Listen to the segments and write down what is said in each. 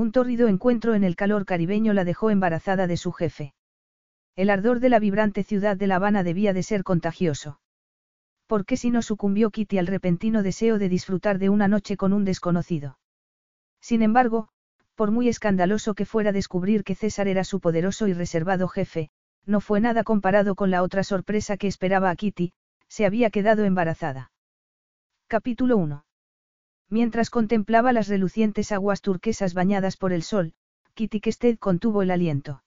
Un tórrido encuentro en el calor caribeño la dejó embarazada de su jefe. El ardor de la vibrante ciudad de La Habana debía de ser contagioso. ¿Por qué si no sucumbió Kitty al repentino deseo de disfrutar de una noche con un desconocido? Sin embargo, por muy escandaloso que fuera descubrir que César era su poderoso y reservado jefe, no fue nada comparado con la otra sorpresa que esperaba a Kitty, se había quedado embarazada. Capítulo 1. Mientras contemplaba las relucientes aguas turquesas bañadas por el sol, Kitty Kested contuvo el aliento.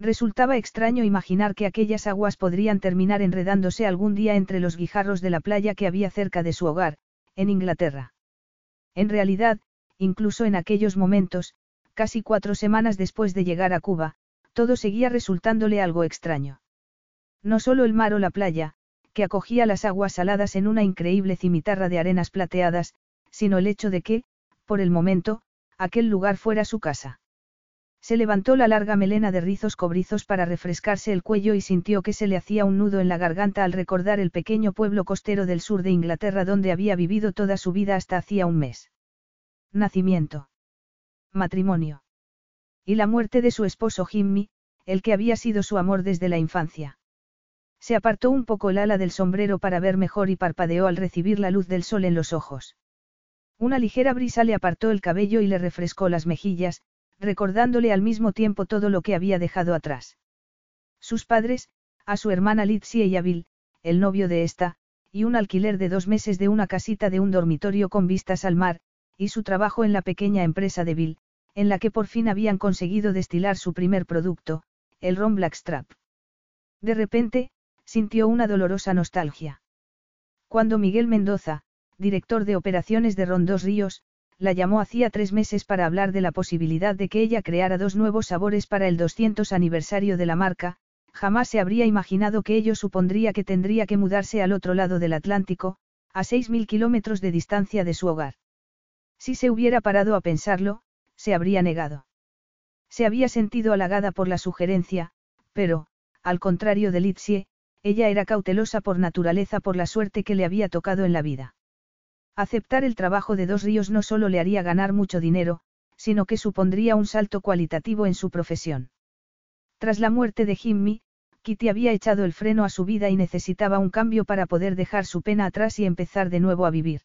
Resultaba extraño imaginar que aquellas aguas podrían terminar enredándose algún día entre los guijarros de la playa que había cerca de su hogar, en Inglaterra. En realidad, incluso en aquellos momentos, casi cuatro semanas después de llegar a Cuba, todo seguía resultándole algo extraño. No solo el mar o la playa, que acogía las aguas saladas en una increíble cimitarra de arenas plateadas, sino el hecho de que, por el momento, aquel lugar fuera su casa. Se levantó la larga melena de rizos cobrizos para refrescarse el cuello y sintió que se le hacía un nudo en la garganta al recordar el pequeño pueblo costero del sur de Inglaterra donde había vivido toda su vida hasta hacía un mes. Nacimiento. Matrimonio. Y la muerte de su esposo Jimmy, el que había sido su amor desde la infancia. Se apartó un poco el ala del sombrero para ver mejor y parpadeó al recibir la luz del sol en los ojos. Una ligera brisa le apartó el cabello y le refrescó las mejillas, recordándole al mismo tiempo todo lo que había dejado atrás. Sus padres, a su hermana Litsie y a Bill, el novio de esta, y un alquiler de dos meses de una casita de un dormitorio con vistas al mar, y su trabajo en la pequeña empresa de Bill, en la que por fin habían conseguido destilar su primer producto, el ron Blackstrap. De repente, sintió una dolorosa nostalgia. Cuando Miguel Mendoza, director de operaciones de Rondos Ríos, la llamó hacía tres meses para hablar de la posibilidad de que ella creara dos nuevos sabores para el 200 aniversario de la marca, jamás se habría imaginado que ello supondría que tendría que mudarse al otro lado del Atlántico, a 6.000 kilómetros de distancia de su hogar. Si se hubiera parado a pensarlo, se habría negado. Se había sentido halagada por la sugerencia, pero, al contrario de Litsie, ella era cautelosa por naturaleza por la suerte que le había tocado en la vida. Aceptar el trabajo de Dos Ríos no solo le haría ganar mucho dinero, sino que supondría un salto cualitativo en su profesión. Tras la muerte de Jimmy, Kitty había echado el freno a su vida y necesitaba un cambio para poder dejar su pena atrás y empezar de nuevo a vivir.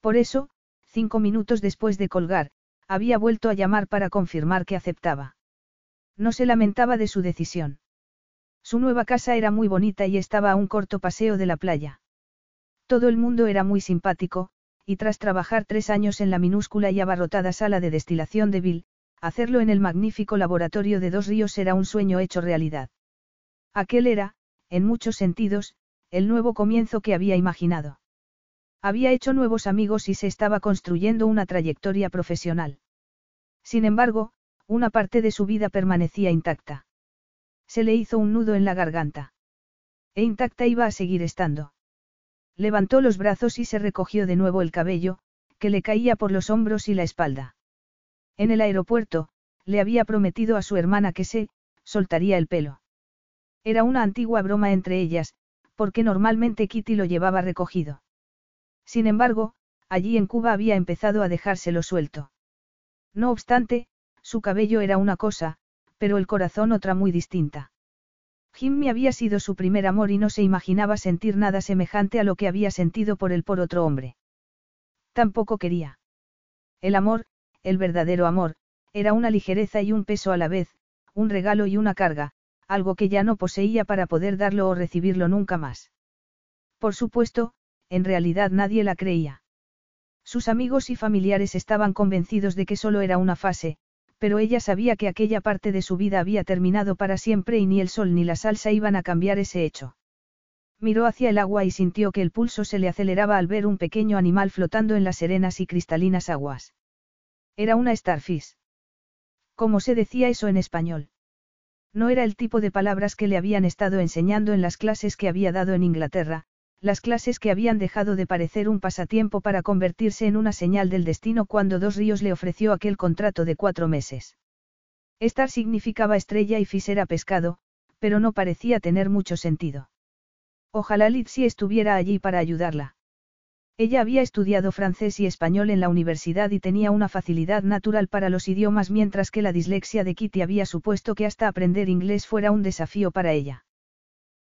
Por eso, cinco minutos después de colgar, había vuelto a llamar para confirmar que aceptaba. No se lamentaba de su decisión. Su nueva casa era muy bonita y estaba a un corto paseo de la playa. Todo el mundo era muy simpático, y tras trabajar tres años en la minúscula y abarrotada sala de destilación de Bill, hacerlo en el magnífico laboratorio de Dos Ríos era un sueño hecho realidad. Aquel era, en muchos sentidos, el nuevo comienzo que había imaginado. Había hecho nuevos amigos y se estaba construyendo una trayectoria profesional. Sin embargo, una parte de su vida permanecía intacta. Se le hizo un nudo en la garganta. E intacta iba a seguir estando. Levantó los brazos y se recogió de nuevo el cabello, que le caía por los hombros y la espalda. En el aeropuerto, le había prometido a su hermana que se, soltaría el pelo. Era una antigua broma entre ellas, porque normalmente Kitty lo llevaba recogido. Sin embargo, allí en Cuba había empezado a dejárselo suelto. No obstante, su cabello era una cosa, pero el corazón otra muy distinta. Jimmy había sido su primer amor y no se imaginaba sentir nada semejante a lo que había sentido por él por otro hombre. Tampoco quería. El amor, el verdadero amor, Era una ligereza y un peso a la vez, un regalo y una carga, algo que ya no poseía para poder darlo o recibirlo nunca más. Por supuesto, en realidad nadie la creía. Sus amigos y familiares estaban convencidos de que solo era una fase, pero ella sabía que aquella parte de su vida había terminado para siempre y ni el sol ni la salsa iban a cambiar ese hecho. Miró hacia el agua y sintió que el pulso se le aceleraba al ver un pequeño animal flotando en las serenas y cristalinas aguas. Era una starfish. ¿Cómo se decía eso en español? No era el tipo de palabras que le habían estado enseñando en las clases que había dado en Inglaterra, las clases que habían dejado de parecer un pasatiempo para convertirse en una señal del destino cuando Dos Ríos le ofreció aquel contrato de cuatro meses. Star significaba estrella y Fis era pescado, pero no parecía tener mucho sentido. Ojalá Lizzie estuviera allí para ayudarla. Ella había estudiado francés y español en la universidad y tenía una facilidad natural para los idiomas mientras que la dislexia de Kitty había supuesto que hasta aprender inglés fuera un desafío para ella.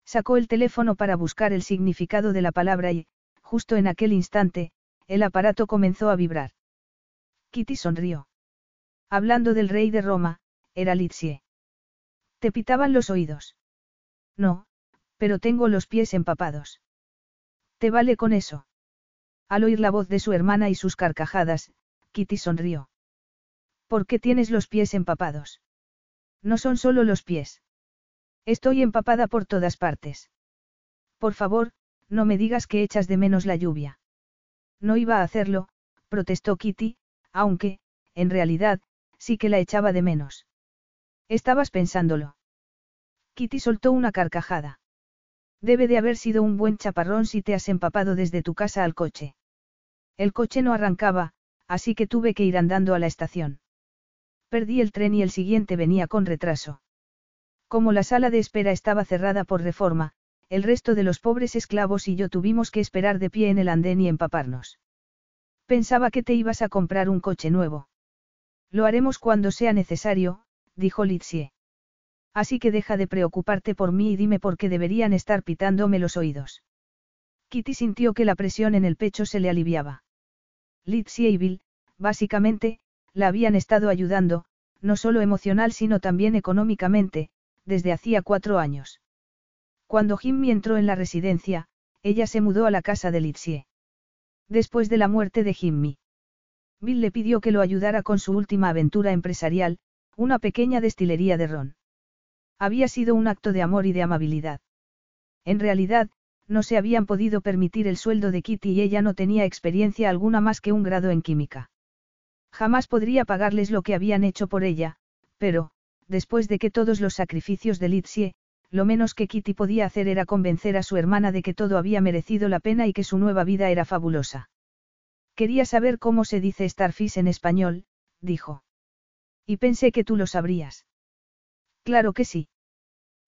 Sacó el teléfono para buscar el significado de la palabra y, justo en aquel instante, el aparato comenzó a vibrar. Kitty sonrió. Hablando del rey de Roma, era Lizzie. ¿Te pitaban los oídos? No, pero tengo los pies empapados. ¿Te vale con eso? Al oír la voz de su hermana y sus carcajadas, Kitty sonrió. ¿Por qué tienes los pies empapados? No son solo los pies. Estoy empapada por todas partes. Por favor, no me digas que echas de menos la lluvia. No iba a hacerlo, protestó Kitty, aunque, en realidad, sí que la echaba de menos. Estabas pensándolo. Kitty soltó una carcajada. Debe de haber sido un buen chaparrón si te has empapado desde tu casa al coche. El coche no arrancaba, así que tuve que ir andando a la estación. Perdí el tren y el siguiente venía con retraso. Como la sala de espera estaba cerrada por reforma, el resto de los pobres esclavos y yo tuvimos que esperar de pie en el andén y empaparnos. Pensaba que te ibas a comprar un coche nuevo. Lo haremos cuando sea necesario, dijo Litzie. Así que deja de preocuparte por mí y dime por qué deberían estar pitándome los oídos. Kitty sintió que la presión en el pecho se le aliviaba. Lizzie y Bill, básicamente, la habían estado ayudando, no solo emocional sino también económicamente, desde hacía cuatro años. Cuando Jimmy entró en la residencia, ella se mudó a la casa de Lizzie. Después de la muerte de Jimmy. Bill le pidió que lo ayudara con su última aventura empresarial, una pequeña destilería de ron. Había sido un acto de amor y de amabilidad. En realidad, no se habían podido permitir el sueldo de Kitty y ella no tenía experiencia alguna más que un grado en química. Jamás podría pagarles lo que habían hecho por ella, pero, después de que todos los sacrificios de Litzie, lo menos que Kitty podía hacer era convencer a su hermana de que todo había merecido la pena y que su nueva vida era fabulosa. Quería saber cómo se dice Starfish en español, dijo. Y pensé que tú lo sabrías. Claro que sí.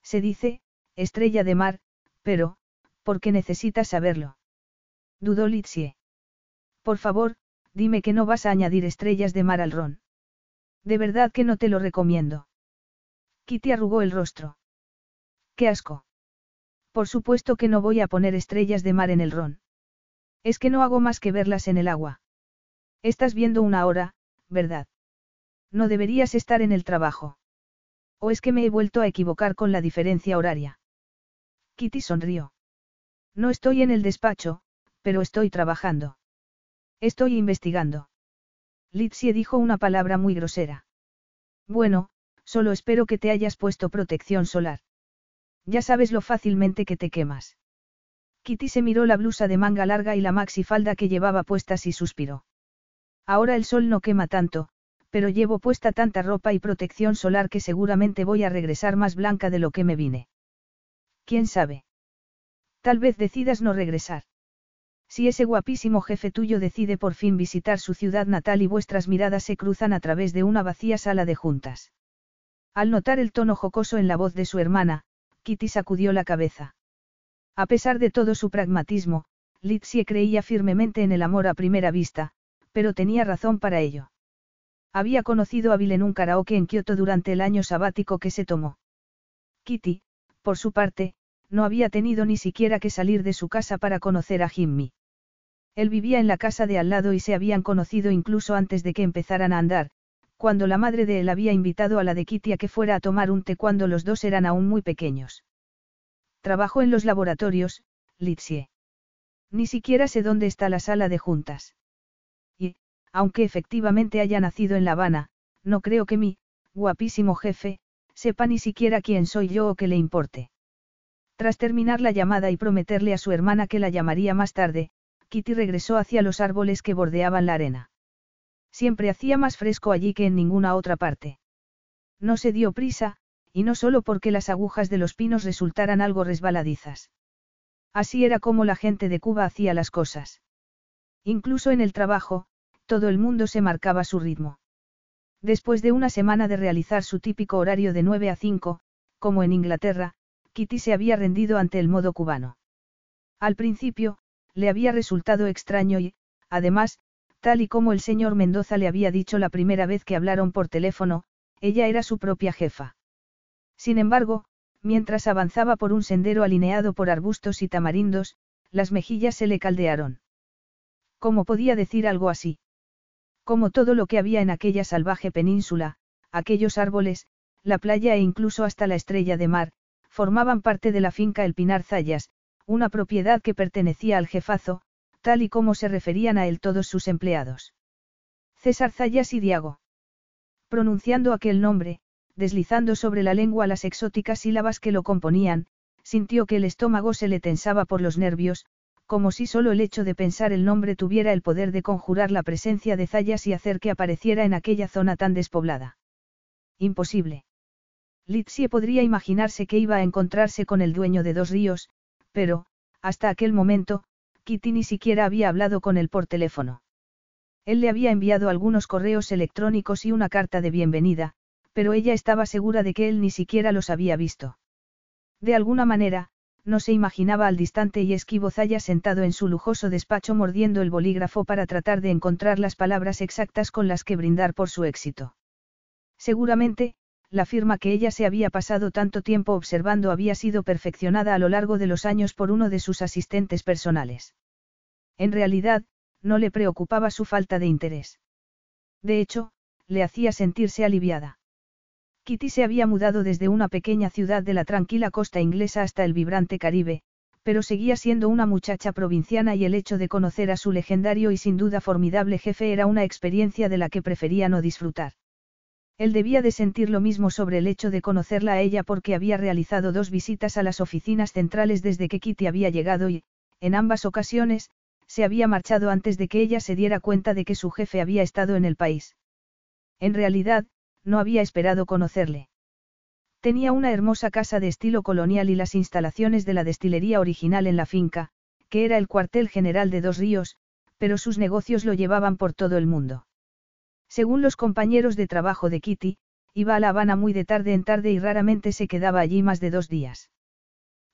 Se dice, estrella de mar, pero, ¿por qué necesitas saberlo? Dudó Litzie. Por favor, dime que no vas a añadir estrellas de mar al ron. De verdad que no te lo recomiendo. Kitty arrugó el rostro. ¡Qué asco! Por supuesto que no voy a poner estrellas de mar en el ron. Es que no hago más que verlas en el agua. Estás viendo una hora, ¿verdad? No deberías estar en el trabajo. ¿O es que me he vuelto a equivocar con la diferencia horaria? Kitty sonrió. No estoy en el despacho, pero estoy trabajando. Estoy investigando. Litzie dijo una palabra muy grosera. Bueno, solo espero que te hayas puesto protección solar. Ya sabes lo fácilmente que te quemas. Kitty se miró la blusa de manga larga y la maxifalda que llevaba puestas y suspiró. Ahora el sol no quema tanto, pero llevo puesta tanta ropa y protección solar que seguramente voy a regresar más blanca de lo que me vine. ¿Quién sabe? Tal vez decidas no regresar. Si ese guapísimo jefe tuyo decide por fin visitar su ciudad natal y vuestras miradas se cruzan a través de una vacía sala de juntas. Al notar el tono jocoso en la voz de su hermana, Kitty sacudió la cabeza. A pesar de todo su pragmatismo, Litzie creía firmemente en el amor a primera vista, pero tenía razón para ello. Había conocido a Bill en un karaoke en Kioto durante el año sabático que se tomó. Kitty, por su parte, no había tenido ni siquiera que salir de su casa para conocer a Jimmy. Él vivía en la casa de al lado y se habían conocido incluso antes de que empezaran a andar, cuando la madre de él había invitado a la de Kitty a que fuera a tomar un té cuando los dos eran aún muy pequeños. Trabajo en los laboratorios, Litsie. Ni siquiera sé dónde está la sala de juntas. Y, aunque efectivamente haya nacido en La Habana, no creo que mi, guapísimo jefe, sepa ni siquiera quién soy yo o que le importe. Tras terminar la llamada y prometerle a su hermana que la llamaría más tarde, Kitty regresó hacia los árboles que bordeaban la arena. Siempre hacía más fresco allí que en ninguna otra parte. No se dio prisa, y no solo porque las agujas de los pinos resultaran algo resbaladizas. Así era como la gente de Cuba hacía las cosas. Incluso en el trabajo, todo el mundo se marcaba su ritmo. Después de una semana de realizar su típico horario de 9 a 5, como en Inglaterra, Kitty se había rendido ante el modo cubano. Al principio, le había resultado extraño y, además, tal y como el señor Mendoza le había dicho la primera vez que hablaron por teléfono, ella era su propia jefa. Sin embargo, mientras avanzaba por un sendero alineado por arbustos y tamarindos, las mejillas se le caldearon. ¿Cómo podía decir algo así? Como todo lo que había en aquella salvaje península, aquellos árboles, la playa e incluso hasta la estrella de mar, formaban parte de la finca El Pinar Zayas, una propiedad que pertenecía al jefazo, tal y como se referían a él todos sus empleados. César Zayas y Diago. Pronunciando aquel nombre, deslizando sobre la lengua las exóticas sílabas que lo componían, sintió que el estómago se le tensaba por los nervios, como si solo el hecho de pensar el nombre tuviera el poder de conjurar la presencia de Zayas y hacer que apareciera en aquella zona tan despoblada. Imposible. Litsie podría imaginarse que iba a encontrarse con el dueño de dos ríos, pero, hasta aquel momento, Kitty ni siquiera había hablado con él por teléfono. Él le había enviado algunos correos electrónicos y una carta de bienvenida, pero ella estaba segura de que él ni siquiera los había visto. De alguna manera, no se imaginaba al distante y esquivo Zaya sentado en su lujoso despacho mordiendo el bolígrafo para tratar de encontrar las palabras exactas con las que brindar por su éxito. Seguramente, la firma que ella se había pasado tanto tiempo observando había sido perfeccionada a lo largo de los años por uno de sus asistentes personales. En realidad, no le preocupaba su falta de interés. De hecho, le hacía sentirse aliviada. Kitty se había mudado desde una pequeña ciudad de la tranquila costa inglesa hasta el vibrante Caribe, pero seguía siendo una muchacha provinciana y el hecho de conocer a su legendario y sin duda formidable jefe era una experiencia de la que prefería no disfrutar. Él debía de sentir lo mismo sobre el hecho de conocerla a ella porque había realizado dos visitas a las oficinas centrales desde que Kitty había llegado y, en ambas ocasiones, se había marchado antes de que ella se diera cuenta de que su jefe había estado en el país. En realidad, no había esperado conocerle. Tenía una hermosa casa de estilo colonial y las instalaciones de la destilería original en la finca, que era el cuartel general de Dos Ríos, pero sus negocios lo llevaban por todo el mundo. Según los compañeros de trabajo de Kitty, iba a La Habana muy de tarde en tarde y raramente se quedaba allí más de dos días.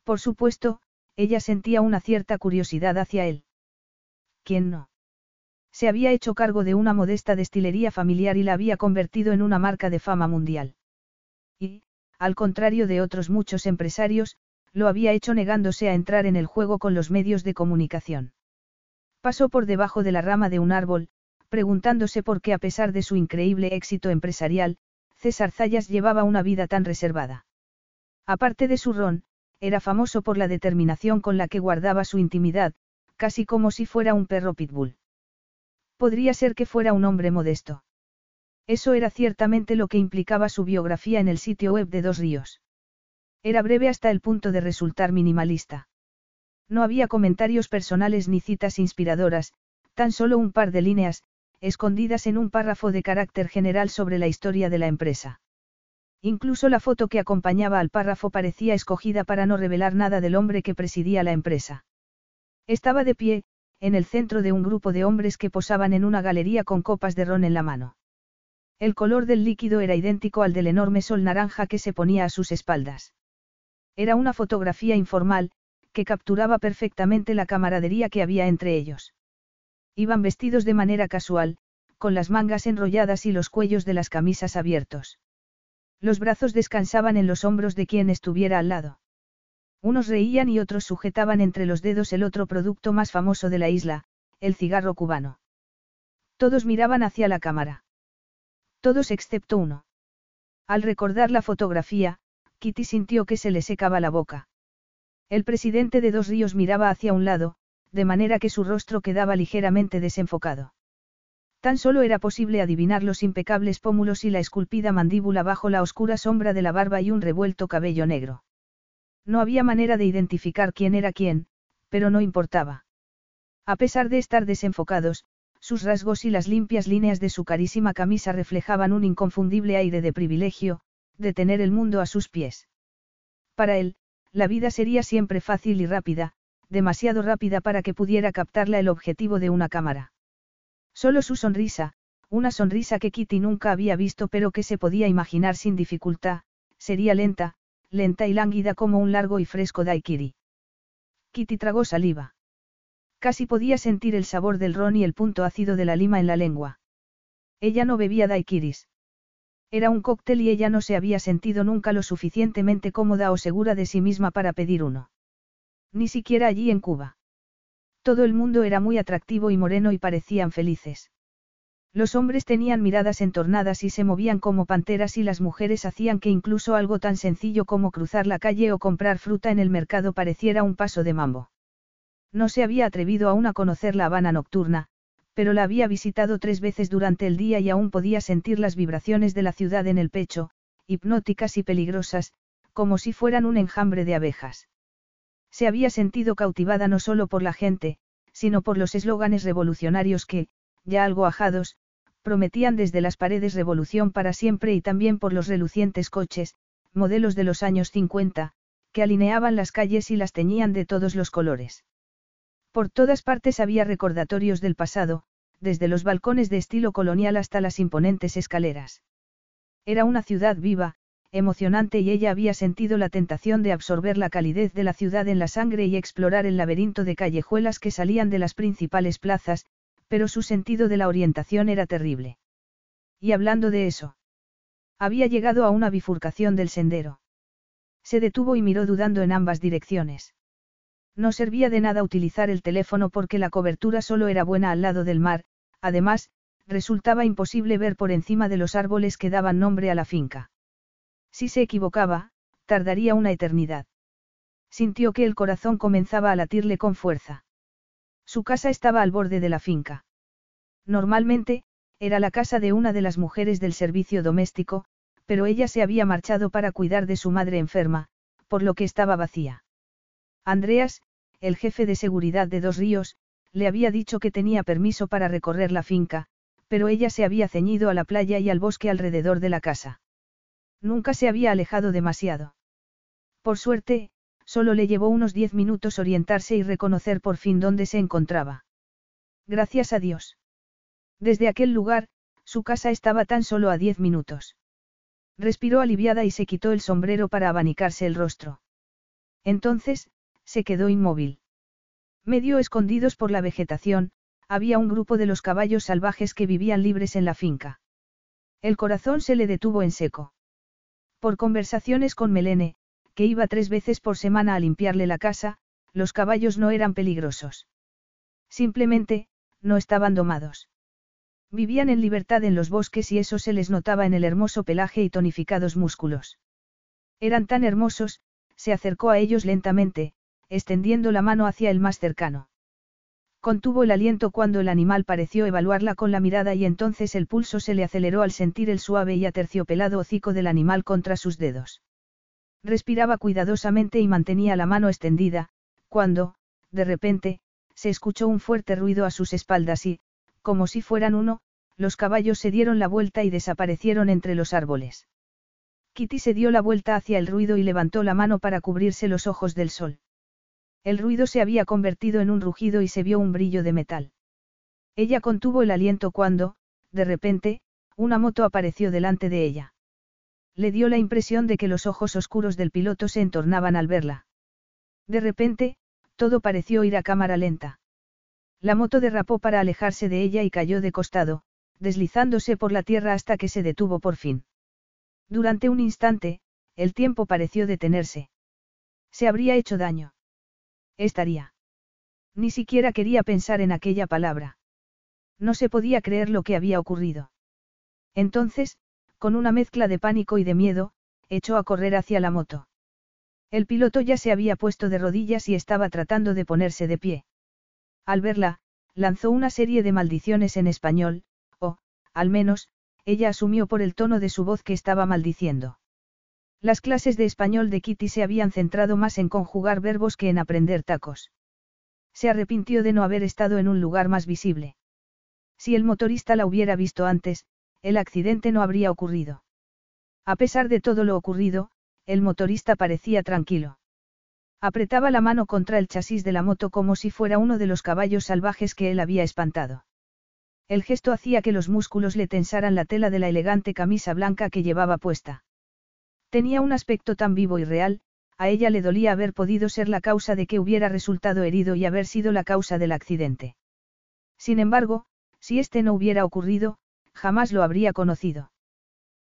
Por supuesto, ella sentía una cierta curiosidad hacia él. ¿Quién no? Se había hecho cargo de una modesta destilería familiar y la había convertido en una marca de fama mundial. Y, al contrario de otros muchos empresarios, lo había hecho negándose a entrar en el juego con los medios de comunicación. Pasó por debajo de la rama de un árbol, preguntándose por qué a pesar de su increíble éxito empresarial, César Zayas llevaba una vida tan reservada. Aparte de su ron, era famoso por la determinación con la que guardaba su intimidad, casi como si fuera un perro pitbull. Podría ser que fuera un hombre modesto. Eso era ciertamente lo que implicaba su biografía en el sitio web de Dos Ríos. Era breve hasta el punto de resultar minimalista. No había comentarios personales ni citas inspiradoras, tan solo un par de líneas, escondidas en un párrafo de carácter general sobre la historia de la empresa. Incluso la foto que acompañaba al párrafo parecía escogida para no revelar nada del hombre que presidía la empresa. Estaba de pie, en el centro de un grupo de hombres que posaban en una galería con copas de ron en la mano. El color del líquido era idéntico al del enorme sol naranja que se ponía a sus espaldas. Era una fotografía informal, que capturaba perfectamente la camaradería que había entre ellos. Iban vestidos de manera casual, con las mangas enrolladas y los cuellos de las camisas abiertos. Los brazos descansaban en los hombros de quien estuviera al lado. Unos reían y otros sujetaban entre los dedos el otro producto más famoso de la isla, el cigarro cubano. Todos miraban hacia la cámara. Todos excepto uno. Al recordar la fotografía, Kitty sintió que se le secaba la boca. El presidente de Dos Ríos miraba hacia un lado, de manera que su rostro quedaba ligeramente desenfocado. Tan solo era posible adivinar los impecables pómulos y la esculpida mandíbula bajo la oscura sombra de la barba y un revuelto cabello negro. No había manera de identificar quién era quién, pero no importaba. A pesar de estar desenfocados, sus rasgos y las limpias líneas de su carísima camisa reflejaban un inconfundible aire de privilegio, de tener el mundo a sus pies. Para él, la vida sería siempre fácil y rápida, demasiado rápida para que pudiera captarla el objetivo de una cámara. Solo su sonrisa, una sonrisa que Kitty nunca había visto pero que se podía imaginar sin dificultad, sería lenta, lenta y lánguida como un largo y fresco daiquiri. Kitty tragó saliva. Casi podía sentir el sabor del ron y el punto ácido de la lima en la lengua. Ella no bebía daiquiris. Era un cóctel y ella no se había sentido nunca lo suficientemente cómoda o segura de sí misma para pedir uno. Ni siquiera allí en Cuba. Todo el mundo era muy atractivo y moreno y parecían felices. Los hombres tenían miradas entornadas y se movían como panteras y las mujeres hacían que incluso algo tan sencillo como cruzar la calle o comprar fruta en el mercado pareciera un paso de mambo. No se había atrevido aún a conocer la Habana nocturna, pero la había visitado tres veces durante el día y aún podía sentir las vibraciones de la ciudad en el pecho, hipnóticas y peligrosas, como si fueran un enjambre de abejas. Se había sentido cautivada no solo por la gente, sino por los eslóganes revolucionarios que, ya algo ajados, prometían desde las paredes revolución para siempre y también por los relucientes coches, modelos de los años 50, que alineaban las calles y las teñían de todos los colores. Por todas partes había recordatorios del pasado, desde los balcones de estilo colonial hasta las imponentes escaleras. Era una ciudad viva, emocionante y ella había sentido la tentación de absorber la calidez de la ciudad en la sangre y explorar el laberinto de callejuelas que salían de las principales plazas, pero su sentido de la orientación era terrible. Y hablando de eso, había llegado a una bifurcación del sendero. Se detuvo y miró dudando en ambas direcciones. No servía de nada utilizar el teléfono porque la cobertura solo era buena al lado del mar, además, resultaba imposible ver por encima de los árboles que daban nombre a la finca. Si se equivocaba, tardaría una eternidad. Sintió que el corazón comenzaba a latirle con fuerza. Su casa estaba al borde de la finca. Normalmente, era la casa de una de las mujeres del servicio doméstico, pero ella se había marchado para cuidar de su madre enferma, por lo que estaba vacía. Andreas, el jefe de seguridad de Dos Ríos, le había dicho que tenía permiso para recorrer la finca, pero ella se había ceñido a la playa y al bosque alrededor de la casa. Nunca se había alejado demasiado. Por suerte, solo le llevó unos diez minutos orientarse y reconocer por fin dónde se encontraba. Gracias a Dios. Desde aquel lugar, su casa estaba tan solo a diez minutos. Respiró aliviada y se quitó el sombrero para abanicarse el rostro. Entonces, se quedó inmóvil. Medio escondidos por la vegetación, había un grupo de los caballos salvajes que vivían libres en la finca. El corazón se le detuvo en seco. Por conversaciones con Melene, que iba tres veces por semana a limpiarle la casa, los caballos no eran peligrosos. Simplemente, no estaban domados. Vivían en libertad en los bosques y eso se les notaba en el hermoso pelaje y tonificados músculos. Eran tan hermosos, se acercó a ellos lentamente, extendiendo la mano hacia el más cercano. Contuvo el aliento cuando el animal pareció evaluarla con la mirada y entonces el pulso se le aceleró al sentir el suave y aterciopelado hocico del animal contra sus dedos. Respiraba cuidadosamente y mantenía la mano extendida, cuando, de repente, se escuchó un fuerte ruido a sus espaldas y, como si fueran uno, los caballos se dieron la vuelta y desaparecieron entre los árboles. Kitty se dio la vuelta hacia el ruido y levantó la mano para cubrirse los ojos del sol. El ruido se había convertido en un rugido y se vio un brillo de metal. Ella contuvo el aliento cuando, de repente, una moto apareció delante de ella. Le dio la impresión de que los ojos oscuros del piloto se entornaban al verla. De repente, todo pareció ir a cámara lenta. La moto derrapó para alejarse de ella y cayó de costado, deslizándose por la tierra hasta que se detuvo por fin. Durante un instante, el tiempo pareció detenerse. Se habría hecho daño. Estaría. Ni siquiera quería pensar en aquella palabra. No se podía creer lo que había ocurrido. Entonces, con una mezcla de pánico y de miedo, echó a correr hacia la moto. El piloto ya se había puesto de rodillas y estaba tratando de ponerse de pie. Al verla, lanzó una serie de maldiciones en español, o, al menos, ella asumió por el tono de su voz que estaba maldiciendo. Las clases de español de Kitty se habían centrado más en conjugar verbos que en aprender tacos. Se arrepintió de no haber estado en un lugar más visible. Si el motorista la hubiera visto antes, el accidente no habría ocurrido. A pesar de todo lo ocurrido, el motorista parecía tranquilo. Apretaba la mano contra el chasis de la moto como si fuera uno de los caballos salvajes que él había espantado. El gesto hacía que los músculos le tensaran la tela de la elegante camisa blanca que llevaba puesta. Tenía un aspecto tan vivo y real, a ella le dolía haber podido ser la causa de que hubiera resultado herido y haber sido la causa del accidente. Sin embargo, si este no hubiera ocurrido, jamás lo habría conocido.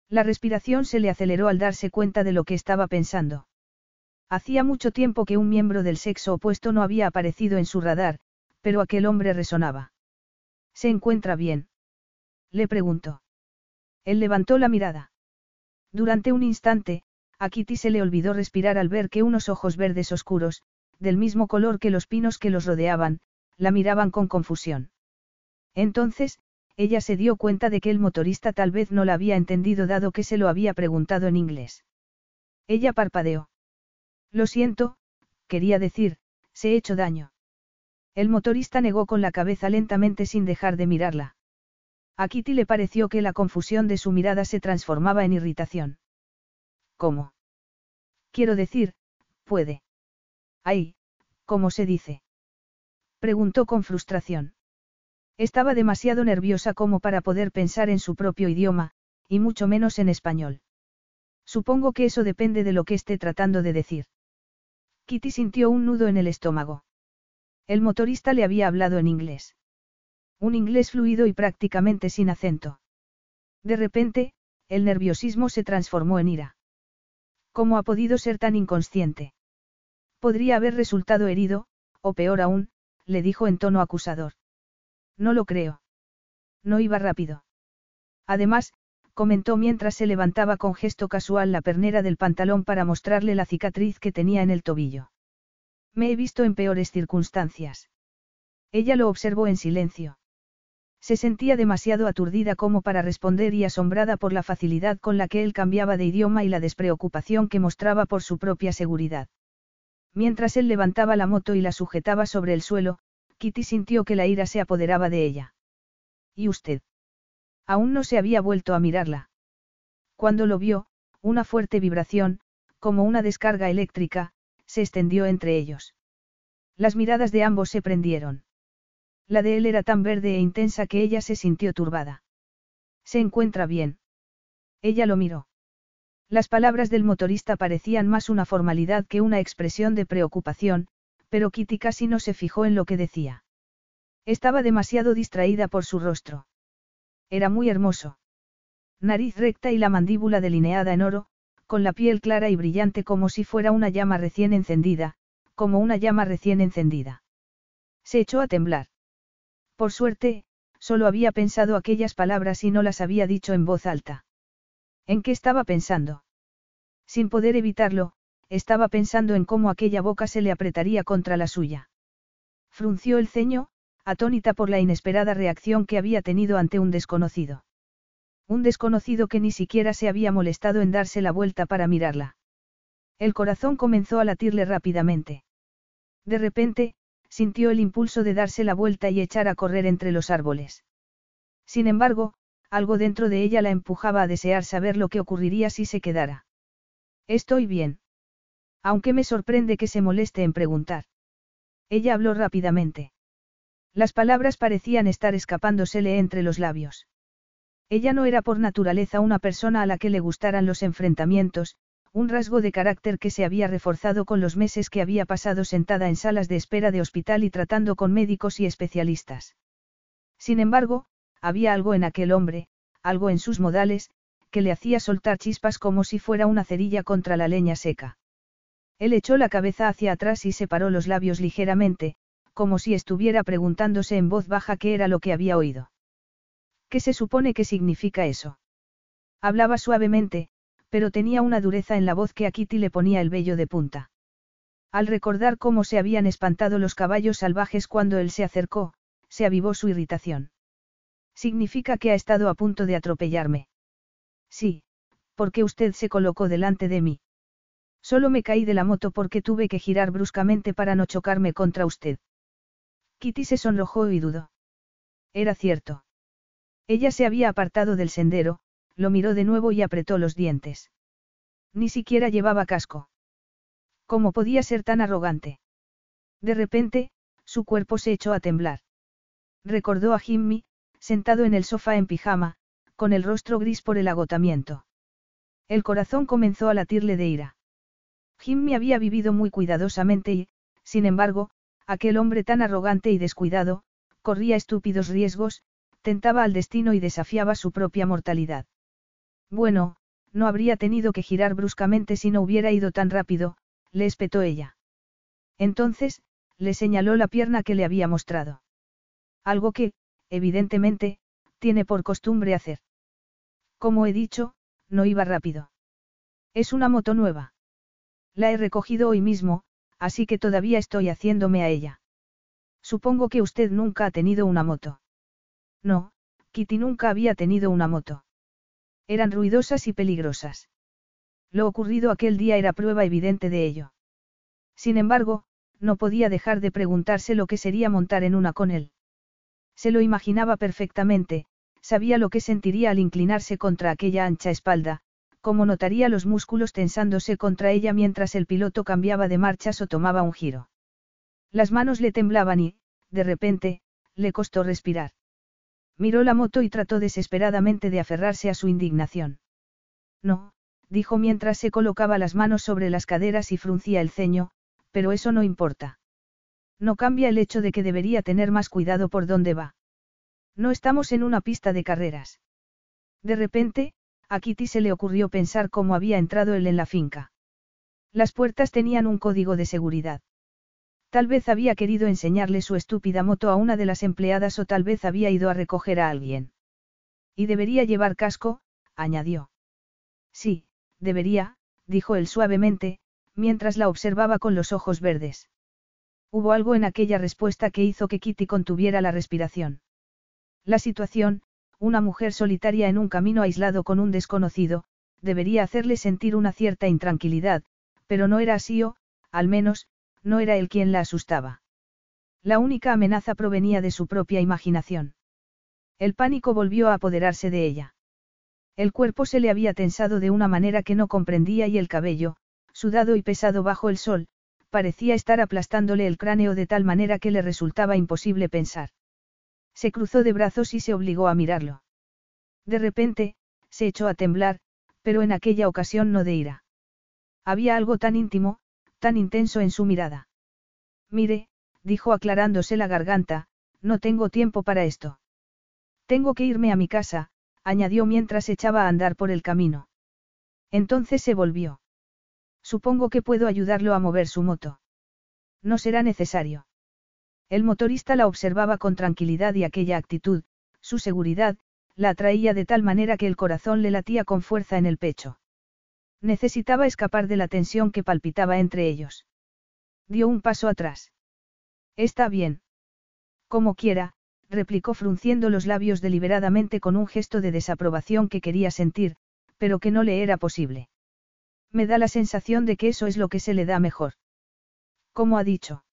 La respiración se le aceleró al darse cuenta de lo que estaba pensando. Hacía mucho tiempo que un miembro del sexo opuesto no había aparecido en su radar, pero aquel hombre resonaba. ¿Se encuentra bien? Le preguntó. Él levantó la mirada. Durante un instante, a Kitty se le olvidó respirar al ver que unos ojos verdes oscuros, del mismo color que los pinos que los rodeaban, la miraban con confusión. Entonces, ella se dio cuenta de que el motorista tal vez no la había entendido dado que se lo había preguntado en inglés. Ella parpadeó. Lo siento, quería decir, se he hecho daño. El motorista negó con la cabeza lentamente sin dejar de mirarla. A Kitty le pareció que la confusión de su mirada se transformaba en irritación. ¿Cómo? Quiero decir, puede. Ay, ¿cómo se dice? Preguntó con frustración. Estaba demasiado nerviosa como para poder pensar en su propio idioma, y mucho menos en español. Supongo que eso depende de lo que esté tratando de decir. Kitty sintió un nudo en el estómago. El motorista le había hablado en inglés. Un inglés fluido y prácticamente sin acento. De repente, el nerviosismo se transformó en ira. ¿Cómo ha podido ser tan inconsciente? Podría haber resultado herido, o peor aún, le dijo en tono acusador. No lo creo. No iba rápido. Además, comentó mientras se levantaba con gesto casual la pernera del pantalón para mostrarle la cicatriz que tenía en el tobillo. Me he visto en peores circunstancias. Ella lo observó en silencio. Se sentía demasiado aturdida como para responder y asombrada por la facilidad con la que él cambiaba de idioma y la despreocupación que mostraba por su propia seguridad. Mientras él levantaba la moto y la sujetaba sobre el suelo, Kitty sintió que la ira se apoderaba de ella. ¿Y usted? Aún no se había vuelto a mirarla. Cuando lo vio, una fuerte vibración, como una descarga eléctrica, se extendió entre ellos. Las miradas de ambos se prendieron. La de él era tan verde e intensa que ella se sintió turbada. ¿Se encuentra bien? Ella lo miró. Las palabras del motorista parecían más una formalidad que una expresión de preocupación, pero Kitty casi no se fijó en lo que decía. Estaba demasiado distraída por su rostro. Era muy hermoso. Nariz recta y la mandíbula delineada en oro, con la piel clara y brillante como si fuera una llama recién encendida, como una llama recién encendida. Se echó a temblar. Por suerte, solo había pensado aquellas palabras y no las había dicho en voz alta. ¿En qué estaba pensando? Sin poder evitarlo, estaba pensando en cómo aquella boca se le apretaría contra la suya. Frunció el ceño, atónita por la inesperada reacción que había tenido ante un desconocido. Un desconocido que ni siquiera se había molestado en darse la vuelta para mirarla. El corazón comenzó a latirle rápidamente. De repente, sintió el impulso de darse la vuelta y echar a correr entre los árboles. Sin embargo, algo dentro de ella la empujaba a desear saber lo que ocurriría si se quedara. Estoy bien. Aunque me sorprende que se moleste en preguntar. Ella habló rápidamente. Las palabras parecían estar escapándosele entre los labios. Ella no era por naturaleza una persona a la que le gustaran los enfrentamientos, un rasgo de carácter que se había reforzado con los meses que había pasado sentada en salas de espera de hospital y tratando con médicos y especialistas. Sin embargo, había algo en aquel hombre, algo en sus modales, que le hacía soltar chispas como si fuera una cerilla contra la leña seca. Él echó la cabeza hacia atrás y separó los labios ligeramente, como si estuviera preguntándose en voz baja qué era lo que había oído. ¿Qué se supone que significa eso? Hablaba suavemente, pero tenía una dureza en la voz que a Kitty le ponía el vello de punta. Al recordar cómo se habían espantado los caballos salvajes cuando él se acercó, se avivó su irritación. Significa que ha estado a punto de atropellarme. Sí, porque usted se colocó delante de mí. Solo me caí de la moto porque tuve que girar bruscamente para no chocarme contra usted. Kitty se sonrojó y dudó. Era cierto. Ella se había apartado del sendero, lo miró de nuevo y apretó los dientes. Ni siquiera llevaba casco. ¿Cómo podía ser tan arrogante? De repente, su cuerpo se echó a temblar. Recordó a Jimmy, sentado en el sofá en pijama, con el rostro gris por el agotamiento. El corazón comenzó a latirle de ira. Jimmy había vivido muy cuidadosamente y, sin embargo, aquel hombre tan arrogante y descuidado, corría estúpidos riesgos, tentaba al destino y desafiaba su propia mortalidad. Bueno, no habría tenido que girar bruscamente si no hubiera ido tan rápido, le espetó ella. Entonces, le señaló la pierna que le había mostrado. Algo que, evidentemente, tiene por costumbre hacer. Como he dicho, no iba rápido. Es una moto nueva. La he recogido hoy mismo, así que todavía estoy haciéndome a ella. Supongo que usted nunca ha tenido una moto. No, Kitty nunca había tenido una moto. Eran ruidosas y peligrosas. Lo ocurrido aquel día era prueba evidente de ello. Sin embargo, no podía dejar de preguntarse lo que sería montar en una con él. Se lo imaginaba perfectamente, sabía lo que sentiría al inclinarse contra aquella ancha espalda, cómo notaría los músculos tensándose contra ella mientras el piloto cambiaba de marchas o tomaba un giro. Las manos le temblaban y, de repente, le costó respirar. Miró la moto y trató desesperadamente de aferrarse a su indignación. No, dijo mientras se colocaba las manos sobre las caderas y fruncía el ceño, pero eso no importa. No cambia el hecho de que debería tener más cuidado por dónde va. No estamos en una pista de carreras. De repente, a Kitty se le ocurrió pensar cómo había entrado él en la finca. Las puertas tenían un código de seguridad. Tal vez había querido enseñarle su estúpida moto a una de las empleadas o tal vez había ido a recoger a alguien. Y debería llevar casco, añadió. Sí, debería, dijo él suavemente, mientras la observaba con los ojos verdes. Hubo algo en aquella respuesta que hizo que Kitty contuviera la respiración. La situación, una mujer solitaria en un camino aislado con un desconocido, debería hacerle sentir una cierta intranquilidad, pero no era así o, al menos, no era él quien la asustaba. La única amenaza provenía de su propia imaginación. El pánico volvió a apoderarse de ella. El cuerpo se le había tensado de una manera que no comprendía y el cabello, sudado y pesado bajo el sol, parecía estar aplastándole el cráneo de tal manera que le resultaba imposible pensar. Se cruzó de brazos y se obligó a mirarlo. De repente, se echó a temblar, pero en aquella ocasión no de ira. Había algo tan íntimo, tan intenso en su mirada. Mire, dijo aclarándose la garganta, no tengo tiempo para esto. Tengo que irme a mi casa, añadió mientras echaba a andar por el camino. Entonces se volvió. Supongo que puedo ayudarlo a mover su moto. No será necesario. El motorista la observaba con tranquilidad y aquella actitud, su seguridad, la atraía de tal manera que el corazón le latía con fuerza en el pecho. Necesitaba escapar de la tensión que palpitaba entre ellos. Dio un paso atrás. Está bien. Como quiera, replicó frunciendo los labios deliberadamente con un gesto de desaprobación que quería sentir, pero que no le era posible. Me da la sensación de que eso es lo que se le da mejor. Como ha dicho.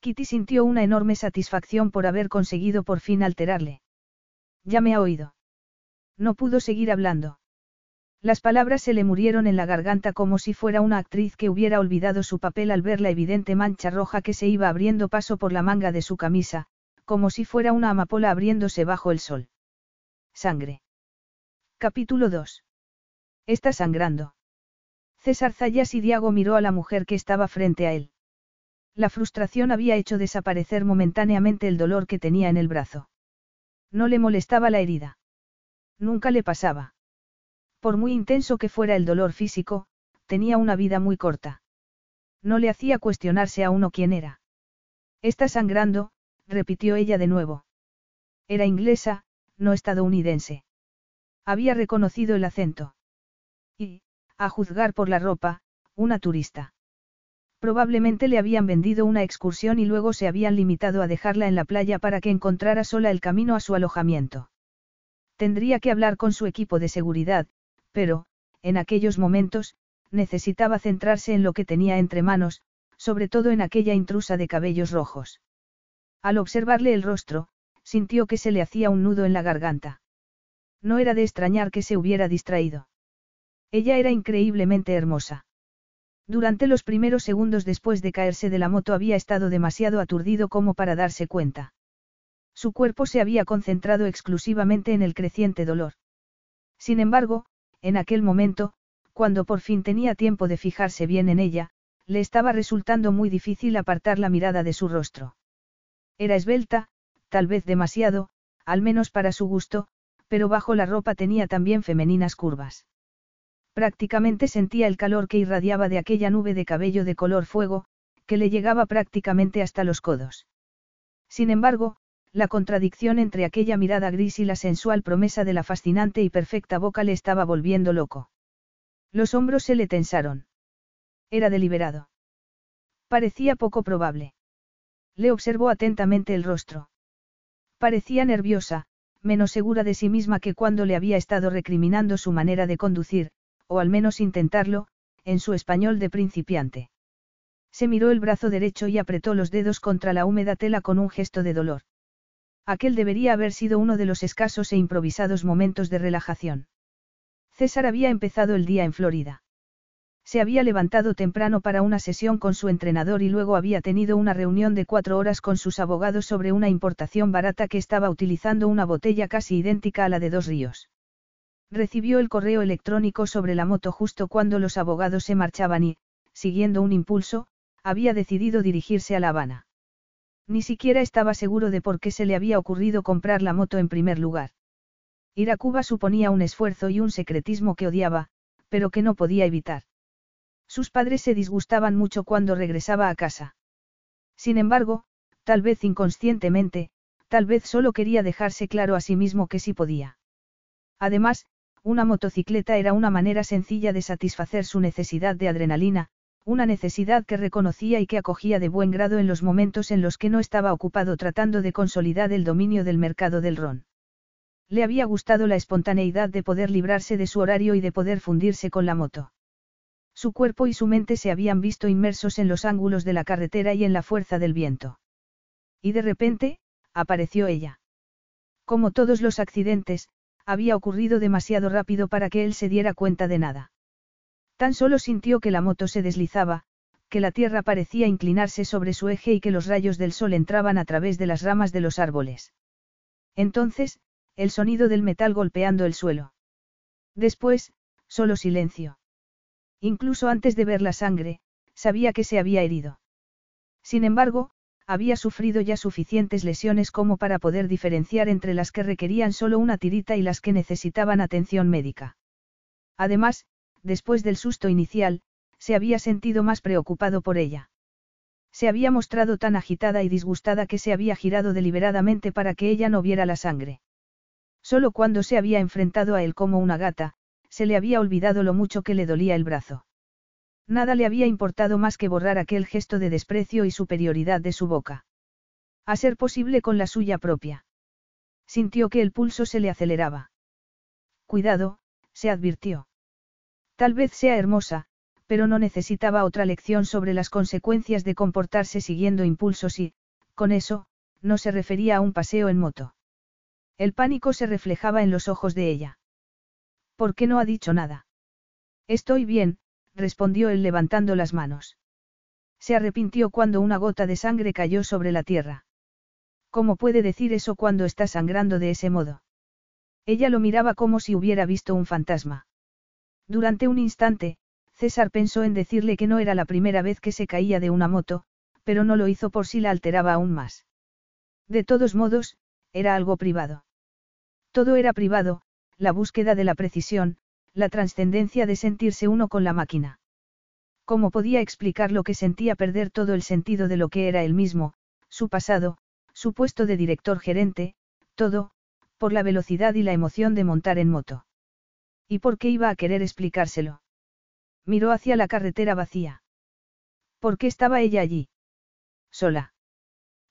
Kitty sintió una enorme satisfacción por haber conseguido por fin alterarle. Ya me ha oído. No pudo seguir hablando. Las palabras se le murieron en la garganta como si fuera una actriz que hubiera olvidado su papel al ver la evidente mancha roja que se iba abriendo paso por la manga de su camisa, como si fuera una amapola abriéndose bajo el sol. Sangre. Capítulo 2. Está sangrando. César Zayas y Diago miró a la mujer que estaba frente a él. La frustración había hecho desaparecer momentáneamente el dolor que tenía en el brazo. No le molestaba la herida. Nunca le pasaba. Por muy intenso que fuera el dolor físico, tenía una vida muy corta. No le hacía cuestionarse a uno quién era. Está sangrando, repitió ella de nuevo. Era inglesa, no estadounidense. Había reconocido el acento. Y, a juzgar por la ropa, una turista. Probablemente le habían vendido una excursión y luego se habían limitado a dejarla en la playa para que encontrara sola el camino a su alojamiento. Tendría que hablar con su equipo de seguridad, pero, en aquellos momentos, necesitaba centrarse en lo que tenía entre manos, sobre todo en aquella intrusa de cabellos rojos. Al observarle el rostro, sintió que se le hacía un nudo en la garganta. No era de extrañar que se hubiera distraído. Ella era increíblemente hermosa. Durante los primeros segundos después de caerse de la moto había estado demasiado aturdido como para darse cuenta. Su cuerpo se había concentrado exclusivamente en el creciente dolor. Sin embargo, en aquel momento, cuando por fin tenía tiempo de fijarse bien en ella, le estaba resultando muy difícil apartar la mirada de su rostro. Era esbelta, tal vez demasiado, al menos para su gusto, pero bajo la ropa tenía también femeninas curvas. Prácticamente sentía el calor que irradiaba de aquella nube de cabello de color fuego, que le llegaba prácticamente hasta los codos. Sin embargo, la contradicción entre aquella mirada gris y la sensual promesa de la fascinante y perfecta boca le estaba volviendo loco. Los hombros se le tensaron. Era deliberado. Parecía poco probable. Le observó atentamente el rostro. Parecía nerviosa, menos segura de sí misma que cuando le había estado recriminando su manera de conducir, o al menos intentarlo, en su español de principiante. Se miró el brazo derecho y apretó los dedos contra la húmeda tela con un gesto de dolor. Aquel debería haber sido uno de los escasos e improvisados momentos de relajación. César había empezado el día en Florida. Se había levantado temprano para una sesión con su entrenador y luego había tenido una reunión de cuatro horas con sus abogados sobre una importación barata que estaba utilizando una botella casi idéntica a la de dos ríos. Recibió el correo electrónico sobre la moto justo cuando los abogados se marchaban y, siguiendo un impulso, había decidido dirigirse a La Habana. Ni siquiera estaba seguro de por qué se le había ocurrido comprar la moto en primer lugar. Ir a Cuba suponía un esfuerzo y un secretismo que odiaba, pero que no podía evitar. Sus padres se disgustaban mucho cuando regresaba a casa. Sin embargo, tal vez inconscientemente, tal vez solo quería dejarse claro a sí mismo que sí podía. Además, una motocicleta era una manera sencilla de satisfacer su necesidad de adrenalina, una necesidad que reconocía y que acogía de buen grado en los momentos en los que no estaba ocupado tratando de consolidar el dominio del mercado del ron. Le había gustado la espontaneidad de poder librarse de su horario y de poder fundirse con la moto. Su cuerpo y su mente se habían visto inmersos en los ángulos de la carretera y en la fuerza del viento. Y de repente, apareció ella. Como todos los accidentes, había ocurrido demasiado rápido para que él se diera cuenta de nada. Tan solo sintió que la moto se deslizaba, que la tierra parecía inclinarse sobre su eje y que los rayos del sol entraban a través de las ramas de los árboles. Entonces, el sonido del metal golpeando el suelo. Después, solo silencio. Incluso antes de ver la sangre, sabía que se había herido. Sin embargo, había sufrido ya suficientes lesiones como para poder diferenciar entre las que requerían solo una tirita y las que necesitaban atención médica. Además, después del susto inicial, se había sentido más preocupado por ella. Se había mostrado tan agitada y disgustada que se había girado deliberadamente para que ella no viera la sangre. Solo cuando se había enfrentado a él como una gata, se le había olvidado lo mucho que le dolía el brazo. Nada le había importado más que borrar aquel gesto de desprecio y superioridad de su boca. A ser posible con la suya propia. Sintió que el pulso se le aceleraba. Cuidado, se advirtió. Tal vez sea hermosa, pero no necesitaba otra lección sobre las consecuencias de comportarse siguiendo impulsos y, con eso, no se refería a un paseo en moto. El pánico se reflejaba en los ojos de ella. ¿Por qué no ha dicho nada? Estoy bien, respondió él levantando las manos. Se arrepintió cuando una gota de sangre cayó sobre la tierra. ¿Cómo puede decir eso cuando está sangrando de ese modo? Ella lo miraba como si hubiera visto un fantasma. Durante un instante, César pensó en decirle que no era la primera vez que se caía de una moto, pero no lo hizo por si la alteraba aún más. De todos modos, era algo privado. Todo era privado, la búsqueda de la precisión, la trascendencia de sentirse uno con la máquina. ¿Cómo podía explicar lo que sentía perder todo el sentido de lo que era él mismo, su pasado, su puesto de director gerente, todo, por la velocidad y la emoción de montar en moto? ¿Y por qué iba a querer explicárselo? Miró hacia la carretera vacía. ¿Por qué estaba ella allí? Sola.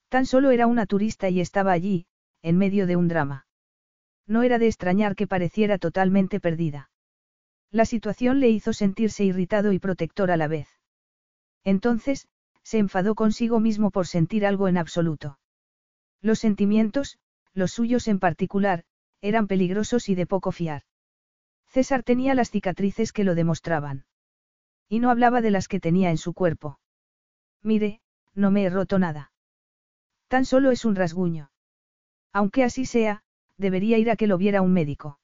Tan solo era una turista y estaba allí, en medio de un drama. No era de extrañar que pareciera totalmente perdida. La situación le hizo sentirse irritado y protector a la vez. Entonces, se enfadó consigo mismo por sentir algo en absoluto. Los sentimientos, los suyos en particular, eran peligrosos y de poco fiar. César tenía las cicatrices que lo demostraban. Y no hablaba de las que tenía en su cuerpo. Mire, no me he roto nada. Tan solo es un rasguño. Aunque así sea, debería ir a que lo viera un médico.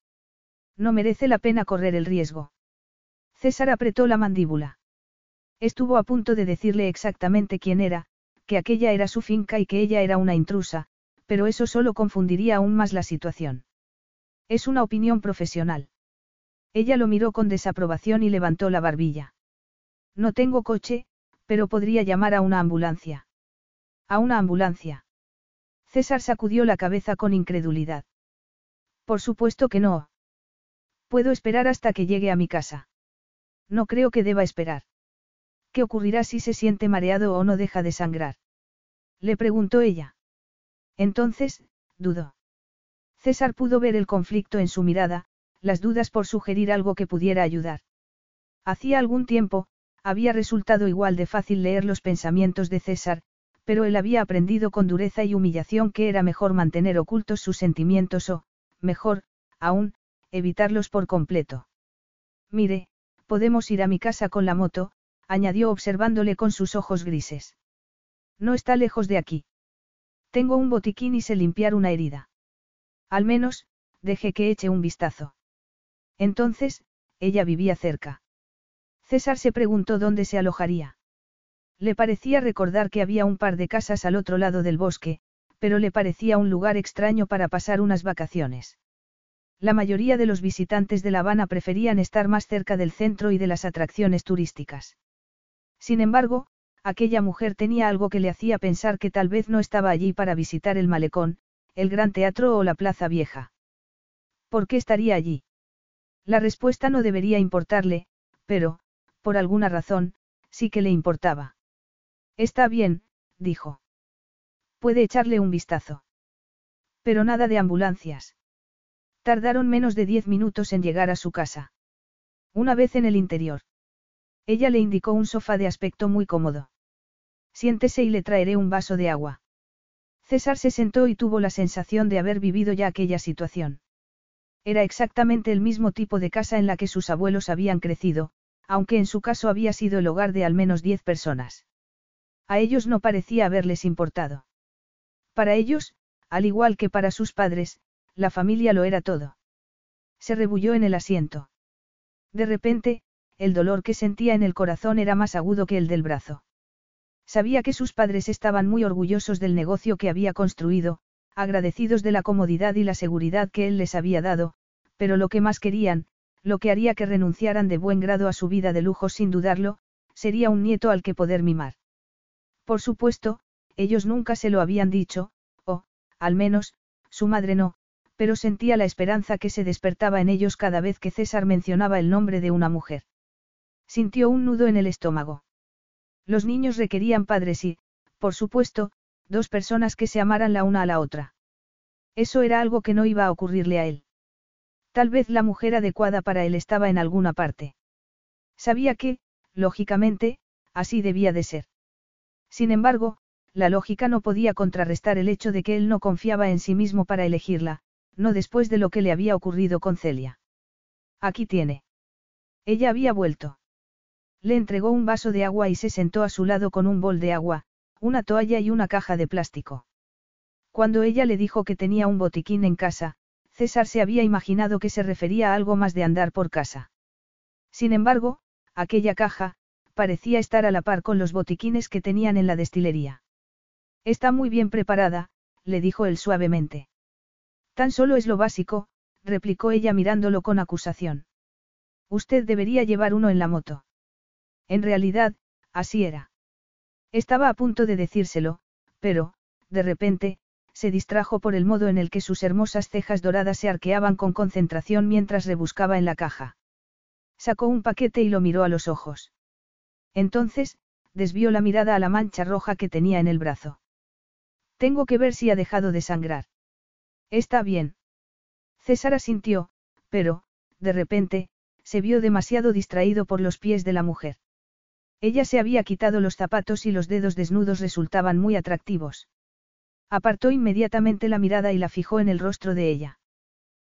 No merece la pena correr el riesgo. César apretó la mandíbula. Estuvo a punto de decirle exactamente quién era, que aquella era su finca y que ella era una intrusa, pero eso solo confundiría aún más la situación. Es una opinión profesional. Ella lo miró con desaprobación y levantó la barbilla. No tengo coche, pero podría llamar a una ambulancia. ¿A una ambulancia? César sacudió la cabeza con incredulidad. Por supuesto que no. Puedo esperar hasta que llegue a mi casa. No creo que deba esperar. ¿Qué ocurrirá si se siente mareado o no deja de sangrar? Le preguntó ella. Entonces, dudó. César pudo ver el conflicto en su mirada, las dudas por sugerir algo que pudiera ayudar. Hacía algún tiempo, había resultado igual de fácil leer los pensamientos de César, pero él había aprendido con dureza y humillación que era mejor mantener ocultos sus sentimientos o, mejor, aún, evitarlos por completo. Mire, podemos ir a mi casa con la moto, añadió observándole con sus ojos grises. No está lejos de aquí. Tengo un botiquín y sé limpiar una herida. Al menos, deje que eche un vistazo. Entonces, ella vivía cerca. César se preguntó dónde se alojaría. Le parecía recordar que había un par de casas al otro lado del bosque, pero le parecía un lugar extraño para pasar unas vacaciones. La mayoría de los visitantes de La Habana preferían estar más cerca del centro y de las atracciones turísticas. Sin embargo, aquella mujer tenía algo que le hacía pensar que tal vez no estaba allí para visitar el malecón, el gran teatro o la plaza vieja. ¿Por qué estaría allí? La respuesta no debería importarle, pero, por alguna razón, sí que le importaba. Está bien, dijo. Puede echarle un vistazo. Pero nada de ambulancias. Tardaron menos de diez minutos en llegar a su casa. Una vez en el interior. Ella le indicó un sofá de aspecto muy cómodo. Siéntese y le traeré un vaso de agua. César se sentó y tuvo la sensación de haber vivido ya aquella situación. Era exactamente el mismo tipo de casa en la que sus abuelos habían crecido, aunque en su caso había sido el hogar de al menos diez personas. A ellos no parecía haberles importado. Para ellos, al igual que para sus padres, la familia lo era todo. Se rebulló en el asiento. De repente, el dolor que sentía en el corazón era más agudo que el del brazo. Sabía que sus padres estaban muy orgullosos del negocio que había construido, agradecidos de la comodidad y la seguridad que él les había dado, pero lo que más querían, lo que haría que renunciaran de buen grado a su vida de lujo sin dudarlo, sería un nieto al que poder mimar. Por supuesto, ellos nunca se lo habían dicho, o, al menos, su madre no, pero sentía la esperanza que se despertaba en ellos cada vez que César mencionaba el nombre de una mujer. Sintió un nudo en el estómago. Los niños requerían padres y, por supuesto, dos personas que se amaran la una a la otra. Eso era algo que no iba a ocurrirle a él. Tal vez la mujer adecuada para él estaba en alguna parte. Sabía que, lógicamente, así debía de ser. Sin embargo, la lógica no podía contrarrestar el hecho de que él no confiaba en sí mismo para elegirla, no después de lo que le había ocurrido con Celia. Aquí tiene. Ella había vuelto. Le entregó un vaso de agua y se sentó a su lado con un bol de agua, una toalla y una caja de plástico. Cuando ella le dijo que tenía un botiquín en casa, César se había imaginado que se refería a algo más de andar por casa. Sin embargo, aquella caja, parecía estar a la par con los botiquines que tenían en la destilería. Está muy bien preparada, le dijo él suavemente. Tan solo es lo básico, replicó ella mirándolo con acusación. Usted debería llevar uno en la moto. En realidad, así era. Estaba a punto de decírselo, pero, de repente, se distrajo por el modo en el que sus hermosas cejas doradas se arqueaban con concentración mientras rebuscaba en la caja. Sacó un paquete y lo miró a los ojos. Entonces, desvió la mirada a la mancha roja que tenía en el brazo. Tengo que ver si ha dejado de sangrar. Está bien. César asintió, pero, de repente, se vio demasiado distraído por los pies de la mujer. Ella se había quitado los zapatos y los dedos desnudos resultaban muy atractivos. Apartó inmediatamente la mirada y la fijó en el rostro de ella.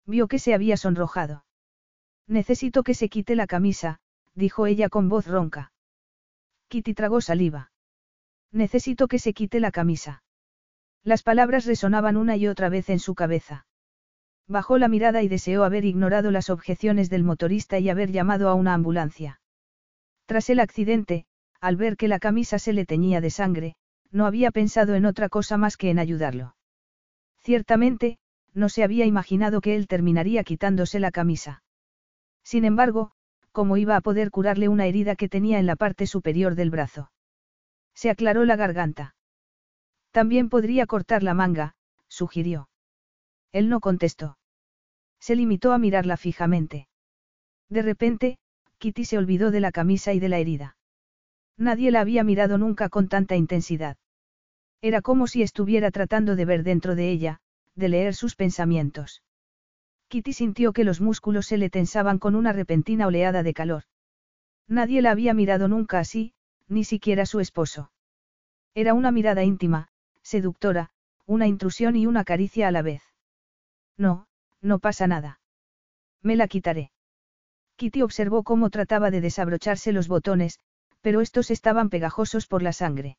Vio que se había sonrojado. Necesito que se quite la camisa, dijo ella con voz ronca. Kitty tragó saliva. Necesito que se quite la camisa. Las palabras resonaban una y otra vez en su cabeza. Bajó la mirada y deseó haber ignorado las objeciones del motorista y haber llamado a una ambulancia. Tras el accidente, al ver que la camisa se le teñía de sangre, no había pensado en otra cosa más que en ayudarlo. Ciertamente, no se había imaginado que él terminaría quitándose la camisa. Sin embargo, ¿cómo iba a poder curarle una herida que tenía en la parte superior del brazo? Se aclaró la garganta. También podría cortar la manga, sugirió. Él no contestó. Se limitó a mirarla fijamente. De repente, Kitty se olvidó de la camisa y de la herida. Nadie la había mirado nunca con tanta intensidad. Era como si estuviera tratando de ver dentro de ella, de leer sus pensamientos. Kitty sintió que los músculos se le tensaban con una repentina oleada de calor. Nadie la había mirado nunca así, ni siquiera su esposo. Era una mirada íntima, seductora, una intrusión y una caricia a la vez. No, no pasa nada. Me la quitaré. Kitty observó cómo trataba de desabrocharse los botones, pero estos estaban pegajosos por la sangre.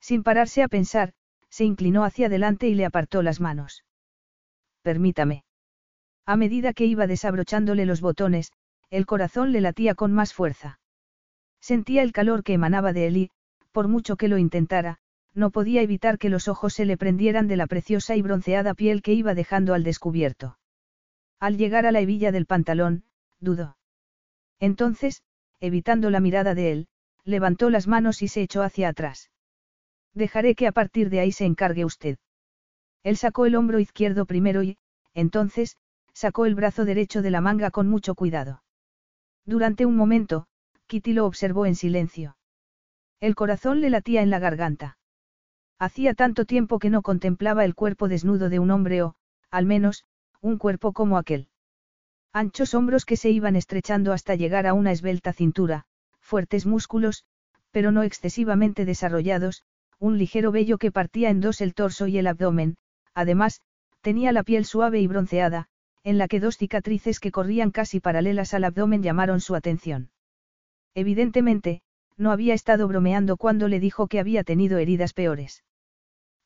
Sin pararse a pensar, se inclinó hacia adelante y le apartó las manos. Permítame. A medida que iba desabrochándole los botones, el corazón le latía con más fuerza. Sentía el calor que emanaba de él y, por mucho que lo intentara, no podía evitar que los ojos se le prendieran de la preciosa y bronceada piel que iba dejando al descubierto. Al llegar a la hebilla del pantalón, dudó. Entonces, evitando la mirada de él, levantó las manos y se echó hacia atrás. Dejaré que a partir de ahí se encargue usted. Él sacó el hombro izquierdo primero y, entonces, sacó el brazo derecho de la manga con mucho cuidado. Durante un momento, Kitty lo observó en silencio. El corazón le latía en la garganta. Hacía tanto tiempo que no contemplaba el cuerpo desnudo de un hombre o, al menos, un cuerpo como aquel. Anchos hombros que se iban estrechando hasta llegar a una esbelta cintura, fuertes músculos, pero no excesivamente desarrollados, un ligero vello que partía en dos el torso y el abdomen, además, tenía la piel suave y bronceada, en la que dos cicatrices que corrían casi paralelas al abdomen llamaron su atención. Evidentemente, no había estado bromeando cuando le dijo que había tenido heridas peores.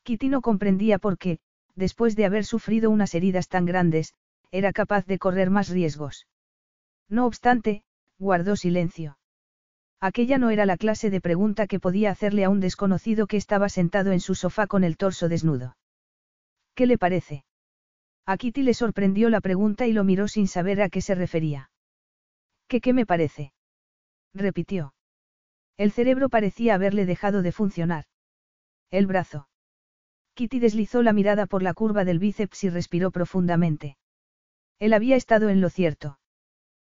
Kitty no comprendía por qué, después de haber sufrido unas heridas tan grandes, era capaz de correr más riesgos. No obstante, guardó silencio. Aquella no era la clase de pregunta que podía hacerle a un desconocido que estaba sentado en su sofá con el torso desnudo. ¿Qué le parece? A Kitty le sorprendió la pregunta y lo miró sin saber a qué se refería. ¿Qué qué me parece? repitió. El cerebro parecía haberle dejado de funcionar. El brazo. Kitty deslizó la mirada por la curva del bíceps y respiró profundamente. Él había estado en lo cierto.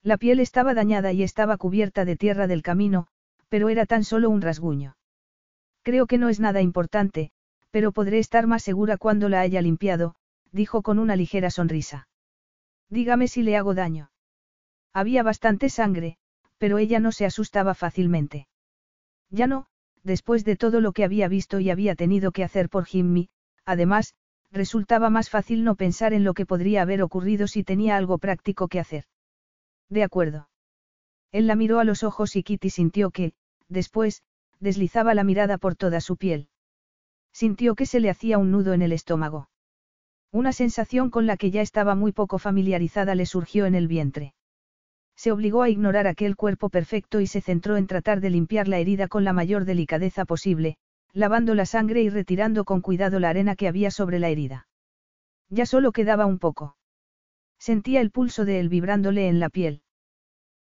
La piel estaba dañada y estaba cubierta de tierra del camino, pero era tan solo un rasguño. Creo que no es nada importante, pero podré estar más segura cuando la haya limpiado, dijo con una ligera sonrisa. Dígame si le hago daño. Había bastante sangre, pero ella no se asustaba fácilmente. Ya no, después de todo lo que había visto y había tenido que hacer por Jimmy, además, resultaba más fácil no pensar en lo que podría haber ocurrido si tenía algo práctico que hacer. De acuerdo. Él la miró a los ojos y Kitty sintió que, después, deslizaba la mirada por toda su piel. Sintió que se le hacía un nudo en el estómago. Una sensación con la que ya estaba muy poco familiarizada le surgió en el vientre. Se obligó a ignorar aquel cuerpo perfecto y se centró en tratar de limpiar la herida con la mayor delicadeza posible, lavando la sangre y retirando con cuidado la arena que había sobre la herida. Ya solo quedaba un poco. Sentía el pulso de él vibrándole en la piel.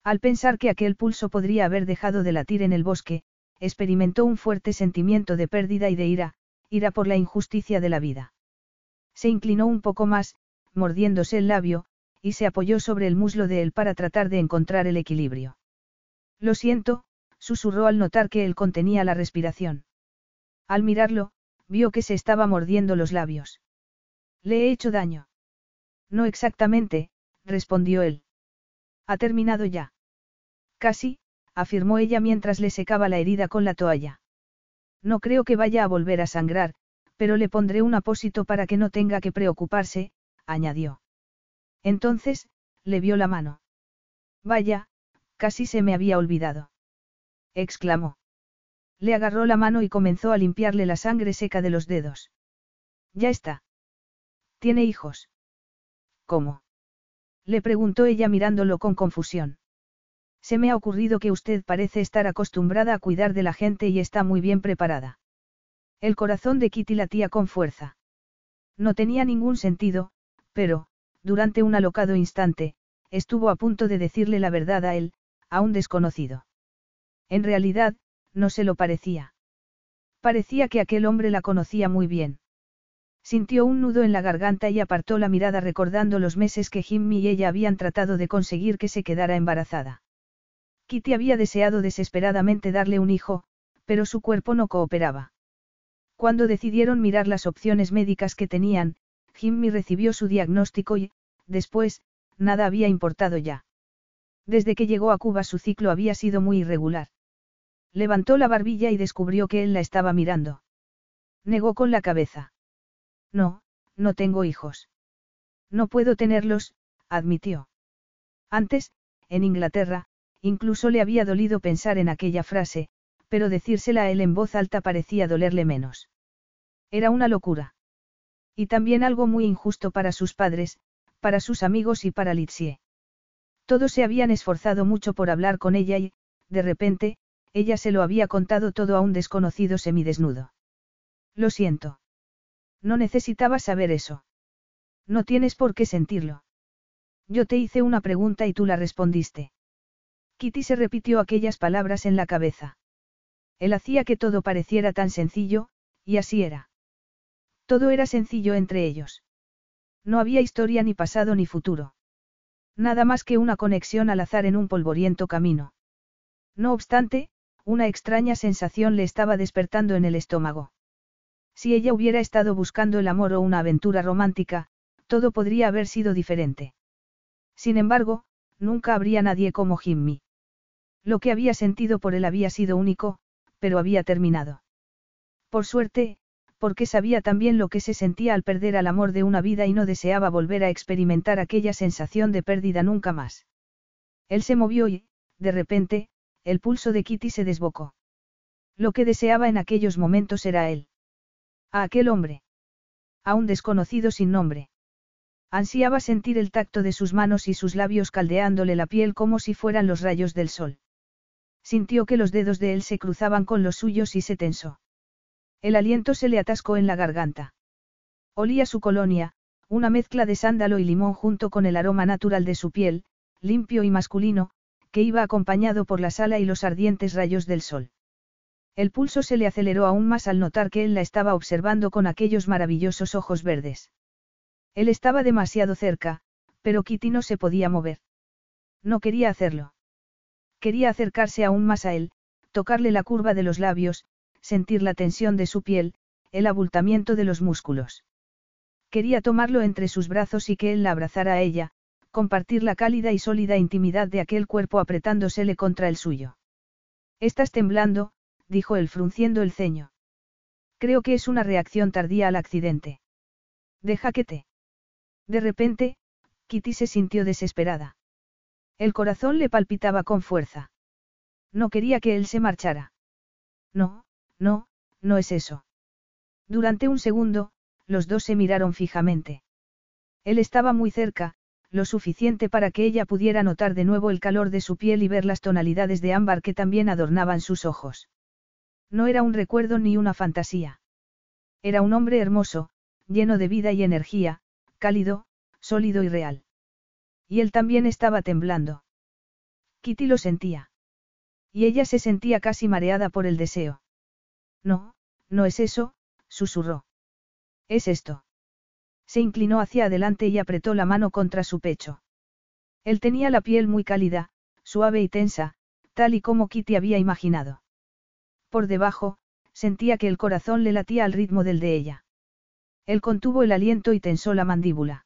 Al pensar que aquel pulso podría haber dejado de latir en el bosque, experimentó un fuerte sentimiento de pérdida y de ira, ira por la injusticia de la vida. Se inclinó un poco más, mordiéndose el labio, y se apoyó sobre el muslo de él para tratar de encontrar el equilibrio. Lo siento, susurró al notar que él contenía la respiración. Al mirarlo, vio que se estaba mordiendo los labios. ¿Le he hecho daño? No exactamente, respondió él. ¿Ha terminado ya? Casi, afirmó ella mientras le secaba la herida con la toalla. No creo que vaya a volver a sangrar, pero le pondré un apósito para que no tenga que preocuparse, añadió. Entonces, le vio la mano. Vaya, casi se me había olvidado. exclamó. Le agarró la mano y comenzó a limpiarle la sangre seca de los dedos. Ya está. ¿Tiene hijos? ¿Cómo? Le preguntó ella mirándolo con confusión. Se me ha ocurrido que usted parece estar acostumbrada a cuidar de la gente y está muy bien preparada. El corazón de Kitty latía con fuerza. No tenía ningún sentido, pero, durante un alocado instante, estuvo a punto de decirle la verdad a él, a un desconocido. En realidad, no se lo parecía. Parecía que aquel hombre la conocía muy bien. Sintió un nudo en la garganta y apartó la mirada recordando los meses que Jimmy y ella habían tratado de conseguir que se quedara embarazada. Kitty había deseado desesperadamente darle un hijo, pero su cuerpo no cooperaba. Cuando decidieron mirar las opciones médicas que tenían, Jimmy recibió su diagnóstico y, después, nada había importado ya. Desde que llegó a Cuba su ciclo había sido muy irregular. Levantó la barbilla y descubrió que él la estaba mirando. Negó con la cabeza. No, no tengo hijos. No puedo tenerlos, admitió. Antes, en Inglaterra, incluso le había dolido pensar en aquella frase, pero decírsela a él en voz alta parecía dolerle menos. Era una locura. Y también algo muy injusto para sus padres, para sus amigos y para Litsie. Todos se habían esforzado mucho por hablar con ella y, de repente, ella se lo había contado todo a un desconocido semidesnudo. Lo siento. No necesitaba saber eso. No tienes por qué sentirlo. Yo te hice una pregunta y tú la respondiste. Kitty se repitió aquellas palabras en la cabeza. Él hacía que todo pareciera tan sencillo, y así era. Todo era sencillo entre ellos. No había historia ni pasado ni futuro. Nada más que una conexión al azar en un polvoriento camino. No obstante, una extraña sensación le estaba despertando en el estómago. Si ella hubiera estado buscando el amor o una aventura romántica, todo podría haber sido diferente. Sin embargo, nunca habría nadie como Jimmy. Lo que había sentido por él había sido único, pero había terminado. Por suerte, porque sabía también lo que se sentía al perder al amor de una vida y no deseaba volver a experimentar aquella sensación de pérdida nunca más. Él se movió y, de repente, el pulso de Kitty se desbocó. Lo que deseaba en aquellos momentos era él. A aquel hombre. A un desconocido sin nombre. Ansiaba sentir el tacto de sus manos y sus labios caldeándole la piel como si fueran los rayos del sol. Sintió que los dedos de él se cruzaban con los suyos y se tensó. El aliento se le atascó en la garganta. Olía su colonia, una mezcla de sándalo y limón junto con el aroma natural de su piel, limpio y masculino, que iba acompañado por la sala y los ardientes rayos del sol. El pulso se le aceleró aún más al notar que él la estaba observando con aquellos maravillosos ojos verdes. Él estaba demasiado cerca, pero Kitty no se podía mover. No quería hacerlo. Quería acercarse aún más a él, tocarle la curva de los labios, sentir la tensión de su piel, el abultamiento de los músculos. Quería tomarlo entre sus brazos y que él la abrazara a ella, compartir la cálida y sólida intimidad de aquel cuerpo apretándosele contra el suyo. Estás temblando, dijo él frunciendo el ceño. Creo que es una reacción tardía al accidente. Deja que te. De repente, Kitty se sintió desesperada. El corazón le palpitaba con fuerza. No quería que él se marchara. No, no, no es eso. Durante un segundo, los dos se miraron fijamente. Él estaba muy cerca, lo suficiente para que ella pudiera notar de nuevo el calor de su piel y ver las tonalidades de ámbar que también adornaban sus ojos. No era un recuerdo ni una fantasía. Era un hombre hermoso, lleno de vida y energía, cálido, sólido y real. Y él también estaba temblando. Kitty lo sentía. Y ella se sentía casi mareada por el deseo. No, no es eso, susurró. Es esto. Se inclinó hacia adelante y apretó la mano contra su pecho. Él tenía la piel muy cálida, suave y tensa, tal y como Kitty había imaginado. Por debajo, sentía que el corazón le latía al ritmo del de ella. Él contuvo el aliento y tensó la mandíbula.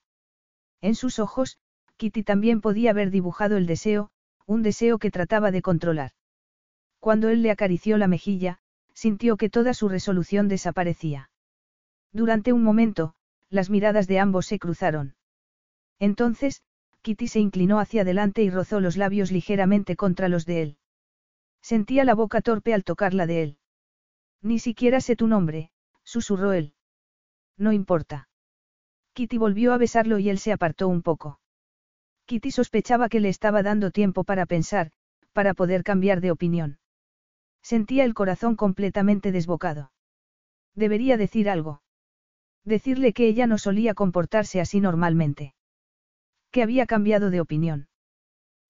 En sus ojos, Kitty también podía haber dibujado el deseo, un deseo que trataba de controlar. Cuando él le acarició la mejilla, sintió que toda su resolución desaparecía. Durante un momento, las miradas de ambos se cruzaron. Entonces, Kitty se inclinó hacia adelante y rozó los labios ligeramente contra los de él. Sentía la boca torpe al tocarla de él. Ni siquiera sé tu nombre, susurró él. No importa. Kitty volvió a besarlo y él se apartó un poco. Kitty sospechaba que le estaba dando tiempo para pensar, para poder cambiar de opinión. Sentía el corazón completamente desbocado. Debería decir algo. Decirle que ella no solía comportarse así normalmente. Que había cambiado de opinión.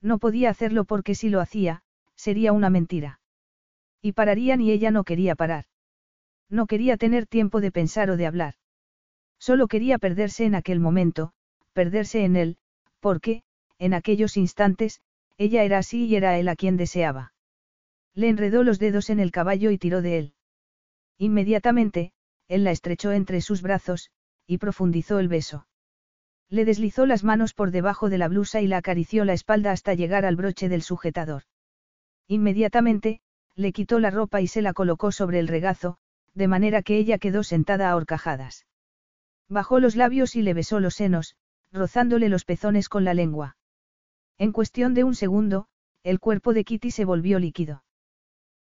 No podía hacerlo porque si lo hacía, sería una mentira. Y pararían y ella no quería parar. No quería tener tiempo de pensar o de hablar. Solo quería perderse en aquel momento, perderse en él, porque, en aquellos instantes, ella era así y era él a quien deseaba. Le enredó los dedos en el caballo y tiró de él. Inmediatamente, él la estrechó entre sus brazos, y profundizó el beso. Le deslizó las manos por debajo de la blusa y la acarició la espalda hasta llegar al broche del sujetador. Inmediatamente, le quitó la ropa y se la colocó sobre el regazo, de manera que ella quedó sentada a horcajadas. Bajó los labios y le besó los senos, rozándole los pezones con la lengua. En cuestión de un segundo, el cuerpo de Kitty se volvió líquido.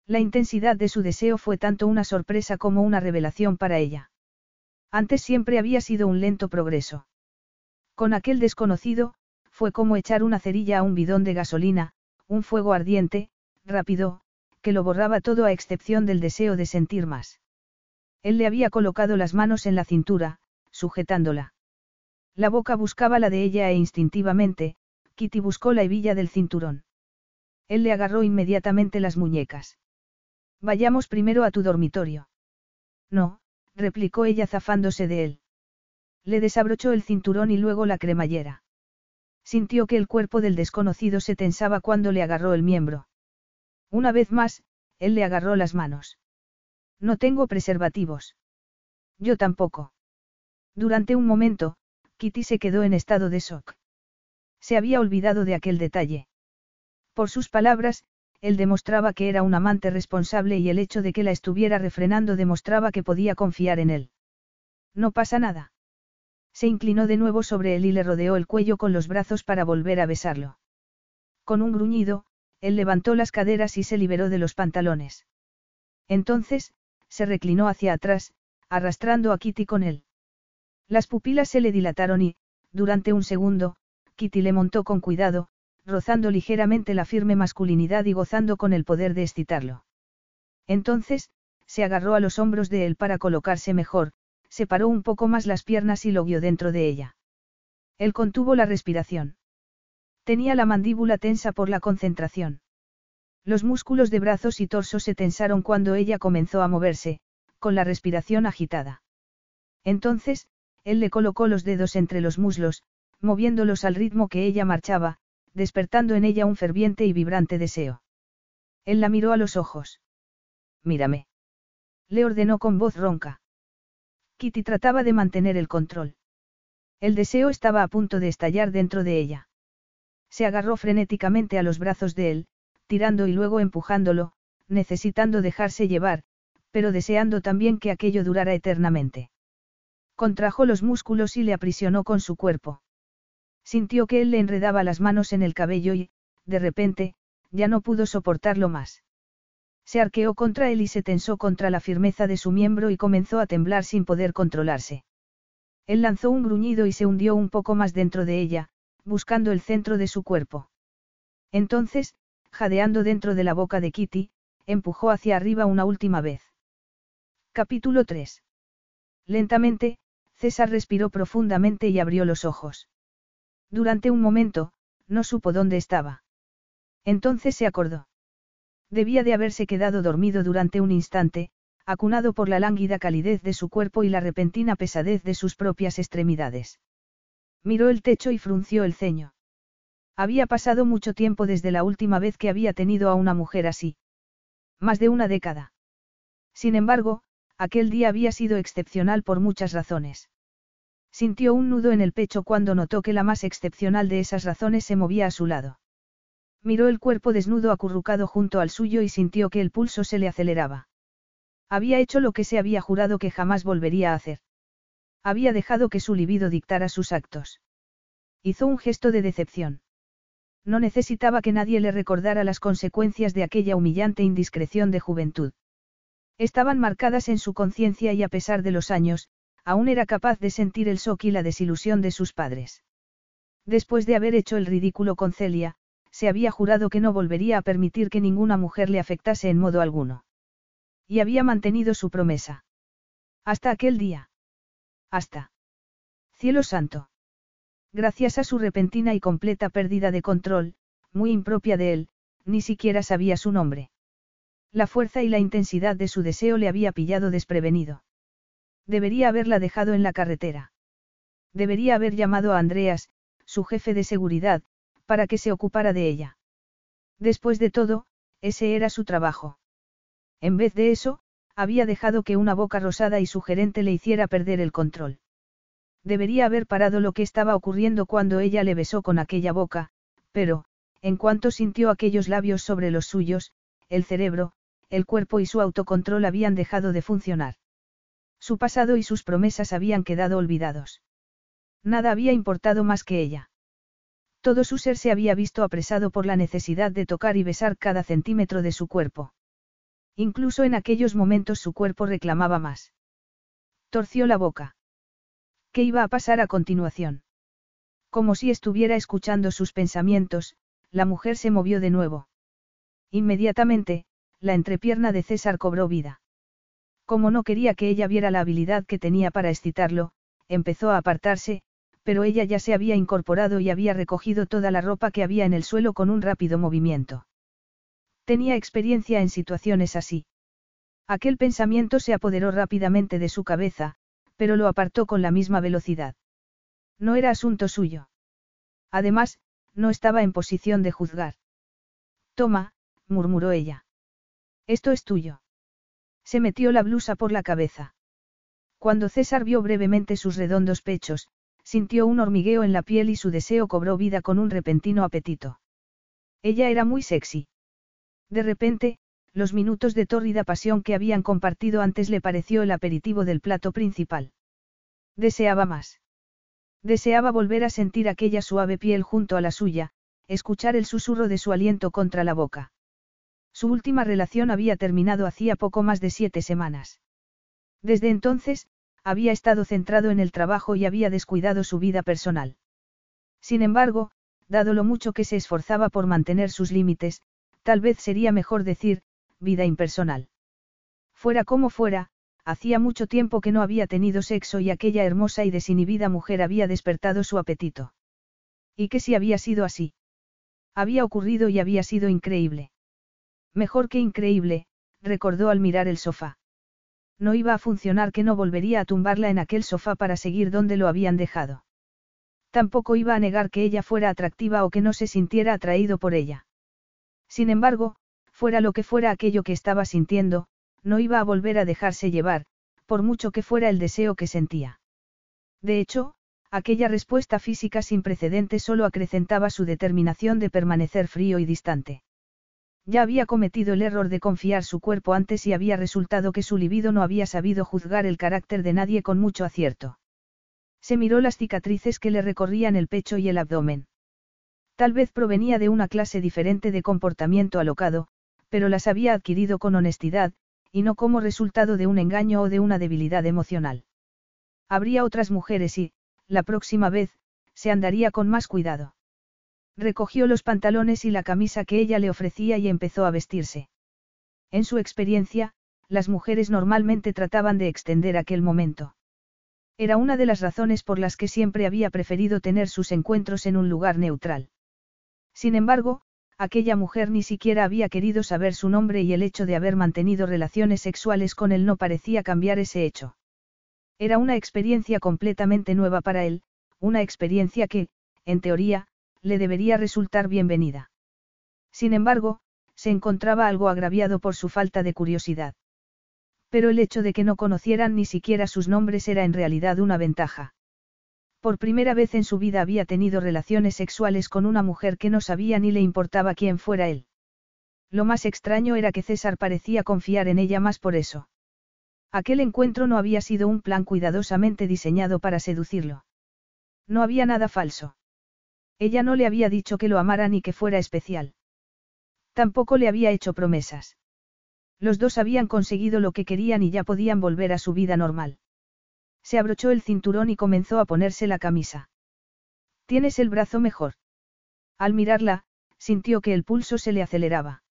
La intensidad de su deseo fue tanto una sorpresa como una revelación para ella. Antes siempre había sido un lento progreso. Con aquel desconocido, fue como echar una cerilla a un bidón de gasolina, un fuego ardiente, rápido, que lo borraba todo a excepción del deseo de sentir más. Él le había colocado las manos en la cintura, sujetándola. La boca buscaba la de ella e instintivamente, Kitty buscó la hebilla del cinturón. Él le agarró inmediatamente las muñecas. Vayamos primero a tu dormitorio. No, replicó ella zafándose de él. Le desabrochó el cinturón y luego la cremallera. Sintió que el cuerpo del desconocido se tensaba cuando le agarró el miembro. Una vez más, él le agarró las manos. No tengo preservativos. Yo tampoco. Durante un momento, Kitty se quedó en estado de shock. Se había olvidado de aquel detalle. Por sus palabras, él demostraba que era un amante responsable y el hecho de que la estuviera refrenando demostraba que podía confiar en él. No pasa nada. Se inclinó de nuevo sobre él y le rodeó el cuello con los brazos para volver a besarlo. Con un gruñido, él levantó las caderas y se liberó de los pantalones. Entonces, se reclinó hacia atrás, arrastrando a Kitty con él. Las pupilas se le dilataron y, durante un segundo, Kitty le montó con cuidado, rozando ligeramente la firme masculinidad y gozando con el poder de excitarlo. Entonces, se agarró a los hombros de él para colocarse mejor, separó un poco más las piernas y lo vio dentro de ella. Él contuvo la respiración. Tenía la mandíbula tensa por la concentración. Los músculos de brazos y torso se tensaron cuando ella comenzó a moverse, con la respiración agitada. Entonces, él le colocó los dedos entre los muslos, moviéndolos al ritmo que ella marchaba, despertando en ella un ferviente y vibrante deseo. Él la miró a los ojos. Mírame. Le ordenó con voz ronca. Kitty trataba de mantener el control. El deseo estaba a punto de estallar dentro de ella. Se agarró frenéticamente a los brazos de él, tirando y luego empujándolo, necesitando dejarse llevar, pero deseando también que aquello durara eternamente. Contrajo los músculos y le aprisionó con su cuerpo. Sintió que él le enredaba las manos en el cabello y, de repente, ya no pudo soportarlo más. Se arqueó contra él y se tensó contra la firmeza de su miembro y comenzó a temblar sin poder controlarse. Él lanzó un gruñido y se hundió un poco más dentro de ella, buscando el centro de su cuerpo. Entonces, jadeando dentro de la boca de Kitty, empujó hacia arriba una última vez. Capítulo 3. Lentamente, César respiró profundamente y abrió los ojos. Durante un momento, no supo dónde estaba. Entonces se acordó. Debía de haberse quedado dormido durante un instante, acunado por la lánguida calidez de su cuerpo y la repentina pesadez de sus propias extremidades. Miró el techo y frunció el ceño. Había pasado mucho tiempo desde la última vez que había tenido a una mujer así. Más de una década. Sin embargo, aquel día había sido excepcional por muchas razones. Sintió un nudo en el pecho cuando notó que la más excepcional de esas razones se movía a su lado. Miró el cuerpo desnudo acurrucado junto al suyo y sintió que el pulso se le aceleraba. Había hecho lo que se había jurado que jamás volvería a hacer. Había dejado que su libido dictara sus actos. Hizo un gesto de decepción. No necesitaba que nadie le recordara las consecuencias de aquella humillante indiscreción de juventud. Estaban marcadas en su conciencia y a pesar de los años, aún era capaz de sentir el shock y la desilusión de sus padres. Después de haber hecho el ridículo con Celia, se había jurado que no volvería a permitir que ninguna mujer le afectase en modo alguno. Y había mantenido su promesa. Hasta aquel día. Hasta. Cielo santo. Gracias a su repentina y completa pérdida de control, muy impropia de él, ni siquiera sabía su nombre. La fuerza y la intensidad de su deseo le había pillado desprevenido. Debería haberla dejado en la carretera. Debería haber llamado a Andreas, su jefe de seguridad, para que se ocupara de ella. Después de todo, ese era su trabajo. En vez de eso, había dejado que una boca rosada y sugerente le hiciera perder el control. Debería haber parado lo que estaba ocurriendo cuando ella le besó con aquella boca, pero, en cuanto sintió aquellos labios sobre los suyos, el cerebro, el cuerpo y su autocontrol habían dejado de funcionar. Su pasado y sus promesas habían quedado olvidados. Nada había importado más que ella. Todo su ser se había visto apresado por la necesidad de tocar y besar cada centímetro de su cuerpo. Incluso en aquellos momentos su cuerpo reclamaba más. Torció la boca. ¿Qué iba a pasar a continuación? Como si estuviera escuchando sus pensamientos, la mujer se movió de nuevo. Inmediatamente, la entrepierna de César cobró vida. Como no quería que ella viera la habilidad que tenía para excitarlo, empezó a apartarse, pero ella ya se había incorporado y había recogido toda la ropa que había en el suelo con un rápido movimiento. Tenía experiencia en situaciones así. Aquel pensamiento se apoderó rápidamente de su cabeza, pero lo apartó con la misma velocidad. No era asunto suyo. Además, no estaba en posición de juzgar. Toma, murmuró ella. Esto es tuyo. Se metió la blusa por la cabeza. Cuando César vio brevemente sus redondos pechos, sintió un hormigueo en la piel y su deseo cobró vida con un repentino apetito. Ella era muy sexy. De repente, los minutos de tórrida pasión que habían compartido antes le pareció el aperitivo del plato principal. Deseaba más. Deseaba volver a sentir aquella suave piel junto a la suya, escuchar el susurro de su aliento contra la boca. Su última relación había terminado hacía poco más de siete semanas. Desde entonces, había estado centrado en el trabajo y había descuidado su vida personal. Sin embargo, dado lo mucho que se esforzaba por mantener sus límites, tal vez sería mejor decir, vida impersonal. Fuera como fuera, hacía mucho tiempo que no había tenido sexo y aquella hermosa y desinhibida mujer había despertado su apetito. ¿Y que si había sido así? Había ocurrido y había sido increíble. Mejor que increíble, recordó al mirar el sofá. No iba a funcionar que no volvería a tumbarla en aquel sofá para seguir donde lo habían dejado. Tampoco iba a negar que ella fuera atractiva o que no se sintiera atraído por ella. Sin embargo, fuera lo que fuera aquello que estaba sintiendo, no iba a volver a dejarse llevar, por mucho que fuera el deseo que sentía. De hecho, aquella respuesta física sin precedentes solo acrecentaba su determinación de permanecer frío y distante. Ya había cometido el error de confiar su cuerpo antes y había resultado que su libido no había sabido juzgar el carácter de nadie con mucho acierto. Se miró las cicatrices que le recorrían el pecho y el abdomen. Tal vez provenía de una clase diferente de comportamiento alocado, pero las había adquirido con honestidad, y no como resultado de un engaño o de una debilidad emocional. Habría otras mujeres y, la próxima vez, se andaría con más cuidado. Recogió los pantalones y la camisa que ella le ofrecía y empezó a vestirse. En su experiencia, las mujeres normalmente trataban de extender aquel momento. Era una de las razones por las que siempre había preferido tener sus encuentros en un lugar neutral. Sin embargo, aquella mujer ni siquiera había querido saber su nombre y el hecho de haber mantenido relaciones sexuales con él no parecía cambiar ese hecho. Era una experiencia completamente nueva para él, una experiencia que, en teoría, le debería resultar bienvenida. Sin embargo, se encontraba algo agraviado por su falta de curiosidad. Pero el hecho de que no conocieran ni siquiera sus nombres era en realidad una ventaja. Por primera vez en su vida había tenido relaciones sexuales con una mujer que no sabía ni le importaba quién fuera él. Lo más extraño era que César parecía confiar en ella más por eso. Aquel encuentro no había sido un plan cuidadosamente diseñado para seducirlo. No había nada falso. Ella no le había dicho que lo amara ni que fuera especial. Tampoco le había hecho promesas. Los dos habían conseguido lo que querían y ya podían volver a su vida normal. Se abrochó el cinturón y comenzó a ponerse la camisa. Tienes el brazo mejor. Al mirarla, sintió que el pulso se le aceleraba.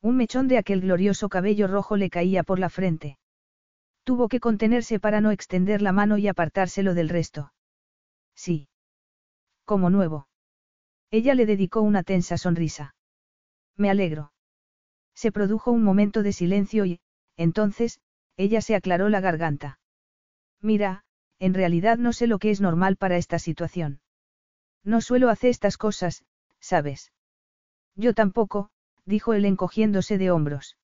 Un mechón de aquel glorioso cabello rojo le caía por la frente. Tuvo que contenerse para no extender la mano y apartárselo del resto. Sí. Como nuevo. Ella le dedicó una tensa sonrisa. Me alegro. Se produjo un momento de silencio y, entonces, ella se aclaró la garganta. Mira, en realidad no sé lo que es normal para esta situación. No suelo hacer estas cosas, ¿sabes? Yo tampoco, dijo él encogiéndose de hombros.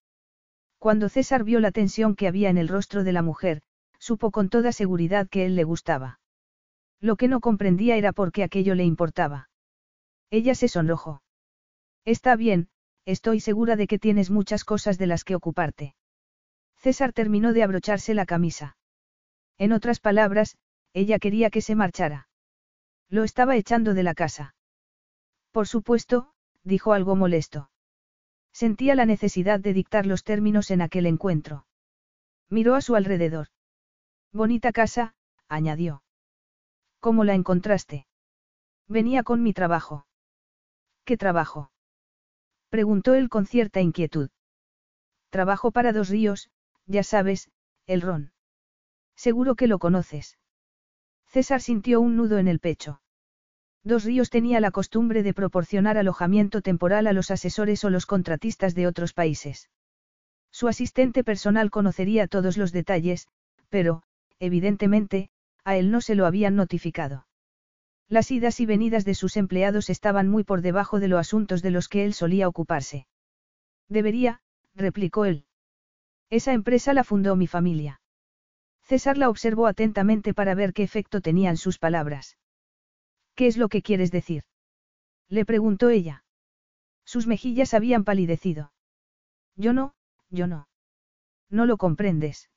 Cuando César vio la tensión que había en el rostro de la mujer, supo con toda seguridad que él le gustaba. Lo que no comprendía era por qué aquello le importaba. Ella se sonrojó. Está bien, estoy segura de que tienes muchas cosas de las que ocuparte. César terminó de abrocharse la camisa. En otras palabras, ella quería que se marchara. Lo estaba echando de la casa. Por supuesto, dijo algo molesto. Sentía la necesidad de dictar los términos en aquel encuentro. Miró a su alrededor. Bonita casa, añadió. ¿Cómo la encontraste? Venía con mi trabajo. ¿Qué trabajo? Preguntó él con cierta inquietud. Trabajo para dos ríos, ya sabes, el ron. Seguro que lo conoces. César sintió un nudo en el pecho. Dos Ríos tenía la costumbre de proporcionar alojamiento temporal a los asesores o los contratistas de otros países. Su asistente personal conocería todos los detalles, pero, evidentemente, a él no se lo habían notificado. Las idas y venidas de sus empleados estaban muy por debajo de los asuntos de los que él solía ocuparse. Debería, replicó él. Esa empresa la fundó mi familia. César la observó atentamente para ver qué efecto tenían sus palabras. ¿Qué es lo que quieres decir? Le preguntó ella. Sus mejillas habían palidecido. Yo no, yo no. No lo comprendes.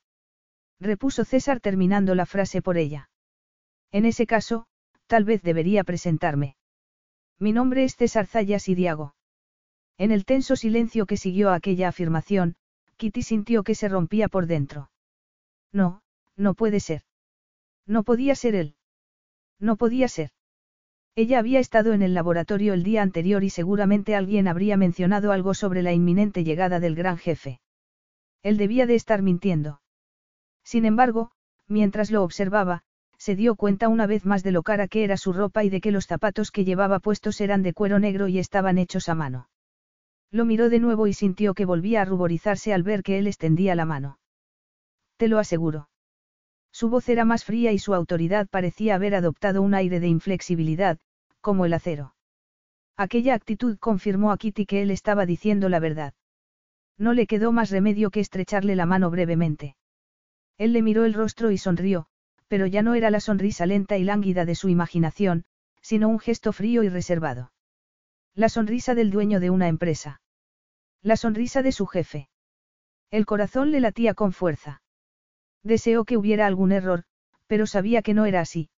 Repuso César terminando la frase por ella. En ese caso, tal vez debería presentarme. Mi nombre es César Zayas y Diago. En el tenso silencio que siguió a aquella afirmación, Kitty sintió que se rompía por dentro. No, no puede ser. No podía ser él. No podía ser. Ella había estado en el laboratorio el día anterior y seguramente alguien habría mencionado algo sobre la inminente llegada del gran jefe. Él debía de estar mintiendo. Sin embargo, mientras lo observaba, se dio cuenta una vez más de lo cara que era su ropa y de que los zapatos que llevaba puestos eran de cuero negro y estaban hechos a mano. Lo miró de nuevo y sintió que volvía a ruborizarse al ver que él extendía la mano. Te lo aseguro. Su voz era más fría y su autoridad parecía haber adoptado un aire de inflexibilidad, como el acero. Aquella actitud confirmó a Kitty que él estaba diciendo la verdad. No le quedó más remedio que estrecharle la mano brevemente. Él le miró el rostro y sonrió, pero ya no era la sonrisa lenta y lánguida de su imaginación, sino un gesto frío y reservado. La sonrisa del dueño de una empresa. La sonrisa de su jefe. El corazón le latía con fuerza. Deseó que hubiera algún error, pero sabía que no era así.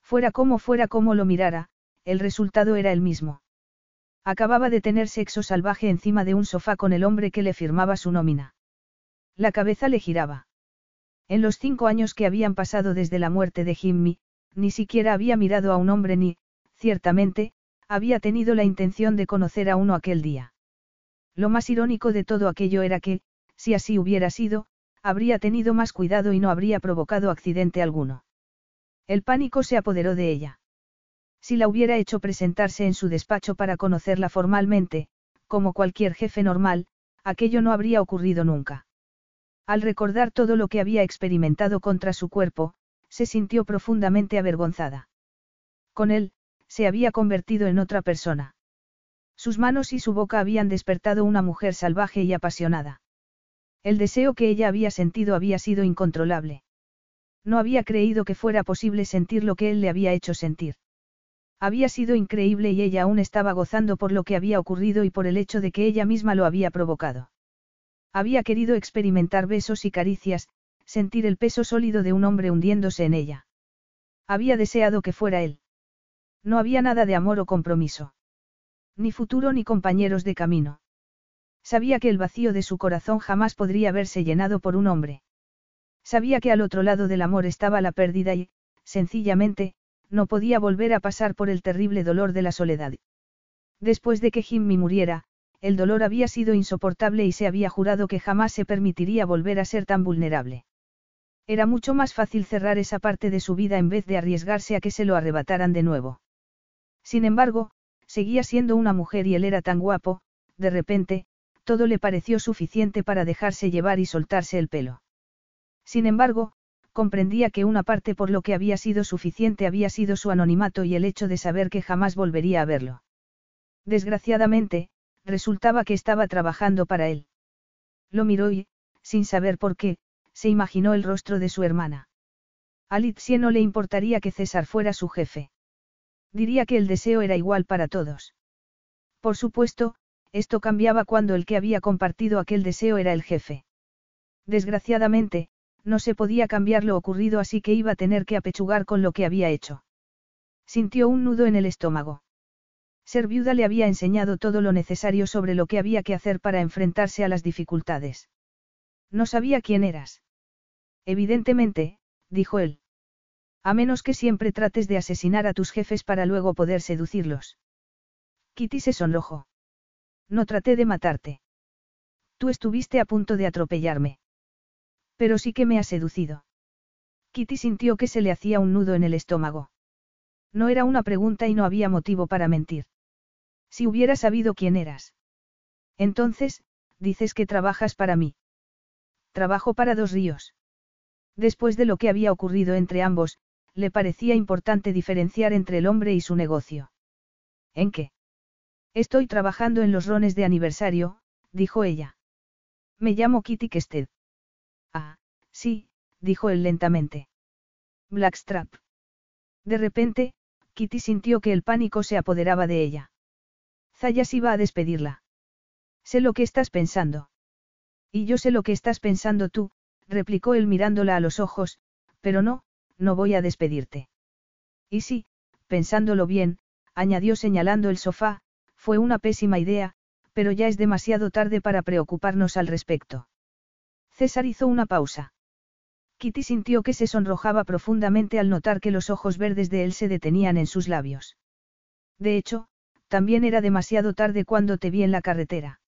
Fuera como fuera como lo mirara, el resultado era el mismo. Acababa de tener sexo salvaje encima de un sofá con el hombre que le firmaba su nómina. La cabeza le giraba. En los cinco años que habían pasado desde la muerte de Jimmy, ni siquiera había mirado a un hombre ni, ciertamente, había tenido la intención de conocer a uno aquel día. Lo más irónico de todo aquello era que, si así hubiera sido, habría tenido más cuidado y no habría provocado accidente alguno. El pánico se apoderó de ella. Si la hubiera hecho presentarse en su despacho para conocerla formalmente, como cualquier jefe normal, aquello no habría ocurrido nunca. Al recordar todo lo que había experimentado contra su cuerpo, se sintió profundamente avergonzada. Con él, se había convertido en otra persona. Sus manos y su boca habían despertado una mujer salvaje y apasionada. El deseo que ella había sentido había sido incontrolable. No había creído que fuera posible sentir lo que él le había hecho sentir. Había sido increíble y ella aún estaba gozando por lo que había ocurrido y por el hecho de que ella misma lo había provocado. Había querido experimentar besos y caricias, sentir el peso sólido de un hombre hundiéndose en ella. Había deseado que fuera él. No había nada de amor o compromiso. Ni futuro ni compañeros de camino. Sabía que el vacío de su corazón jamás podría verse llenado por un hombre. Sabía que al otro lado del amor estaba la pérdida y, sencillamente, no podía volver a pasar por el terrible dolor de la soledad. Después de que Jimmy muriera, el dolor había sido insoportable y se había jurado que jamás se permitiría volver a ser tan vulnerable. Era mucho más fácil cerrar esa parte de su vida en vez de arriesgarse a que se lo arrebataran de nuevo. Sin embargo, seguía siendo una mujer y él era tan guapo, de repente, todo le pareció suficiente para dejarse llevar y soltarse el pelo. Sin embargo, comprendía que una parte por lo que había sido suficiente había sido su anonimato y el hecho de saber que jamás volvería a verlo. Desgraciadamente, resultaba que estaba trabajando para él. Lo miró y, sin saber por qué, se imaginó el rostro de su hermana. A no le importaría que César fuera su jefe. Diría que el deseo era igual para todos. Por supuesto, esto cambiaba cuando el que había compartido aquel deseo era el jefe. Desgraciadamente, no se podía cambiar lo ocurrido así que iba a tener que apechugar con lo que había hecho. Sintió un nudo en el estómago. Ser viuda le había enseñado todo lo necesario sobre lo que había que hacer para enfrentarse a las dificultades. No sabía quién eras. Evidentemente, dijo él. A menos que siempre trates de asesinar a tus jefes para luego poder seducirlos. Kitty se sonrojó. No traté de matarte. Tú estuviste a punto de atropellarme. Pero sí que me has seducido. Kitty sintió que se le hacía un nudo en el estómago. No era una pregunta y no había motivo para mentir. Si hubiera sabido quién eras. Entonces, dices que trabajas para mí. Trabajo para dos ríos. Después de lo que había ocurrido entre ambos, le parecía importante diferenciar entre el hombre y su negocio. ¿En qué? Estoy trabajando en los rones de aniversario, dijo ella. Me llamo Kitty Kested. Ah, sí, dijo él lentamente. Blackstrap. De repente, Kitty sintió que el pánico se apoderaba de ella. Zayas iba a despedirla. Sé lo que estás pensando. Y yo sé lo que estás pensando tú, replicó él mirándola a los ojos, pero no, no voy a despedirte. Y sí, pensándolo bien, añadió señalando el sofá, fue una pésima idea, pero ya es demasiado tarde para preocuparnos al respecto. César hizo una pausa. Kitty sintió que se sonrojaba profundamente al notar que los ojos verdes de él se detenían en sus labios. De hecho, también era demasiado tarde cuando te vi en la carretera.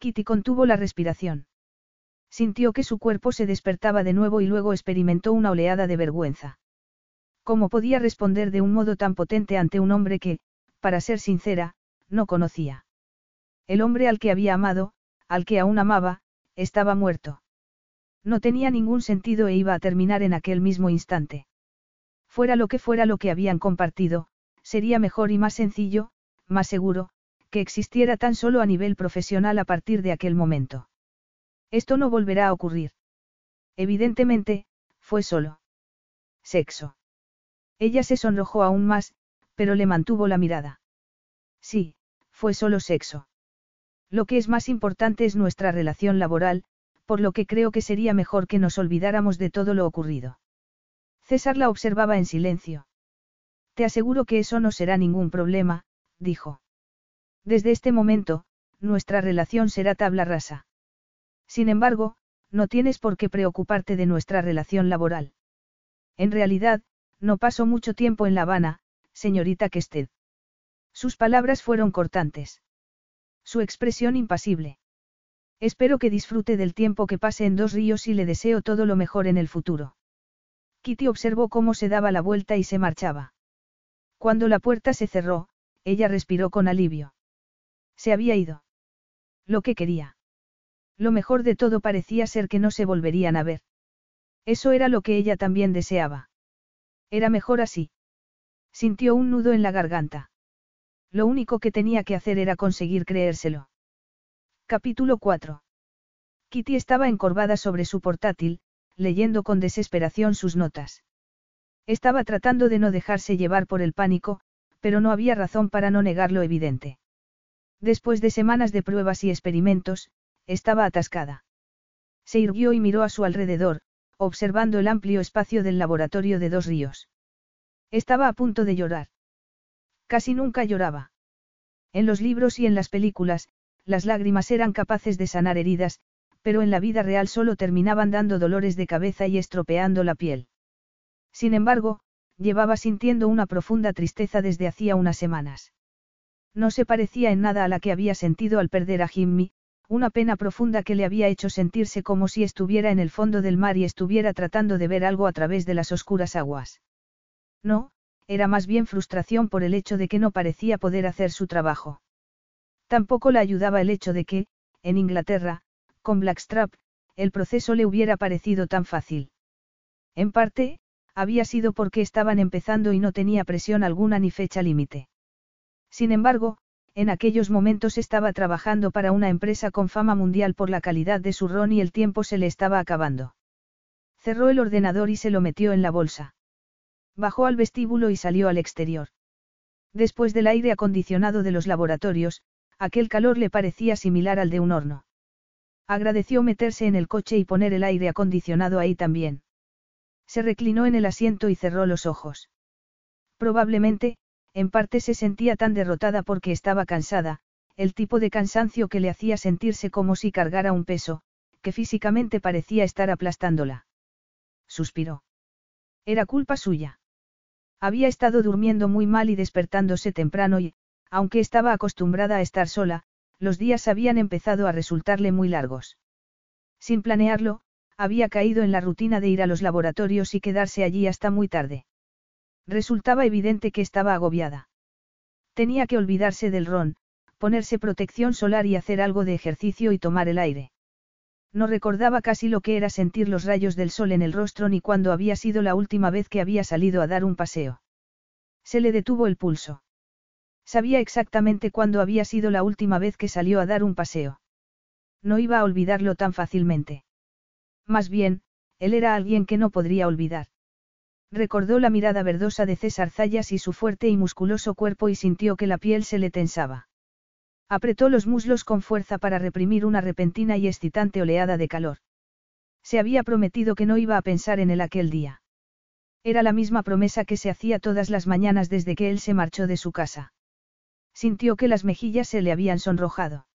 Kitty contuvo la respiración. Sintió que su cuerpo se despertaba de nuevo y luego experimentó una oleada de vergüenza. ¿Cómo podía responder de un modo tan potente ante un hombre que, para ser sincera, no conocía? El hombre al que había amado, al que aún amaba, estaba muerto. No tenía ningún sentido e iba a terminar en aquel mismo instante. Fuera lo que fuera lo que habían compartido, sería mejor y más sencillo, más seguro, que existiera tan solo a nivel profesional a partir de aquel momento. Esto no volverá a ocurrir. Evidentemente, fue solo. Sexo. Ella se sonrojó aún más, pero le mantuvo la mirada. Sí, fue solo sexo. Lo que es más importante es nuestra relación laboral, por lo que creo que sería mejor que nos olvidáramos de todo lo ocurrido. César la observaba en silencio. Te aseguro que eso no será ningún problema, dijo. Desde este momento, nuestra relación será tabla rasa. Sin embargo, no tienes por qué preocuparte de nuestra relación laboral. En realidad, no paso mucho tiempo en La Habana, señorita Kested. Sus palabras fueron cortantes. Su expresión impasible. Espero que disfrute del tiempo que pase en Dos Ríos y le deseo todo lo mejor en el futuro. Kitty observó cómo se daba la vuelta y se marchaba. Cuando la puerta se cerró, ella respiró con alivio. Se había ido. Lo que quería. Lo mejor de todo parecía ser que no se volverían a ver. Eso era lo que ella también deseaba. Era mejor así. Sintió un nudo en la garganta. Lo único que tenía que hacer era conseguir creérselo. Capítulo 4. Kitty estaba encorvada sobre su portátil, leyendo con desesperación sus notas. Estaba tratando de no dejarse llevar por el pánico, pero no había razón para no negar lo evidente. Después de semanas de pruebas y experimentos, estaba atascada. Se irguió y miró a su alrededor, observando el amplio espacio del laboratorio de dos ríos. Estaba a punto de llorar. Casi nunca lloraba. En los libros y en las películas, las lágrimas eran capaces de sanar heridas, pero en la vida real solo terminaban dando dolores de cabeza y estropeando la piel. Sin embargo, llevaba sintiendo una profunda tristeza desde hacía unas semanas. No se parecía en nada a la que había sentido al perder a Jimmy, una pena profunda que le había hecho sentirse como si estuviera en el fondo del mar y estuviera tratando de ver algo a través de las oscuras aguas. No, era más bien frustración por el hecho de que no parecía poder hacer su trabajo. Tampoco la ayudaba el hecho de que, en Inglaterra, con Blackstrap, el proceso le hubiera parecido tan fácil. En parte, había sido porque estaban empezando y no tenía presión alguna ni fecha límite. Sin embargo, en aquellos momentos estaba trabajando para una empresa con fama mundial por la calidad de su ron y el tiempo se le estaba acabando. Cerró el ordenador y se lo metió en la bolsa. Bajó al vestíbulo y salió al exterior. Después del aire acondicionado de los laboratorios, aquel calor le parecía similar al de un horno. Agradeció meterse en el coche y poner el aire acondicionado ahí también. Se reclinó en el asiento y cerró los ojos. Probablemente, en parte se sentía tan derrotada porque estaba cansada, el tipo de cansancio que le hacía sentirse como si cargara un peso, que físicamente parecía estar aplastándola. Suspiró. Era culpa suya. Había estado durmiendo muy mal y despertándose temprano y, aunque estaba acostumbrada a estar sola, los días habían empezado a resultarle muy largos. Sin planearlo, había caído en la rutina de ir a los laboratorios y quedarse allí hasta muy tarde. Resultaba evidente que estaba agobiada. Tenía que olvidarse del ron, ponerse protección solar y hacer algo de ejercicio y tomar el aire. No recordaba casi lo que era sentir los rayos del sol en el rostro ni cuándo había sido la última vez que había salido a dar un paseo. Se le detuvo el pulso. Sabía exactamente cuándo había sido la última vez que salió a dar un paseo. No iba a olvidarlo tan fácilmente. Más bien, él era alguien que no podría olvidar. Recordó la mirada verdosa de César Zayas y su fuerte y musculoso cuerpo y sintió que la piel se le tensaba. Apretó los muslos con fuerza para reprimir una repentina y excitante oleada de calor. Se había prometido que no iba a pensar en él aquel día. Era la misma promesa que se hacía todas las mañanas desde que él se marchó de su casa. Sintió que las mejillas se le habían sonrojado.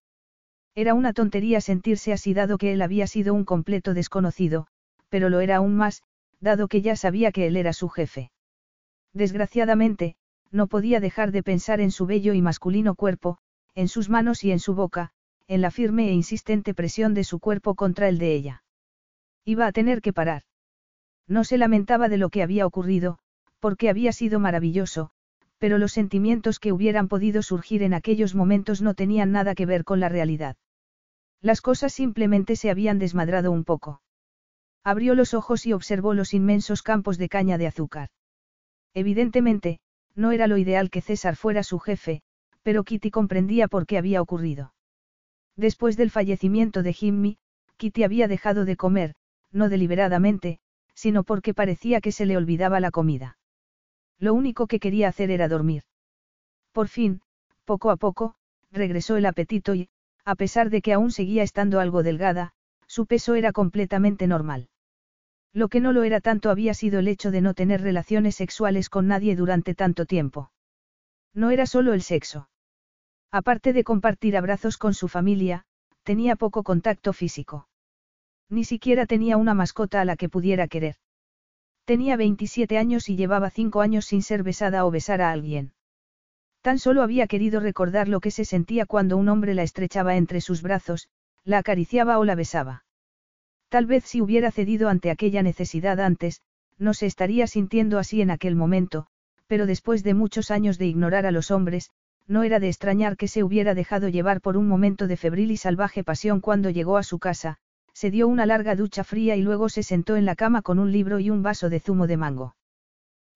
Era una tontería sentirse así dado que él había sido un completo desconocido, pero lo era aún más, dado que ya sabía que él era su jefe. Desgraciadamente, no podía dejar de pensar en su bello y masculino cuerpo, en sus manos y en su boca, en la firme e insistente presión de su cuerpo contra el de ella. Iba a tener que parar. No se lamentaba de lo que había ocurrido, porque había sido maravilloso, pero los sentimientos que hubieran podido surgir en aquellos momentos no tenían nada que ver con la realidad. Las cosas simplemente se habían desmadrado un poco. Abrió los ojos y observó los inmensos campos de caña de azúcar. Evidentemente, no era lo ideal que César fuera su jefe, pero Kitty comprendía por qué había ocurrido. Después del fallecimiento de Jimmy, Kitty había dejado de comer, no deliberadamente, sino porque parecía que se le olvidaba la comida. Lo único que quería hacer era dormir. Por fin, poco a poco, regresó el apetito y, a pesar de que aún seguía estando algo delgada, su peso era completamente normal. Lo que no lo era tanto había sido el hecho de no tener relaciones sexuales con nadie durante tanto tiempo. No era solo el sexo. Aparte de compartir abrazos con su familia, tenía poco contacto físico. Ni siquiera tenía una mascota a la que pudiera querer. Tenía 27 años y llevaba 5 años sin ser besada o besar a alguien. Tan solo había querido recordar lo que se sentía cuando un hombre la estrechaba entre sus brazos, la acariciaba o la besaba. Tal vez si hubiera cedido ante aquella necesidad antes, no se estaría sintiendo así en aquel momento, pero después de muchos años de ignorar a los hombres, no era de extrañar que se hubiera dejado llevar por un momento de febril y salvaje pasión cuando llegó a su casa, se dio una larga ducha fría y luego se sentó en la cama con un libro y un vaso de zumo de mango.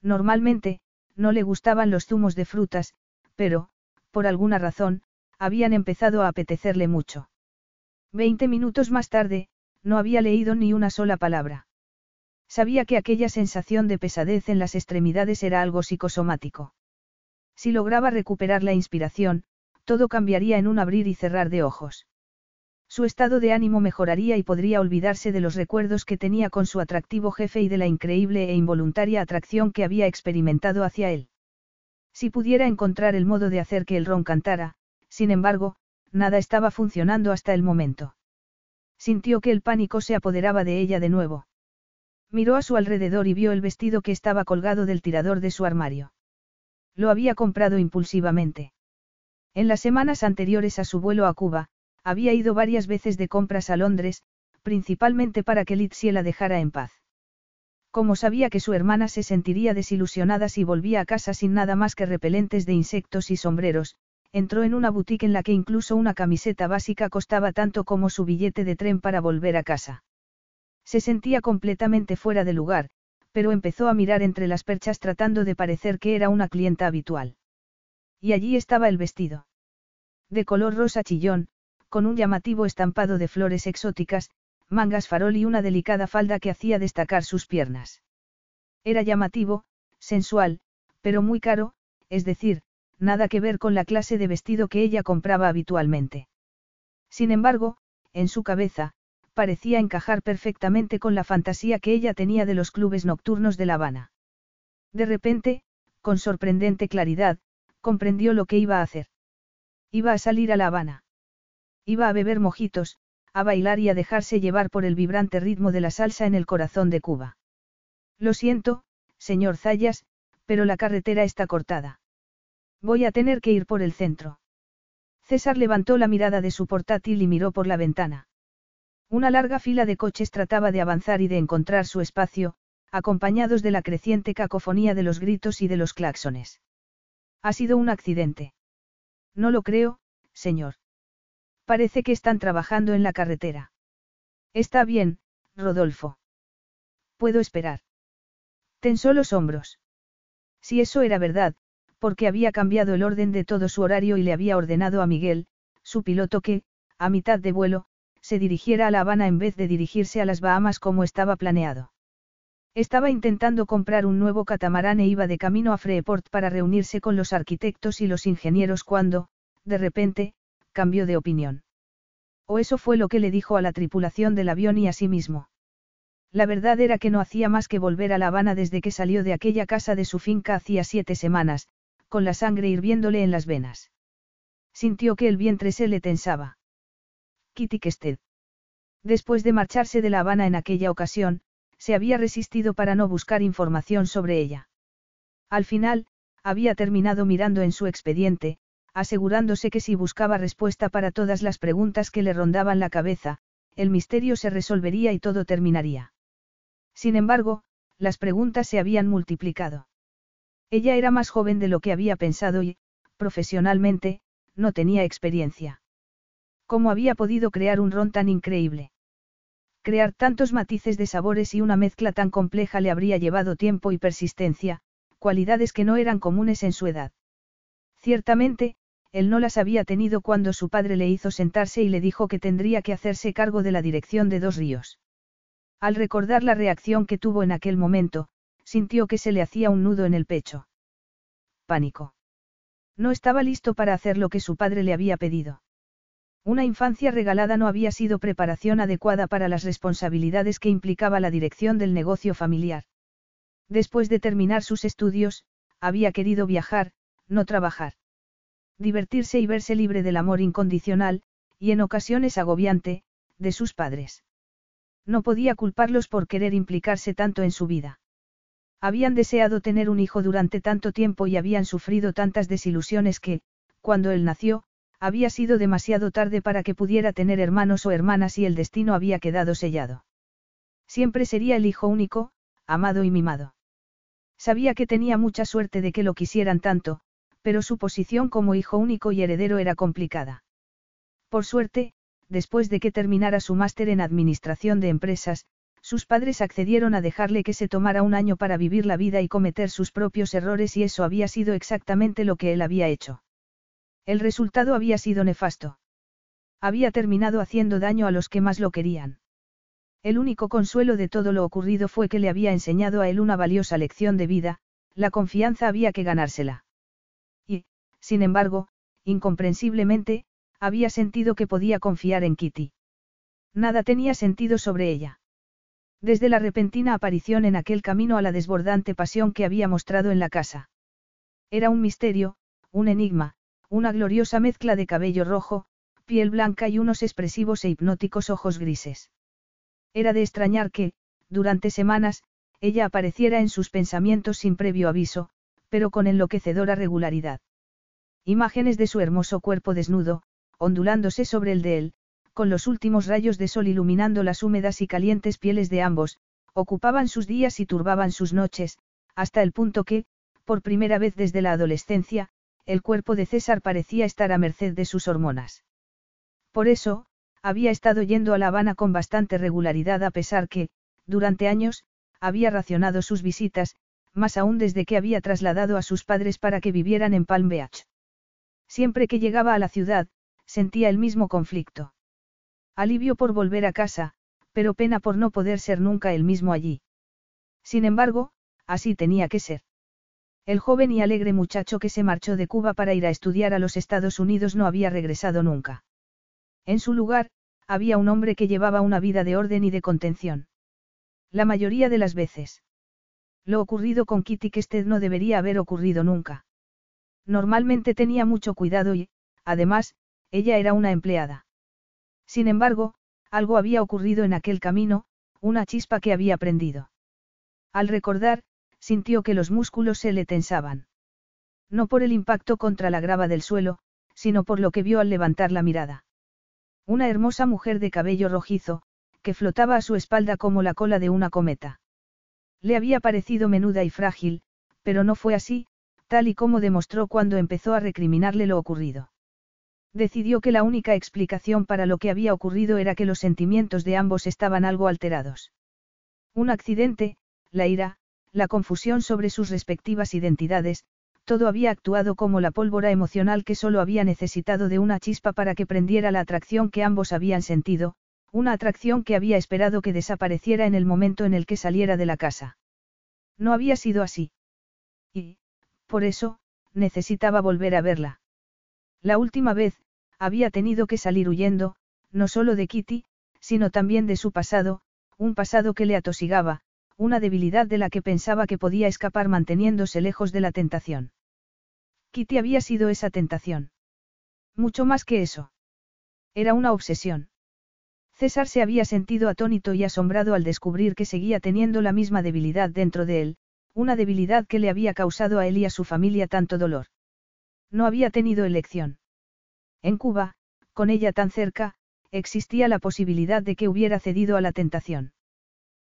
Normalmente, no le gustaban los zumos de frutas, pero, por alguna razón, habían empezado a apetecerle mucho. Veinte minutos más tarde, no había leído ni una sola palabra. Sabía que aquella sensación de pesadez en las extremidades era algo psicosomático. Si lograba recuperar la inspiración, todo cambiaría en un abrir y cerrar de ojos. Su estado de ánimo mejoraría y podría olvidarse de los recuerdos que tenía con su atractivo jefe y de la increíble e involuntaria atracción que había experimentado hacia él. Si pudiera encontrar el modo de hacer que el ron cantara, sin embargo, nada estaba funcionando hasta el momento. Sintió que el pánico se apoderaba de ella de nuevo. Miró a su alrededor y vio el vestido que estaba colgado del tirador de su armario. Lo había comprado impulsivamente. En las semanas anteriores a su vuelo a Cuba, había ido varias veces de compras a Londres, principalmente para que Litsie la dejara en paz. Como sabía que su hermana se sentiría desilusionada si volvía a casa sin nada más que repelentes de insectos y sombreros, entró en una boutique en la que incluso una camiseta básica costaba tanto como su billete de tren para volver a casa. Se sentía completamente fuera de lugar, pero empezó a mirar entre las perchas tratando de parecer que era una clienta habitual. Y allí estaba el vestido. De color rosa chillón, con un llamativo estampado de flores exóticas, mangas farol y una delicada falda que hacía destacar sus piernas. Era llamativo, sensual, pero muy caro, es decir, nada que ver con la clase de vestido que ella compraba habitualmente. Sin embargo, en su cabeza, parecía encajar perfectamente con la fantasía que ella tenía de los clubes nocturnos de La Habana. De repente, con sorprendente claridad, comprendió lo que iba a hacer. Iba a salir a La Habana. Iba a beber mojitos, a bailar y a dejarse llevar por el vibrante ritmo de la salsa en el corazón de Cuba. Lo siento, señor Zayas, pero la carretera está cortada. Voy a tener que ir por el centro. César levantó la mirada de su portátil y miró por la ventana. Una larga fila de coches trataba de avanzar y de encontrar su espacio, acompañados de la creciente cacofonía de los gritos y de los claxones. Ha sido un accidente. No lo creo, señor. Parece que están trabajando en la carretera. Está bien, Rodolfo. Puedo esperar. Tensó los hombros. Si eso era verdad, porque había cambiado el orden de todo su horario y le había ordenado a Miguel, su piloto que, a mitad de vuelo, se dirigiera a La Habana en vez de dirigirse a las Bahamas como estaba planeado. Estaba intentando comprar un nuevo catamarán e iba de camino a Freeport para reunirse con los arquitectos y los ingenieros cuando, de repente, cambió de opinión. O eso fue lo que le dijo a la tripulación del avión y a sí mismo. La verdad era que no hacía más que volver a La Habana desde que salió de aquella casa de su finca hacía siete semanas, con la sangre hirviéndole en las venas. Sintió que el vientre se le tensaba. Kitty Kested. Después de marcharse de La Habana en aquella ocasión, se había resistido para no buscar información sobre ella. Al final, había terminado mirando en su expediente, asegurándose que si buscaba respuesta para todas las preguntas que le rondaban la cabeza, el misterio se resolvería y todo terminaría. Sin embargo, las preguntas se habían multiplicado. Ella era más joven de lo que había pensado y, profesionalmente, no tenía experiencia. ¿Cómo había podido crear un ron tan increíble? Crear tantos matices de sabores y una mezcla tan compleja le habría llevado tiempo y persistencia, cualidades que no eran comunes en su edad. Ciertamente, él no las había tenido cuando su padre le hizo sentarse y le dijo que tendría que hacerse cargo de la dirección de dos ríos. Al recordar la reacción que tuvo en aquel momento, sintió que se le hacía un nudo en el pecho. Pánico. No estaba listo para hacer lo que su padre le había pedido. Una infancia regalada no había sido preparación adecuada para las responsabilidades que implicaba la dirección del negocio familiar. Después de terminar sus estudios, había querido viajar, no trabajar. Divertirse y verse libre del amor incondicional, y en ocasiones agobiante, de sus padres. No podía culparlos por querer implicarse tanto en su vida. Habían deseado tener un hijo durante tanto tiempo y habían sufrido tantas desilusiones que, cuando él nació, había sido demasiado tarde para que pudiera tener hermanos o hermanas y el destino había quedado sellado. Siempre sería el hijo único, amado y mimado. Sabía que tenía mucha suerte de que lo quisieran tanto, pero su posición como hijo único y heredero era complicada. Por suerte, después de que terminara su máster en Administración de Empresas, sus padres accedieron a dejarle que se tomara un año para vivir la vida y cometer sus propios errores y eso había sido exactamente lo que él había hecho. El resultado había sido nefasto. Había terminado haciendo daño a los que más lo querían. El único consuelo de todo lo ocurrido fue que le había enseñado a él una valiosa lección de vida, la confianza había que ganársela. Sin embargo, incomprensiblemente, había sentido que podía confiar en Kitty. Nada tenía sentido sobre ella. Desde la repentina aparición en aquel camino a la desbordante pasión que había mostrado en la casa. Era un misterio, un enigma, una gloriosa mezcla de cabello rojo, piel blanca y unos expresivos e hipnóticos ojos grises. Era de extrañar que, durante semanas, ella apareciera en sus pensamientos sin previo aviso, pero con enloquecedora regularidad. Imágenes de su hermoso cuerpo desnudo, ondulándose sobre el de él, con los últimos rayos de sol iluminando las húmedas y calientes pieles de ambos, ocupaban sus días y turbaban sus noches, hasta el punto que, por primera vez desde la adolescencia, el cuerpo de César parecía estar a merced de sus hormonas. Por eso, había estado yendo a La Habana con bastante regularidad a pesar que, durante años, había racionado sus visitas, más aún desde que había trasladado a sus padres para que vivieran en Palm Beach. Siempre que llegaba a la ciudad, sentía el mismo conflicto. Alivio por volver a casa, pero pena por no poder ser nunca el mismo allí. Sin embargo, así tenía que ser. El joven y alegre muchacho que se marchó de Cuba para ir a estudiar a los Estados Unidos no había regresado nunca. En su lugar, había un hombre que llevaba una vida de orden y de contención. La mayoría de las veces. Lo ocurrido con Kitty Kested no debería haber ocurrido nunca. Normalmente tenía mucho cuidado y, además, ella era una empleada. Sin embargo, algo había ocurrido en aquel camino, una chispa que había prendido. Al recordar, sintió que los músculos se le tensaban. No por el impacto contra la grava del suelo, sino por lo que vio al levantar la mirada. Una hermosa mujer de cabello rojizo, que flotaba a su espalda como la cola de una cometa. Le había parecido menuda y frágil, pero no fue así, tal y como demostró cuando empezó a recriminarle lo ocurrido. Decidió que la única explicación para lo que había ocurrido era que los sentimientos de ambos estaban algo alterados. Un accidente, la ira, la confusión sobre sus respectivas identidades, todo había actuado como la pólvora emocional que solo había necesitado de una chispa para que prendiera la atracción que ambos habían sentido, una atracción que había esperado que desapareciera en el momento en el que saliera de la casa. No había sido así. Y, por eso, necesitaba volver a verla. La última vez, había tenido que salir huyendo, no solo de Kitty, sino también de su pasado, un pasado que le atosigaba, una debilidad de la que pensaba que podía escapar manteniéndose lejos de la tentación. Kitty había sido esa tentación. Mucho más que eso. Era una obsesión. César se había sentido atónito y asombrado al descubrir que seguía teniendo la misma debilidad dentro de él, una debilidad que le había causado a él y a su familia tanto dolor. No había tenido elección. En Cuba, con ella tan cerca, existía la posibilidad de que hubiera cedido a la tentación.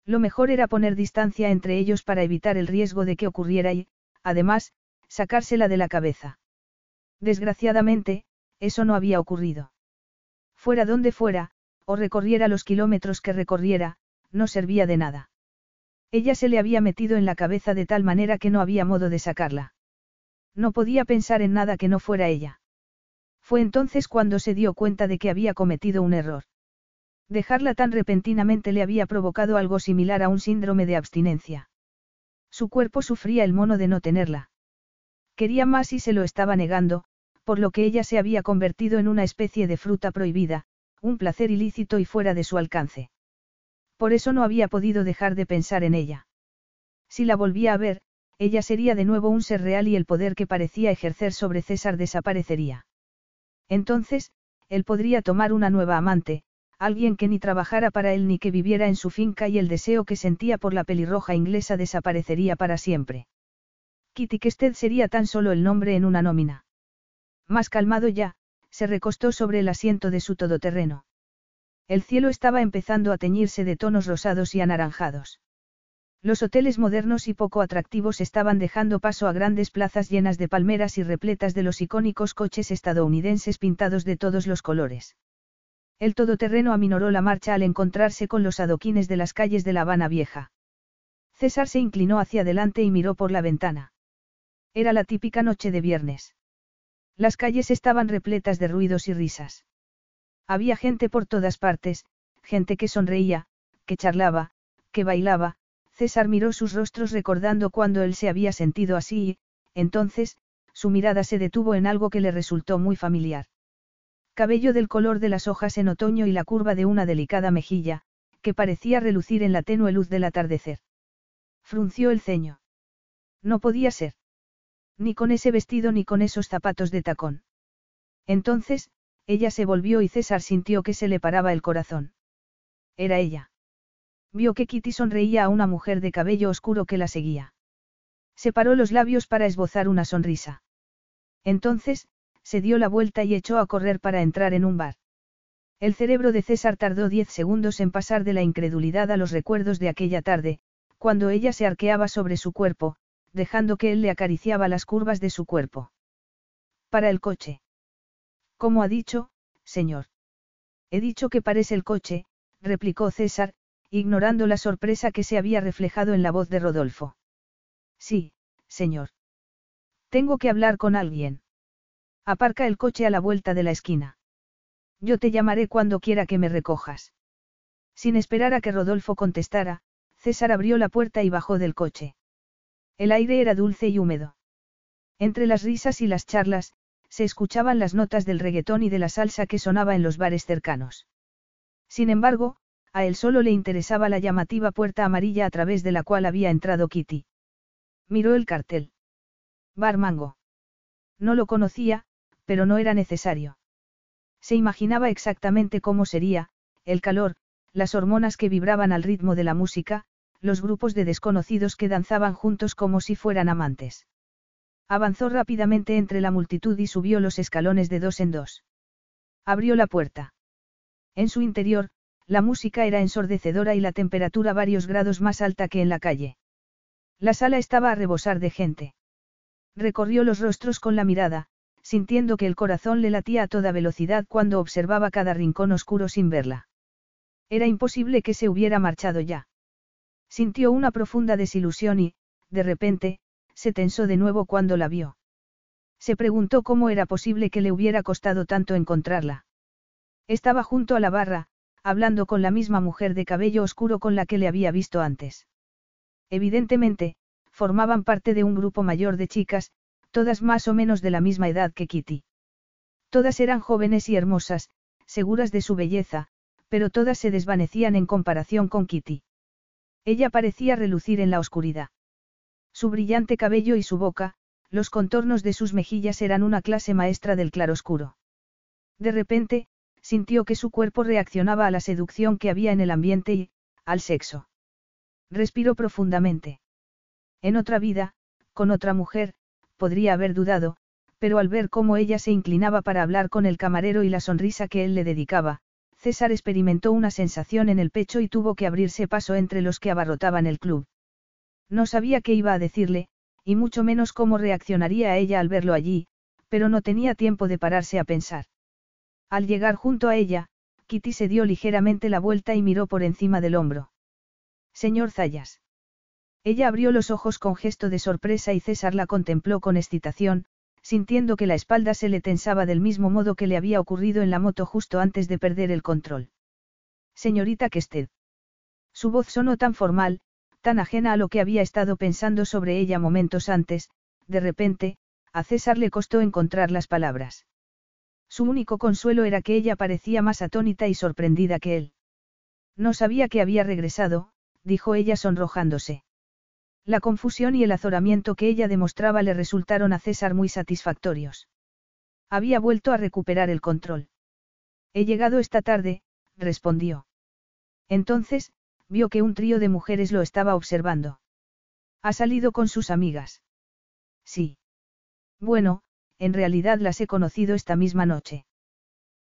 Lo mejor era poner distancia entre ellos para evitar el riesgo de que ocurriera y, además, sacársela de la cabeza. Desgraciadamente, eso no había ocurrido. Fuera donde fuera, o recorriera los kilómetros que recorriera, no servía de nada. Ella se le había metido en la cabeza de tal manera que no había modo de sacarla. No podía pensar en nada que no fuera ella. Fue entonces cuando se dio cuenta de que había cometido un error. Dejarla tan repentinamente le había provocado algo similar a un síndrome de abstinencia. Su cuerpo sufría el mono de no tenerla. Quería más y se lo estaba negando, por lo que ella se había convertido en una especie de fruta prohibida, un placer ilícito y fuera de su alcance. Por eso no había podido dejar de pensar en ella. Si la volvía a ver, ella sería de nuevo un ser real y el poder que parecía ejercer sobre César desaparecería. Entonces, él podría tomar una nueva amante, alguien que ni trabajara para él ni que viviera en su finca y el deseo que sentía por la pelirroja inglesa desaparecería para siempre. Kitty Kested sería tan solo el nombre en una nómina. Más calmado ya, se recostó sobre el asiento de su todoterreno. El cielo estaba empezando a teñirse de tonos rosados y anaranjados. Los hoteles modernos y poco atractivos estaban dejando paso a grandes plazas llenas de palmeras y repletas de los icónicos coches estadounidenses pintados de todos los colores. El todoterreno aminoró la marcha al encontrarse con los adoquines de las calles de La Habana Vieja. César se inclinó hacia adelante y miró por la ventana. Era la típica noche de viernes. Las calles estaban repletas de ruidos y risas. Había gente por todas partes, gente que sonreía, que charlaba, que bailaba, César miró sus rostros recordando cuando él se había sentido así y, entonces, su mirada se detuvo en algo que le resultó muy familiar. Cabello del color de las hojas en otoño y la curva de una delicada mejilla, que parecía relucir en la tenue luz del atardecer. Frunció el ceño. No podía ser. Ni con ese vestido ni con esos zapatos de tacón. Entonces, ella se volvió y César sintió que se le paraba el corazón. Era ella. Vio que Kitty sonreía a una mujer de cabello oscuro que la seguía. Separó los labios para esbozar una sonrisa. Entonces, se dio la vuelta y echó a correr para entrar en un bar. El cerebro de César tardó diez segundos en pasar de la incredulidad a los recuerdos de aquella tarde, cuando ella se arqueaba sobre su cuerpo, dejando que él le acariciaba las curvas de su cuerpo. Para el coche. ¿Cómo ha dicho, señor? He dicho que pares el coche, replicó César, ignorando la sorpresa que se había reflejado en la voz de Rodolfo. Sí, señor. Tengo que hablar con alguien. Aparca el coche a la vuelta de la esquina. Yo te llamaré cuando quiera que me recojas. Sin esperar a que Rodolfo contestara, César abrió la puerta y bajó del coche. El aire era dulce y húmedo. Entre las risas y las charlas, se escuchaban las notas del reggaetón y de la salsa que sonaba en los bares cercanos. Sin embargo, a él solo le interesaba la llamativa puerta amarilla a través de la cual había entrado Kitty. Miró el cartel. Bar Mango. No lo conocía, pero no era necesario. Se imaginaba exactamente cómo sería, el calor, las hormonas que vibraban al ritmo de la música, los grupos de desconocidos que danzaban juntos como si fueran amantes. Avanzó rápidamente entre la multitud y subió los escalones de dos en dos. Abrió la puerta. En su interior, la música era ensordecedora y la temperatura varios grados más alta que en la calle. La sala estaba a rebosar de gente. Recorrió los rostros con la mirada, sintiendo que el corazón le latía a toda velocidad cuando observaba cada rincón oscuro sin verla. Era imposible que se hubiera marchado ya. Sintió una profunda desilusión y, de repente, se tensó de nuevo cuando la vio. Se preguntó cómo era posible que le hubiera costado tanto encontrarla. Estaba junto a la barra, hablando con la misma mujer de cabello oscuro con la que le había visto antes. Evidentemente, formaban parte de un grupo mayor de chicas, todas más o menos de la misma edad que Kitty. Todas eran jóvenes y hermosas, seguras de su belleza, pero todas se desvanecían en comparación con Kitty. Ella parecía relucir en la oscuridad. Su brillante cabello y su boca, los contornos de sus mejillas eran una clase maestra del claroscuro. De repente, sintió que su cuerpo reaccionaba a la seducción que había en el ambiente y, al sexo. Respiró profundamente. En otra vida, con otra mujer, podría haber dudado, pero al ver cómo ella se inclinaba para hablar con el camarero y la sonrisa que él le dedicaba, César experimentó una sensación en el pecho y tuvo que abrirse paso entre los que abarrotaban el club. No sabía qué iba a decirle, y mucho menos cómo reaccionaría a ella al verlo allí, pero no tenía tiempo de pararse a pensar. Al llegar junto a ella, Kitty se dio ligeramente la vuelta y miró por encima del hombro. Señor Zayas. Ella abrió los ojos con gesto de sorpresa y César la contempló con excitación, sintiendo que la espalda se le tensaba del mismo modo que le había ocurrido en la moto justo antes de perder el control. Señorita Kested. Su voz sonó tan formal, tan ajena a lo que había estado pensando sobre ella momentos antes, de repente, a César le costó encontrar las palabras. Su único consuelo era que ella parecía más atónita y sorprendida que él. No sabía que había regresado, dijo ella sonrojándose. La confusión y el azoramiento que ella demostraba le resultaron a César muy satisfactorios. Había vuelto a recuperar el control. He llegado esta tarde, respondió. Entonces, vio que un trío de mujeres lo estaba observando. Ha salido con sus amigas. Sí. Bueno, en realidad las he conocido esta misma noche.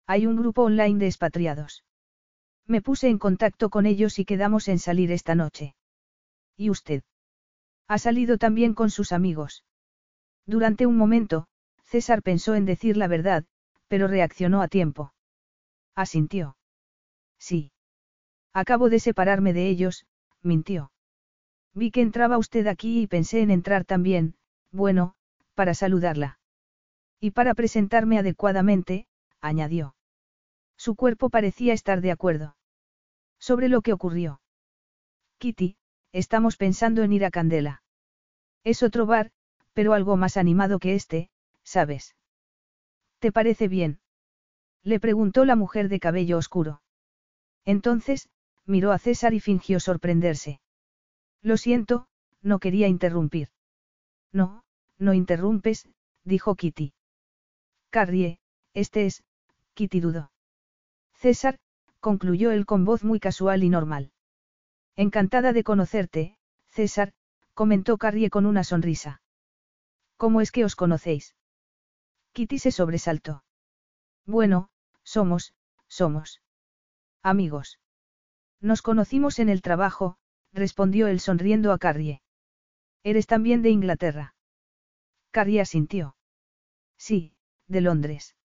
Hay un grupo online de expatriados. Me puse en contacto con ellos y quedamos en salir esta noche. ¿Y usted? Ha salido también con sus amigos. Durante un momento, César pensó en decir la verdad, pero reaccionó a tiempo. Asintió. Sí. Acabo de separarme de ellos, mintió. Vi que entraba usted aquí y pensé en entrar también, bueno, para saludarla. Y para presentarme adecuadamente, añadió. Su cuerpo parecía estar de acuerdo. Sobre lo que ocurrió. Kitty, estamos pensando en ir a Candela. Es otro bar, pero algo más animado que este, ¿sabes? ¿Te parece bien? Le preguntó la mujer de cabello oscuro. Entonces, miró a César y fingió sorprenderse. Lo siento, no quería interrumpir. No, no interrumpes, dijo Kitty. Carrie, este es, Kitty dudó. César, concluyó él con voz muy casual y normal. Encantada de conocerte, César, comentó Carrie con una sonrisa. ¿Cómo es que os conocéis? Kitty se sobresaltó. Bueno, somos, somos. Amigos. Nos conocimos en el trabajo, respondió él sonriendo a Carrie. ¿Eres también de Inglaterra? Carrie asintió. Sí, de Londres.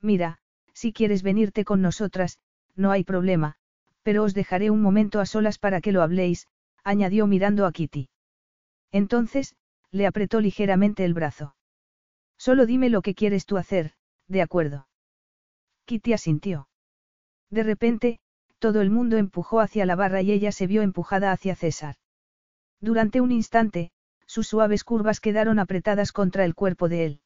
Mira, si quieres venirte con nosotras, no hay problema, pero os dejaré un momento a solas para que lo habléis, añadió mirando a Kitty. Entonces, le apretó ligeramente el brazo. Solo dime lo que quieres tú hacer, de acuerdo. Kitty asintió. De repente, todo el mundo empujó hacia la barra y ella se vio empujada hacia César. Durante un instante, sus suaves curvas quedaron apretadas contra el cuerpo de él.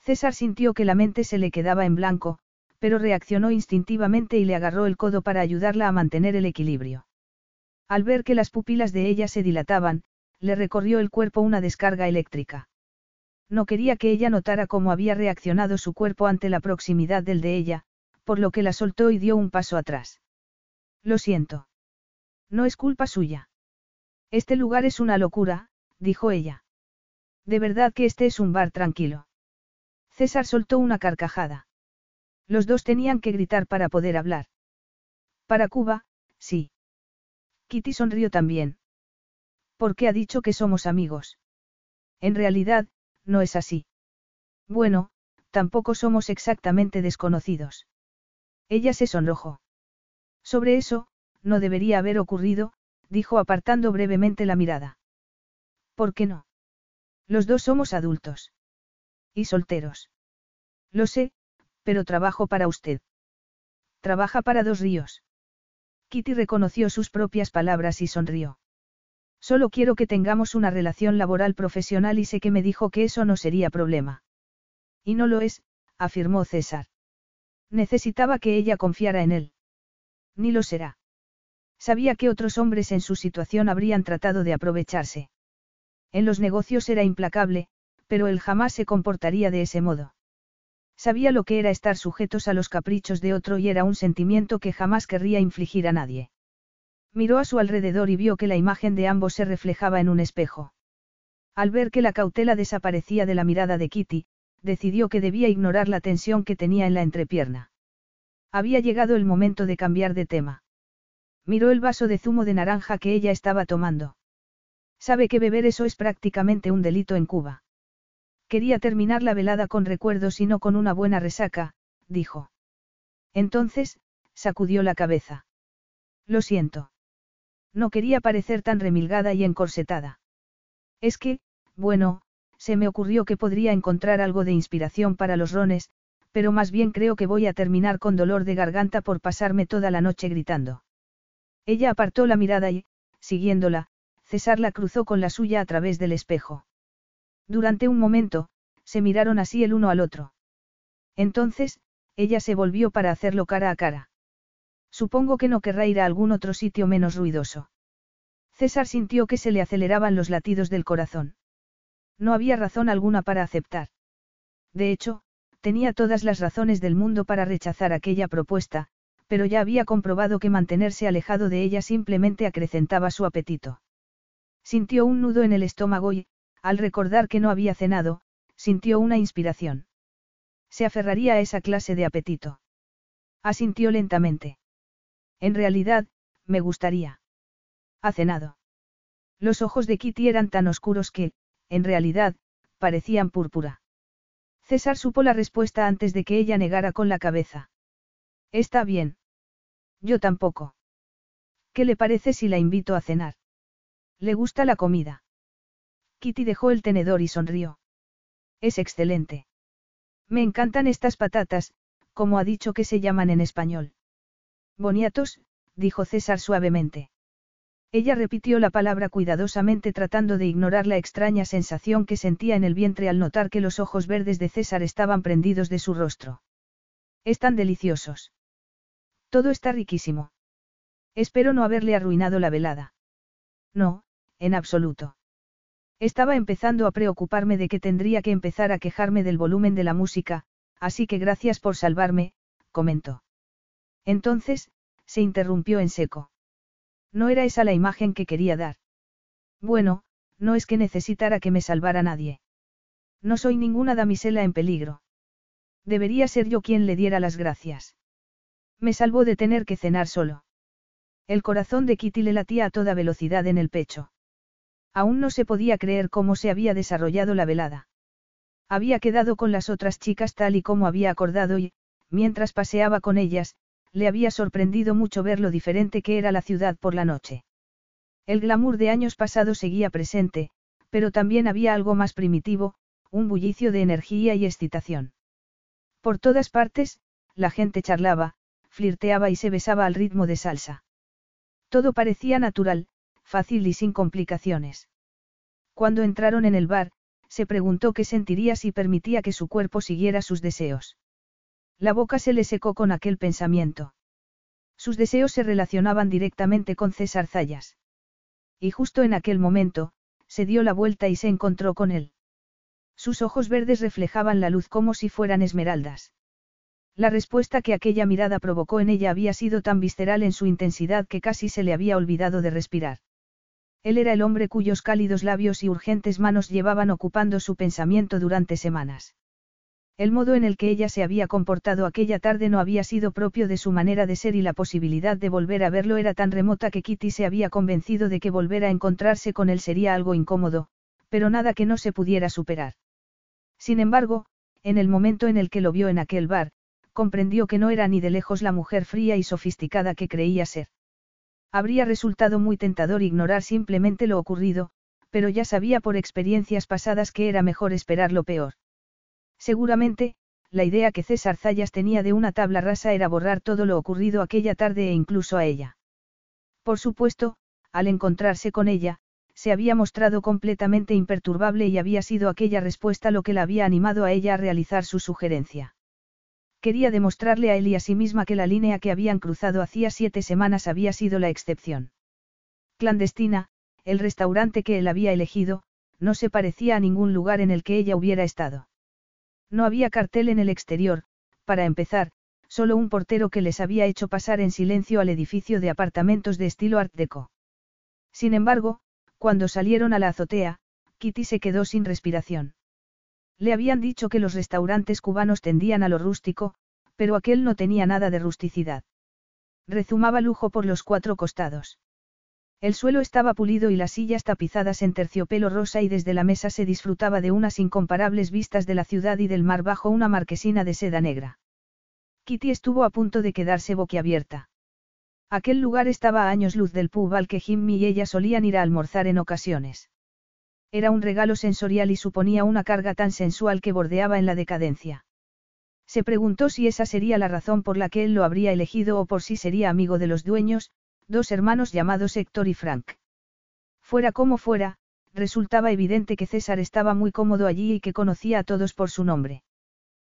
César sintió que la mente se le quedaba en blanco, pero reaccionó instintivamente y le agarró el codo para ayudarla a mantener el equilibrio. Al ver que las pupilas de ella se dilataban, le recorrió el cuerpo una descarga eléctrica. No quería que ella notara cómo había reaccionado su cuerpo ante la proximidad del de ella, por lo que la soltó y dio un paso atrás. Lo siento. No es culpa suya. Este lugar es una locura, dijo ella. De verdad que este es un bar tranquilo. César soltó una carcajada. Los dos tenían que gritar para poder hablar. Para Cuba, sí. Kitty sonrió también. ¿Por qué ha dicho que somos amigos? En realidad, no es así. Bueno, tampoco somos exactamente desconocidos. Ella se sonrojó. Sobre eso, no debería haber ocurrido, dijo apartando brevemente la mirada. ¿Por qué no? Los dos somos adultos. Y solteros. Lo sé, pero trabajo para usted. Trabaja para dos ríos. Kitty reconoció sus propias palabras y sonrió. Solo quiero que tengamos una relación laboral profesional y sé que me dijo que eso no sería problema. Y no lo es, afirmó César. Necesitaba que ella confiara en él. Ni lo será. Sabía que otros hombres en su situación habrían tratado de aprovecharse. En los negocios era implacable, pero él jamás se comportaría de ese modo. Sabía lo que era estar sujetos a los caprichos de otro y era un sentimiento que jamás querría infligir a nadie. Miró a su alrededor y vio que la imagen de ambos se reflejaba en un espejo. Al ver que la cautela desaparecía de la mirada de Kitty, decidió que debía ignorar la tensión que tenía en la entrepierna. Había llegado el momento de cambiar de tema. Miró el vaso de zumo de naranja que ella estaba tomando. Sabe que beber eso es prácticamente un delito en Cuba. Quería terminar la velada con recuerdos y no con una buena resaca, dijo. Entonces, sacudió la cabeza. Lo siento. No quería parecer tan remilgada y encorsetada. Es que, bueno, se me ocurrió que podría encontrar algo de inspiración para los rones, pero más bien creo que voy a terminar con dolor de garganta por pasarme toda la noche gritando. Ella apartó la mirada y, siguiéndola, César la cruzó con la suya a través del espejo. Durante un momento, se miraron así el uno al otro. Entonces, ella se volvió para hacerlo cara a cara. Supongo que no querrá ir a algún otro sitio menos ruidoso. César sintió que se le aceleraban los latidos del corazón. No había razón alguna para aceptar. De hecho, tenía todas las razones del mundo para rechazar aquella propuesta, pero ya había comprobado que mantenerse alejado de ella simplemente acrecentaba su apetito. Sintió un nudo en el estómago y, al recordar que no había cenado, sintió una inspiración. Se aferraría a esa clase de apetito. Asintió lentamente. En realidad, me gustaría. Ha cenado. Los ojos de Kitty eran tan oscuros que, en realidad, parecían púrpura. César supo la respuesta antes de que ella negara con la cabeza. Está bien. Yo tampoco. ¿Qué le parece si la invito a cenar? ¿Le gusta la comida? Kitty dejó el tenedor y sonrió. Es excelente. Me encantan estas patatas, como ha dicho que se llaman en español. Boniatos, dijo César suavemente. Ella repitió la palabra cuidadosamente tratando de ignorar la extraña sensación que sentía en el vientre al notar que los ojos verdes de César estaban prendidos de su rostro. Están deliciosos. Todo está riquísimo. Espero no haberle arruinado la velada. No, en absoluto. Estaba empezando a preocuparme de que tendría que empezar a quejarme del volumen de la música, así que gracias por salvarme, comentó. Entonces, se interrumpió en seco. No era esa la imagen que quería dar. Bueno, no es que necesitara que me salvara nadie. No soy ninguna damisela en peligro. Debería ser yo quien le diera las gracias. Me salvó de tener que cenar solo. El corazón de Kitty le latía a toda velocidad en el pecho. Aún no se podía creer cómo se había desarrollado la velada. Había quedado con las otras chicas tal y como había acordado y, mientras paseaba con ellas, le había sorprendido mucho ver lo diferente que era la ciudad por la noche. El glamour de años pasados seguía presente, pero también había algo más primitivo, un bullicio de energía y excitación. Por todas partes, la gente charlaba, flirteaba y se besaba al ritmo de salsa. Todo parecía natural, fácil y sin complicaciones. Cuando entraron en el bar, se preguntó qué sentiría si permitía que su cuerpo siguiera sus deseos. La boca se le secó con aquel pensamiento. Sus deseos se relacionaban directamente con César Zayas. Y justo en aquel momento, se dio la vuelta y se encontró con él. Sus ojos verdes reflejaban la luz como si fueran esmeraldas. La respuesta que aquella mirada provocó en ella había sido tan visceral en su intensidad que casi se le había olvidado de respirar. Él era el hombre cuyos cálidos labios y urgentes manos llevaban ocupando su pensamiento durante semanas. El modo en el que ella se había comportado aquella tarde no había sido propio de su manera de ser y la posibilidad de volver a verlo era tan remota que Kitty se había convencido de que volver a encontrarse con él sería algo incómodo, pero nada que no se pudiera superar. Sin embargo, en el momento en el que lo vio en aquel bar, comprendió que no era ni de lejos la mujer fría y sofisticada que creía ser. Habría resultado muy tentador ignorar simplemente lo ocurrido, pero ya sabía por experiencias pasadas que era mejor esperar lo peor. Seguramente, la idea que César Zayas tenía de una tabla rasa era borrar todo lo ocurrido aquella tarde e incluso a ella. Por supuesto, al encontrarse con ella, se había mostrado completamente imperturbable y había sido aquella respuesta lo que la había animado a ella a realizar su sugerencia. Quería demostrarle a él y a sí misma que la línea que habían cruzado hacía siete semanas había sido la excepción. Clandestina, el restaurante que él había elegido, no se parecía a ningún lugar en el que ella hubiera estado. No había cartel en el exterior, para empezar, solo un portero que les había hecho pasar en silencio al edificio de apartamentos de estilo Art Deco. Sin embargo, cuando salieron a la azotea, Kitty se quedó sin respiración. Le habían dicho que los restaurantes cubanos tendían a lo rústico, pero aquel no tenía nada de rusticidad. Rezumaba lujo por los cuatro costados. El suelo estaba pulido y las sillas tapizadas en terciopelo rosa y desde la mesa se disfrutaba de unas incomparables vistas de la ciudad y del mar bajo una marquesina de seda negra. Kitty estuvo a punto de quedarse boquiabierta. Aquel lugar estaba a años luz del pub al que Jimmy y ella solían ir a almorzar en ocasiones. Era un regalo sensorial y suponía una carga tan sensual que bordeaba en la decadencia. Se preguntó si esa sería la razón por la que él lo habría elegido o por si sería amigo de los dueños, dos hermanos llamados Héctor y Frank. Fuera como fuera, resultaba evidente que César estaba muy cómodo allí y que conocía a todos por su nombre.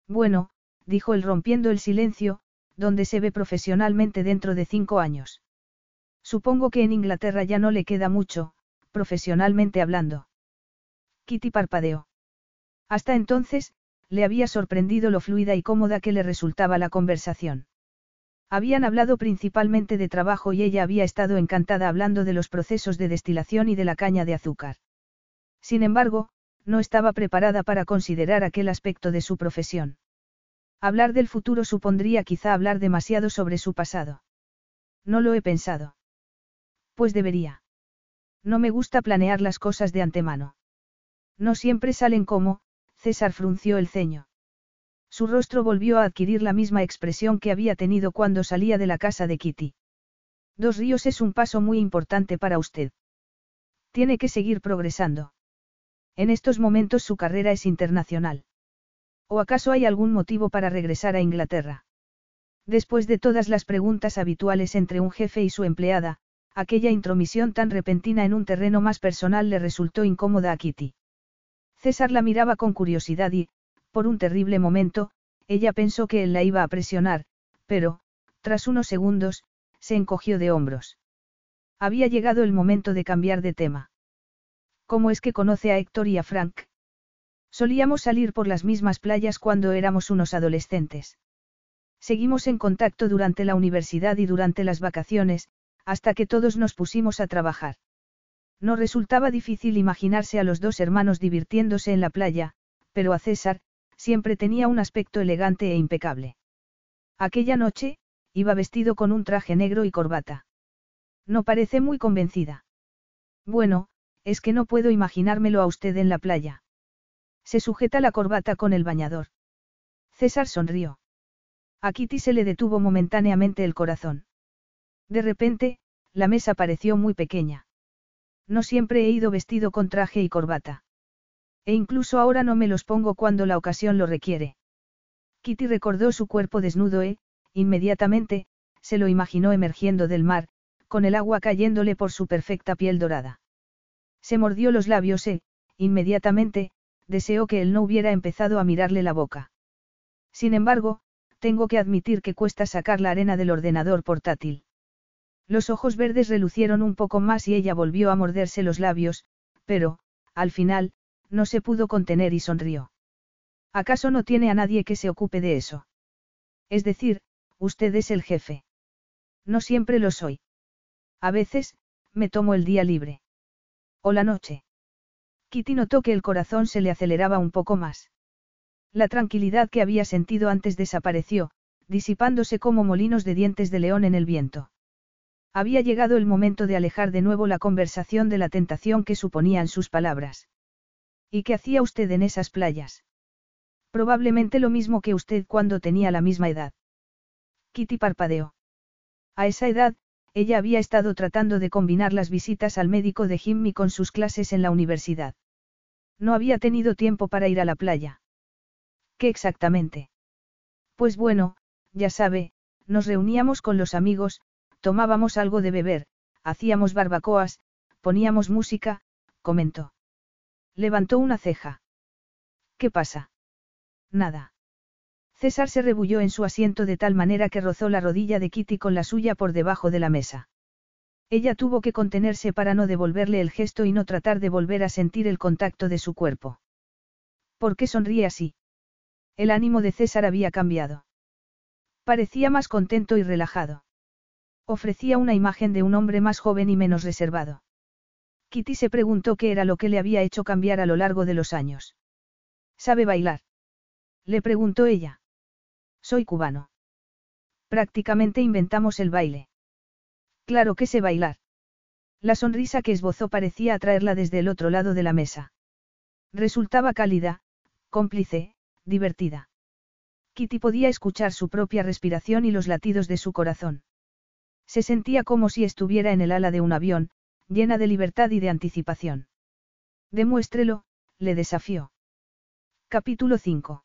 Bueno, dijo él rompiendo el silencio, donde se ve profesionalmente dentro de cinco años. Supongo que en Inglaterra ya no le queda mucho, profesionalmente hablando. Kitty parpadeó. Hasta entonces, le había sorprendido lo fluida y cómoda que le resultaba la conversación. Habían hablado principalmente de trabajo y ella había estado encantada hablando de los procesos de destilación y de la caña de azúcar. Sin embargo, no estaba preparada para considerar aquel aspecto de su profesión. Hablar del futuro supondría quizá hablar demasiado sobre su pasado. No lo he pensado. Pues debería. No me gusta planear las cosas de antemano. No siempre salen como, César frunció el ceño. Su rostro volvió a adquirir la misma expresión que había tenido cuando salía de la casa de Kitty. Dos ríos es un paso muy importante para usted. Tiene que seguir progresando. En estos momentos su carrera es internacional. ¿O acaso hay algún motivo para regresar a Inglaterra? Después de todas las preguntas habituales entre un jefe y su empleada, aquella intromisión tan repentina en un terreno más personal le resultó incómoda a Kitty. César la miraba con curiosidad y, por un terrible momento, ella pensó que él la iba a presionar, pero, tras unos segundos, se encogió de hombros. Había llegado el momento de cambiar de tema. ¿Cómo es que conoce a Héctor y a Frank? Solíamos salir por las mismas playas cuando éramos unos adolescentes. Seguimos en contacto durante la universidad y durante las vacaciones, hasta que todos nos pusimos a trabajar. No resultaba difícil imaginarse a los dos hermanos divirtiéndose en la playa, pero a César, siempre tenía un aspecto elegante e impecable. Aquella noche, iba vestido con un traje negro y corbata. No parece muy convencida. Bueno, es que no puedo imaginármelo a usted en la playa. Se sujeta la corbata con el bañador. César sonrió. A Kitty se le detuvo momentáneamente el corazón. De repente, la mesa pareció muy pequeña. No siempre he ido vestido con traje y corbata. E incluso ahora no me los pongo cuando la ocasión lo requiere. Kitty recordó su cuerpo desnudo e, inmediatamente, se lo imaginó emergiendo del mar, con el agua cayéndole por su perfecta piel dorada. Se mordió los labios e, inmediatamente, deseó que él no hubiera empezado a mirarle la boca. Sin embargo, tengo que admitir que cuesta sacar la arena del ordenador portátil. Los ojos verdes relucieron un poco más y ella volvió a morderse los labios, pero, al final, no se pudo contener y sonrió. ¿Acaso no tiene a nadie que se ocupe de eso? Es decir, usted es el jefe. No siempre lo soy. A veces, me tomo el día libre. O la noche. Kitty notó que el corazón se le aceleraba un poco más. La tranquilidad que había sentido antes desapareció, disipándose como molinos de dientes de león en el viento. Había llegado el momento de alejar de nuevo la conversación de la tentación que suponían sus palabras. ¿Y qué hacía usted en esas playas? Probablemente lo mismo que usted cuando tenía la misma edad. Kitty parpadeó. A esa edad, ella había estado tratando de combinar las visitas al médico de Jimmy con sus clases en la universidad. No había tenido tiempo para ir a la playa. ¿Qué exactamente? Pues bueno, ya sabe, nos reuníamos con los amigos, tomábamos algo de beber, hacíamos barbacoas, poníamos música, comentó. Levantó una ceja. ¿Qué pasa? Nada. César se rebulló en su asiento de tal manera que rozó la rodilla de Kitty con la suya por debajo de la mesa. Ella tuvo que contenerse para no devolverle el gesto y no tratar de volver a sentir el contacto de su cuerpo. ¿Por qué sonríe así? El ánimo de César había cambiado. Parecía más contento y relajado. Ofrecía una imagen de un hombre más joven y menos reservado. Kitty se preguntó qué era lo que le había hecho cambiar a lo largo de los años. ¿Sabe bailar? Le preguntó ella. Soy cubano. Prácticamente inventamos el baile. Claro que sé bailar. La sonrisa que esbozó parecía atraerla desde el otro lado de la mesa. Resultaba cálida, cómplice, divertida. Kitty podía escuchar su propia respiración y los latidos de su corazón. Se sentía como si estuviera en el ala de un avión, llena de libertad y de anticipación. Demuéstrelo, le desafió. Capítulo 5.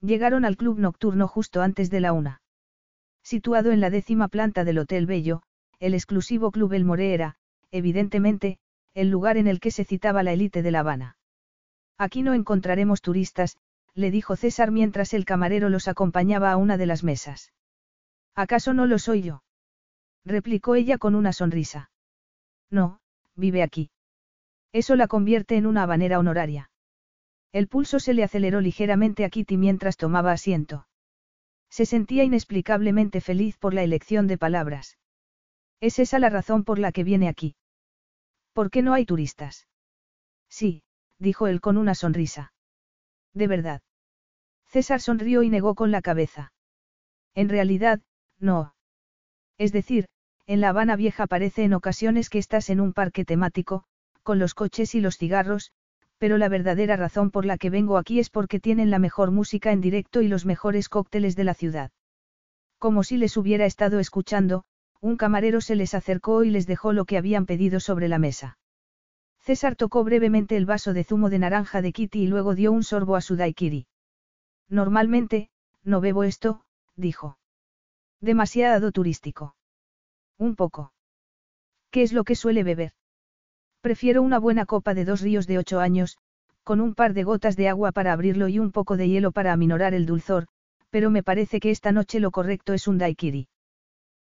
Llegaron al club nocturno justo antes de la una. Situado en la décima planta del Hotel Bello, el exclusivo Club El More era, evidentemente, el lugar en el que se citaba la élite de La Habana. Aquí no encontraremos turistas, le dijo César mientras el camarero los acompañaba a una de las mesas. ¿Acaso no lo soy yo? replicó ella con una sonrisa. No, vive aquí. Eso la convierte en una habanera honoraria. El pulso se le aceleró ligeramente a Kitty mientras tomaba asiento. Se sentía inexplicablemente feliz por la elección de palabras. ¿Es esa la razón por la que viene aquí? ¿Por qué no hay turistas? Sí, dijo él con una sonrisa. De verdad. César sonrió y negó con la cabeza. En realidad, no. Es decir, en La Habana Vieja parece en ocasiones que estás en un parque temático, con los coches y los cigarros, pero la verdadera razón por la que vengo aquí es porque tienen la mejor música en directo y los mejores cócteles de la ciudad. Como si les hubiera estado escuchando, un camarero se les acercó y les dejó lo que habían pedido sobre la mesa. César tocó brevemente el vaso de zumo de naranja de Kitty y luego dio un sorbo a su daiquiri. Normalmente, no bebo esto, dijo. Demasiado turístico. Un poco. ¿Qué es lo que suele beber? Prefiero una buena copa de dos ríos de ocho años, con un par de gotas de agua para abrirlo y un poco de hielo para aminorar el dulzor, pero me parece que esta noche lo correcto es un daiquiri.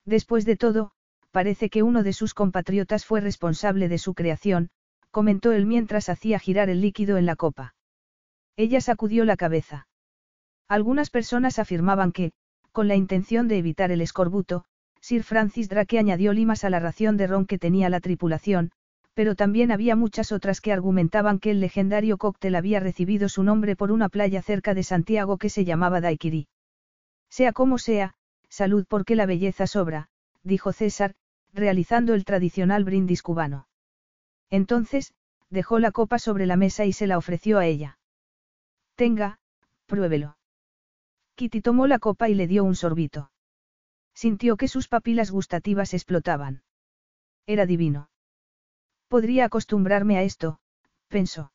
Después de todo, parece que uno de sus compatriotas fue responsable de su creación, comentó él mientras hacía girar el líquido en la copa. Ella sacudió la cabeza. Algunas personas afirmaban que, con la intención de evitar el escorbuto, Sir Francis Drake añadió limas a la ración de ron que tenía la tripulación, pero también había muchas otras que argumentaban que el legendario cóctel había recibido su nombre por una playa cerca de Santiago que se llamaba Daiquiri. Sea como sea, salud porque la belleza sobra, dijo César, realizando el tradicional brindis cubano. Entonces, dejó la copa sobre la mesa y se la ofreció a ella. Tenga, pruébelo. Kitty tomó la copa y le dio un sorbito. Sintió que sus papilas gustativas explotaban. Era divino. Podría acostumbrarme a esto, pensó.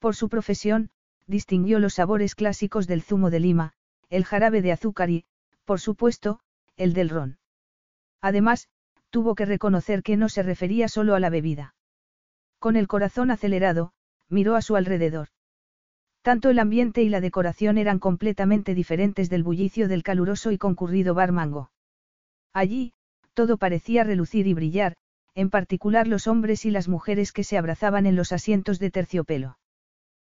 Por su profesión, distinguió los sabores clásicos del zumo de lima, el jarabe de azúcar y, por supuesto, el del ron. Además, tuvo que reconocer que no se refería solo a la bebida. Con el corazón acelerado, miró a su alrededor. Tanto el ambiente y la decoración eran completamente diferentes del bullicio del caluroso y concurrido bar Mango. Allí, todo parecía relucir y brillar, en particular los hombres y las mujeres que se abrazaban en los asientos de terciopelo.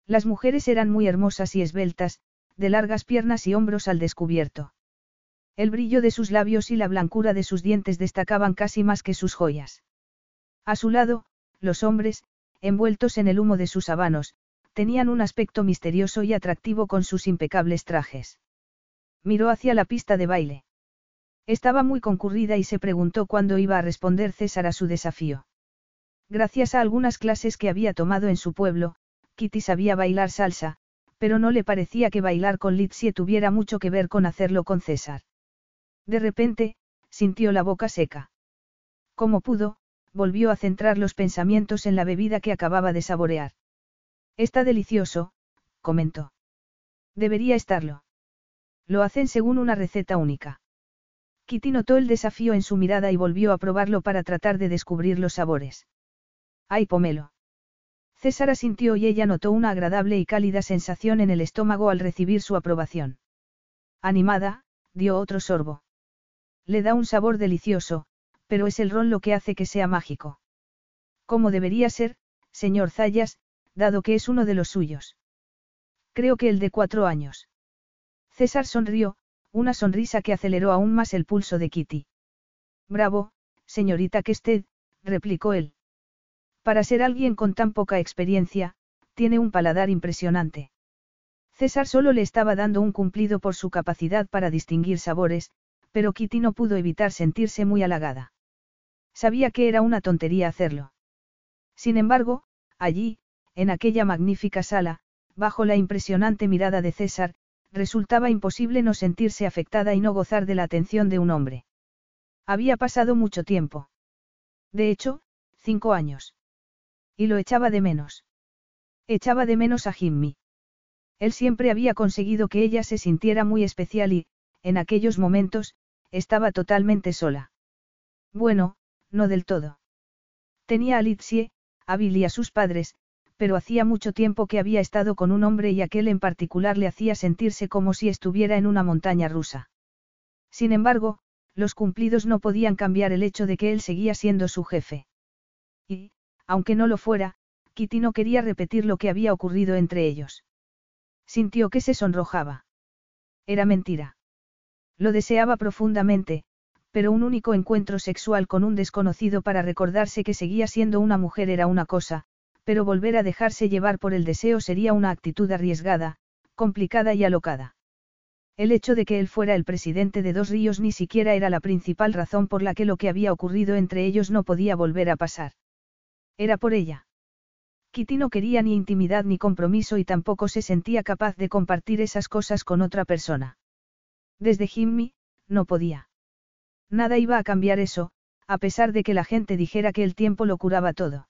Las mujeres eran muy hermosas y esbeltas, de largas piernas y hombros al descubierto. El brillo de sus labios y la blancura de sus dientes destacaban casi más que sus joyas. A su lado, los hombres, envueltos en el humo de sus habanos, tenían un aspecto misterioso y atractivo con sus impecables trajes. Miró hacia la pista de baile. Estaba muy concurrida y se preguntó cuándo iba a responder César a su desafío. Gracias a algunas clases que había tomado en su pueblo, Kitty sabía bailar salsa, pero no le parecía que bailar con Litsie tuviera mucho que ver con hacerlo con César. De repente, sintió la boca seca. Como pudo, volvió a centrar los pensamientos en la bebida que acababa de saborear. Está delicioso, comentó. Debería estarlo. Lo hacen según una receta única. Kitty notó el desafío en su mirada y volvió a probarlo para tratar de descubrir los sabores. ¡Ay, pomelo! César asintió y ella notó una agradable y cálida sensación en el estómago al recibir su aprobación. Animada, dio otro sorbo. Le da un sabor delicioso, pero es el ron lo que hace que sea mágico. Como debería ser, señor Zayas, dado que es uno de los suyos. Creo que el de cuatro años. César sonrió, una sonrisa que aceleró aún más el pulso de Kitty. Bravo, señorita Kested, replicó él. Para ser alguien con tan poca experiencia, tiene un paladar impresionante. César solo le estaba dando un cumplido por su capacidad para distinguir sabores, pero Kitty no pudo evitar sentirse muy halagada. Sabía que era una tontería hacerlo. Sin embargo, allí, en aquella magnífica sala, bajo la impresionante mirada de César, resultaba imposible no sentirse afectada y no gozar de la atención de un hombre. Había pasado mucho tiempo. De hecho, cinco años. Y lo echaba de menos. Echaba de menos a Jimmy. Él siempre había conseguido que ella se sintiera muy especial y, en aquellos momentos, estaba totalmente sola. Bueno, no del todo. Tenía a Litsie, a Bill y a sus padres, pero hacía mucho tiempo que había estado con un hombre y aquel en particular le hacía sentirse como si estuviera en una montaña rusa. Sin embargo, los cumplidos no podían cambiar el hecho de que él seguía siendo su jefe. Y, aunque no lo fuera, Kitty no quería repetir lo que había ocurrido entre ellos. Sintió que se sonrojaba. Era mentira. Lo deseaba profundamente, pero un único encuentro sexual con un desconocido para recordarse que seguía siendo una mujer era una cosa, pero volver a dejarse llevar por el deseo sería una actitud arriesgada, complicada y alocada. El hecho de que él fuera el presidente de Dos Ríos ni siquiera era la principal razón por la que lo que había ocurrido entre ellos no podía volver a pasar. Era por ella. Kitty no quería ni intimidad ni compromiso y tampoco se sentía capaz de compartir esas cosas con otra persona. Desde Jimmy, no podía. Nada iba a cambiar eso, a pesar de que la gente dijera que el tiempo lo curaba todo.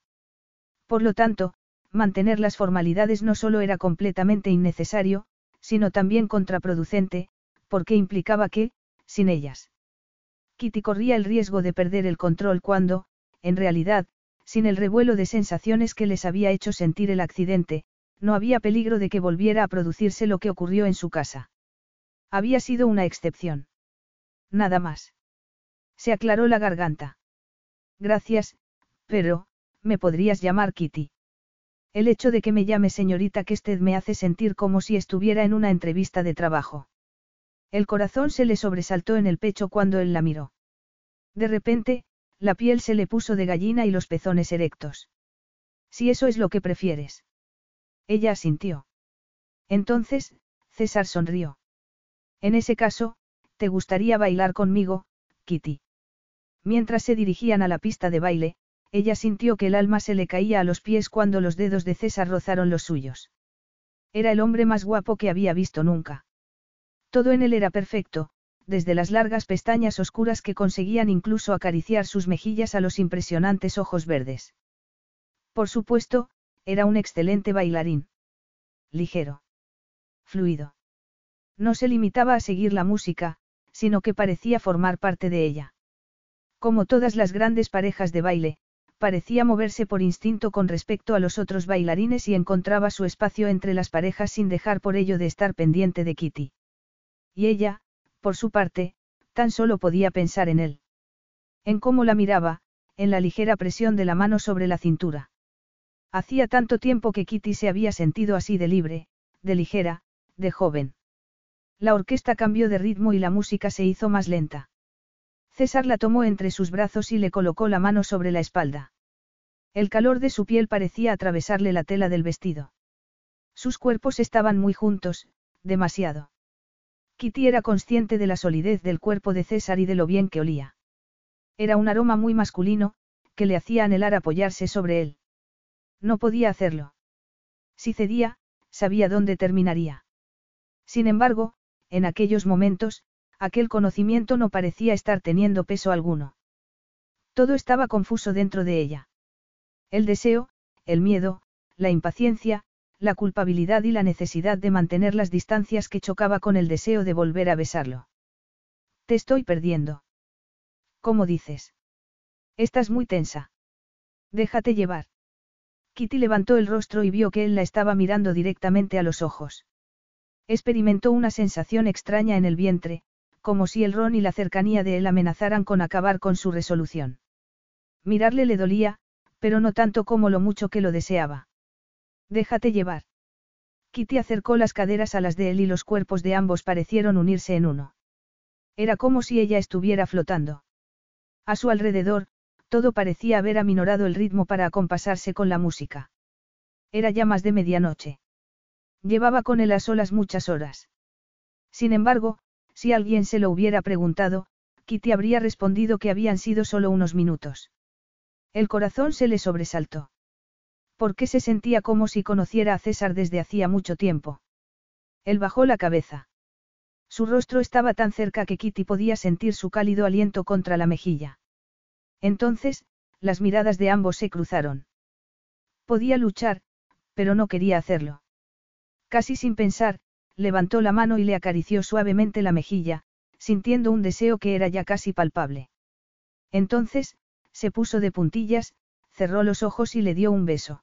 Por lo tanto, mantener las formalidades no solo era completamente innecesario, sino también contraproducente, porque implicaba que, sin ellas. Kitty corría el riesgo de perder el control cuando, en realidad, sin el revuelo de sensaciones que les había hecho sentir el accidente, no había peligro de que volviera a producirse lo que ocurrió en su casa. Había sido una excepción. Nada más. Se aclaró la garganta. Gracias, pero, me podrías llamar Kitty. El hecho de que me llame señorita Kested me hace sentir como si estuviera en una entrevista de trabajo. El corazón se le sobresaltó en el pecho cuando él la miró. De repente, la piel se le puso de gallina y los pezones erectos. Si eso es lo que prefieres. Ella asintió. Entonces, César sonrió. En ese caso, ¿te gustaría bailar conmigo, Kitty? Mientras se dirigían a la pista de baile, ella sintió que el alma se le caía a los pies cuando los dedos de César rozaron los suyos. Era el hombre más guapo que había visto nunca. Todo en él era perfecto, desde las largas pestañas oscuras que conseguían incluso acariciar sus mejillas a los impresionantes ojos verdes. Por supuesto, era un excelente bailarín. Ligero. Fluido. No se limitaba a seguir la música, sino que parecía formar parte de ella. Como todas las grandes parejas de baile, parecía moverse por instinto con respecto a los otros bailarines y encontraba su espacio entre las parejas sin dejar por ello de estar pendiente de Kitty. Y ella, por su parte, tan solo podía pensar en él. En cómo la miraba, en la ligera presión de la mano sobre la cintura. Hacía tanto tiempo que Kitty se había sentido así de libre, de ligera, de joven. La orquesta cambió de ritmo y la música se hizo más lenta. César la tomó entre sus brazos y le colocó la mano sobre la espalda. El calor de su piel parecía atravesarle la tela del vestido. Sus cuerpos estaban muy juntos, demasiado. Kitty era consciente de la solidez del cuerpo de César y de lo bien que olía. Era un aroma muy masculino, que le hacía anhelar apoyarse sobre él. No podía hacerlo. Si cedía, sabía dónde terminaría. Sin embargo, en aquellos momentos, aquel conocimiento no parecía estar teniendo peso alguno. Todo estaba confuso dentro de ella. El deseo, el miedo, la impaciencia, la culpabilidad y la necesidad de mantener las distancias que chocaba con el deseo de volver a besarlo. Te estoy perdiendo. ¿Cómo dices? Estás muy tensa. Déjate llevar. Kitty levantó el rostro y vio que él la estaba mirando directamente a los ojos. Experimentó una sensación extraña en el vientre, como si el ron y la cercanía de él amenazaran con acabar con su resolución. Mirarle le dolía, pero no tanto como lo mucho que lo deseaba. Déjate llevar. Kitty acercó las caderas a las de él y los cuerpos de ambos parecieron unirse en uno. Era como si ella estuviera flotando. A su alrededor, todo parecía haber aminorado el ritmo para acompasarse con la música. Era ya más de medianoche. Llevaba con él a solas muchas horas. Sin embargo, si alguien se lo hubiera preguntado, Kitty habría respondido que habían sido solo unos minutos. El corazón se le sobresaltó. Porque se sentía como si conociera a César desde hacía mucho tiempo. Él bajó la cabeza. Su rostro estaba tan cerca que Kitty podía sentir su cálido aliento contra la mejilla. Entonces, las miradas de ambos se cruzaron. Podía luchar, pero no quería hacerlo. Casi sin pensar, levantó la mano y le acarició suavemente la mejilla, sintiendo un deseo que era ya casi palpable. Entonces, se puso de puntillas, cerró los ojos y le dio un beso.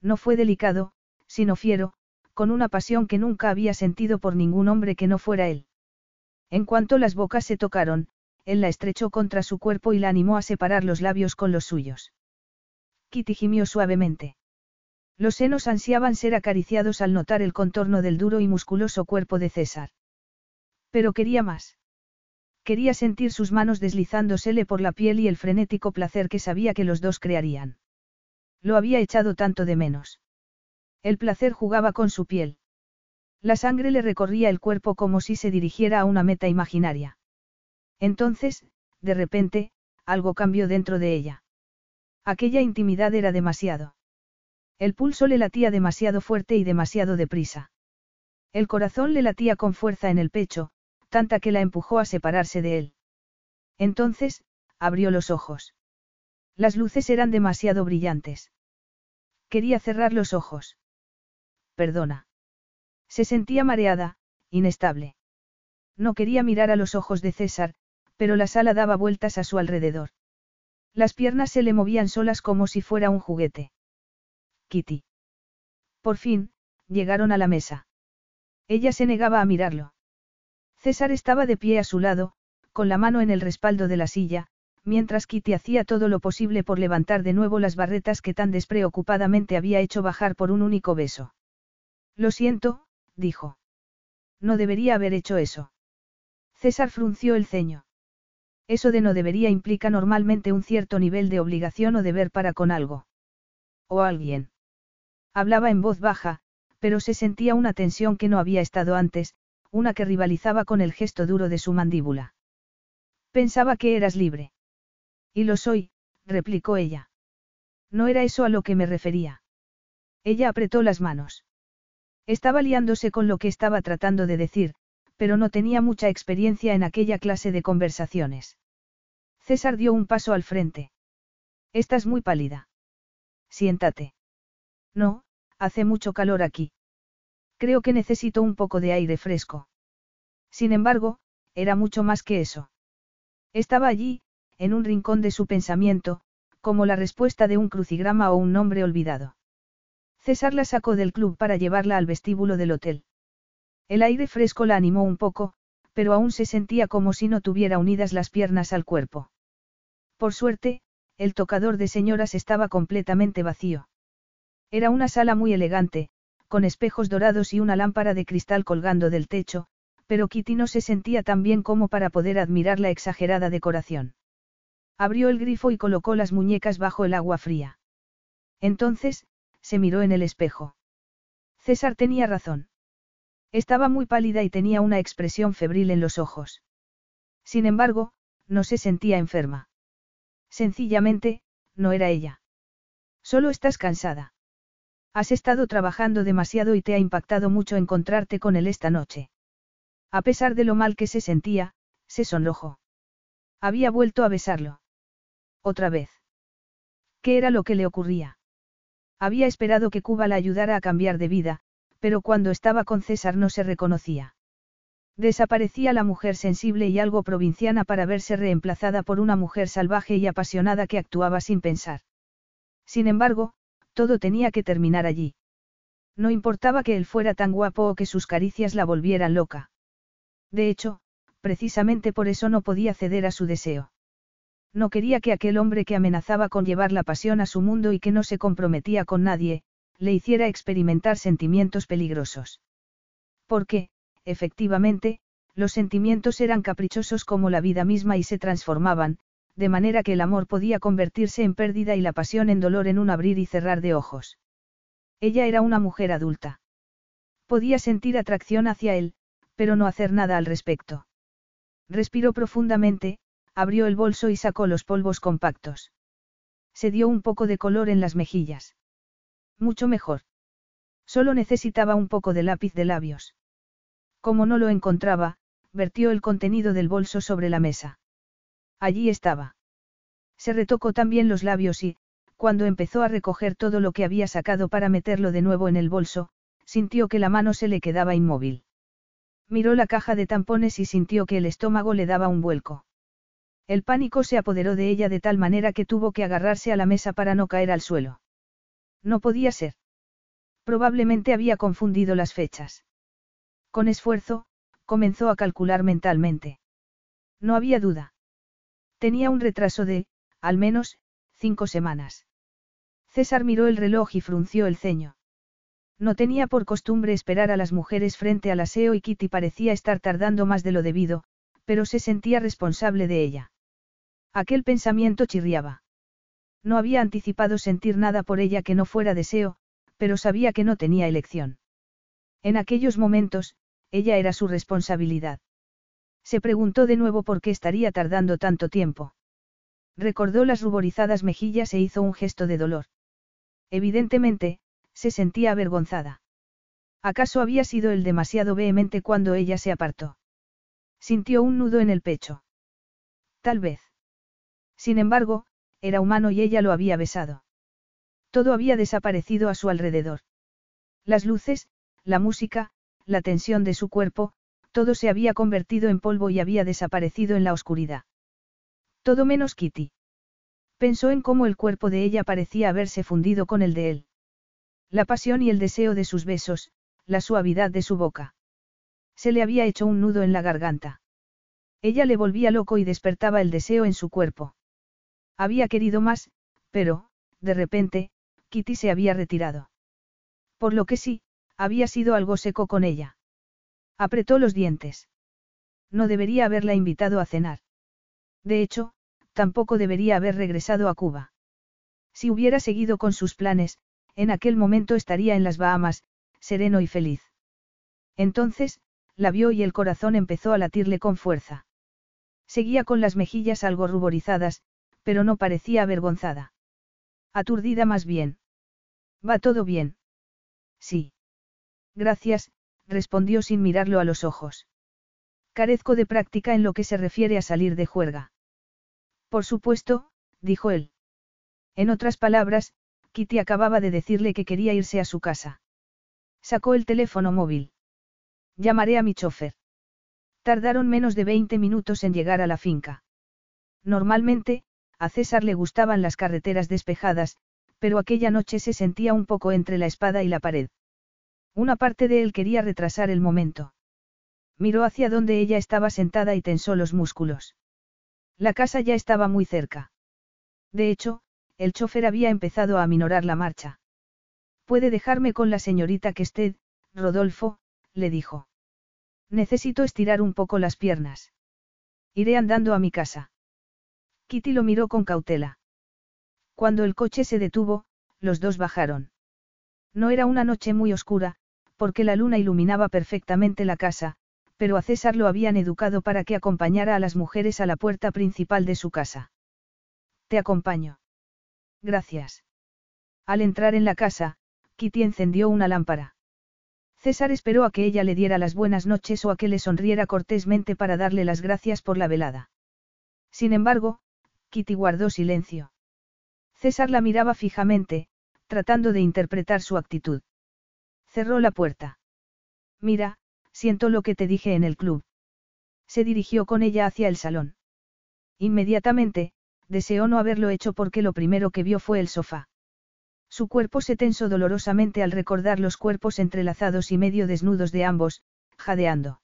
No fue delicado, sino fiero, con una pasión que nunca había sentido por ningún hombre que no fuera él. En cuanto las bocas se tocaron, él la estrechó contra su cuerpo y la animó a separar los labios con los suyos. Kitty gimió suavemente. Los senos ansiaban ser acariciados al notar el contorno del duro y musculoso cuerpo de César. Pero quería más. Quería sentir sus manos deslizándosele por la piel y el frenético placer que sabía que los dos crearían. Lo había echado tanto de menos. El placer jugaba con su piel. La sangre le recorría el cuerpo como si se dirigiera a una meta imaginaria. Entonces, de repente, algo cambió dentro de ella. Aquella intimidad era demasiado. El pulso le latía demasiado fuerte y demasiado deprisa. El corazón le latía con fuerza en el pecho, tanta que la empujó a separarse de él. Entonces, abrió los ojos. Las luces eran demasiado brillantes. Quería cerrar los ojos. Perdona. Se sentía mareada, inestable. No quería mirar a los ojos de César, pero la sala daba vueltas a su alrededor. Las piernas se le movían solas como si fuera un juguete. Kitty. Por fin, llegaron a la mesa. Ella se negaba a mirarlo. César estaba de pie a su lado, con la mano en el respaldo de la silla, mientras Kitty hacía todo lo posible por levantar de nuevo las barretas que tan despreocupadamente había hecho bajar por un único beso. Lo siento, dijo. No debería haber hecho eso. César frunció el ceño. Eso de no debería implica normalmente un cierto nivel de obligación o deber para con algo. O alguien. Hablaba en voz baja, pero se sentía una tensión que no había estado antes, una que rivalizaba con el gesto duro de su mandíbula. Pensaba que eras libre. Y lo soy, replicó ella. No era eso a lo que me refería. Ella apretó las manos. Estaba liándose con lo que estaba tratando de decir, pero no tenía mucha experiencia en aquella clase de conversaciones. César dio un paso al frente. Estás muy pálida. Siéntate. No, hace mucho calor aquí. Creo que necesito un poco de aire fresco. Sin embargo, era mucho más que eso. Estaba allí, en un rincón de su pensamiento, como la respuesta de un crucigrama o un nombre olvidado. César la sacó del club para llevarla al vestíbulo del hotel. El aire fresco la animó un poco, pero aún se sentía como si no tuviera unidas las piernas al cuerpo. Por suerte, el tocador de señoras estaba completamente vacío. Era una sala muy elegante, con espejos dorados y una lámpara de cristal colgando del techo, pero Kitty no se sentía tan bien como para poder admirar la exagerada decoración. Abrió el grifo y colocó las muñecas bajo el agua fría. Entonces, se miró en el espejo. César tenía razón. Estaba muy pálida y tenía una expresión febril en los ojos. Sin embargo, no se sentía enferma. Sencillamente, no era ella. Solo estás cansada. Has estado trabajando demasiado y te ha impactado mucho encontrarte con él esta noche. A pesar de lo mal que se sentía, se sonrojó. Había vuelto a besarlo. Otra vez. ¿Qué era lo que le ocurría? Había esperado que Cuba la ayudara a cambiar de vida, pero cuando estaba con César no se reconocía. Desaparecía la mujer sensible y algo provinciana para verse reemplazada por una mujer salvaje y apasionada que actuaba sin pensar. Sin embargo, todo tenía que terminar allí. No importaba que él fuera tan guapo o que sus caricias la volvieran loca. De hecho, precisamente por eso no podía ceder a su deseo. No quería que aquel hombre que amenazaba con llevar la pasión a su mundo y que no se comprometía con nadie, le hiciera experimentar sentimientos peligrosos. Porque, efectivamente, los sentimientos eran caprichosos como la vida misma y se transformaban, de manera que el amor podía convertirse en pérdida y la pasión en dolor en un abrir y cerrar de ojos. Ella era una mujer adulta. Podía sentir atracción hacia él, pero no hacer nada al respecto. Respiró profundamente, abrió el bolso y sacó los polvos compactos. Se dio un poco de color en las mejillas. Mucho mejor. Solo necesitaba un poco de lápiz de labios. Como no lo encontraba, vertió el contenido del bolso sobre la mesa. Allí estaba. Se retocó también los labios y, cuando empezó a recoger todo lo que había sacado para meterlo de nuevo en el bolso, sintió que la mano se le quedaba inmóvil. Miró la caja de tampones y sintió que el estómago le daba un vuelco. El pánico se apoderó de ella de tal manera que tuvo que agarrarse a la mesa para no caer al suelo. No podía ser. Probablemente había confundido las fechas. Con esfuerzo, comenzó a calcular mentalmente. No había duda. Tenía un retraso de, al menos, cinco semanas. César miró el reloj y frunció el ceño. No tenía por costumbre esperar a las mujeres frente al aseo y Kitty parecía estar tardando más de lo debido, pero se sentía responsable de ella. Aquel pensamiento chirriaba. No había anticipado sentir nada por ella que no fuera deseo, pero sabía que no tenía elección. En aquellos momentos, ella era su responsabilidad. Se preguntó de nuevo por qué estaría tardando tanto tiempo. Recordó las ruborizadas mejillas e hizo un gesto de dolor. Evidentemente, se sentía avergonzada. ¿Acaso había sido él demasiado vehemente cuando ella se apartó? Sintió un nudo en el pecho. Tal vez. Sin embargo, era humano y ella lo había besado. Todo había desaparecido a su alrededor. Las luces, la música, la tensión de su cuerpo, todo se había convertido en polvo y había desaparecido en la oscuridad. Todo menos Kitty. Pensó en cómo el cuerpo de ella parecía haberse fundido con el de él. La pasión y el deseo de sus besos, la suavidad de su boca. Se le había hecho un nudo en la garganta. Ella le volvía loco y despertaba el deseo en su cuerpo. Había querido más, pero, de repente, Kitty se había retirado. Por lo que sí, había sido algo seco con ella. Apretó los dientes. No debería haberla invitado a cenar. De hecho, tampoco debería haber regresado a Cuba. Si hubiera seguido con sus planes, en aquel momento estaría en las Bahamas, sereno y feliz. Entonces, la vio y el corazón empezó a latirle con fuerza. Seguía con las mejillas algo ruborizadas, pero no parecía avergonzada. Aturdida más bien. ¿Va todo bien? Sí. Gracias, respondió sin mirarlo a los ojos. Carezco de práctica en lo que se refiere a salir de juerga. Por supuesto, dijo él. En otras palabras, Kitty acababa de decirle que quería irse a su casa. Sacó el teléfono móvil. Llamaré a mi chofer. Tardaron menos de 20 minutos en llegar a la finca. Normalmente, a César le gustaban las carreteras despejadas, pero aquella noche se sentía un poco entre la espada y la pared. Una parte de él quería retrasar el momento. Miró hacia donde ella estaba sentada y tensó los músculos. La casa ya estaba muy cerca. De hecho, el chofer había empezado a aminorar la marcha. Puede dejarme con la señorita Kested, Rodolfo, le dijo. Necesito estirar un poco las piernas. Iré andando a mi casa. Kitty lo miró con cautela. Cuando el coche se detuvo, los dos bajaron. No era una noche muy oscura, porque la luna iluminaba perfectamente la casa, pero a César lo habían educado para que acompañara a las mujeres a la puerta principal de su casa. Te acompaño. Gracias. Al entrar en la casa, Kitty encendió una lámpara. César esperó a que ella le diera las buenas noches o a que le sonriera cortésmente para darle las gracias por la velada. Sin embargo, Kitty guardó silencio. César la miraba fijamente, tratando de interpretar su actitud. Cerró la puerta. Mira, siento lo que te dije en el club. Se dirigió con ella hacia el salón. Inmediatamente, deseó no haberlo hecho porque lo primero que vio fue el sofá. Su cuerpo se tensó dolorosamente al recordar los cuerpos entrelazados y medio desnudos de ambos, jadeando.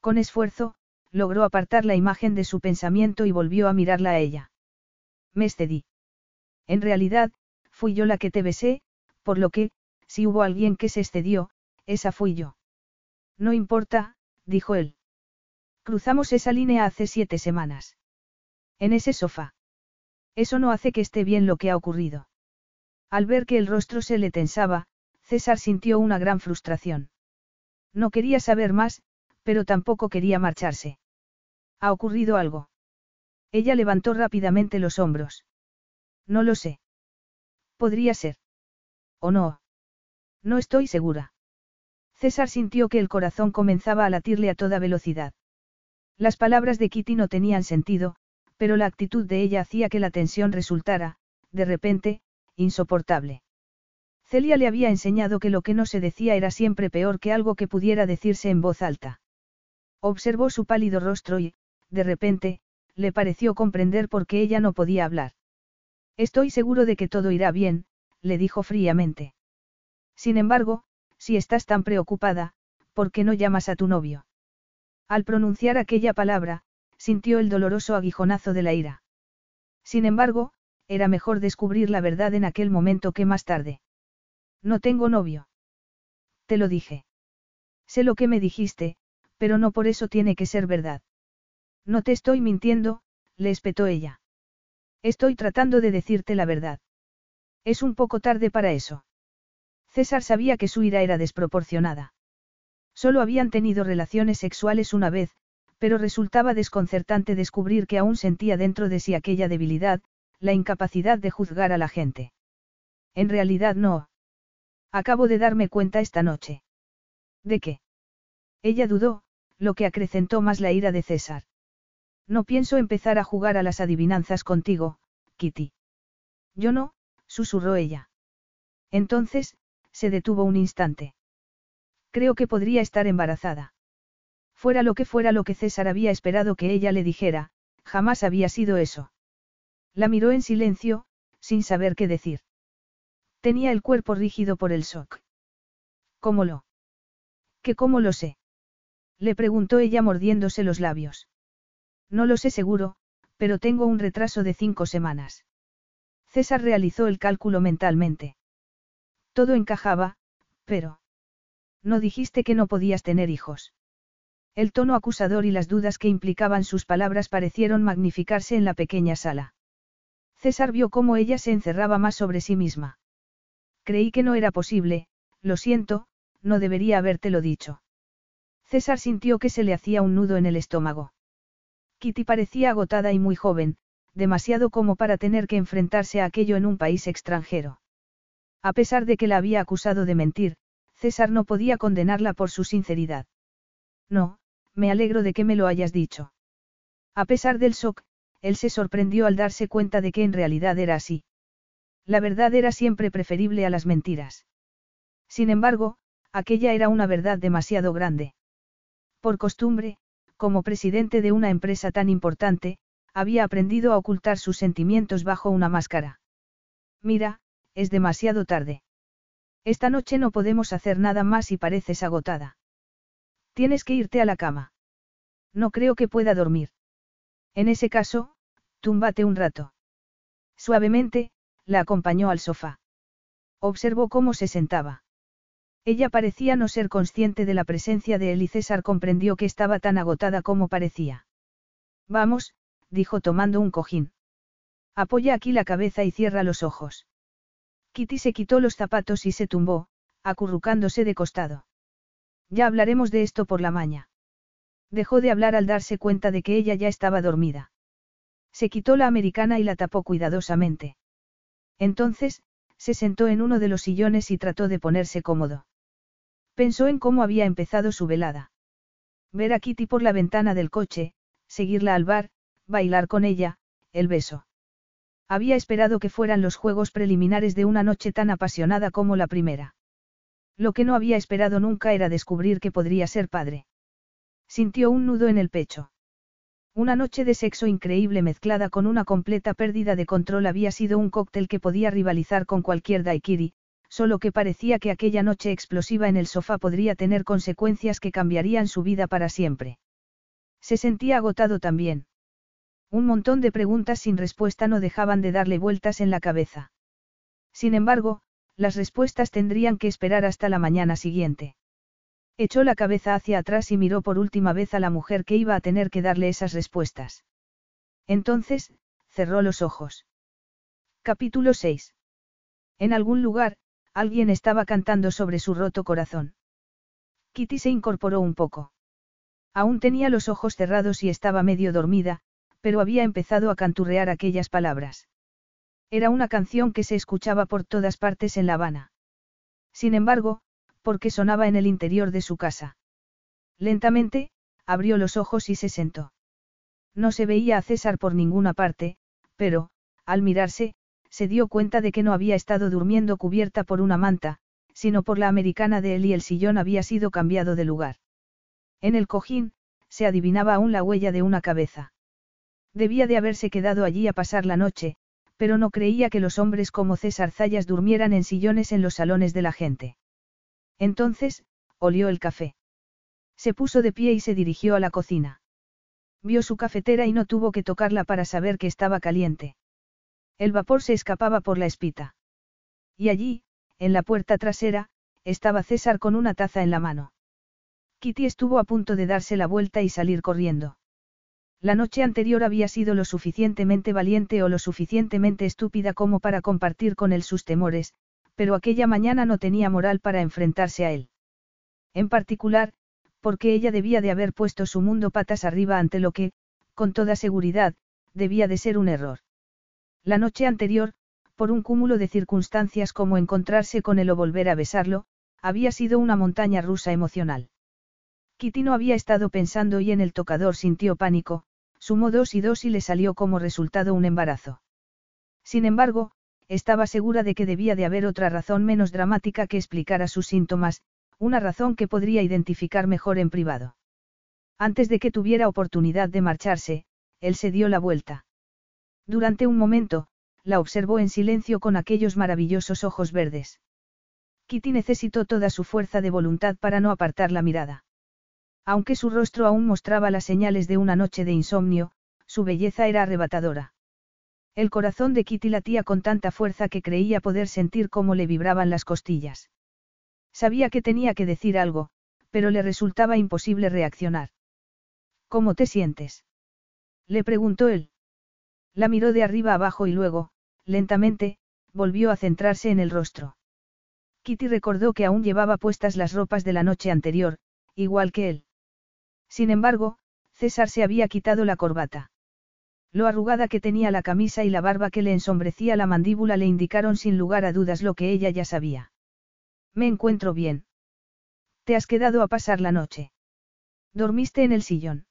Con esfuerzo, logró apartar la imagen de su pensamiento y volvió a mirarla a ella. Me excedí. En realidad, fui yo la que te besé, por lo que, si hubo alguien que se excedió, esa fui yo. No importa, dijo él. Cruzamos esa línea hace siete semanas. En ese sofá. Eso no hace que esté bien lo que ha ocurrido. Al ver que el rostro se le tensaba, César sintió una gran frustración. No quería saber más, pero tampoco quería marcharse. ¿Ha ocurrido algo? Ella levantó rápidamente los hombros. No lo sé. Podría ser. ¿O no? No estoy segura. César sintió que el corazón comenzaba a latirle a toda velocidad. Las palabras de Kitty no tenían sentido, pero la actitud de ella hacía que la tensión resultara, de repente, insoportable. Celia le había enseñado que lo que no se decía era siempre peor que algo que pudiera decirse en voz alta. Observó su pálido rostro y, de repente, le pareció comprender por qué ella no podía hablar. Estoy seguro de que todo irá bien, le dijo fríamente. Sin embargo, si estás tan preocupada, ¿por qué no llamas a tu novio? Al pronunciar aquella palabra, sintió el doloroso aguijonazo de la ira. Sin embargo, era mejor descubrir la verdad en aquel momento que más tarde. No tengo novio. Te lo dije. Sé lo que me dijiste, pero no por eso tiene que ser verdad. No te estoy mintiendo, le espetó ella. Estoy tratando de decirte la verdad. Es un poco tarde para eso. César sabía que su ira era desproporcionada. Solo habían tenido relaciones sexuales una vez, pero resultaba desconcertante descubrir que aún sentía dentro de sí aquella debilidad, la incapacidad de juzgar a la gente. En realidad no. Acabo de darme cuenta esta noche. ¿De qué? Ella dudó, lo que acrecentó más la ira de César. No pienso empezar a jugar a las adivinanzas contigo, Kitty. Yo no, susurró ella. Entonces, se detuvo un instante. Creo que podría estar embarazada. Fuera lo que fuera lo que César había esperado que ella le dijera, jamás había sido eso. La miró en silencio, sin saber qué decir. Tenía el cuerpo rígido por el shock. ¿Cómo lo? ¿Qué cómo lo sé? Le preguntó ella mordiéndose los labios. No lo sé seguro, pero tengo un retraso de cinco semanas. César realizó el cálculo mentalmente. Todo encajaba, pero... No dijiste que no podías tener hijos. El tono acusador y las dudas que implicaban sus palabras parecieron magnificarse en la pequeña sala. César vio cómo ella se encerraba más sobre sí misma. Creí que no era posible, lo siento, no debería habértelo dicho. César sintió que se le hacía un nudo en el estómago. Kitty parecía agotada y muy joven, demasiado como para tener que enfrentarse a aquello en un país extranjero. A pesar de que la había acusado de mentir, César no podía condenarla por su sinceridad. No, me alegro de que me lo hayas dicho. A pesar del shock, él se sorprendió al darse cuenta de que en realidad era así. La verdad era siempre preferible a las mentiras. Sin embargo, aquella era una verdad demasiado grande. Por costumbre, como presidente de una empresa tan importante, había aprendido a ocultar sus sentimientos bajo una máscara. Mira, es demasiado tarde. Esta noche no podemos hacer nada más y pareces agotada. Tienes que irte a la cama. No creo que pueda dormir. En ese caso, túmbate un rato. Suavemente, la acompañó al sofá. Observó cómo se sentaba. Ella parecía no ser consciente de la presencia de él y César comprendió que estaba tan agotada como parecía. Vamos, dijo tomando un cojín. Apoya aquí la cabeza y cierra los ojos. Kitty se quitó los zapatos y se tumbó, acurrucándose de costado. Ya hablaremos de esto por la maña. Dejó de hablar al darse cuenta de que ella ya estaba dormida. Se quitó la americana y la tapó cuidadosamente. Entonces, se sentó en uno de los sillones y trató de ponerse cómodo. Pensó en cómo había empezado su velada. Ver a Kitty por la ventana del coche, seguirla al bar, bailar con ella, el beso. Había esperado que fueran los juegos preliminares de una noche tan apasionada como la primera. Lo que no había esperado nunca era descubrir que podría ser padre. Sintió un nudo en el pecho. Una noche de sexo increíble mezclada con una completa pérdida de control había sido un cóctel que podía rivalizar con cualquier daiquiri, solo que parecía que aquella noche explosiva en el sofá podría tener consecuencias que cambiarían su vida para siempre. Se sentía agotado también. Un montón de preguntas sin respuesta no dejaban de darle vueltas en la cabeza. Sin embargo, las respuestas tendrían que esperar hasta la mañana siguiente. Echó la cabeza hacia atrás y miró por última vez a la mujer que iba a tener que darle esas respuestas. Entonces, cerró los ojos. Capítulo 6. En algún lugar, Alguien estaba cantando sobre su roto corazón. Kitty se incorporó un poco. Aún tenía los ojos cerrados y estaba medio dormida, pero había empezado a canturrear aquellas palabras. Era una canción que se escuchaba por todas partes en La Habana. Sin embargo, porque sonaba en el interior de su casa. Lentamente, abrió los ojos y se sentó. No se veía a César por ninguna parte, pero, al mirarse, se dio cuenta de que no había estado durmiendo cubierta por una manta, sino por la americana de él y el sillón había sido cambiado de lugar. En el cojín, se adivinaba aún la huella de una cabeza. Debía de haberse quedado allí a pasar la noche, pero no creía que los hombres como César Zayas durmieran en sillones en los salones de la gente. Entonces, olió el café. Se puso de pie y se dirigió a la cocina. Vio su cafetera y no tuvo que tocarla para saber que estaba caliente. El vapor se escapaba por la espita. Y allí, en la puerta trasera, estaba César con una taza en la mano. Kitty estuvo a punto de darse la vuelta y salir corriendo. La noche anterior había sido lo suficientemente valiente o lo suficientemente estúpida como para compartir con él sus temores, pero aquella mañana no tenía moral para enfrentarse a él. En particular, porque ella debía de haber puesto su mundo patas arriba ante lo que, con toda seguridad, debía de ser un error. La noche anterior, por un cúmulo de circunstancias como encontrarse con él o volver a besarlo, había sido una montaña rusa emocional. Kitty no había estado pensando y en el tocador sintió pánico, sumó dos y dos y le salió como resultado un embarazo. Sin embargo, estaba segura de que debía de haber otra razón menos dramática que explicara sus síntomas, una razón que podría identificar mejor en privado. Antes de que tuviera oportunidad de marcharse, él se dio la vuelta. Durante un momento, la observó en silencio con aquellos maravillosos ojos verdes. Kitty necesitó toda su fuerza de voluntad para no apartar la mirada. Aunque su rostro aún mostraba las señales de una noche de insomnio, su belleza era arrebatadora. El corazón de Kitty latía con tanta fuerza que creía poder sentir cómo le vibraban las costillas. Sabía que tenía que decir algo, pero le resultaba imposible reaccionar. ¿Cómo te sientes? Le preguntó él. La miró de arriba abajo y luego, lentamente, volvió a centrarse en el rostro. Kitty recordó que aún llevaba puestas las ropas de la noche anterior, igual que él. Sin embargo, César se había quitado la corbata. Lo arrugada que tenía la camisa y la barba que le ensombrecía la mandíbula le indicaron sin lugar a dudas lo que ella ya sabía. Me encuentro bien. ¿Te has quedado a pasar la noche? ¿Dormiste en el sillón?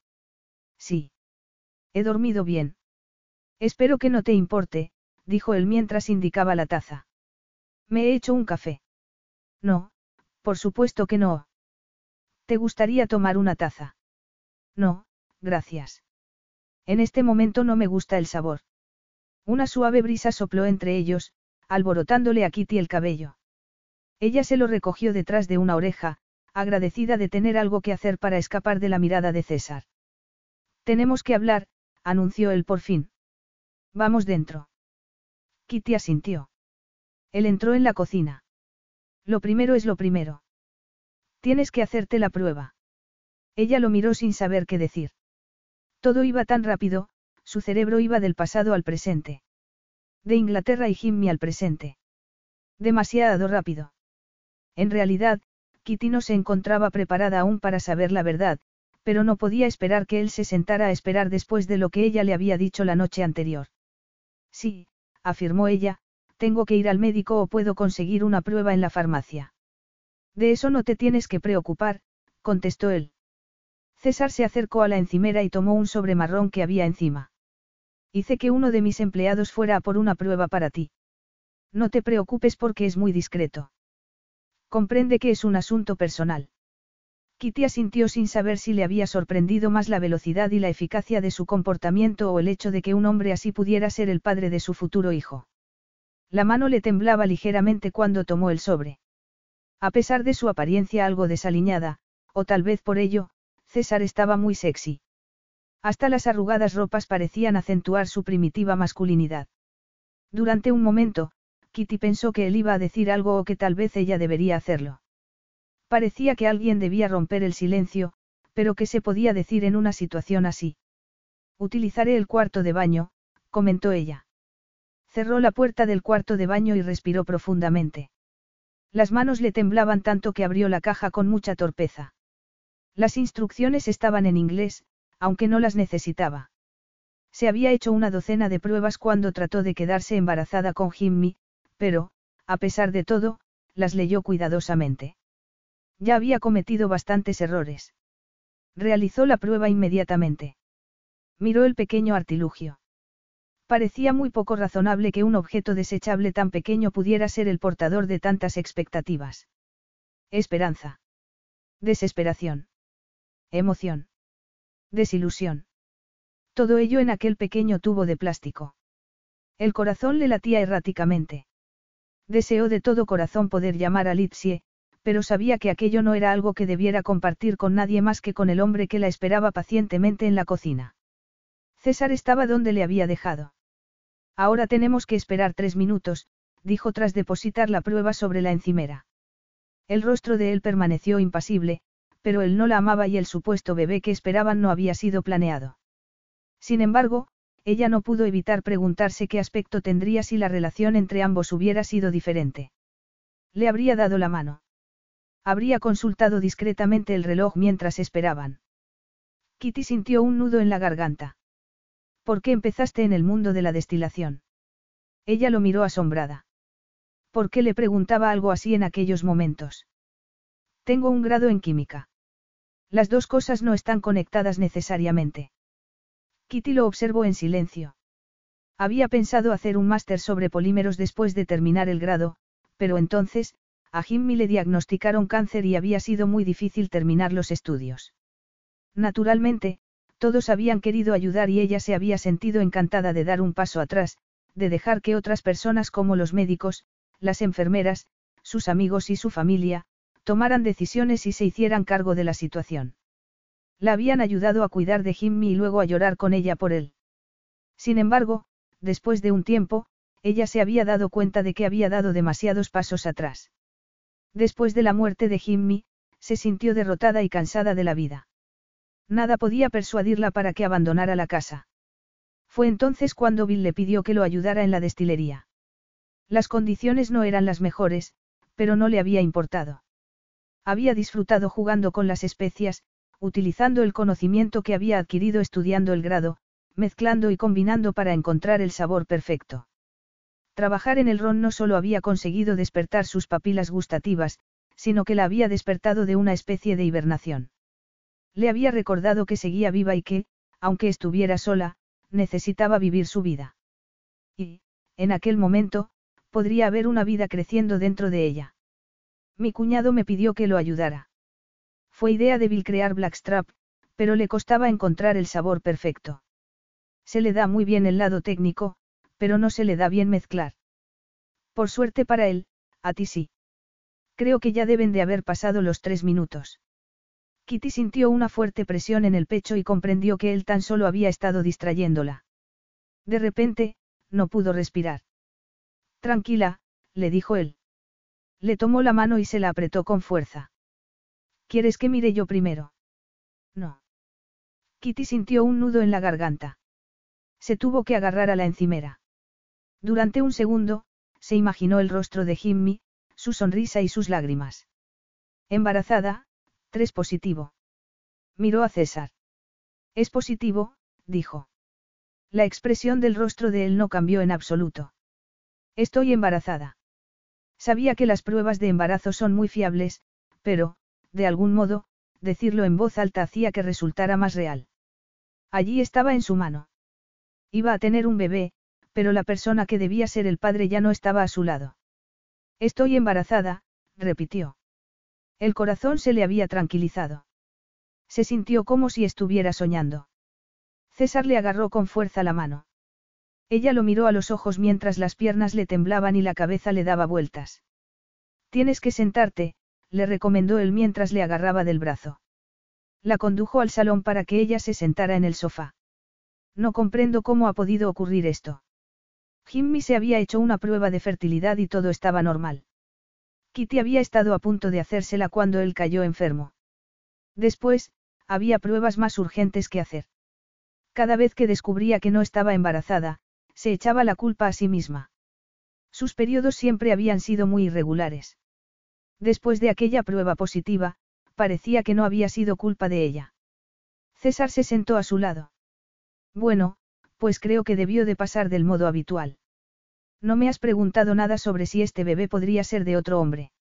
Sí. He dormido bien. Espero que no te importe, dijo él mientras indicaba la taza. Me he hecho un café. No, por supuesto que no. ¿Te gustaría tomar una taza? No, gracias. En este momento no me gusta el sabor. Una suave brisa sopló entre ellos, alborotándole a Kitty el cabello. Ella se lo recogió detrás de una oreja, agradecida de tener algo que hacer para escapar de la mirada de César. Tenemos que hablar, anunció él por fin. Vamos dentro. Kitty asintió. Él entró en la cocina. Lo primero es lo primero. Tienes que hacerte la prueba. Ella lo miró sin saber qué decir. Todo iba tan rápido, su cerebro iba del pasado al presente. De Inglaterra y Jimmy al presente. Demasiado rápido. En realidad, Kitty no se encontraba preparada aún para saber la verdad, pero no podía esperar que él se sentara a esperar después de lo que ella le había dicho la noche anterior. Sí, afirmó ella, tengo que ir al médico o puedo conseguir una prueba en la farmacia. De eso no te tienes que preocupar, contestó él. César se acercó a la encimera y tomó un sobre marrón que había encima. Hice que uno de mis empleados fuera a por una prueba para ti. No te preocupes porque es muy discreto. Comprende que es un asunto personal. Kitty asintió sin saber si le había sorprendido más la velocidad y la eficacia de su comportamiento o el hecho de que un hombre así pudiera ser el padre de su futuro hijo. La mano le temblaba ligeramente cuando tomó el sobre. A pesar de su apariencia algo desaliñada, o tal vez por ello, César estaba muy sexy. Hasta las arrugadas ropas parecían acentuar su primitiva masculinidad. Durante un momento, Kitty pensó que él iba a decir algo o que tal vez ella debería hacerlo. Parecía que alguien debía romper el silencio, pero ¿qué se podía decir en una situación así? Utilizaré el cuarto de baño, comentó ella. Cerró la puerta del cuarto de baño y respiró profundamente. Las manos le temblaban tanto que abrió la caja con mucha torpeza. Las instrucciones estaban en inglés, aunque no las necesitaba. Se había hecho una docena de pruebas cuando trató de quedarse embarazada con Jimmy, pero, a pesar de todo, las leyó cuidadosamente. Ya había cometido bastantes errores. Realizó la prueba inmediatamente. Miró el pequeño artilugio. Parecía muy poco razonable que un objeto desechable tan pequeño pudiera ser el portador de tantas expectativas. Esperanza. Desesperación. Emoción. Desilusión. Todo ello en aquel pequeño tubo de plástico. El corazón le latía erráticamente. Deseó de todo corazón poder llamar a Litsie, pero sabía que aquello no era algo que debiera compartir con nadie más que con el hombre que la esperaba pacientemente en la cocina. César estaba donde le había dejado. Ahora tenemos que esperar tres minutos, dijo tras depositar la prueba sobre la encimera. El rostro de él permaneció impasible, pero él no la amaba y el supuesto bebé que esperaban no había sido planeado. Sin embargo, ella no pudo evitar preguntarse qué aspecto tendría si la relación entre ambos hubiera sido diferente. Le habría dado la mano. Habría consultado discretamente el reloj mientras esperaban. Kitty sintió un nudo en la garganta. ¿Por qué empezaste en el mundo de la destilación? Ella lo miró asombrada. ¿Por qué le preguntaba algo así en aquellos momentos? Tengo un grado en química. Las dos cosas no están conectadas necesariamente. Kitty lo observó en silencio. Había pensado hacer un máster sobre polímeros después de terminar el grado, pero entonces, a Jimmy le diagnosticaron cáncer y había sido muy difícil terminar los estudios. Naturalmente, todos habían querido ayudar y ella se había sentido encantada de dar un paso atrás, de dejar que otras personas como los médicos, las enfermeras, sus amigos y su familia, tomaran decisiones y se hicieran cargo de la situación. La habían ayudado a cuidar de Jimmy y luego a llorar con ella por él. Sin embargo, después de un tiempo, ella se había dado cuenta de que había dado demasiados pasos atrás. Después de la muerte de Jimmy, se sintió derrotada y cansada de la vida. Nada podía persuadirla para que abandonara la casa. Fue entonces cuando Bill le pidió que lo ayudara en la destilería. Las condiciones no eran las mejores, pero no le había importado. Había disfrutado jugando con las especias, utilizando el conocimiento que había adquirido estudiando el grado, mezclando y combinando para encontrar el sabor perfecto. Trabajar en el ron no solo había conseguido despertar sus papilas gustativas, sino que la había despertado de una especie de hibernación. Le había recordado que seguía viva y que, aunque estuviera sola, necesitaba vivir su vida. Y, en aquel momento, podría haber una vida creciendo dentro de ella. Mi cuñado me pidió que lo ayudara. Fue idea de Bill crear Blackstrap, pero le costaba encontrar el sabor perfecto. Se le da muy bien el lado técnico, pero no se le da bien mezclar. Por suerte para él, a ti sí. Creo que ya deben de haber pasado los tres minutos. Kitty sintió una fuerte presión en el pecho y comprendió que él tan solo había estado distrayéndola. De repente, no pudo respirar. Tranquila, le dijo él. Le tomó la mano y se la apretó con fuerza. ¿Quieres que mire yo primero? No. Kitty sintió un nudo en la garganta. Se tuvo que agarrar a la encimera. Durante un segundo, se imaginó el rostro de Jimmy, su sonrisa y sus lágrimas. Embarazada, tres positivo. Miró a César. Es positivo, dijo. La expresión del rostro de él no cambió en absoluto. Estoy embarazada. Sabía que las pruebas de embarazo son muy fiables, pero, de algún modo, decirlo en voz alta hacía que resultara más real. Allí estaba en su mano. Iba a tener un bebé, pero la persona que debía ser el padre ya no estaba a su lado. Estoy embarazada, repitió. El corazón se le había tranquilizado. Se sintió como si estuviera soñando. César le agarró con fuerza la mano. Ella lo miró a los ojos mientras las piernas le temblaban y la cabeza le daba vueltas. Tienes que sentarte, le recomendó él mientras le agarraba del brazo. La condujo al salón para que ella se sentara en el sofá. No comprendo cómo ha podido ocurrir esto. Jimmy se había hecho una prueba de fertilidad y todo estaba normal. Kitty había estado a punto de hacérsela cuando él cayó enfermo. Después, había pruebas más urgentes que hacer. Cada vez que descubría que no estaba embarazada, se echaba la culpa a sí misma. Sus periodos siempre habían sido muy irregulares. Después de aquella prueba positiva, parecía que no había sido culpa de ella. César se sentó a su lado. Bueno, pues creo que debió de pasar del modo habitual. No me has preguntado nada sobre si este bebé podría ser de otro hombre.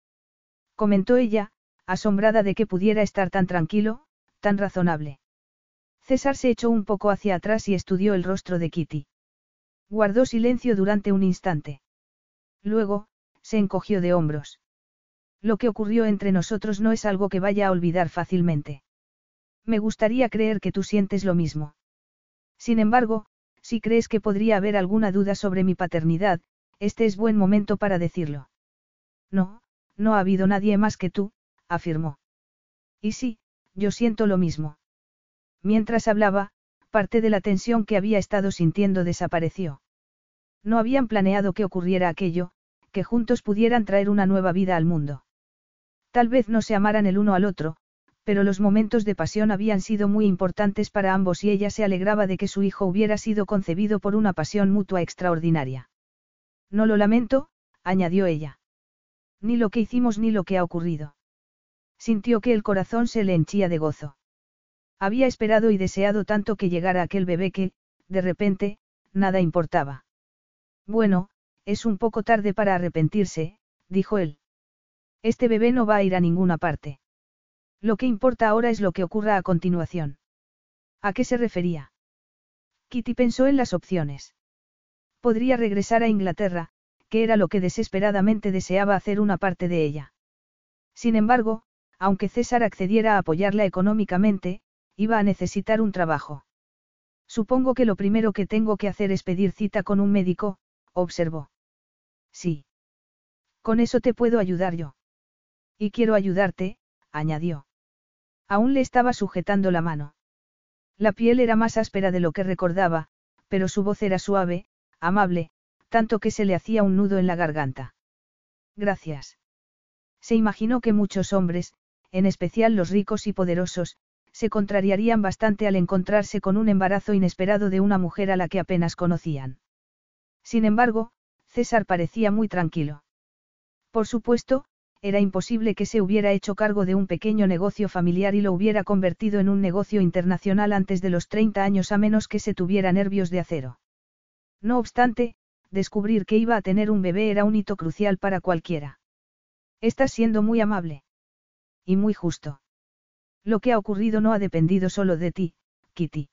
Comentó ella, asombrada de que pudiera estar tan tranquilo, tan razonable. César se echó un poco hacia atrás y estudió el rostro de Kitty. Guardó silencio durante un instante. Luego, se encogió de hombros. Lo que ocurrió entre nosotros no es algo que vaya a olvidar fácilmente. Me gustaría creer que tú sientes lo mismo. Sin embargo, si crees que podría haber alguna duda sobre mi paternidad, este es buen momento para decirlo. No, no ha habido nadie más que tú, afirmó. Y sí, yo siento lo mismo. Mientras hablaba, parte de la tensión que había estado sintiendo desapareció. No habían planeado que ocurriera aquello, que juntos pudieran traer una nueva vida al mundo. Tal vez no se amaran el uno al otro, pero los momentos de pasión habían sido muy importantes para ambos y ella se alegraba de que su hijo hubiera sido concebido por una pasión mutua extraordinaria. No lo lamento, añadió ella. Ni lo que hicimos ni lo que ha ocurrido. Sintió que el corazón se le henchía de gozo. Había esperado y deseado tanto que llegara aquel bebé que, de repente, nada importaba. Bueno, es un poco tarde para arrepentirse, dijo él. Este bebé no va a ir a ninguna parte. Lo que importa ahora es lo que ocurra a continuación. ¿A qué se refería? Kitty pensó en las opciones. Podría regresar a Inglaterra, que era lo que desesperadamente deseaba hacer una parte de ella. Sin embargo, aunque César accediera a apoyarla económicamente, iba a necesitar un trabajo. Supongo que lo primero que tengo que hacer es pedir cita con un médico, observó. Sí. Con eso te puedo ayudar yo. Y quiero ayudarte, añadió. Aún le estaba sujetando la mano. La piel era más áspera de lo que recordaba, pero su voz era suave, amable, tanto que se le hacía un nudo en la garganta. Gracias. Se imaginó que muchos hombres, en especial los ricos y poderosos, se contrariarían bastante al encontrarse con un embarazo inesperado de una mujer a la que apenas conocían. Sin embargo, César parecía muy tranquilo. Por supuesto, era imposible que se hubiera hecho cargo de un pequeño negocio familiar y lo hubiera convertido en un negocio internacional antes de los 30 años a menos que se tuviera nervios de acero. No obstante, descubrir que iba a tener un bebé era un hito crucial para cualquiera. Estás siendo muy amable. Y muy justo. Lo que ha ocurrido no ha dependido solo de ti, Kitty.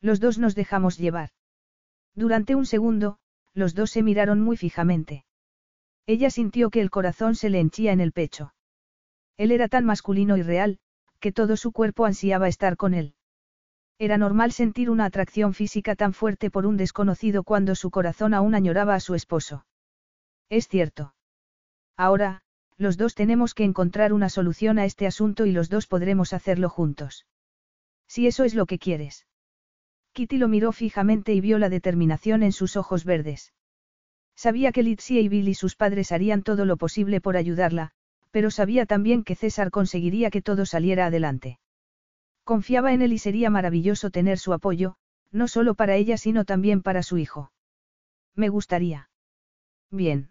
Los dos nos dejamos llevar. Durante un segundo, los dos se miraron muy fijamente. Ella sintió que el corazón se le henchía en el pecho. Él era tan masculino y real, que todo su cuerpo ansiaba estar con él. Era normal sentir una atracción física tan fuerte por un desconocido cuando su corazón aún añoraba a su esposo. Es cierto. Ahora, los dos tenemos que encontrar una solución a este asunto y los dos podremos hacerlo juntos. Si eso es lo que quieres. Kitty lo miró fijamente y vio la determinación en sus ojos verdes. Sabía que Litsia y Bill y sus padres harían todo lo posible por ayudarla, pero sabía también que César conseguiría que todo saliera adelante. Confiaba en él y sería maravilloso tener su apoyo, no solo para ella sino también para su hijo. Me gustaría. Bien.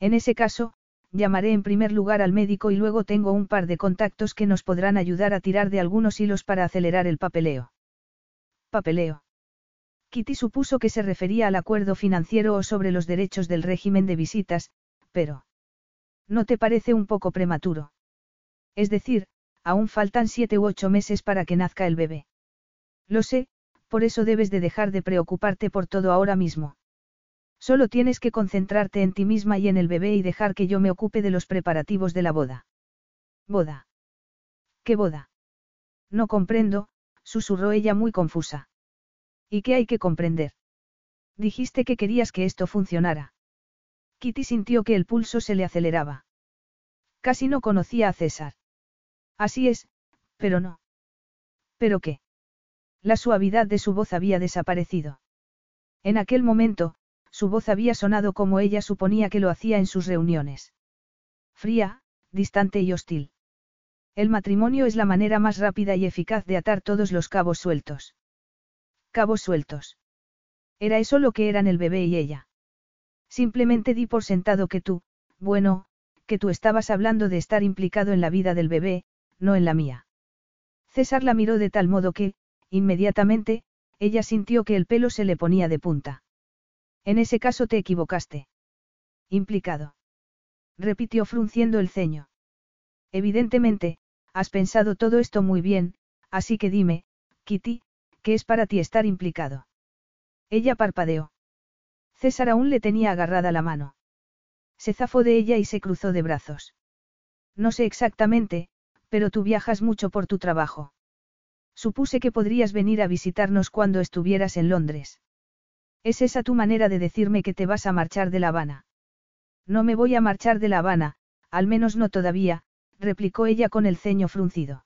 En ese caso, llamaré en primer lugar al médico y luego tengo un par de contactos que nos podrán ayudar a tirar de algunos hilos para acelerar el papeleo. Papeleo. Kitty supuso que se refería al acuerdo financiero o sobre los derechos del régimen de visitas, pero... ¿No te parece un poco prematuro? Es decir, aún faltan siete u ocho meses para que nazca el bebé. Lo sé, por eso debes de dejar de preocuparte por todo ahora mismo. Solo tienes que concentrarte en ti misma y en el bebé y dejar que yo me ocupe de los preparativos de la boda. ¿Boda? ¿Qué boda? No comprendo, susurró ella muy confusa. ¿Y qué hay que comprender? Dijiste que querías que esto funcionara. Kitty sintió que el pulso se le aceleraba. Casi no conocía a César. Así es, pero no. ¿Pero qué? La suavidad de su voz había desaparecido. En aquel momento, su voz había sonado como ella suponía que lo hacía en sus reuniones. Fría, distante y hostil. El matrimonio es la manera más rápida y eficaz de atar todos los cabos sueltos. Cabos sueltos. Era eso lo que eran el bebé y ella. Simplemente di por sentado que tú, bueno, que tú estabas hablando de estar implicado en la vida del bebé, no en la mía. César la miró de tal modo que, inmediatamente, ella sintió que el pelo se le ponía de punta. En ese caso te equivocaste. Implicado. Repitió frunciendo el ceño. Evidentemente, has pensado todo esto muy bien, así que dime, Kitty, ¿qué es para ti estar implicado? Ella parpadeó. César aún le tenía agarrada la mano. Se zafó de ella y se cruzó de brazos. No sé exactamente, pero tú viajas mucho por tu trabajo. Supuse que podrías venir a visitarnos cuando estuvieras en Londres. ¿Es esa tu manera de decirme que te vas a marchar de La Habana? No me voy a marchar de La Habana, al menos no todavía, replicó ella con el ceño fruncido.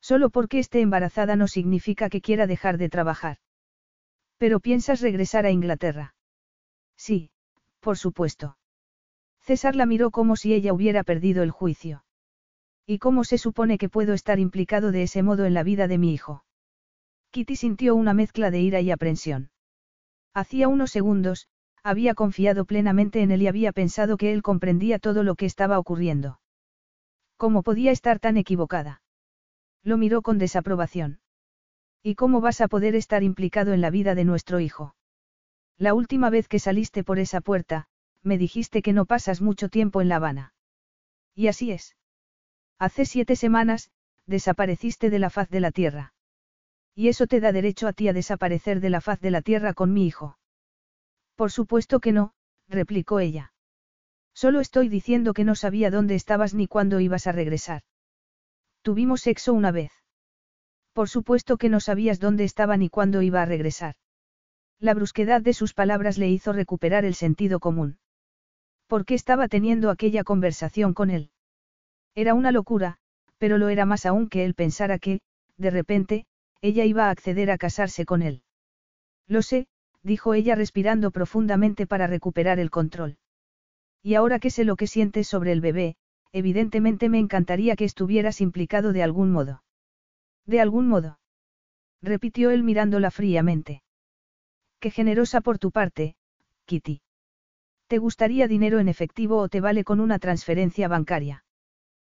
Solo porque esté embarazada no significa que quiera dejar de trabajar. Pero piensas regresar a Inglaterra. Sí, por supuesto. César la miró como si ella hubiera perdido el juicio. ¿Y cómo se supone que puedo estar implicado de ese modo en la vida de mi hijo? Kitty sintió una mezcla de ira y aprensión. Hacía unos segundos, había confiado plenamente en él y había pensado que él comprendía todo lo que estaba ocurriendo. ¿Cómo podía estar tan equivocada? Lo miró con desaprobación. ¿Y cómo vas a poder estar implicado en la vida de nuestro hijo? La última vez que saliste por esa puerta, me dijiste que no pasas mucho tiempo en La Habana. Y así es. Hace siete semanas, desapareciste de la faz de la tierra. Y eso te da derecho a ti a desaparecer de la faz de la tierra con mi hijo. Por supuesto que no, replicó ella. Solo estoy diciendo que no sabía dónde estabas ni cuándo ibas a regresar. Tuvimos sexo una vez. Por supuesto que no sabías dónde estaba ni cuándo iba a regresar. La brusquedad de sus palabras le hizo recuperar el sentido común. ¿Por qué estaba teniendo aquella conversación con él? Era una locura, pero lo era más aún que él pensara que, de repente, ella iba a acceder a casarse con él. Lo sé, dijo ella respirando profundamente para recuperar el control. Y ahora que sé lo que sientes sobre el bebé, evidentemente me encantaría que estuvieras implicado de algún modo. ¿De algún modo? repitió él mirándola fríamente. Qué generosa por tu parte, Kitty. ¿Te gustaría dinero en efectivo o te vale con una transferencia bancaria?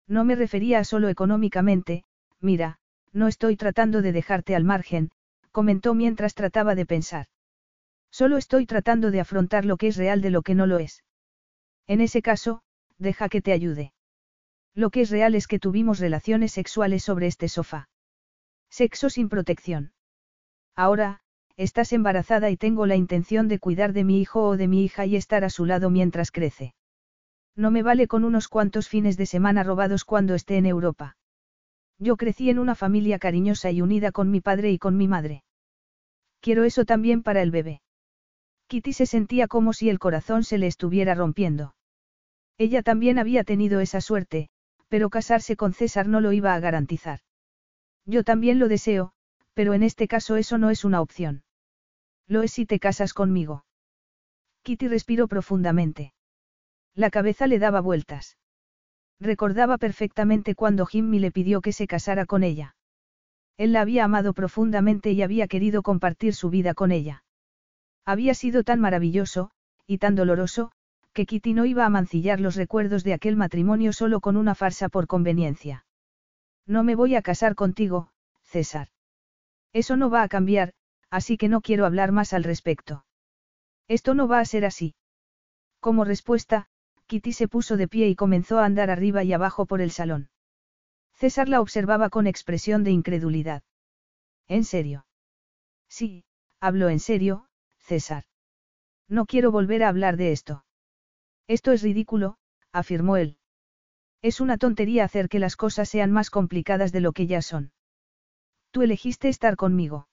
No me refería solo económicamente, mira, no estoy tratando de dejarte al margen, comentó mientras trataba de pensar. Solo estoy tratando de afrontar lo que es real de lo que no lo es. En ese caso, deja que te ayude. Lo que es real es que tuvimos relaciones sexuales sobre este sofá. Sexo sin protección. Ahora, estás embarazada y tengo la intención de cuidar de mi hijo o de mi hija y estar a su lado mientras crece. No me vale con unos cuantos fines de semana robados cuando esté en Europa. Yo crecí en una familia cariñosa y unida con mi padre y con mi madre. Quiero eso también para el bebé. Kitty se sentía como si el corazón se le estuviera rompiendo. Ella también había tenido esa suerte, pero casarse con César no lo iba a garantizar. Yo también lo deseo, pero en este caso eso no es una opción. Lo es si te casas conmigo. Kitty respiró profundamente. La cabeza le daba vueltas. Recordaba perfectamente cuando Jimmy le pidió que se casara con ella. Él la había amado profundamente y había querido compartir su vida con ella. Había sido tan maravilloso, y tan doloroso, que Kitty no iba a mancillar los recuerdos de aquel matrimonio solo con una farsa por conveniencia. No me voy a casar contigo, César. Eso no va a cambiar, así que no quiero hablar más al respecto. Esto no va a ser así. Como respuesta, Kitty se puso de pie y comenzó a andar arriba y abajo por el salón. César la observaba con expresión de incredulidad. ¿En serio? Sí, hablo en serio, César. No quiero volver a hablar de esto. Esto es ridículo, afirmó él. Es una tontería hacer que las cosas sean más complicadas de lo que ya son. Tú elegiste estar conmigo.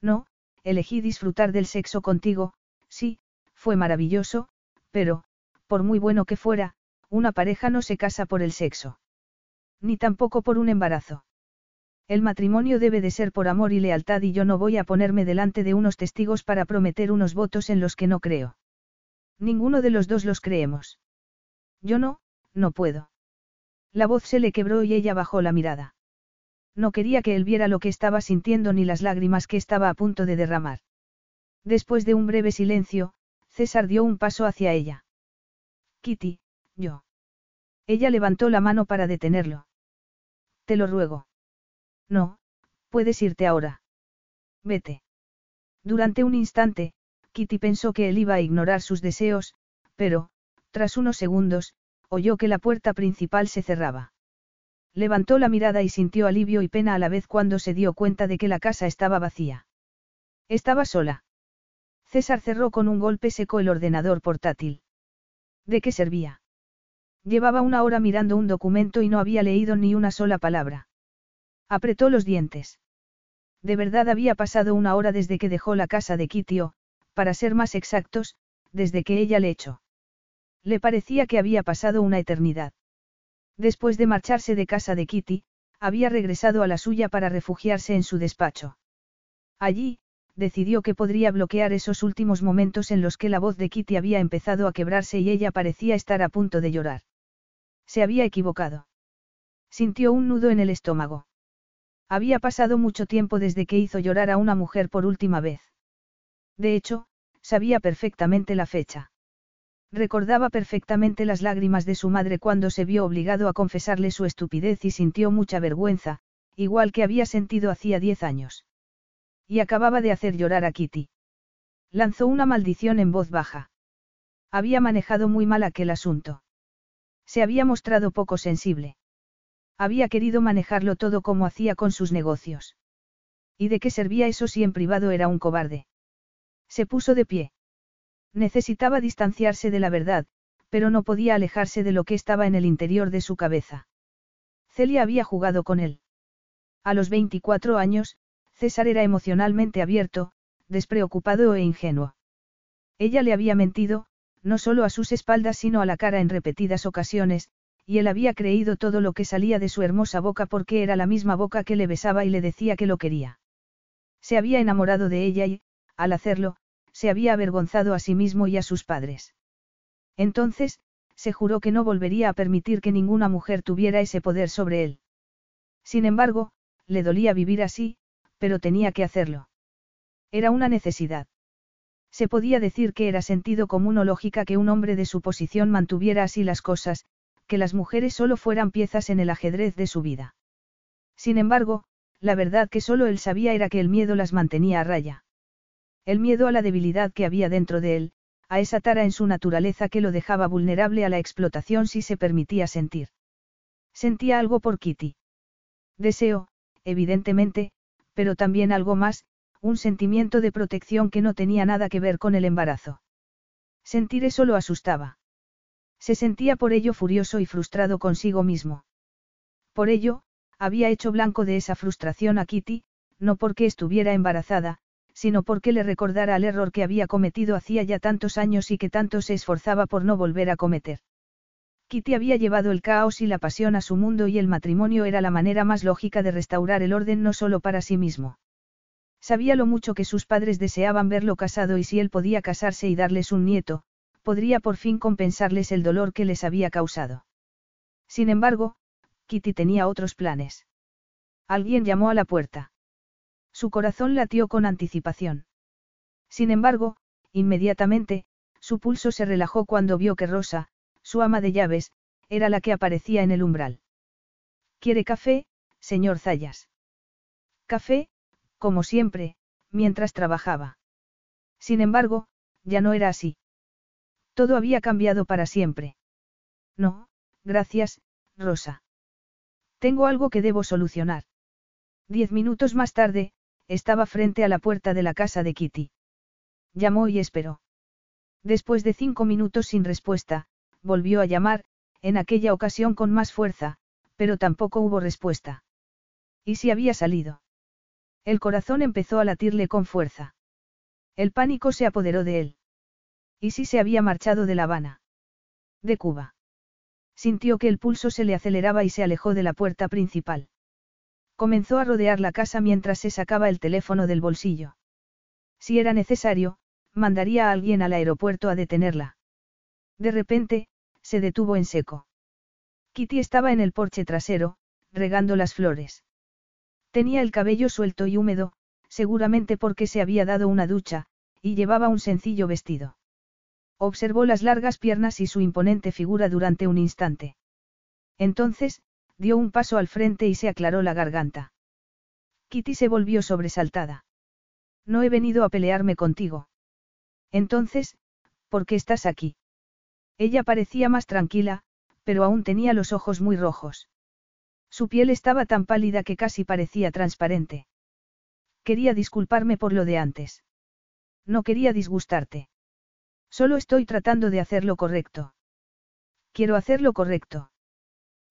No, elegí disfrutar del sexo contigo, sí, fue maravilloso, pero, por muy bueno que fuera, una pareja no se casa por el sexo. Ni tampoco por un embarazo. El matrimonio debe de ser por amor y lealtad y yo no voy a ponerme delante de unos testigos para prometer unos votos en los que no creo. Ninguno de los dos los creemos. Yo no, no puedo. La voz se le quebró y ella bajó la mirada. No quería que él viera lo que estaba sintiendo ni las lágrimas que estaba a punto de derramar. Después de un breve silencio, César dio un paso hacia ella. Kitty, yo. Ella levantó la mano para detenerlo. Te lo ruego. No, puedes irte ahora. Vete. Durante un instante, Kitty pensó que él iba a ignorar sus deseos, pero, tras unos segundos, oyó que la puerta principal se cerraba. Levantó la mirada y sintió alivio y pena a la vez cuando se dio cuenta de que la casa estaba vacía. Estaba sola. César cerró con un golpe seco el ordenador portátil. ¿De qué servía? Llevaba una hora mirando un documento y no había leído ni una sola palabra. Apretó los dientes. De verdad había pasado una hora desde que dejó la casa de Kitty para ser más exactos, desde que ella le echó. Le parecía que había pasado una eternidad. Después de marcharse de casa de Kitty, había regresado a la suya para refugiarse en su despacho. Allí, decidió que podría bloquear esos últimos momentos en los que la voz de Kitty había empezado a quebrarse y ella parecía estar a punto de llorar. Se había equivocado. Sintió un nudo en el estómago. Había pasado mucho tiempo desde que hizo llorar a una mujer por última vez. De hecho, sabía perfectamente la fecha. Recordaba perfectamente las lágrimas de su madre cuando se vio obligado a confesarle su estupidez y sintió mucha vergüenza, igual que había sentido hacía diez años. Y acababa de hacer llorar a Kitty. Lanzó una maldición en voz baja. Había manejado muy mal aquel asunto. Se había mostrado poco sensible. Había querido manejarlo todo como hacía con sus negocios. ¿Y de qué servía eso si en privado era un cobarde? Se puso de pie. Necesitaba distanciarse de la verdad, pero no podía alejarse de lo que estaba en el interior de su cabeza. Celia había jugado con él. A los 24 años, César era emocionalmente abierto, despreocupado e ingenuo. Ella le había mentido, no solo a sus espaldas sino a la cara en repetidas ocasiones, y él había creído todo lo que salía de su hermosa boca porque era la misma boca que le besaba y le decía que lo quería. Se había enamorado de ella y, al hacerlo, se había avergonzado a sí mismo y a sus padres. Entonces, se juró que no volvería a permitir que ninguna mujer tuviera ese poder sobre él. Sin embargo, le dolía vivir así, pero tenía que hacerlo. Era una necesidad. Se podía decir que era sentido común o lógica que un hombre de su posición mantuviera así las cosas, que las mujeres solo fueran piezas en el ajedrez de su vida. Sin embargo, la verdad que solo él sabía era que el miedo las mantenía a raya. El miedo a la debilidad que había dentro de él, a esa tara en su naturaleza que lo dejaba vulnerable a la explotación si se permitía sentir. Sentía algo por Kitty. Deseo, evidentemente, pero también algo más, un sentimiento de protección que no tenía nada que ver con el embarazo. Sentir eso lo asustaba. Se sentía por ello furioso y frustrado consigo mismo. Por ello, había hecho blanco de esa frustración a Kitty, no porque estuviera embarazada, sino porque le recordara el error que había cometido hacía ya tantos años y que tanto se esforzaba por no volver a cometer. Kitty había llevado el caos y la pasión a su mundo y el matrimonio era la manera más lógica de restaurar el orden no solo para sí mismo. Sabía lo mucho que sus padres deseaban verlo casado y si él podía casarse y darles un nieto, podría por fin compensarles el dolor que les había causado. Sin embargo, Kitty tenía otros planes. Alguien llamó a la puerta. Su corazón latió con anticipación. Sin embargo, inmediatamente, su pulso se relajó cuando vio que Rosa, su ama de llaves, era la que aparecía en el umbral. ¿Quiere café, señor Zayas? Café, como siempre, mientras trabajaba. Sin embargo, ya no era así. Todo había cambiado para siempre. No, gracias, Rosa. Tengo algo que debo solucionar. Diez minutos más tarde, estaba frente a la puerta de la casa de Kitty. Llamó y esperó. Después de cinco minutos sin respuesta, volvió a llamar, en aquella ocasión con más fuerza, pero tampoco hubo respuesta. ¿Y si había salido? El corazón empezó a latirle con fuerza. El pánico se apoderó de él. ¿Y si se había marchado de La Habana? De Cuba. Sintió que el pulso se le aceleraba y se alejó de la puerta principal. Comenzó a rodear la casa mientras se sacaba el teléfono del bolsillo. Si era necesario, mandaría a alguien al aeropuerto a detenerla. De repente, se detuvo en seco. Kitty estaba en el porche trasero, regando las flores. Tenía el cabello suelto y húmedo, seguramente porque se había dado una ducha, y llevaba un sencillo vestido. Observó las largas piernas y su imponente figura durante un instante. Entonces, dio un paso al frente y se aclaró la garganta. Kitty se volvió sobresaltada. No he venido a pelearme contigo. Entonces, ¿por qué estás aquí? Ella parecía más tranquila, pero aún tenía los ojos muy rojos. Su piel estaba tan pálida que casi parecía transparente. Quería disculparme por lo de antes. No quería disgustarte. Solo estoy tratando de hacer lo correcto. Quiero hacer lo correcto.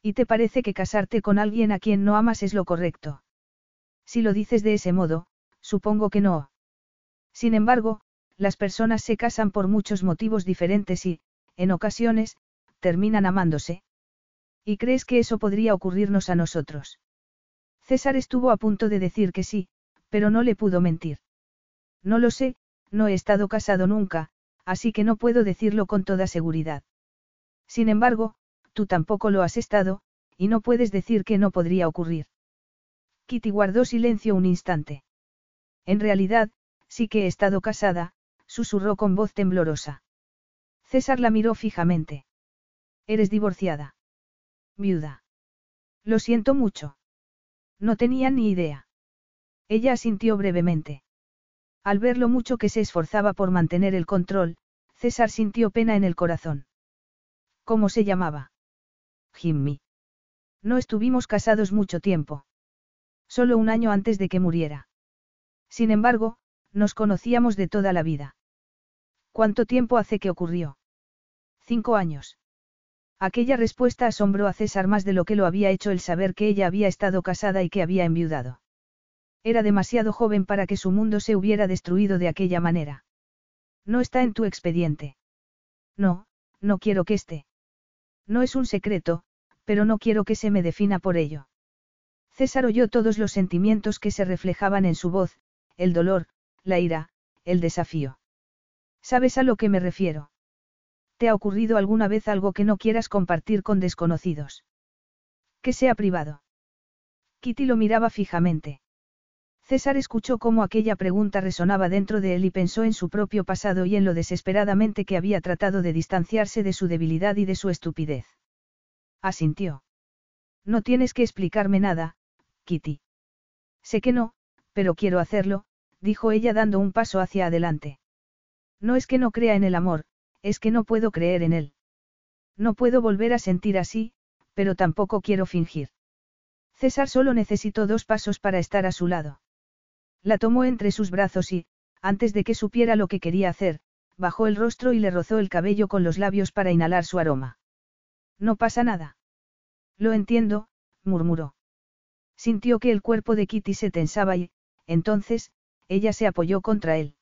¿Y te parece que casarte con alguien a quien no amas es lo correcto? Si lo dices de ese modo, supongo que no. Sin embargo, las personas se casan por muchos motivos diferentes y, en ocasiones, terminan amándose. ¿Y crees que eso podría ocurrirnos a nosotros? César estuvo a punto de decir que sí, pero no le pudo mentir. No lo sé, no he estado casado nunca, así que no puedo decirlo con toda seguridad. Sin embargo, tú tampoco lo has estado, y no puedes decir que no podría ocurrir. Kitty guardó silencio un instante. En realidad, sí que he estado casada, susurró con voz temblorosa. César la miró fijamente. Eres divorciada. Viuda. Lo siento mucho. No tenía ni idea. Ella asintió brevemente. Al ver lo mucho que se esforzaba por mantener el control, César sintió pena en el corazón. ¿Cómo se llamaba? Jimmy. No estuvimos casados mucho tiempo. Solo un año antes de que muriera. Sin embargo, nos conocíamos de toda la vida. ¿Cuánto tiempo hace que ocurrió? Cinco años. Aquella respuesta asombró a César más de lo que lo había hecho el saber que ella había estado casada y que había enviudado. Era demasiado joven para que su mundo se hubiera destruido de aquella manera. No está en tu expediente. No, no quiero que esté. No es un secreto, pero no quiero que se me defina por ello. César oyó todos los sentimientos que se reflejaban en su voz, el dolor, la ira, el desafío. ¿Sabes a lo que me refiero? ¿Te ha ocurrido alguna vez algo que no quieras compartir con desconocidos? Que sea privado. Kitty lo miraba fijamente. César escuchó cómo aquella pregunta resonaba dentro de él y pensó en su propio pasado y en lo desesperadamente que había tratado de distanciarse de su debilidad y de su estupidez. Asintió. No tienes que explicarme nada, Kitty. Sé que no, pero quiero hacerlo, dijo ella dando un paso hacia adelante. No es que no crea en el amor, es que no puedo creer en él. No puedo volver a sentir así, pero tampoco quiero fingir. César solo necesitó dos pasos para estar a su lado. La tomó entre sus brazos y, antes de que supiera lo que quería hacer, bajó el rostro y le rozó el cabello con los labios para inhalar su aroma. No pasa nada. Lo entiendo, murmuró. Sintió que el cuerpo de Kitty se tensaba y, entonces, ella se apoyó contra él.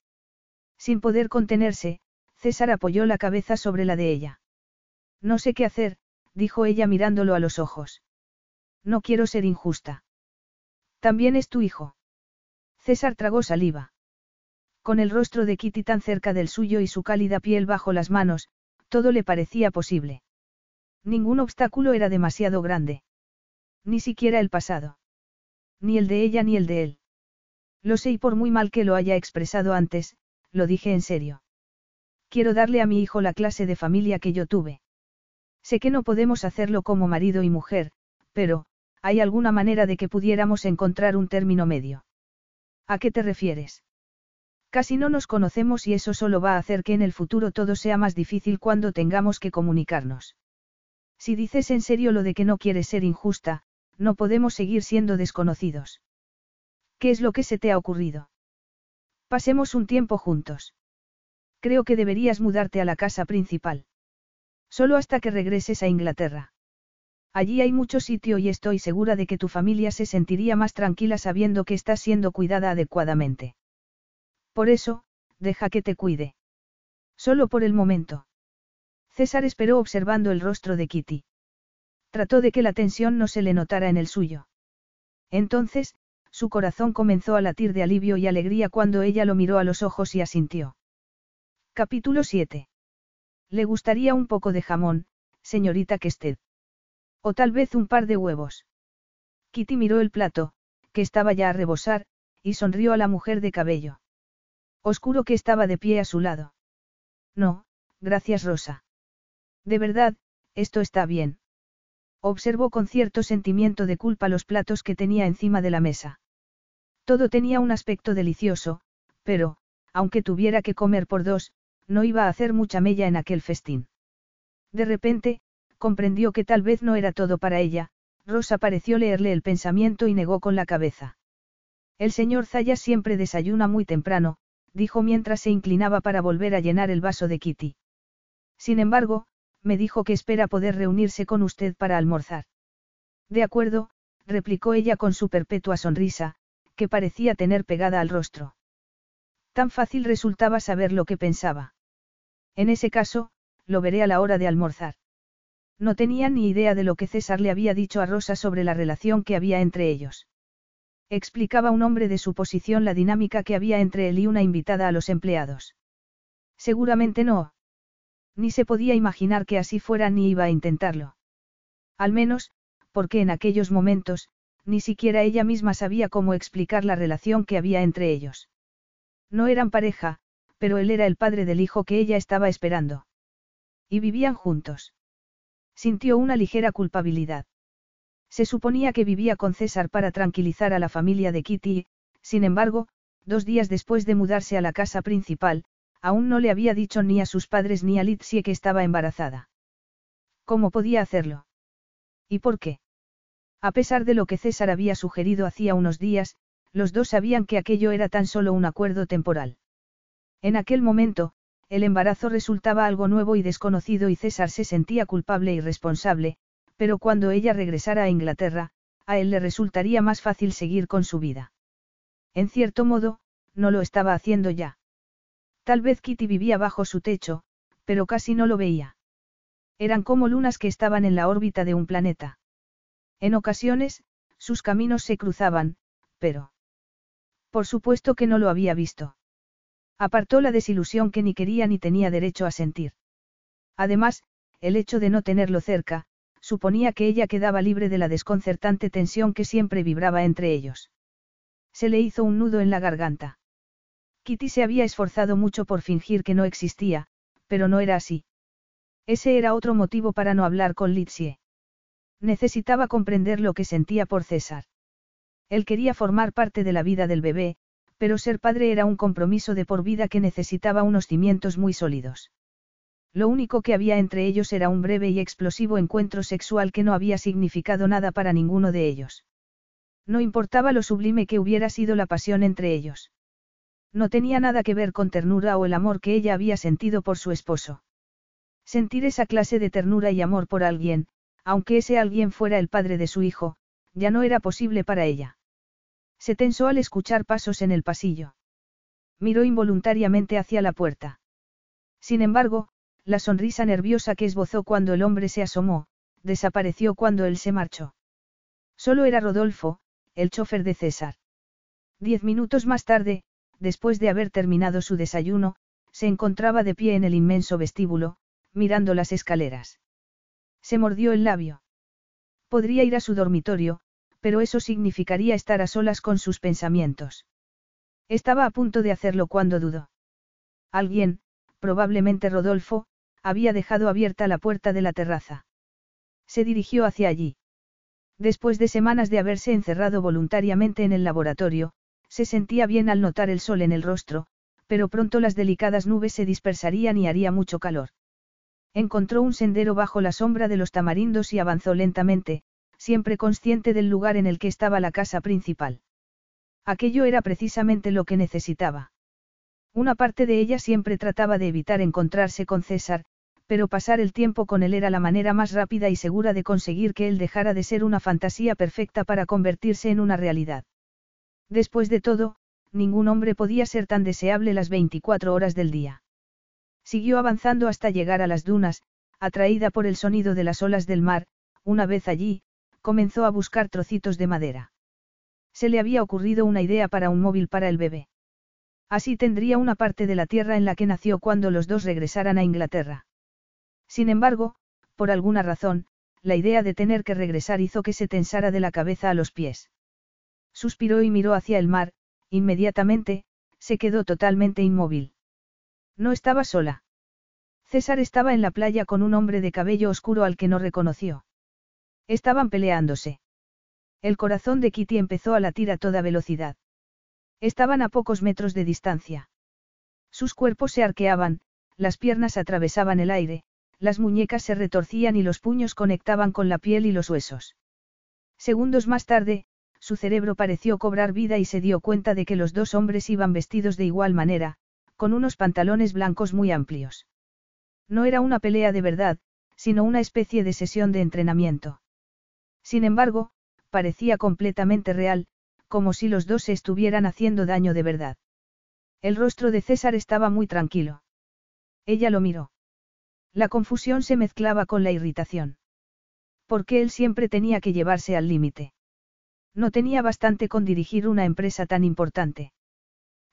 Sin poder contenerse, César apoyó la cabeza sobre la de ella. No sé qué hacer, dijo ella mirándolo a los ojos. No quiero ser injusta. También es tu hijo. César tragó saliva. Con el rostro de Kitty tan cerca del suyo y su cálida piel bajo las manos, todo le parecía posible. Ningún obstáculo era demasiado grande. Ni siquiera el pasado. Ni el de ella ni el de él. Lo sé y por muy mal que lo haya expresado antes, lo dije en serio. Quiero darle a mi hijo la clase de familia que yo tuve. Sé que no podemos hacerlo como marido y mujer, pero, ¿hay alguna manera de que pudiéramos encontrar un término medio? ¿A qué te refieres? Casi no nos conocemos y eso solo va a hacer que en el futuro todo sea más difícil cuando tengamos que comunicarnos. Si dices en serio lo de que no quieres ser injusta, no podemos seguir siendo desconocidos. ¿Qué es lo que se te ha ocurrido? Pasemos un tiempo juntos. Creo que deberías mudarte a la casa principal. Solo hasta que regreses a Inglaterra. Allí hay mucho sitio y estoy segura de que tu familia se sentiría más tranquila sabiendo que estás siendo cuidada adecuadamente. Por eso, deja que te cuide. Solo por el momento. César esperó observando el rostro de Kitty. Trató de que la tensión no se le notara en el suyo. Entonces, su corazón comenzó a latir de alivio y alegría cuando ella lo miró a los ojos y asintió. Capítulo 7. Le gustaría un poco de jamón, señorita Kested. O tal vez un par de huevos. Kitty miró el plato, que estaba ya a rebosar, y sonrió a la mujer de cabello. Oscuro que estaba de pie a su lado. No, gracias Rosa. De verdad, esto está bien. Observó con cierto sentimiento de culpa los platos que tenía encima de la mesa. Todo tenía un aspecto delicioso, pero, aunque tuviera que comer por dos, no iba a hacer mucha mella en aquel festín. De repente, comprendió que tal vez no era todo para ella, Rosa pareció leerle el pensamiento y negó con la cabeza. El señor Zaya siempre desayuna muy temprano, dijo mientras se inclinaba para volver a llenar el vaso de Kitty. Sin embargo, me dijo que espera poder reunirse con usted para almorzar. De acuerdo, replicó ella con su perpetua sonrisa, que parecía tener pegada al rostro. Tan fácil resultaba saber lo que pensaba. En ese caso, lo veré a la hora de almorzar. No tenía ni idea de lo que César le había dicho a Rosa sobre la relación que había entre ellos. Explicaba un hombre de su posición la dinámica que había entre él y una invitada a los empleados. Seguramente no. Ni se podía imaginar que así fuera ni iba a intentarlo. Al menos, porque en aquellos momentos, ni siquiera ella misma sabía cómo explicar la relación que había entre ellos. No eran pareja, pero él era el padre del hijo que ella estaba esperando. Y vivían juntos. Sintió una ligera culpabilidad. Se suponía que vivía con César para tranquilizar a la familia de Kitty y, sin embargo, dos días después de mudarse a la casa principal, aún no le había dicho ni a sus padres ni a Litsie que estaba embarazada. ¿Cómo podía hacerlo? ¿Y por qué? A pesar de lo que César había sugerido hacía unos días, los dos sabían que aquello era tan solo un acuerdo temporal. En aquel momento, el embarazo resultaba algo nuevo y desconocido y César se sentía culpable y responsable, pero cuando ella regresara a Inglaterra, a él le resultaría más fácil seguir con su vida. En cierto modo, no lo estaba haciendo ya. Tal vez Kitty vivía bajo su techo, pero casi no lo veía. Eran como lunas que estaban en la órbita de un planeta. En ocasiones, sus caminos se cruzaban, pero... Por supuesto que no lo había visto. Apartó la desilusión que ni quería ni tenía derecho a sentir. Además, el hecho de no tenerlo cerca, suponía que ella quedaba libre de la desconcertante tensión que siempre vibraba entre ellos. Se le hizo un nudo en la garganta. Kitty se había esforzado mucho por fingir que no existía, pero no era así. Ese era otro motivo para no hablar con Litsie. Necesitaba comprender lo que sentía por César. Él quería formar parte de la vida del bebé, pero ser padre era un compromiso de por vida que necesitaba unos cimientos muy sólidos. Lo único que había entre ellos era un breve y explosivo encuentro sexual que no había significado nada para ninguno de ellos. No importaba lo sublime que hubiera sido la pasión entre ellos. No tenía nada que ver con ternura o el amor que ella había sentido por su esposo. Sentir esa clase de ternura y amor por alguien, aunque ese alguien fuera el padre de su hijo, ya no era posible para ella. Se tensó al escuchar pasos en el pasillo. Miró involuntariamente hacia la puerta. Sin embargo, la sonrisa nerviosa que esbozó cuando el hombre se asomó, desapareció cuando él se marchó. Solo era Rodolfo, el chofer de César. Diez minutos más tarde, después de haber terminado su desayuno, se encontraba de pie en el inmenso vestíbulo, mirando las escaleras. Se mordió el labio. Podría ir a su dormitorio, pero eso significaría estar a solas con sus pensamientos. Estaba a punto de hacerlo cuando dudó. Alguien, probablemente Rodolfo, había dejado abierta la puerta de la terraza. Se dirigió hacia allí. Después de semanas de haberse encerrado voluntariamente en el laboratorio, se sentía bien al notar el sol en el rostro, pero pronto las delicadas nubes se dispersarían y haría mucho calor. Encontró un sendero bajo la sombra de los tamarindos y avanzó lentamente, siempre consciente del lugar en el que estaba la casa principal. Aquello era precisamente lo que necesitaba. Una parte de ella siempre trataba de evitar encontrarse con César, pero pasar el tiempo con él era la manera más rápida y segura de conseguir que él dejara de ser una fantasía perfecta para convertirse en una realidad. Después de todo, ningún hombre podía ser tan deseable las 24 horas del día. Siguió avanzando hasta llegar a las dunas, atraída por el sonido de las olas del mar, una vez allí, comenzó a buscar trocitos de madera. Se le había ocurrido una idea para un móvil para el bebé. Así tendría una parte de la tierra en la que nació cuando los dos regresaran a Inglaterra. Sin embargo, por alguna razón, la idea de tener que regresar hizo que se tensara de la cabeza a los pies. Suspiró y miró hacia el mar, inmediatamente, se quedó totalmente inmóvil. No estaba sola. César estaba en la playa con un hombre de cabello oscuro al que no reconoció. Estaban peleándose. El corazón de Kitty empezó a latir a toda velocidad. Estaban a pocos metros de distancia. Sus cuerpos se arqueaban, las piernas atravesaban el aire, las muñecas se retorcían y los puños conectaban con la piel y los huesos. Segundos más tarde, su cerebro pareció cobrar vida y se dio cuenta de que los dos hombres iban vestidos de igual manera, con unos pantalones blancos muy amplios. No era una pelea de verdad, sino una especie de sesión de entrenamiento. Sin embargo, parecía completamente real, como si los dos se estuvieran haciendo daño de verdad. El rostro de César estaba muy tranquilo. Ella lo miró. La confusión se mezclaba con la irritación. Porque él siempre tenía que llevarse al límite. No tenía bastante con dirigir una empresa tan importante.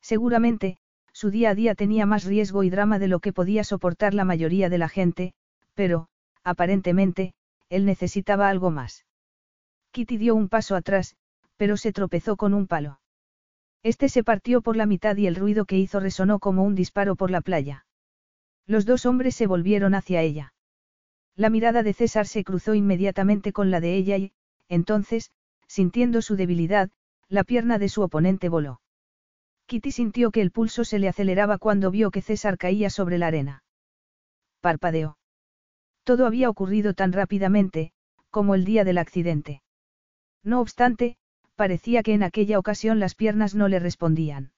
Seguramente, su día a día tenía más riesgo y drama de lo que podía soportar la mayoría de la gente, pero, aparentemente, él necesitaba algo más. Kitty dio un paso atrás, pero se tropezó con un palo. Este se partió por la mitad y el ruido que hizo resonó como un disparo por la playa. Los dos hombres se volvieron hacia ella. La mirada de César se cruzó inmediatamente con la de ella y, entonces, sintiendo su debilidad, la pierna de su oponente voló. Kitty sintió que el pulso se le aceleraba cuando vio que César caía sobre la arena. Parpadeó. Todo había ocurrido tan rápidamente, como el día del accidente. No obstante, parecía que en aquella ocasión las piernas no le respondían.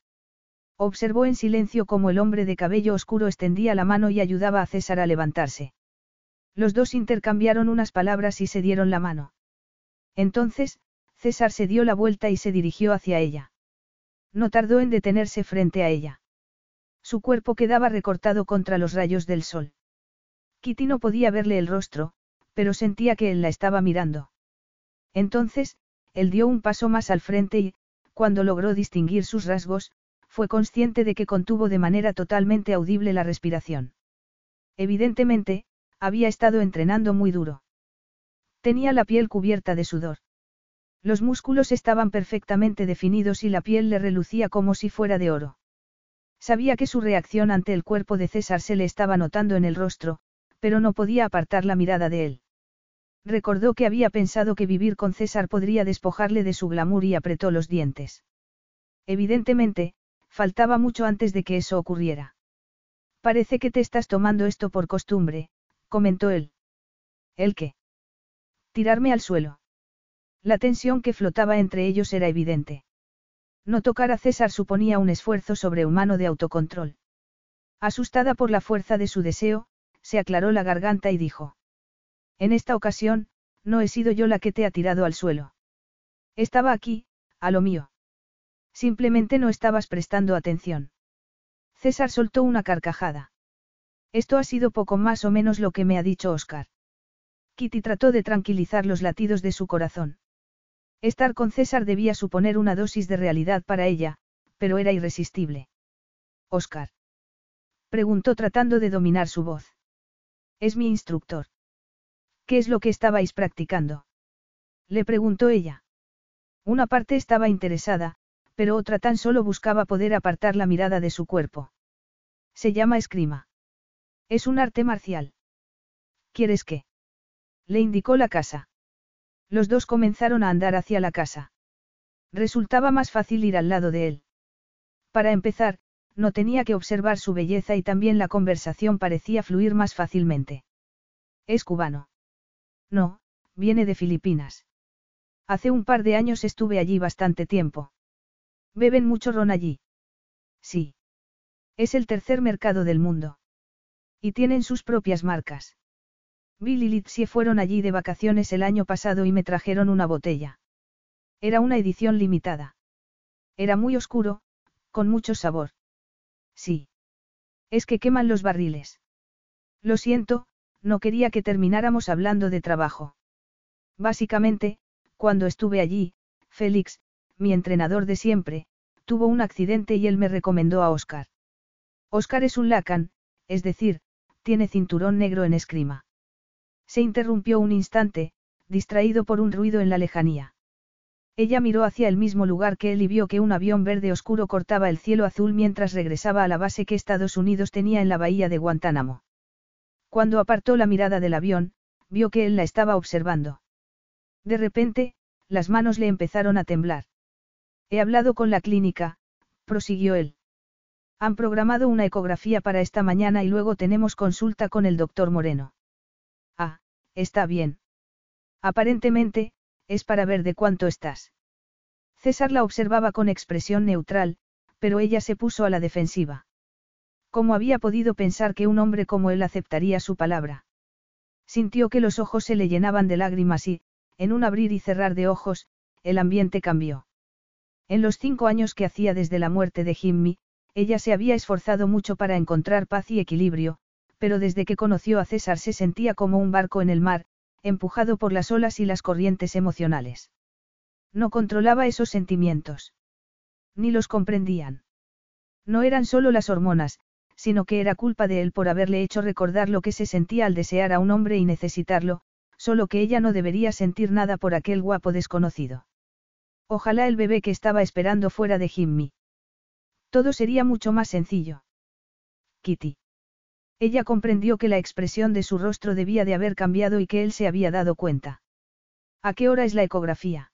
Observó en silencio cómo el hombre de cabello oscuro extendía la mano y ayudaba a César a levantarse. Los dos intercambiaron unas palabras y se dieron la mano. Entonces, César se dio la vuelta y se dirigió hacia ella. No tardó en detenerse frente a ella. Su cuerpo quedaba recortado contra los rayos del sol. Kitty no podía verle el rostro, pero sentía que él la estaba mirando. Entonces, él dio un paso más al frente y, cuando logró distinguir sus rasgos, fue consciente de que contuvo de manera totalmente audible la respiración. Evidentemente, había estado entrenando muy duro. Tenía la piel cubierta de sudor. Los músculos estaban perfectamente definidos y la piel le relucía como si fuera de oro. Sabía que su reacción ante el cuerpo de César se le estaba notando en el rostro, pero no podía apartar la mirada de él. Recordó que había pensado que vivir con César podría despojarle de su glamour y apretó los dientes. Evidentemente, faltaba mucho antes de que eso ocurriera. Parece que te estás tomando esto por costumbre, comentó él. ¿El qué? Tirarme al suelo. La tensión que flotaba entre ellos era evidente. No tocar a César suponía un esfuerzo sobrehumano de autocontrol. Asustada por la fuerza de su deseo, se aclaró la garganta y dijo. En esta ocasión, no he sido yo la que te ha tirado al suelo. Estaba aquí, a lo mío. Simplemente no estabas prestando atención. César soltó una carcajada. Esto ha sido poco más o menos lo que me ha dicho Oscar. Kitty trató de tranquilizar los latidos de su corazón. Estar con César debía suponer una dosis de realidad para ella, pero era irresistible. Oscar. Preguntó tratando de dominar su voz. Es mi instructor. ¿Qué es lo que estabais practicando? Le preguntó ella. Una parte estaba interesada, pero otra tan solo buscaba poder apartar la mirada de su cuerpo. Se llama escrima. Es un arte marcial. ¿Quieres qué? Le indicó la casa. Los dos comenzaron a andar hacia la casa. Resultaba más fácil ir al lado de él. Para empezar, no tenía que observar su belleza y también la conversación parecía fluir más fácilmente. ¿Es cubano? No, viene de Filipinas. Hace un par de años estuve allí bastante tiempo. ¿Beben mucho ron allí? Sí. Es el tercer mercado del mundo. Y tienen sus propias marcas. Bill y fueron allí de vacaciones el año pasado y me trajeron una botella. Era una edición limitada. Era muy oscuro, con mucho sabor. Sí. Es que queman los barriles. Lo siento, no quería que termináramos hablando de trabajo. Básicamente, cuando estuve allí, Félix, mi entrenador de siempre, tuvo un accidente y él me recomendó a Oscar. Oscar es un lacan, es decir, tiene cinturón negro en escrima. Se interrumpió un instante, distraído por un ruido en la lejanía. Ella miró hacia el mismo lugar que él y vio que un avión verde oscuro cortaba el cielo azul mientras regresaba a la base que Estados Unidos tenía en la bahía de Guantánamo. Cuando apartó la mirada del avión, vio que él la estaba observando. De repente, las manos le empezaron a temblar. He hablado con la clínica, prosiguió él. Han programado una ecografía para esta mañana y luego tenemos consulta con el doctor Moreno. Ah, está bien. Aparentemente, es para ver de cuánto estás. César la observaba con expresión neutral, pero ella se puso a la defensiva. ¿Cómo había podido pensar que un hombre como él aceptaría su palabra? Sintió que los ojos se le llenaban de lágrimas y, en un abrir y cerrar de ojos, el ambiente cambió. En los cinco años que hacía desde la muerte de Jimmy, ella se había esforzado mucho para encontrar paz y equilibrio, pero desde que conoció a César se sentía como un barco en el mar, empujado por las olas y las corrientes emocionales. No controlaba esos sentimientos. Ni los comprendían. No eran solo las hormonas, sino que era culpa de él por haberle hecho recordar lo que se sentía al desear a un hombre y necesitarlo, solo que ella no debería sentir nada por aquel guapo desconocido. Ojalá el bebé que estaba esperando fuera de Jimmy. Todo sería mucho más sencillo. Kitty. Ella comprendió que la expresión de su rostro debía de haber cambiado y que él se había dado cuenta. ¿A qué hora es la ecografía?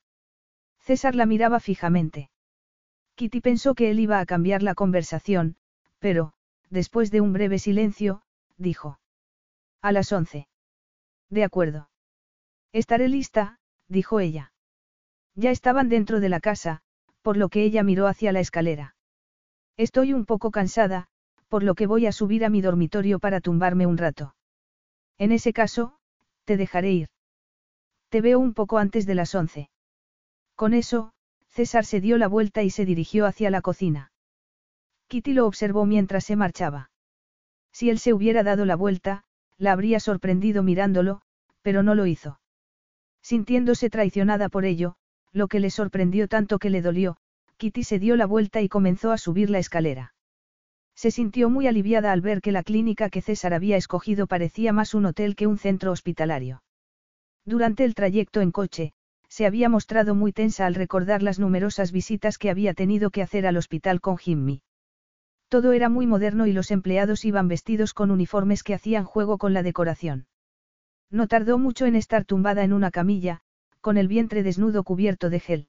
César la miraba fijamente. Kitty pensó que él iba a cambiar la conversación, pero, después de un breve silencio, dijo. A las once. De acuerdo. Estaré lista, dijo ella. Ya estaban dentro de la casa, por lo que ella miró hacia la escalera. Estoy un poco cansada, por lo que voy a subir a mi dormitorio para tumbarme un rato. En ese caso, te dejaré ir. Te veo un poco antes de las once. Con eso, César se dio la vuelta y se dirigió hacia la cocina. Kitty lo observó mientras se marchaba. Si él se hubiera dado la vuelta, la habría sorprendido mirándolo, pero no lo hizo. Sintiéndose traicionada por ello, lo que le sorprendió tanto que le dolió, Kitty se dio la vuelta y comenzó a subir la escalera. Se sintió muy aliviada al ver que la clínica que César había escogido parecía más un hotel que un centro hospitalario. Durante el trayecto en coche, se había mostrado muy tensa al recordar las numerosas visitas que había tenido que hacer al hospital con Jimmy. Todo era muy moderno y los empleados iban vestidos con uniformes que hacían juego con la decoración. No tardó mucho en estar tumbada en una camilla, con el vientre desnudo cubierto de gel.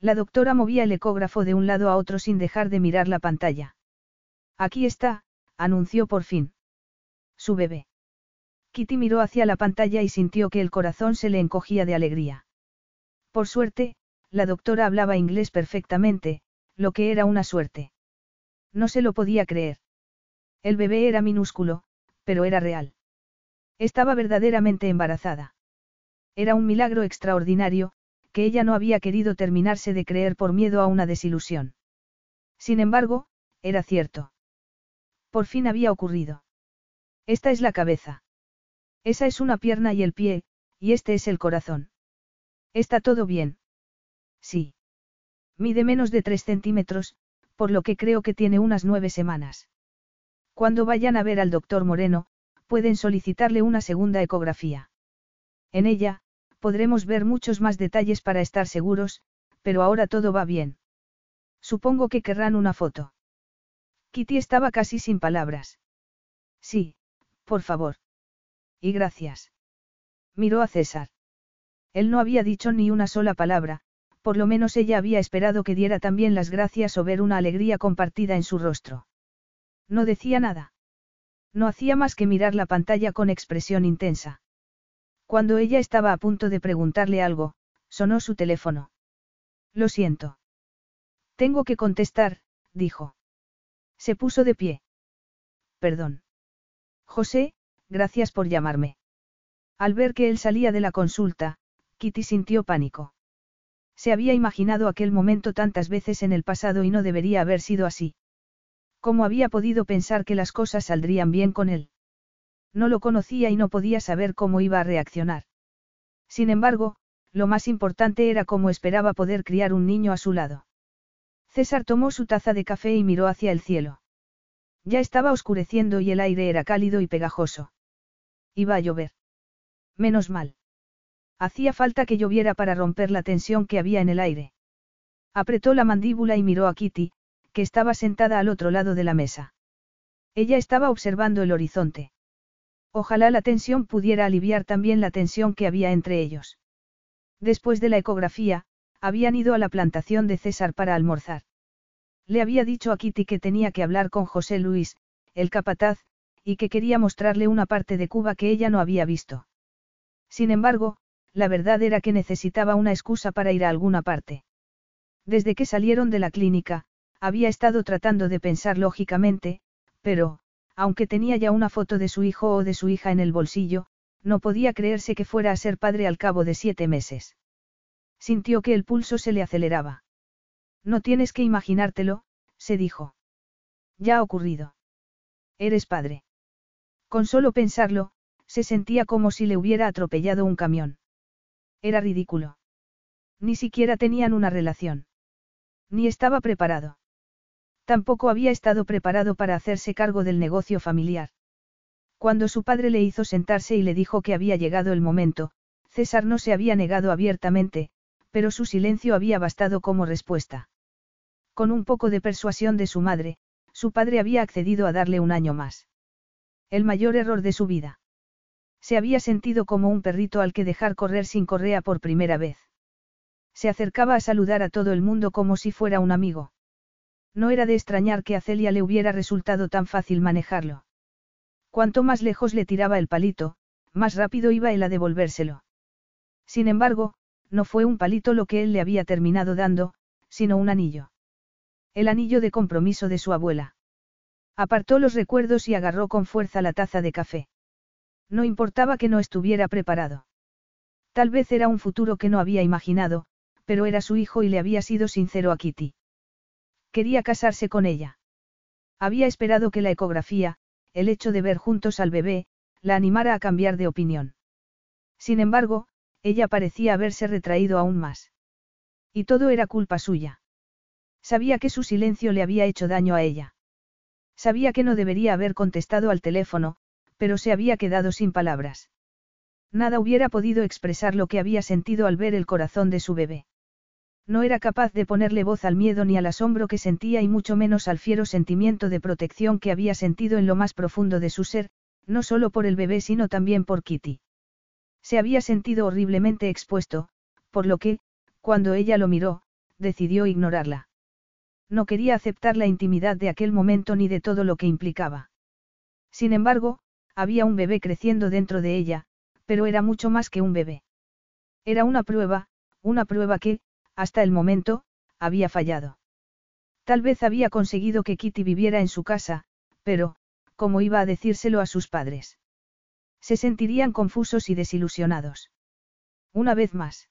La doctora movía el ecógrafo de un lado a otro sin dejar de mirar la pantalla. Aquí está, anunció por fin. Su bebé. Kitty miró hacia la pantalla y sintió que el corazón se le encogía de alegría. Por suerte, la doctora hablaba inglés perfectamente, lo que era una suerte. No se lo podía creer. El bebé era minúsculo, pero era real. Estaba verdaderamente embarazada. Era un milagro extraordinario, que ella no había querido terminarse de creer por miedo a una desilusión. Sin embargo, era cierto. Por fin había ocurrido. Esta es la cabeza. Esa es una pierna y el pie, y este es el corazón. ¿Está todo bien? Sí. Mide menos de tres centímetros, por lo que creo que tiene unas nueve semanas. Cuando vayan a ver al doctor Moreno, pueden solicitarle una segunda ecografía. En ella, podremos ver muchos más detalles para estar seguros, pero ahora todo va bien. Supongo que querrán una foto. Kitty estaba casi sin palabras. Sí, por favor. Y gracias. Miró a César. Él no había dicho ni una sola palabra, por lo menos ella había esperado que diera también las gracias o ver una alegría compartida en su rostro. No decía nada. No hacía más que mirar la pantalla con expresión intensa. Cuando ella estaba a punto de preguntarle algo, sonó su teléfono. Lo siento. Tengo que contestar, dijo. Se puso de pie. Perdón. José, gracias por llamarme. Al ver que él salía de la consulta, Kitty sintió pánico. Se había imaginado aquel momento tantas veces en el pasado y no debería haber sido así. ¿Cómo había podido pensar que las cosas saldrían bien con él? No lo conocía y no podía saber cómo iba a reaccionar. Sin embargo, lo más importante era cómo esperaba poder criar un niño a su lado. César tomó su taza de café y miró hacia el cielo. Ya estaba oscureciendo y el aire era cálido y pegajoso. Iba a llover. Menos mal. Hacía falta que lloviera para romper la tensión que había en el aire. Apretó la mandíbula y miró a Kitty, que estaba sentada al otro lado de la mesa. Ella estaba observando el horizonte. Ojalá la tensión pudiera aliviar también la tensión que había entre ellos. Después de la ecografía, habían ido a la plantación de César para almorzar. Le había dicho a Kitty que tenía que hablar con José Luis, el capataz, y que quería mostrarle una parte de Cuba que ella no había visto. Sin embargo, la verdad era que necesitaba una excusa para ir a alguna parte. Desde que salieron de la clínica, había estado tratando de pensar lógicamente, pero, aunque tenía ya una foto de su hijo o de su hija en el bolsillo, no podía creerse que fuera a ser padre al cabo de siete meses. Sintió que el pulso se le aceleraba. No tienes que imaginártelo, se dijo. Ya ha ocurrido. Eres padre. Con solo pensarlo, se sentía como si le hubiera atropellado un camión. Era ridículo. Ni siquiera tenían una relación. Ni estaba preparado. Tampoco había estado preparado para hacerse cargo del negocio familiar. Cuando su padre le hizo sentarse y le dijo que había llegado el momento, César no se había negado abiertamente, pero su silencio había bastado como respuesta. Con un poco de persuasión de su madre, su padre había accedido a darle un año más. El mayor error de su vida. Se había sentido como un perrito al que dejar correr sin correa por primera vez. Se acercaba a saludar a todo el mundo como si fuera un amigo. No era de extrañar que a Celia le hubiera resultado tan fácil manejarlo. Cuanto más lejos le tiraba el palito, más rápido iba él a devolvérselo. Sin embargo, no fue un palito lo que él le había terminado dando, sino un anillo. El anillo de compromiso de su abuela. Apartó los recuerdos y agarró con fuerza la taza de café. No importaba que no estuviera preparado. Tal vez era un futuro que no había imaginado, pero era su hijo y le había sido sincero a Kitty. Quería casarse con ella. Había esperado que la ecografía, el hecho de ver juntos al bebé, la animara a cambiar de opinión. Sin embargo, ella parecía haberse retraído aún más. Y todo era culpa suya. Sabía que su silencio le había hecho daño a ella. Sabía que no debería haber contestado al teléfono, pero se había quedado sin palabras. Nada hubiera podido expresar lo que había sentido al ver el corazón de su bebé. No era capaz de ponerle voz al miedo ni al asombro que sentía y mucho menos al fiero sentimiento de protección que había sentido en lo más profundo de su ser, no solo por el bebé sino también por Kitty. Se había sentido horriblemente expuesto, por lo que, cuando ella lo miró, decidió ignorarla. No quería aceptar la intimidad de aquel momento ni de todo lo que implicaba. Sin embargo, había un bebé creciendo dentro de ella, pero era mucho más que un bebé. Era una prueba, una prueba que, hasta el momento, había fallado. Tal vez había conseguido que Kitty viviera en su casa, pero, ¿cómo iba a decírselo a sus padres? Se sentirían confusos y desilusionados. Una vez más.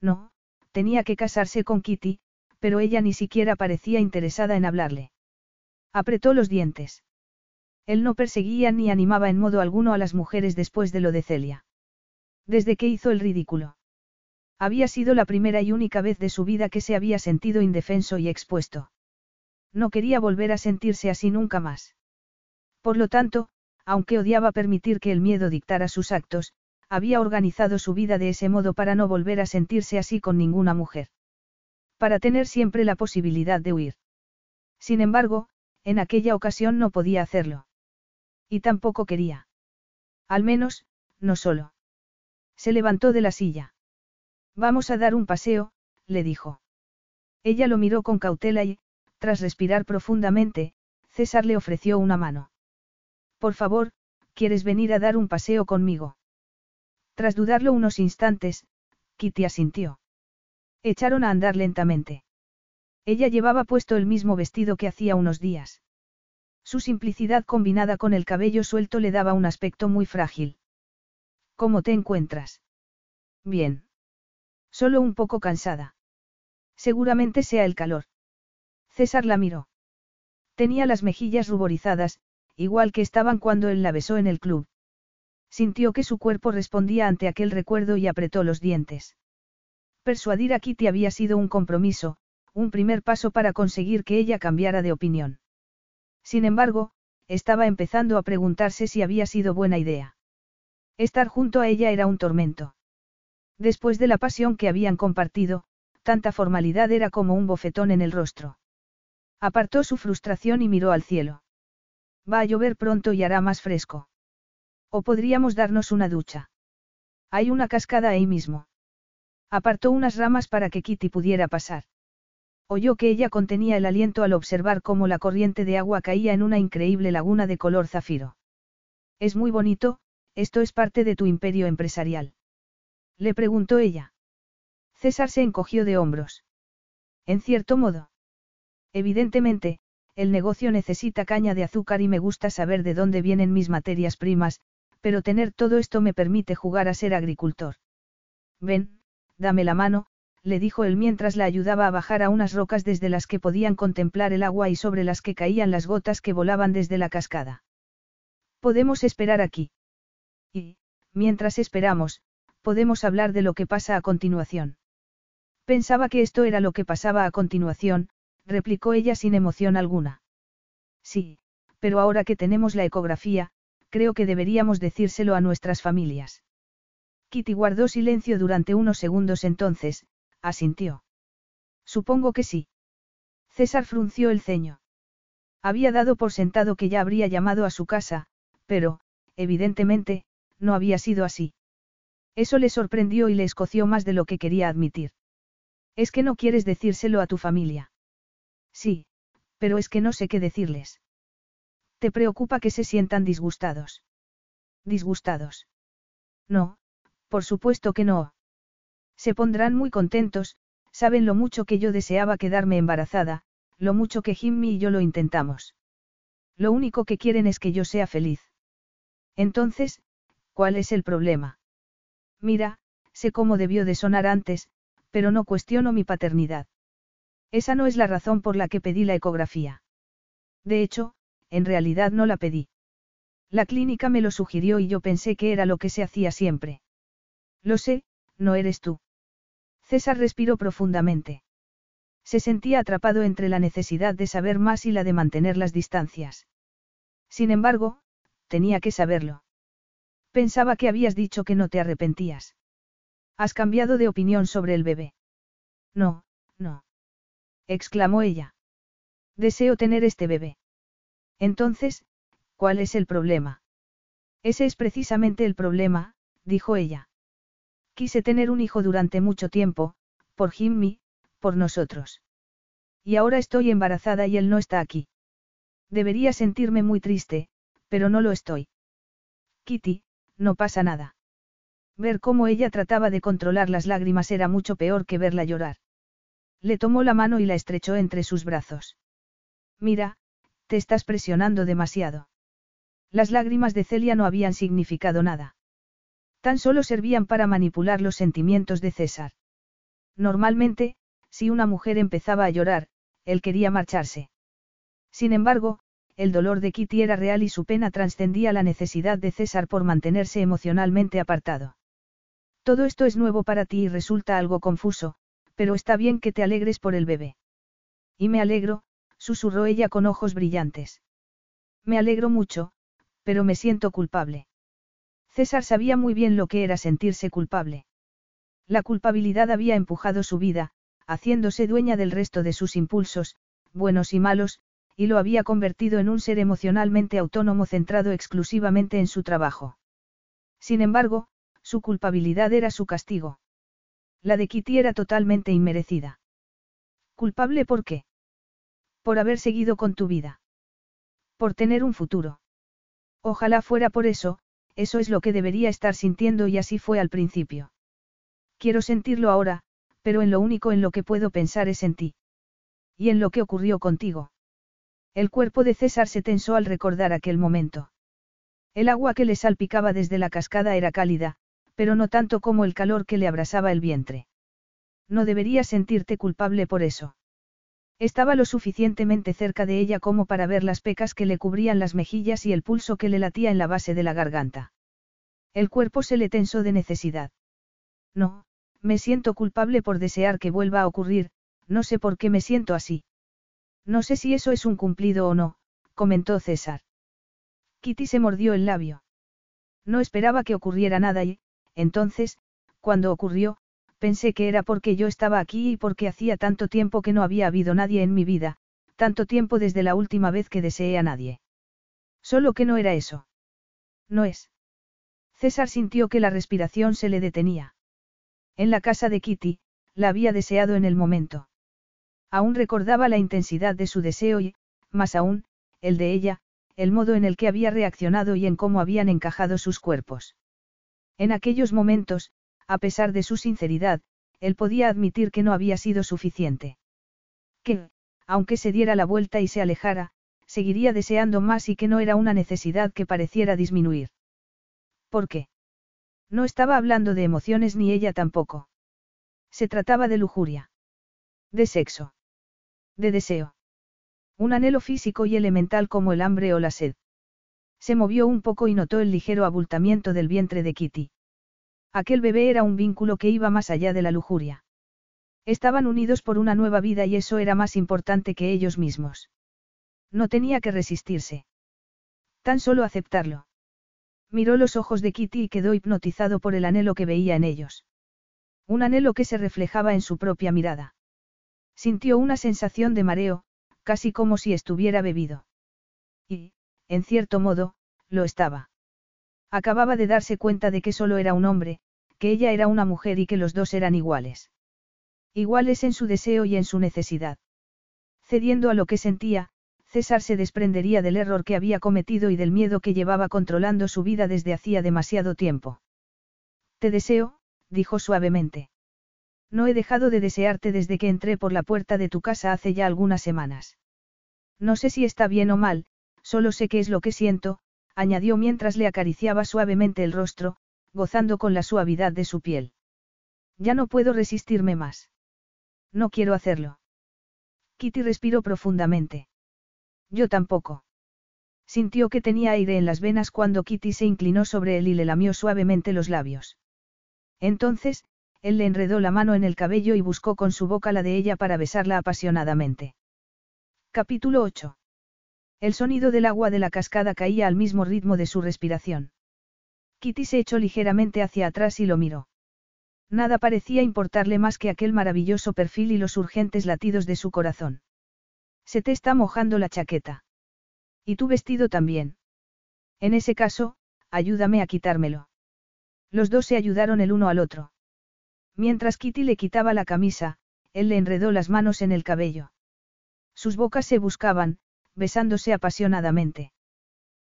No, tenía que casarse con Kitty, pero ella ni siquiera parecía interesada en hablarle. Apretó los dientes. Él no perseguía ni animaba en modo alguno a las mujeres después de lo de Celia. Desde que hizo el ridículo. Había sido la primera y única vez de su vida que se había sentido indefenso y expuesto. No quería volver a sentirse así nunca más. Por lo tanto, aunque odiaba permitir que el miedo dictara sus actos, había organizado su vida de ese modo para no volver a sentirse así con ninguna mujer. Para tener siempre la posibilidad de huir. Sin embargo, en aquella ocasión no podía hacerlo. Y tampoco quería. Al menos, no solo. Se levantó de la silla. Vamos a dar un paseo, le dijo. Ella lo miró con cautela y, tras respirar profundamente, César le ofreció una mano. Por favor, ¿quieres venir a dar un paseo conmigo? Tras dudarlo unos instantes, Kitty asintió. Echaron a andar lentamente. Ella llevaba puesto el mismo vestido que hacía unos días. Su simplicidad combinada con el cabello suelto le daba un aspecto muy frágil. ¿Cómo te encuentras? Bien. Solo un poco cansada. Seguramente sea el calor. César la miró. Tenía las mejillas ruborizadas, igual que estaban cuando él la besó en el club. Sintió que su cuerpo respondía ante aquel recuerdo y apretó los dientes. Persuadir a Kitty había sido un compromiso, un primer paso para conseguir que ella cambiara de opinión. Sin embargo, estaba empezando a preguntarse si había sido buena idea. Estar junto a ella era un tormento. Después de la pasión que habían compartido, tanta formalidad era como un bofetón en el rostro. Apartó su frustración y miró al cielo. Va a llover pronto y hará más fresco. O podríamos darnos una ducha. Hay una cascada ahí mismo. Apartó unas ramas para que Kitty pudiera pasar. Oyó que ella contenía el aliento al observar cómo la corriente de agua caía en una increíble laguna de color zafiro. Es muy bonito, esto es parte de tu imperio empresarial. Le preguntó ella. César se encogió de hombros. En cierto modo. Evidentemente, el negocio necesita caña de azúcar y me gusta saber de dónde vienen mis materias primas, pero tener todo esto me permite jugar a ser agricultor. Ven, dame la mano, le dijo él mientras la ayudaba a bajar a unas rocas desde las que podían contemplar el agua y sobre las que caían las gotas que volaban desde la cascada. Podemos esperar aquí. Y, mientras esperamos, podemos hablar de lo que pasa a continuación. Pensaba que esto era lo que pasaba a continuación, replicó ella sin emoción alguna. Sí, pero ahora que tenemos la ecografía, creo que deberíamos decírselo a nuestras familias. Kitty guardó silencio durante unos segundos entonces, asintió. Supongo que sí. César frunció el ceño. Había dado por sentado que ya habría llamado a su casa, pero, evidentemente, no había sido así. Eso le sorprendió y le escoció más de lo que quería admitir. Es que no quieres decírselo a tu familia. Sí, pero es que no sé qué decirles. ¿Te preocupa que se sientan disgustados? ¿Disgustados? No, por supuesto que no. Se pondrán muy contentos, saben lo mucho que yo deseaba quedarme embarazada, lo mucho que Jimmy y yo lo intentamos. Lo único que quieren es que yo sea feliz. Entonces, ¿cuál es el problema? Mira, sé cómo debió de sonar antes, pero no cuestiono mi paternidad. Esa no es la razón por la que pedí la ecografía. De hecho, en realidad no la pedí. La clínica me lo sugirió y yo pensé que era lo que se hacía siempre. Lo sé, no eres tú. César respiró profundamente. Se sentía atrapado entre la necesidad de saber más y la de mantener las distancias. Sin embargo, tenía que saberlo. Pensaba que habías dicho que no te arrepentías. Has cambiado de opinión sobre el bebé. No, no. exclamó ella. Deseo tener este bebé. Entonces, ¿cuál es el problema? Ese es precisamente el problema, dijo ella. Quise tener un hijo durante mucho tiempo, por Jimmy, por nosotros. Y ahora estoy embarazada y él no está aquí. Debería sentirme muy triste, pero no lo estoy. Kitty, no pasa nada. Ver cómo ella trataba de controlar las lágrimas era mucho peor que verla llorar. Le tomó la mano y la estrechó entre sus brazos. Mira, te estás presionando demasiado. Las lágrimas de Celia no habían significado nada. Tan solo servían para manipular los sentimientos de César. Normalmente, si una mujer empezaba a llorar, él quería marcharse. Sin embargo, el dolor de Kitty era real y su pena trascendía la necesidad de César por mantenerse emocionalmente apartado. Todo esto es nuevo para ti y resulta algo confuso, pero está bien que te alegres por el bebé. Y me alegro, susurró ella con ojos brillantes. Me alegro mucho, pero me siento culpable. César sabía muy bien lo que era sentirse culpable. La culpabilidad había empujado su vida, haciéndose dueña del resto de sus impulsos, buenos y malos, y lo había convertido en un ser emocionalmente autónomo centrado exclusivamente en su trabajo. Sin embargo, su culpabilidad era su castigo. La de Kitty era totalmente inmerecida. ¿Culpable por qué? Por haber seguido con tu vida. Por tener un futuro. Ojalá fuera por eso, eso es lo que debería estar sintiendo y así fue al principio. Quiero sentirlo ahora, pero en lo único en lo que puedo pensar es en ti. Y en lo que ocurrió contigo. El cuerpo de César se tensó al recordar aquel momento. El agua que le salpicaba desde la cascada era cálida, pero no tanto como el calor que le abrasaba el vientre. No deberías sentirte culpable por eso. Estaba lo suficientemente cerca de ella como para ver las pecas que le cubrían las mejillas y el pulso que le latía en la base de la garganta. El cuerpo se le tensó de necesidad. No, me siento culpable por desear que vuelva a ocurrir, no sé por qué me siento así. No sé si eso es un cumplido o no, comentó César. Kitty se mordió el labio. No esperaba que ocurriera nada y, entonces, cuando ocurrió, pensé que era porque yo estaba aquí y porque hacía tanto tiempo que no había habido nadie en mi vida, tanto tiempo desde la última vez que deseé a nadie. Solo que no era eso. No es. César sintió que la respiración se le detenía. En la casa de Kitty, la había deseado en el momento. Aún recordaba la intensidad de su deseo y, más aún, el de ella, el modo en el que había reaccionado y en cómo habían encajado sus cuerpos. En aquellos momentos, a pesar de su sinceridad, él podía admitir que no había sido suficiente. Que, aunque se diera la vuelta y se alejara, seguiría deseando más y que no era una necesidad que pareciera disminuir. ¿Por qué? No estaba hablando de emociones ni ella tampoco. Se trataba de lujuria. De sexo. De deseo. Un anhelo físico y elemental como el hambre o la sed. Se movió un poco y notó el ligero abultamiento del vientre de Kitty. Aquel bebé era un vínculo que iba más allá de la lujuria. Estaban unidos por una nueva vida y eso era más importante que ellos mismos. No tenía que resistirse. Tan solo aceptarlo. Miró los ojos de Kitty y quedó hipnotizado por el anhelo que veía en ellos. Un anhelo que se reflejaba en su propia mirada. Sintió una sensación de mareo, casi como si estuviera bebido. Y, en cierto modo, lo estaba. Acababa de darse cuenta de que solo era un hombre, que ella era una mujer y que los dos eran iguales. Iguales en su deseo y en su necesidad. Cediendo a lo que sentía, César se desprendería del error que había cometido y del miedo que llevaba controlando su vida desde hacía demasiado tiempo. Te deseo, dijo suavemente. No he dejado de desearte desde que entré por la puerta de tu casa hace ya algunas semanas. No sé si está bien o mal, solo sé qué es lo que siento, añadió mientras le acariciaba suavemente el rostro, gozando con la suavidad de su piel. Ya no puedo resistirme más. No quiero hacerlo. Kitty respiró profundamente. Yo tampoco. Sintió que tenía aire en las venas cuando Kitty se inclinó sobre él y le lamió suavemente los labios. Entonces, él le enredó la mano en el cabello y buscó con su boca la de ella para besarla apasionadamente. Capítulo 8. El sonido del agua de la cascada caía al mismo ritmo de su respiración. Kitty se echó ligeramente hacia atrás y lo miró. Nada parecía importarle más que aquel maravilloso perfil y los urgentes latidos de su corazón. Se te está mojando la chaqueta. Y tu vestido también. En ese caso, ayúdame a quitármelo. Los dos se ayudaron el uno al otro. Mientras Kitty le quitaba la camisa, él le enredó las manos en el cabello. Sus bocas se buscaban, besándose apasionadamente.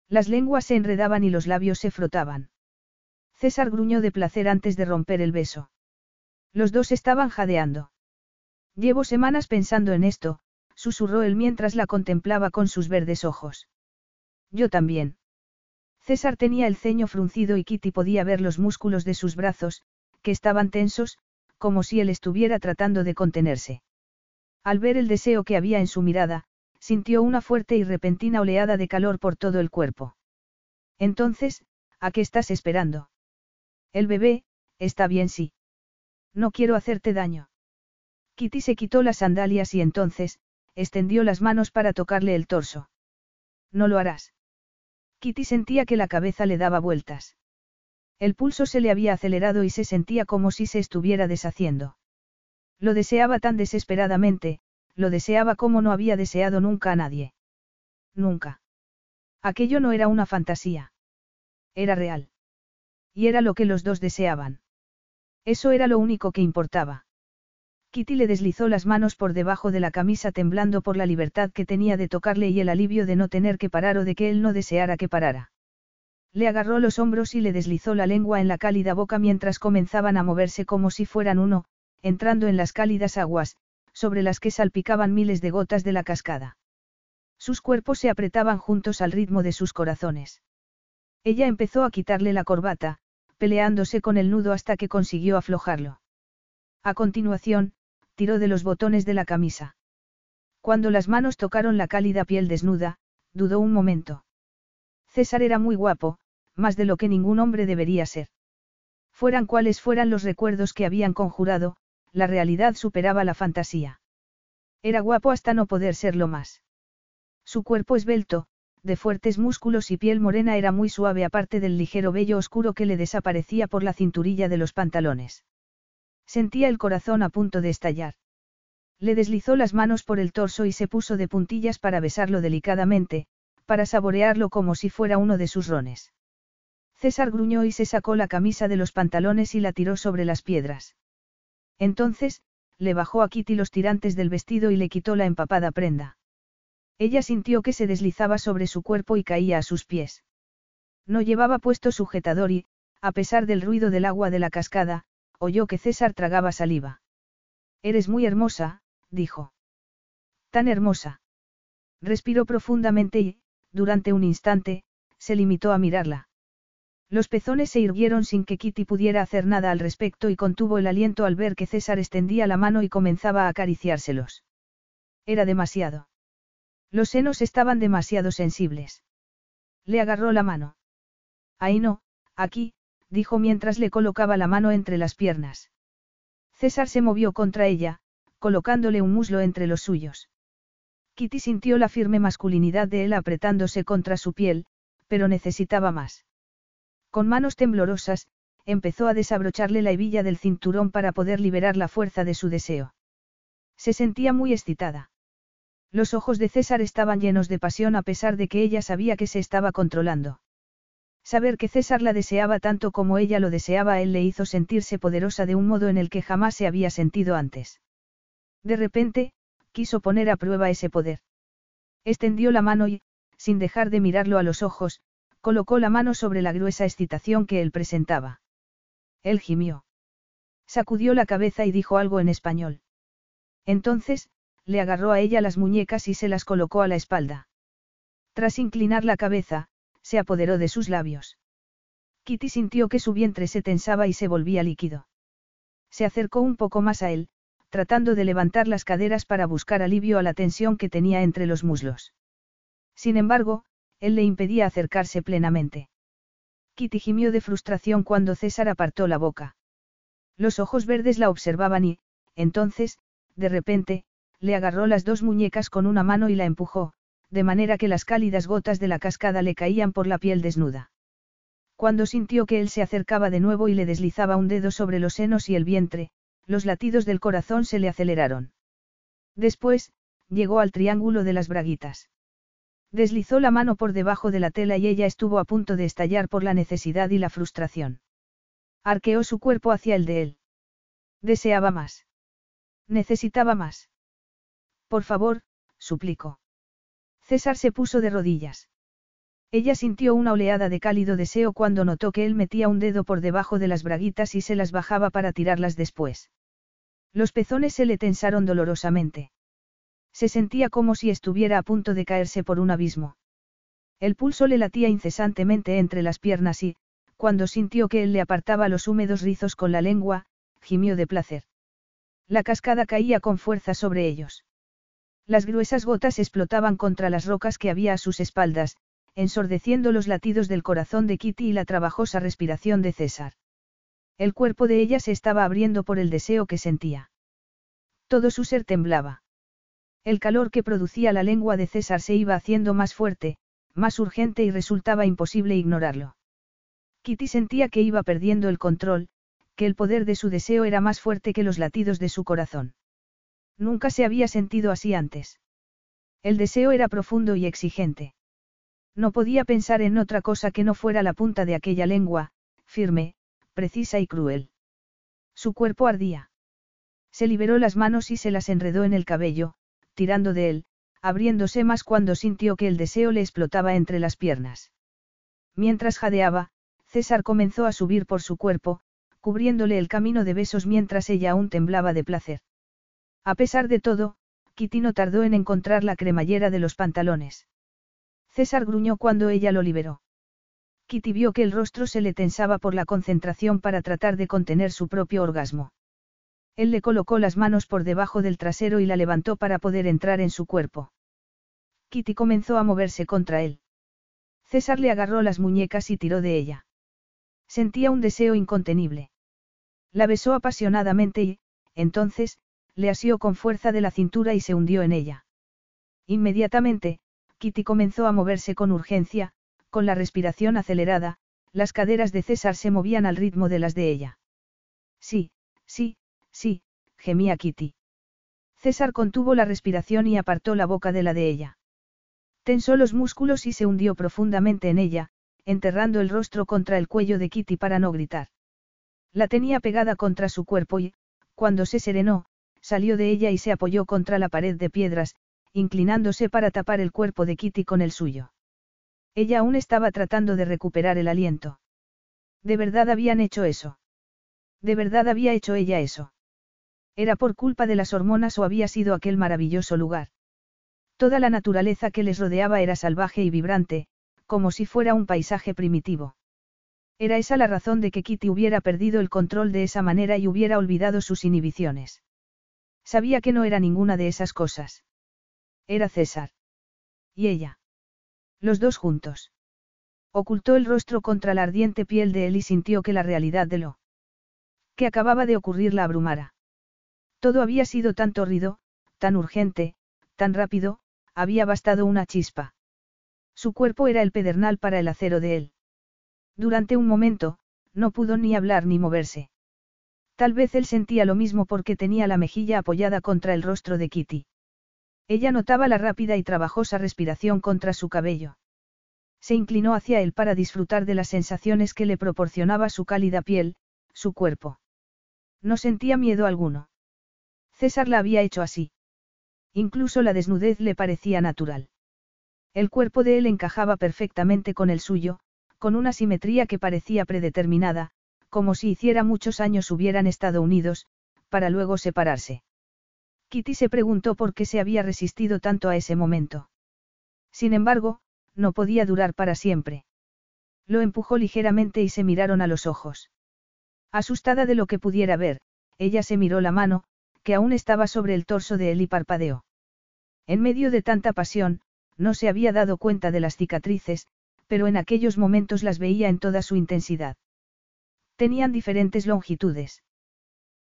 Las lenguas se enredaban y los labios se frotaban. César gruñó de placer antes de romper el beso. Los dos estaban jadeando. Llevo semanas pensando en esto, susurró él mientras la contemplaba con sus verdes ojos. Yo también. César tenía el ceño fruncido y Kitty podía ver los músculos de sus brazos, que estaban tensos, como si él estuviera tratando de contenerse. Al ver el deseo que había en su mirada, sintió una fuerte y repentina oleada de calor por todo el cuerpo. Entonces, ¿a qué estás esperando? El bebé, está bien sí. No quiero hacerte daño. Kitty se quitó las sandalias y entonces, extendió las manos para tocarle el torso. No lo harás. Kitty sentía que la cabeza le daba vueltas. El pulso se le había acelerado y se sentía como si se estuviera deshaciendo. Lo deseaba tan desesperadamente, lo deseaba como no había deseado nunca a nadie. Nunca. Aquello no era una fantasía. Era real. Y era lo que los dos deseaban. Eso era lo único que importaba. Kitty le deslizó las manos por debajo de la camisa temblando por la libertad que tenía de tocarle y el alivio de no tener que parar o de que él no deseara que parara. Le agarró los hombros y le deslizó la lengua en la cálida boca mientras comenzaban a moverse como si fueran uno, entrando en las cálidas aguas, sobre las que salpicaban miles de gotas de la cascada. Sus cuerpos se apretaban juntos al ritmo de sus corazones. Ella empezó a quitarle la corbata, peleándose con el nudo hasta que consiguió aflojarlo. A continuación, tiró de los botones de la camisa. Cuando las manos tocaron la cálida piel desnuda, dudó un momento. César era muy guapo, más de lo que ningún hombre debería ser. Fueran cuales fueran los recuerdos que habían conjurado, la realidad superaba la fantasía. Era guapo hasta no poder serlo más. Su cuerpo esbelto, de fuertes músculos y piel morena era muy suave aparte del ligero vello oscuro que le desaparecía por la cinturilla de los pantalones. Sentía el corazón a punto de estallar. Le deslizó las manos por el torso y se puso de puntillas para besarlo delicadamente, para saborearlo como si fuera uno de sus rones. César gruñó y se sacó la camisa de los pantalones y la tiró sobre las piedras. Entonces, le bajó a Kitty los tirantes del vestido y le quitó la empapada prenda. Ella sintió que se deslizaba sobre su cuerpo y caía a sus pies. No llevaba puesto sujetador y, a pesar del ruido del agua de la cascada, oyó que César tragaba saliva. Eres muy hermosa, dijo. Tan hermosa. Respiró profundamente y, durante un instante, se limitó a mirarla. Los pezones se irguieron sin que Kitty pudiera hacer nada al respecto y contuvo el aliento al ver que César extendía la mano y comenzaba a acariciárselos. Era demasiado. Los senos estaban demasiado sensibles. Le agarró la mano. Ahí no, aquí, dijo mientras le colocaba la mano entre las piernas. César se movió contra ella, colocándole un muslo entre los suyos. Kitty sintió la firme masculinidad de él apretándose contra su piel, pero necesitaba más. Con manos temblorosas, empezó a desabrocharle la hebilla del cinturón para poder liberar la fuerza de su deseo. Se sentía muy excitada. Los ojos de César estaban llenos de pasión a pesar de que ella sabía que se estaba controlando. Saber que César la deseaba tanto como ella lo deseaba a él le hizo sentirse poderosa de un modo en el que jamás se había sentido antes. De repente, quiso poner a prueba ese poder. Extendió la mano y, sin dejar de mirarlo a los ojos, colocó la mano sobre la gruesa excitación que él presentaba. Él gimió. Sacudió la cabeza y dijo algo en español. Entonces, le agarró a ella las muñecas y se las colocó a la espalda. Tras inclinar la cabeza, se apoderó de sus labios. Kitty sintió que su vientre se tensaba y se volvía líquido. Se acercó un poco más a él, tratando de levantar las caderas para buscar alivio a la tensión que tenía entre los muslos. Sin embargo, él le impedía acercarse plenamente. Kitty gimió de frustración cuando César apartó la boca. Los ojos verdes la observaban y, entonces, de repente, le agarró las dos muñecas con una mano y la empujó, de manera que las cálidas gotas de la cascada le caían por la piel desnuda. Cuando sintió que él se acercaba de nuevo y le deslizaba un dedo sobre los senos y el vientre, los latidos del corazón se le aceleraron. Después, llegó al triángulo de las braguitas. Deslizó la mano por debajo de la tela y ella estuvo a punto de estallar por la necesidad y la frustración. Arqueó su cuerpo hacia el de él. Deseaba más. Necesitaba más. Por favor, suplicó. César se puso de rodillas. Ella sintió una oleada de cálido deseo cuando notó que él metía un dedo por debajo de las braguitas y se las bajaba para tirarlas después. Los pezones se le tensaron dolorosamente. Se sentía como si estuviera a punto de caerse por un abismo. El pulso le latía incesantemente entre las piernas y, cuando sintió que él le apartaba los húmedos rizos con la lengua, gimió de placer. La cascada caía con fuerza sobre ellos. Las gruesas gotas explotaban contra las rocas que había a sus espaldas, ensordeciendo los latidos del corazón de Kitty y la trabajosa respiración de César. El cuerpo de ella se estaba abriendo por el deseo que sentía. Todo su ser temblaba. El calor que producía la lengua de César se iba haciendo más fuerte, más urgente y resultaba imposible ignorarlo. Kitty sentía que iba perdiendo el control, que el poder de su deseo era más fuerte que los latidos de su corazón. Nunca se había sentido así antes. El deseo era profundo y exigente. No podía pensar en otra cosa que no fuera la punta de aquella lengua, firme, precisa y cruel. Su cuerpo ardía. Se liberó las manos y se las enredó en el cabello, tirando de él, abriéndose más cuando sintió que el deseo le explotaba entre las piernas. Mientras jadeaba, César comenzó a subir por su cuerpo, cubriéndole el camino de besos mientras ella aún temblaba de placer. A pesar de todo, Kitty no tardó en encontrar la cremallera de los pantalones. César gruñó cuando ella lo liberó. Kitty vio que el rostro se le tensaba por la concentración para tratar de contener su propio orgasmo. Él le colocó las manos por debajo del trasero y la levantó para poder entrar en su cuerpo. Kitty comenzó a moverse contra él. César le agarró las muñecas y tiró de ella. Sentía un deseo incontenible. La besó apasionadamente y, entonces, le asió con fuerza de la cintura y se hundió en ella. Inmediatamente, Kitty comenzó a moverse con urgencia, con la respiración acelerada, las caderas de César se movían al ritmo de las de ella. Sí, sí, sí, gemía Kitty. César contuvo la respiración y apartó la boca de la de ella. Tensó los músculos y se hundió profundamente en ella, enterrando el rostro contra el cuello de Kitty para no gritar. La tenía pegada contra su cuerpo y, cuando se serenó, salió de ella y se apoyó contra la pared de piedras, inclinándose para tapar el cuerpo de Kitty con el suyo. Ella aún estaba tratando de recuperar el aliento. ¿De verdad habían hecho eso? ¿De verdad había hecho ella eso? ¿Era por culpa de las hormonas o había sido aquel maravilloso lugar? Toda la naturaleza que les rodeaba era salvaje y vibrante, como si fuera un paisaje primitivo. Era esa la razón de que Kitty hubiera perdido el control de esa manera y hubiera olvidado sus inhibiciones. Sabía que no era ninguna de esas cosas. Era César. Y ella. Los dos juntos. Ocultó el rostro contra la ardiente piel de él y sintió que la realidad de lo que acababa de ocurrir la abrumara. Todo había sido tan torrido, tan urgente, tan rápido, había bastado una chispa. Su cuerpo era el pedernal para el acero de él. Durante un momento, no pudo ni hablar ni moverse. Tal vez él sentía lo mismo porque tenía la mejilla apoyada contra el rostro de Kitty. Ella notaba la rápida y trabajosa respiración contra su cabello. Se inclinó hacia él para disfrutar de las sensaciones que le proporcionaba su cálida piel, su cuerpo. No sentía miedo alguno. César la había hecho así. Incluso la desnudez le parecía natural. El cuerpo de él encajaba perfectamente con el suyo, con una simetría que parecía predeterminada, como si hiciera muchos años hubieran estado unidos, para luego separarse. Kitty se preguntó por qué se había resistido tanto a ese momento. Sin embargo, no podía durar para siempre. Lo empujó ligeramente y se miraron a los ojos. Asustada de lo que pudiera ver, ella se miró la mano, que aún estaba sobre el torso de él y parpadeó. En medio de tanta pasión, no se había dado cuenta de las cicatrices, pero en aquellos momentos las veía en toda su intensidad. Tenían diferentes longitudes.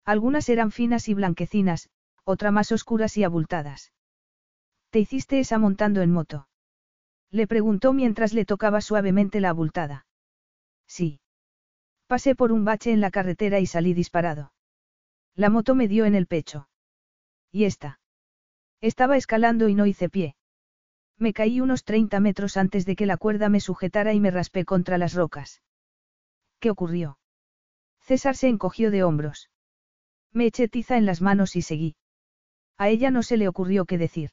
Algunas eran finas y blanquecinas, otras más oscuras y abultadas. ¿Te hiciste esa montando en moto? Le preguntó mientras le tocaba suavemente la abultada. Sí. Pasé por un bache en la carretera y salí disparado. La moto me dio en el pecho. ¿Y esta? Estaba escalando y no hice pie. Me caí unos 30 metros antes de que la cuerda me sujetara y me raspé contra las rocas. ¿Qué ocurrió? César se encogió de hombros. Me eché tiza en las manos y seguí. A ella no se le ocurrió qué decir.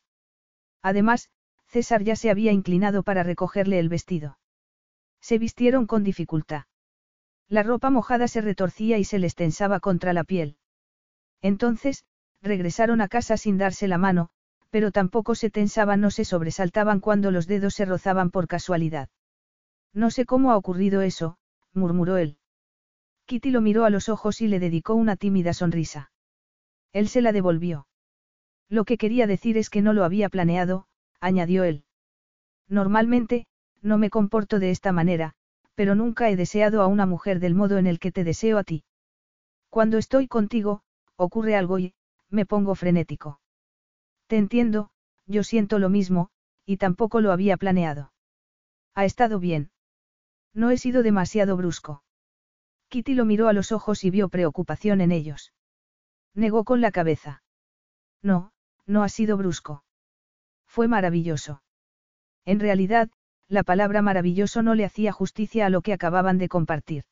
Además, César ya se había inclinado para recogerle el vestido. Se vistieron con dificultad. La ropa mojada se retorcía y se les tensaba contra la piel. Entonces, regresaron a casa sin darse la mano, pero tampoco se tensaban o se sobresaltaban cuando los dedos se rozaban por casualidad. No sé cómo ha ocurrido eso, murmuró él. Kitty lo miró a los ojos y le dedicó una tímida sonrisa. Él se la devolvió. Lo que quería decir es que no lo había planeado, añadió él. Normalmente, no me comporto de esta manera, pero nunca he deseado a una mujer del modo en el que te deseo a ti. Cuando estoy contigo, ocurre algo y, me pongo frenético. Te entiendo, yo siento lo mismo, y tampoco lo había planeado. Ha estado bien. No he sido demasiado brusco. Kitty lo miró a los ojos y vio preocupación en ellos. Negó con la cabeza. No, no ha sido brusco. Fue maravilloso. En realidad, la palabra maravilloso no le hacía justicia a lo que acababan de compartir.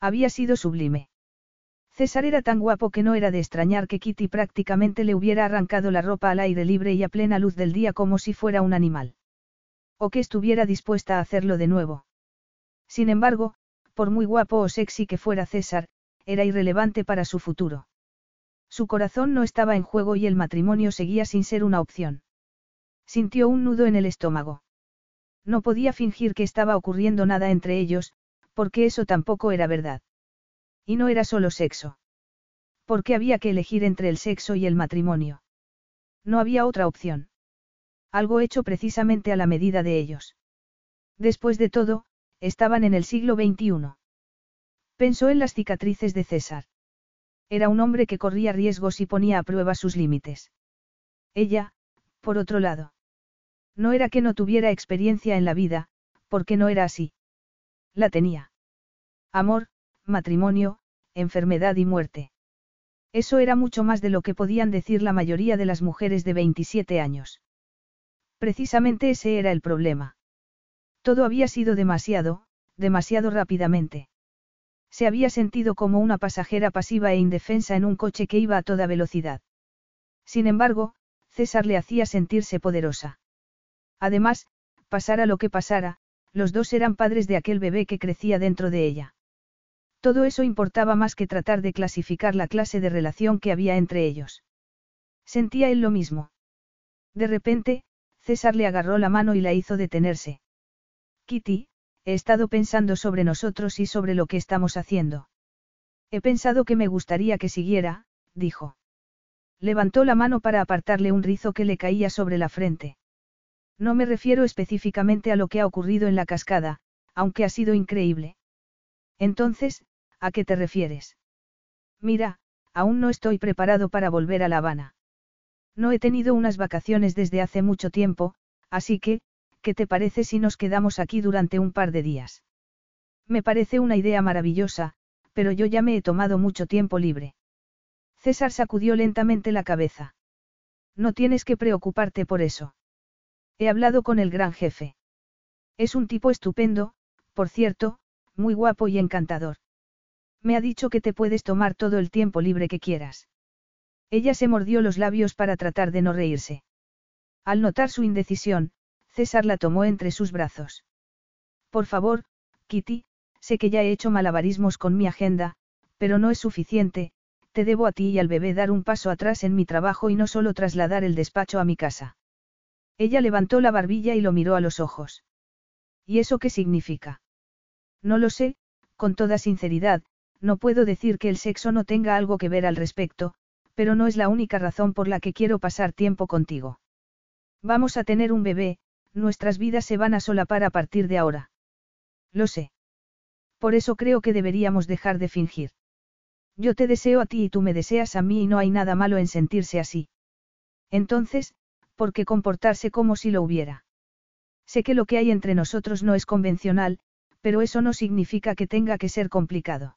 Había sido sublime. César era tan guapo que no era de extrañar que Kitty prácticamente le hubiera arrancado la ropa al aire libre y a plena luz del día como si fuera un animal. O que estuviera dispuesta a hacerlo de nuevo. Sin embargo, por muy guapo o sexy que fuera César, era irrelevante para su futuro. Su corazón no estaba en juego y el matrimonio seguía sin ser una opción. Sintió un nudo en el estómago. No podía fingir que estaba ocurriendo nada entre ellos, porque eso tampoco era verdad. Y no era solo sexo. Porque había que elegir entre el sexo y el matrimonio. No había otra opción. Algo hecho precisamente a la medida de ellos. Después de todo, Estaban en el siglo XXI. Pensó en las cicatrices de César. Era un hombre que corría riesgos y ponía a prueba sus límites. Ella, por otro lado. No era que no tuviera experiencia en la vida, porque no era así. La tenía. Amor, matrimonio, enfermedad y muerte. Eso era mucho más de lo que podían decir la mayoría de las mujeres de 27 años. Precisamente ese era el problema. Todo había sido demasiado, demasiado rápidamente. Se había sentido como una pasajera pasiva e indefensa en un coche que iba a toda velocidad. Sin embargo, César le hacía sentirse poderosa. Además, pasara lo que pasara, los dos eran padres de aquel bebé que crecía dentro de ella. Todo eso importaba más que tratar de clasificar la clase de relación que había entre ellos. Sentía él lo mismo. De repente, César le agarró la mano y la hizo detenerse. Kitty, he estado pensando sobre nosotros y sobre lo que estamos haciendo. He pensado que me gustaría que siguiera, dijo. Levantó la mano para apartarle un rizo que le caía sobre la frente. No me refiero específicamente a lo que ha ocurrido en la cascada, aunque ha sido increíble. Entonces, ¿a qué te refieres? Mira, aún no estoy preparado para volver a La Habana. No he tenido unas vacaciones desde hace mucho tiempo, así que, ¿qué te parece si nos quedamos aquí durante un par de días? Me parece una idea maravillosa, pero yo ya me he tomado mucho tiempo libre. César sacudió lentamente la cabeza. No tienes que preocuparte por eso. He hablado con el gran jefe. Es un tipo estupendo, por cierto, muy guapo y encantador. Me ha dicho que te puedes tomar todo el tiempo libre que quieras. Ella se mordió los labios para tratar de no reírse. Al notar su indecisión, César la tomó entre sus brazos. Por favor, Kitty, sé que ya he hecho malabarismos con mi agenda, pero no es suficiente, te debo a ti y al bebé dar un paso atrás en mi trabajo y no solo trasladar el despacho a mi casa. Ella levantó la barbilla y lo miró a los ojos. ¿Y eso qué significa? No lo sé, con toda sinceridad, no puedo decir que el sexo no tenga algo que ver al respecto, pero no es la única razón por la que quiero pasar tiempo contigo. Vamos a tener un bebé, nuestras vidas se van a solapar a partir de ahora. Lo sé. Por eso creo que deberíamos dejar de fingir. Yo te deseo a ti y tú me deseas a mí y no hay nada malo en sentirse así. Entonces, ¿por qué comportarse como si lo hubiera? Sé que lo que hay entre nosotros no es convencional, pero eso no significa que tenga que ser complicado.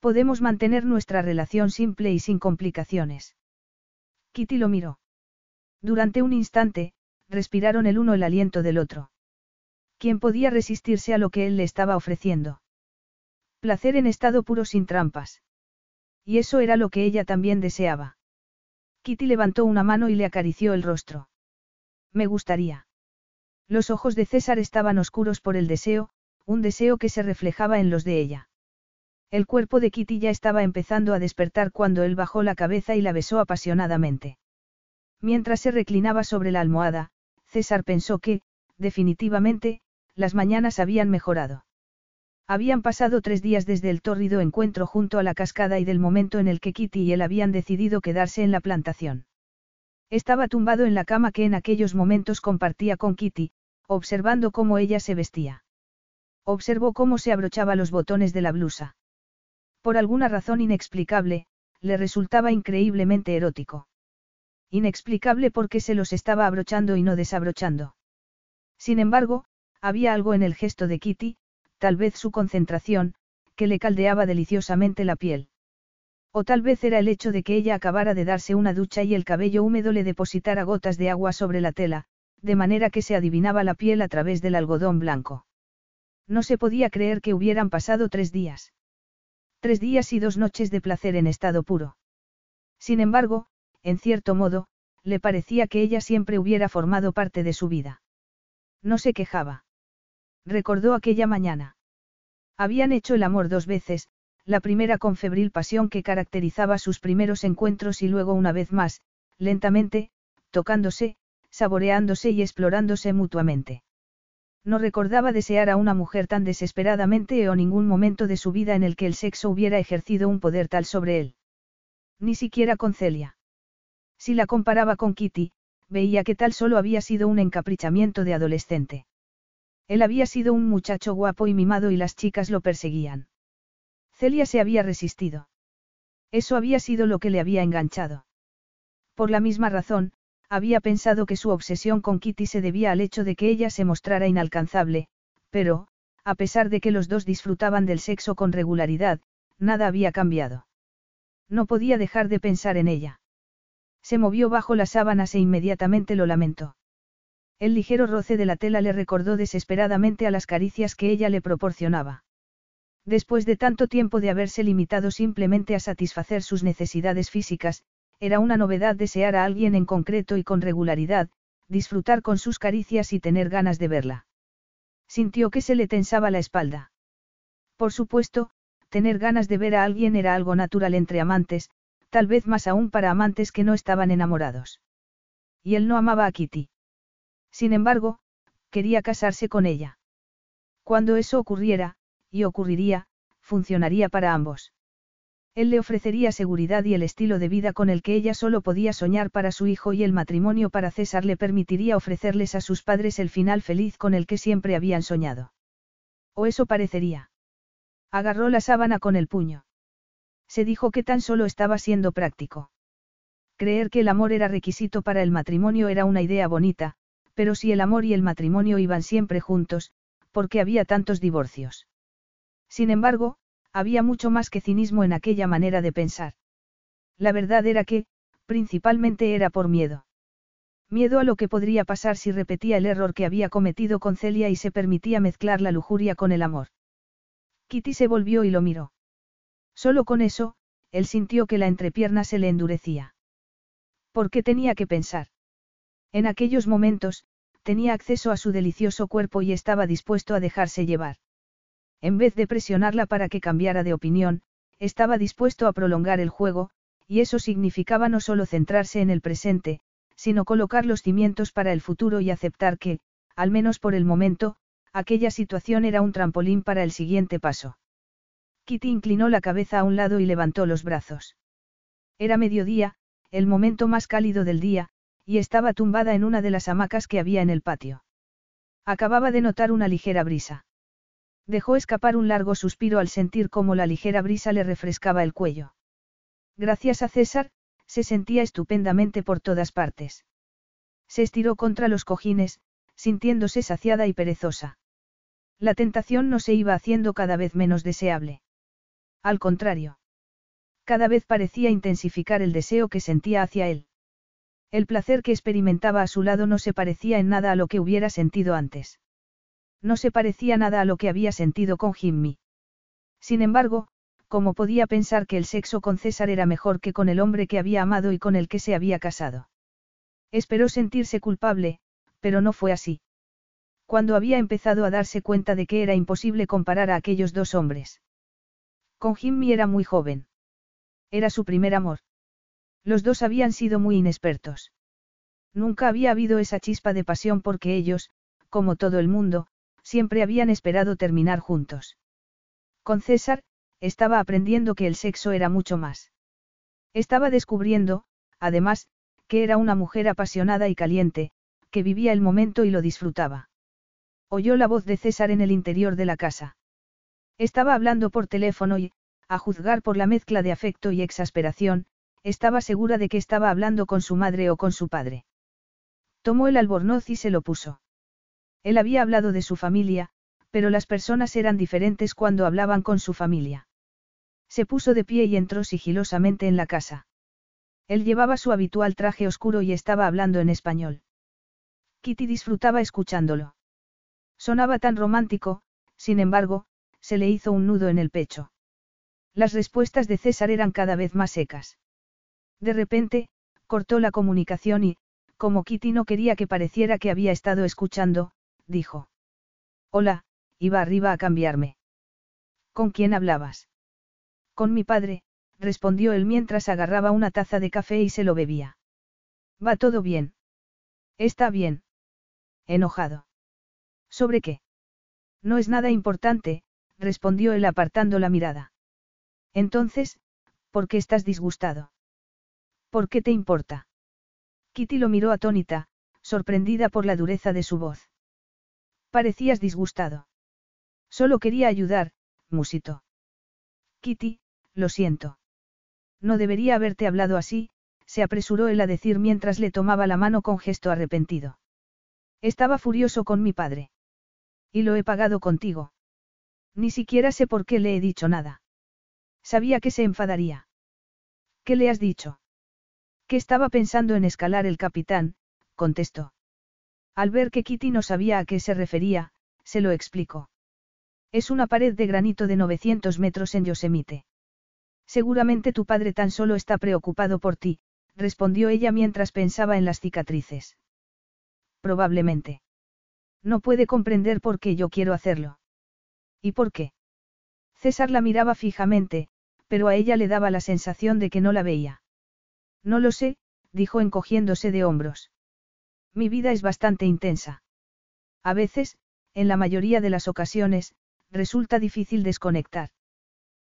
Podemos mantener nuestra relación simple y sin complicaciones. Kitty lo miró. Durante un instante, respiraron el uno el aliento del otro. ¿Quién podía resistirse a lo que él le estaba ofreciendo? Placer en estado puro sin trampas. Y eso era lo que ella también deseaba. Kitty levantó una mano y le acarició el rostro. Me gustaría. Los ojos de César estaban oscuros por el deseo, un deseo que se reflejaba en los de ella. El cuerpo de Kitty ya estaba empezando a despertar cuando él bajó la cabeza y la besó apasionadamente. Mientras se reclinaba sobre la almohada, César pensó que, definitivamente, las mañanas habían mejorado. Habían pasado tres días desde el tórrido encuentro junto a la cascada y del momento en el que Kitty y él habían decidido quedarse en la plantación. Estaba tumbado en la cama que en aquellos momentos compartía con Kitty, observando cómo ella se vestía. Observó cómo se abrochaba los botones de la blusa. Por alguna razón inexplicable, le resultaba increíblemente erótico. Inexplicable porque se los estaba abrochando y no desabrochando. Sin embargo, había algo en el gesto de Kitty, tal vez su concentración, que le caldeaba deliciosamente la piel. O tal vez era el hecho de que ella acabara de darse una ducha y el cabello húmedo le depositara gotas de agua sobre la tela, de manera que se adivinaba la piel a través del algodón blanco. No se podía creer que hubieran pasado tres días. Tres días y dos noches de placer en estado puro. Sin embargo, en cierto modo, le parecía que ella siempre hubiera formado parte de su vida. No se quejaba. Recordó aquella mañana. Habían hecho el amor dos veces, la primera con febril pasión que caracterizaba sus primeros encuentros y luego una vez más, lentamente, tocándose, saboreándose y explorándose mutuamente. No recordaba desear a una mujer tan desesperadamente o ningún momento de su vida en el que el sexo hubiera ejercido un poder tal sobre él. Ni siquiera con Celia. Si la comparaba con Kitty, veía que tal solo había sido un encaprichamiento de adolescente. Él había sido un muchacho guapo y mimado y las chicas lo perseguían. Celia se había resistido. Eso había sido lo que le había enganchado. Por la misma razón, había pensado que su obsesión con Kitty se debía al hecho de que ella se mostrara inalcanzable, pero, a pesar de que los dos disfrutaban del sexo con regularidad, nada había cambiado. No podía dejar de pensar en ella. Se movió bajo las sábanas e inmediatamente lo lamentó. El ligero roce de la tela le recordó desesperadamente a las caricias que ella le proporcionaba. Después de tanto tiempo de haberse limitado simplemente a satisfacer sus necesidades físicas, era una novedad desear a alguien en concreto y con regularidad, disfrutar con sus caricias y tener ganas de verla. Sintió que se le tensaba la espalda. Por supuesto, tener ganas de ver a alguien era algo natural entre amantes, tal vez más aún para amantes que no estaban enamorados. Y él no amaba a Kitty. Sin embargo, quería casarse con ella. Cuando eso ocurriera, y ocurriría, funcionaría para ambos. Él le ofrecería seguridad y el estilo de vida con el que ella solo podía soñar para su hijo y el matrimonio para César le permitiría ofrecerles a sus padres el final feliz con el que siempre habían soñado. O eso parecería. Agarró la sábana con el puño. Se dijo que tan solo estaba siendo práctico. Creer que el amor era requisito para el matrimonio era una idea bonita, pero si el amor y el matrimonio iban siempre juntos, ¿por qué había tantos divorcios? Sin embargo, había mucho más que cinismo en aquella manera de pensar. La verdad era que, principalmente era por miedo. Miedo a lo que podría pasar si repetía el error que había cometido con Celia y se permitía mezclar la lujuria con el amor. Kitty se volvió y lo miró. Solo con eso, él sintió que la entrepierna se le endurecía. ¿Por qué tenía que pensar? En aquellos momentos, tenía acceso a su delicioso cuerpo y estaba dispuesto a dejarse llevar. En vez de presionarla para que cambiara de opinión, estaba dispuesto a prolongar el juego, y eso significaba no solo centrarse en el presente, sino colocar los cimientos para el futuro y aceptar que, al menos por el momento, aquella situación era un trampolín para el siguiente paso. Kitty inclinó la cabeza a un lado y levantó los brazos. Era mediodía, el momento más cálido del día, y estaba tumbada en una de las hamacas que había en el patio. Acababa de notar una ligera brisa. Dejó escapar un largo suspiro al sentir cómo la ligera brisa le refrescaba el cuello. Gracias a César, se sentía estupendamente por todas partes. Se estiró contra los cojines, sintiéndose saciada y perezosa. La tentación no se iba haciendo cada vez menos deseable. Al contrario. Cada vez parecía intensificar el deseo que sentía hacia él. El placer que experimentaba a su lado no se parecía en nada a lo que hubiera sentido antes. No se parecía nada a lo que había sentido con Jimmy. Sin embargo, ¿cómo podía pensar que el sexo con César era mejor que con el hombre que había amado y con el que se había casado? Esperó sentirse culpable, pero no fue así. Cuando había empezado a darse cuenta de que era imposible comparar a aquellos dos hombres. Con Jimmy era muy joven. Era su primer amor. Los dos habían sido muy inexpertos. Nunca había habido esa chispa de pasión porque ellos, como todo el mundo, siempre habían esperado terminar juntos. Con César, estaba aprendiendo que el sexo era mucho más. Estaba descubriendo, además, que era una mujer apasionada y caliente, que vivía el momento y lo disfrutaba. Oyó la voz de César en el interior de la casa. Estaba hablando por teléfono y, a juzgar por la mezcla de afecto y exasperación, estaba segura de que estaba hablando con su madre o con su padre. Tomó el albornoz y se lo puso. Él había hablado de su familia, pero las personas eran diferentes cuando hablaban con su familia. Se puso de pie y entró sigilosamente en la casa. Él llevaba su habitual traje oscuro y estaba hablando en español. Kitty disfrutaba escuchándolo. Sonaba tan romántico, sin embargo, se le hizo un nudo en el pecho. Las respuestas de César eran cada vez más secas. De repente, cortó la comunicación y, como Kitty no quería que pareciera que había estado escuchando, dijo. Hola, iba arriba a cambiarme. ¿Con quién hablabas? Con mi padre, respondió él mientras agarraba una taza de café y se lo bebía. Va todo bien. Está bien. Enojado. ¿Sobre qué? No es nada importante, respondió él apartando la mirada. Entonces, ¿por qué estás disgustado? ¿Por qué te importa? Kitty lo miró atónita, sorprendida por la dureza de su voz. Parecías disgustado. Solo quería ayudar, musito. Kitty, lo siento. No debería haberte hablado así, se apresuró él a decir mientras le tomaba la mano con gesto arrepentido. Estaba furioso con mi padre. Y lo he pagado contigo. Ni siquiera sé por qué le he dicho nada. Sabía que se enfadaría. ¿Qué le has dicho? Que estaba pensando en escalar el capitán, contestó. Al ver que Kitty no sabía a qué se refería, se lo explicó. Es una pared de granito de 900 metros en Yosemite. Seguramente tu padre tan solo está preocupado por ti, respondió ella mientras pensaba en las cicatrices. Probablemente. No puede comprender por qué yo quiero hacerlo. ¿Y por qué? César la miraba fijamente, pero a ella le daba la sensación de que no la veía. No lo sé, dijo encogiéndose de hombros. Mi vida es bastante intensa. A veces, en la mayoría de las ocasiones, resulta difícil desconectar.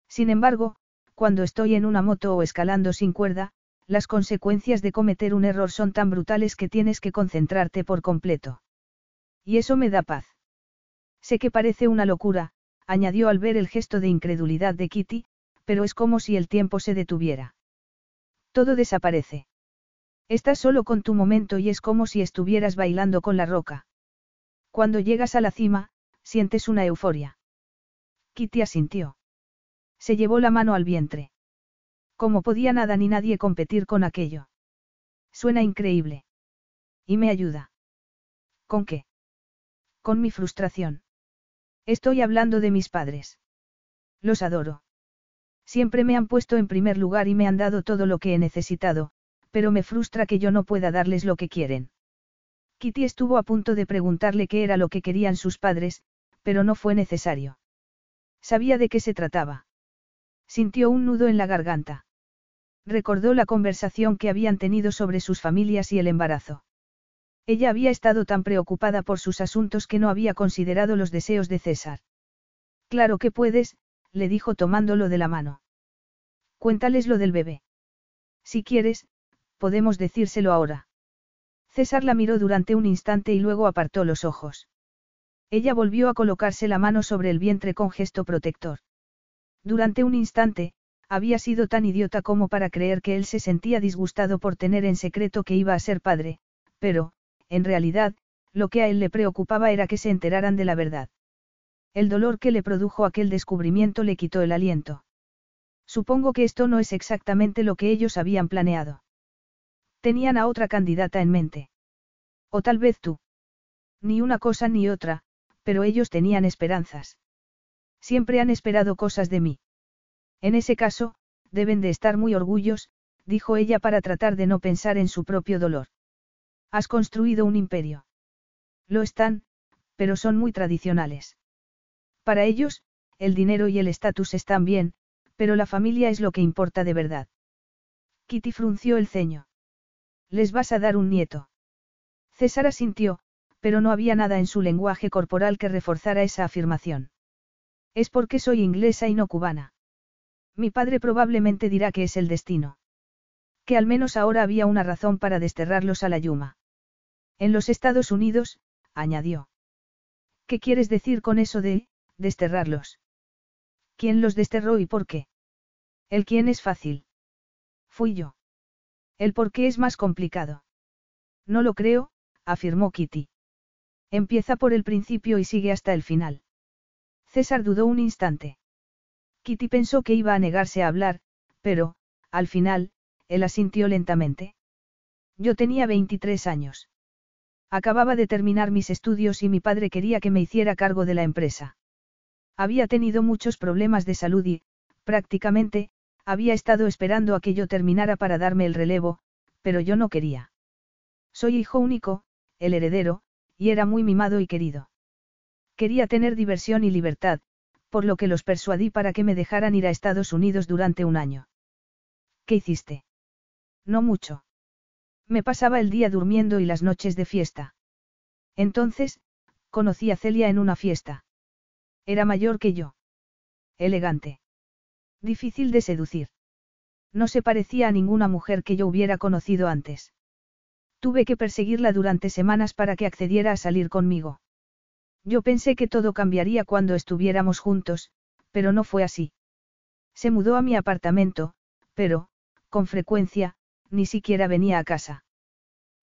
Sin embargo, cuando estoy en una moto o escalando sin cuerda, las consecuencias de cometer un error son tan brutales que tienes que concentrarte por completo. Y eso me da paz. Sé que parece una locura, añadió al ver el gesto de incredulidad de Kitty, pero es como si el tiempo se detuviera. Todo desaparece. Estás solo con tu momento y es como si estuvieras bailando con la roca. Cuando llegas a la cima, sientes una euforia. Kitty asintió. Se llevó la mano al vientre. ¿Cómo podía nada ni nadie competir con aquello? Suena increíble. Y me ayuda. ¿Con qué? Con mi frustración. Estoy hablando de mis padres. Los adoro. Siempre me han puesto en primer lugar y me han dado todo lo que he necesitado, pero me frustra que yo no pueda darles lo que quieren. Kitty estuvo a punto de preguntarle qué era lo que querían sus padres, pero no fue necesario. Sabía de qué se trataba. Sintió un nudo en la garganta. Recordó la conversación que habían tenido sobre sus familias y el embarazo. Ella había estado tan preocupada por sus asuntos que no había considerado los deseos de César. Claro que puedes, le dijo tomándolo de la mano. Cuéntales lo del bebé. Si quieres, podemos decírselo ahora. César la miró durante un instante y luego apartó los ojos. Ella volvió a colocarse la mano sobre el vientre con gesto protector. Durante un instante, había sido tan idiota como para creer que él se sentía disgustado por tener en secreto que iba a ser padre, pero, en realidad, lo que a él le preocupaba era que se enteraran de la verdad. El dolor que le produjo aquel descubrimiento le quitó el aliento. Supongo que esto no es exactamente lo que ellos habían planeado. Tenían a otra candidata en mente. O tal vez tú. Ni una cosa ni otra, pero ellos tenían esperanzas. Siempre han esperado cosas de mí. En ese caso, deben de estar muy orgullos, dijo ella para tratar de no pensar en su propio dolor. Has construido un imperio. Lo están, pero son muy tradicionales. Para ellos, el dinero y el estatus están bien, pero la familia es lo que importa de verdad. Kitty frunció el ceño. Les vas a dar un nieto. César asintió, pero no había nada en su lenguaje corporal que reforzara esa afirmación. Es porque soy inglesa y no cubana. Mi padre probablemente dirá que es el destino. Que al menos ahora había una razón para desterrarlos a la yuma. En los Estados Unidos, añadió. ¿Qué quieres decir con eso de, desterrarlos? ¿Quién los desterró y por qué? El quién es fácil. Fui yo. El por qué es más complicado. No lo creo, afirmó Kitty. Empieza por el principio y sigue hasta el final. César dudó un instante. Kitty pensó que iba a negarse a hablar, pero, al final, él asintió lentamente. Yo tenía 23 años. Acababa de terminar mis estudios y mi padre quería que me hiciera cargo de la empresa. Había tenido muchos problemas de salud y, prácticamente, había estado esperando a que yo terminara para darme el relevo, pero yo no quería. Soy hijo único, el heredero, y era muy mimado y querido. Quería tener diversión y libertad, por lo que los persuadí para que me dejaran ir a Estados Unidos durante un año. ¿Qué hiciste? No mucho. Me pasaba el día durmiendo y las noches de fiesta. Entonces, conocí a Celia en una fiesta. Era mayor que yo. Elegante. Difícil de seducir. No se parecía a ninguna mujer que yo hubiera conocido antes. Tuve que perseguirla durante semanas para que accediera a salir conmigo. Yo pensé que todo cambiaría cuando estuviéramos juntos, pero no fue así. Se mudó a mi apartamento, pero, con frecuencia, ni siquiera venía a casa.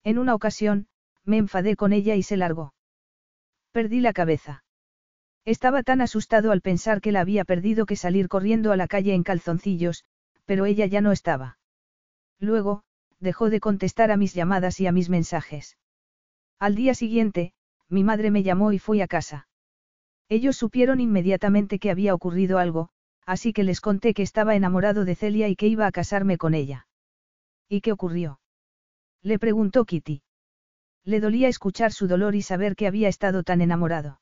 En una ocasión, me enfadé con ella y se largó. Perdí la cabeza. Estaba tan asustado al pensar que la había perdido que salir corriendo a la calle en calzoncillos, pero ella ya no estaba. Luego, dejó de contestar a mis llamadas y a mis mensajes. Al día siguiente, mi madre me llamó y fui a casa. Ellos supieron inmediatamente que había ocurrido algo, así que les conté que estaba enamorado de Celia y que iba a casarme con ella. ¿Y qué ocurrió? Le preguntó Kitty. Le dolía escuchar su dolor y saber que había estado tan enamorado.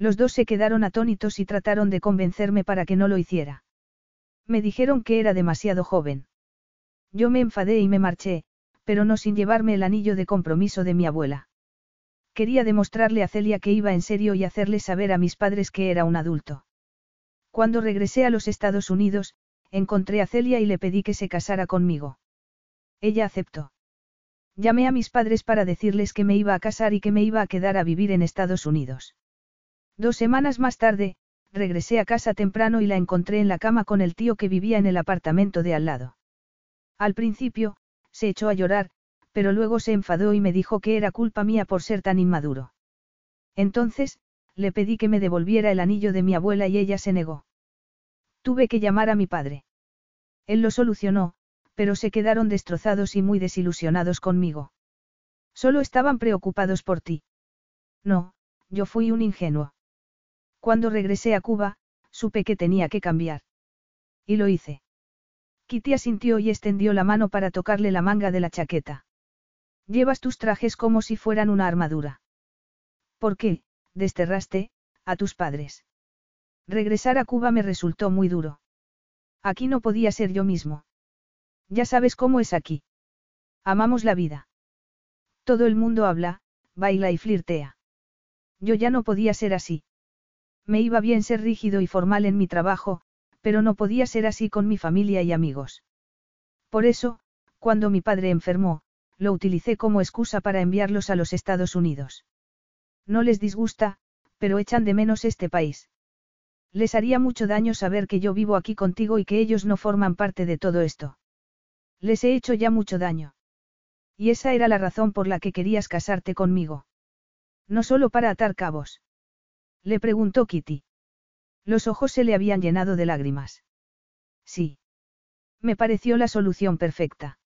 Los dos se quedaron atónitos y trataron de convencerme para que no lo hiciera. Me dijeron que era demasiado joven. Yo me enfadé y me marché, pero no sin llevarme el anillo de compromiso de mi abuela. Quería demostrarle a Celia que iba en serio y hacerle saber a mis padres que era un adulto. Cuando regresé a los Estados Unidos, encontré a Celia y le pedí que se casara conmigo. Ella aceptó. Llamé a mis padres para decirles que me iba a casar y que me iba a quedar a vivir en Estados Unidos. Dos semanas más tarde, regresé a casa temprano y la encontré en la cama con el tío que vivía en el apartamento de al lado. Al principio, se echó a llorar, pero luego se enfadó y me dijo que era culpa mía por ser tan inmaduro. Entonces, le pedí que me devolviera el anillo de mi abuela y ella se negó. Tuve que llamar a mi padre. Él lo solucionó, pero se quedaron destrozados y muy desilusionados conmigo. Solo estaban preocupados por ti. No, yo fui un ingenuo. Cuando regresé a Cuba, supe que tenía que cambiar. Y lo hice. Kitty asintió y extendió la mano para tocarle la manga de la chaqueta. Llevas tus trajes como si fueran una armadura. ¿Por qué, desterraste, a tus padres? Regresar a Cuba me resultó muy duro. Aquí no podía ser yo mismo. Ya sabes cómo es aquí. Amamos la vida. Todo el mundo habla, baila y flirtea. Yo ya no podía ser así. Me iba bien ser rígido y formal en mi trabajo, pero no podía ser así con mi familia y amigos. Por eso, cuando mi padre enfermó, lo utilicé como excusa para enviarlos a los Estados Unidos. No les disgusta, pero echan de menos este país. Les haría mucho daño saber que yo vivo aquí contigo y que ellos no forman parte de todo esto. Les he hecho ya mucho daño. Y esa era la razón por la que querías casarte conmigo. No solo para atar cabos. Le preguntó Kitty. Los ojos se le habían llenado de lágrimas. Sí. Me pareció la solución perfecta.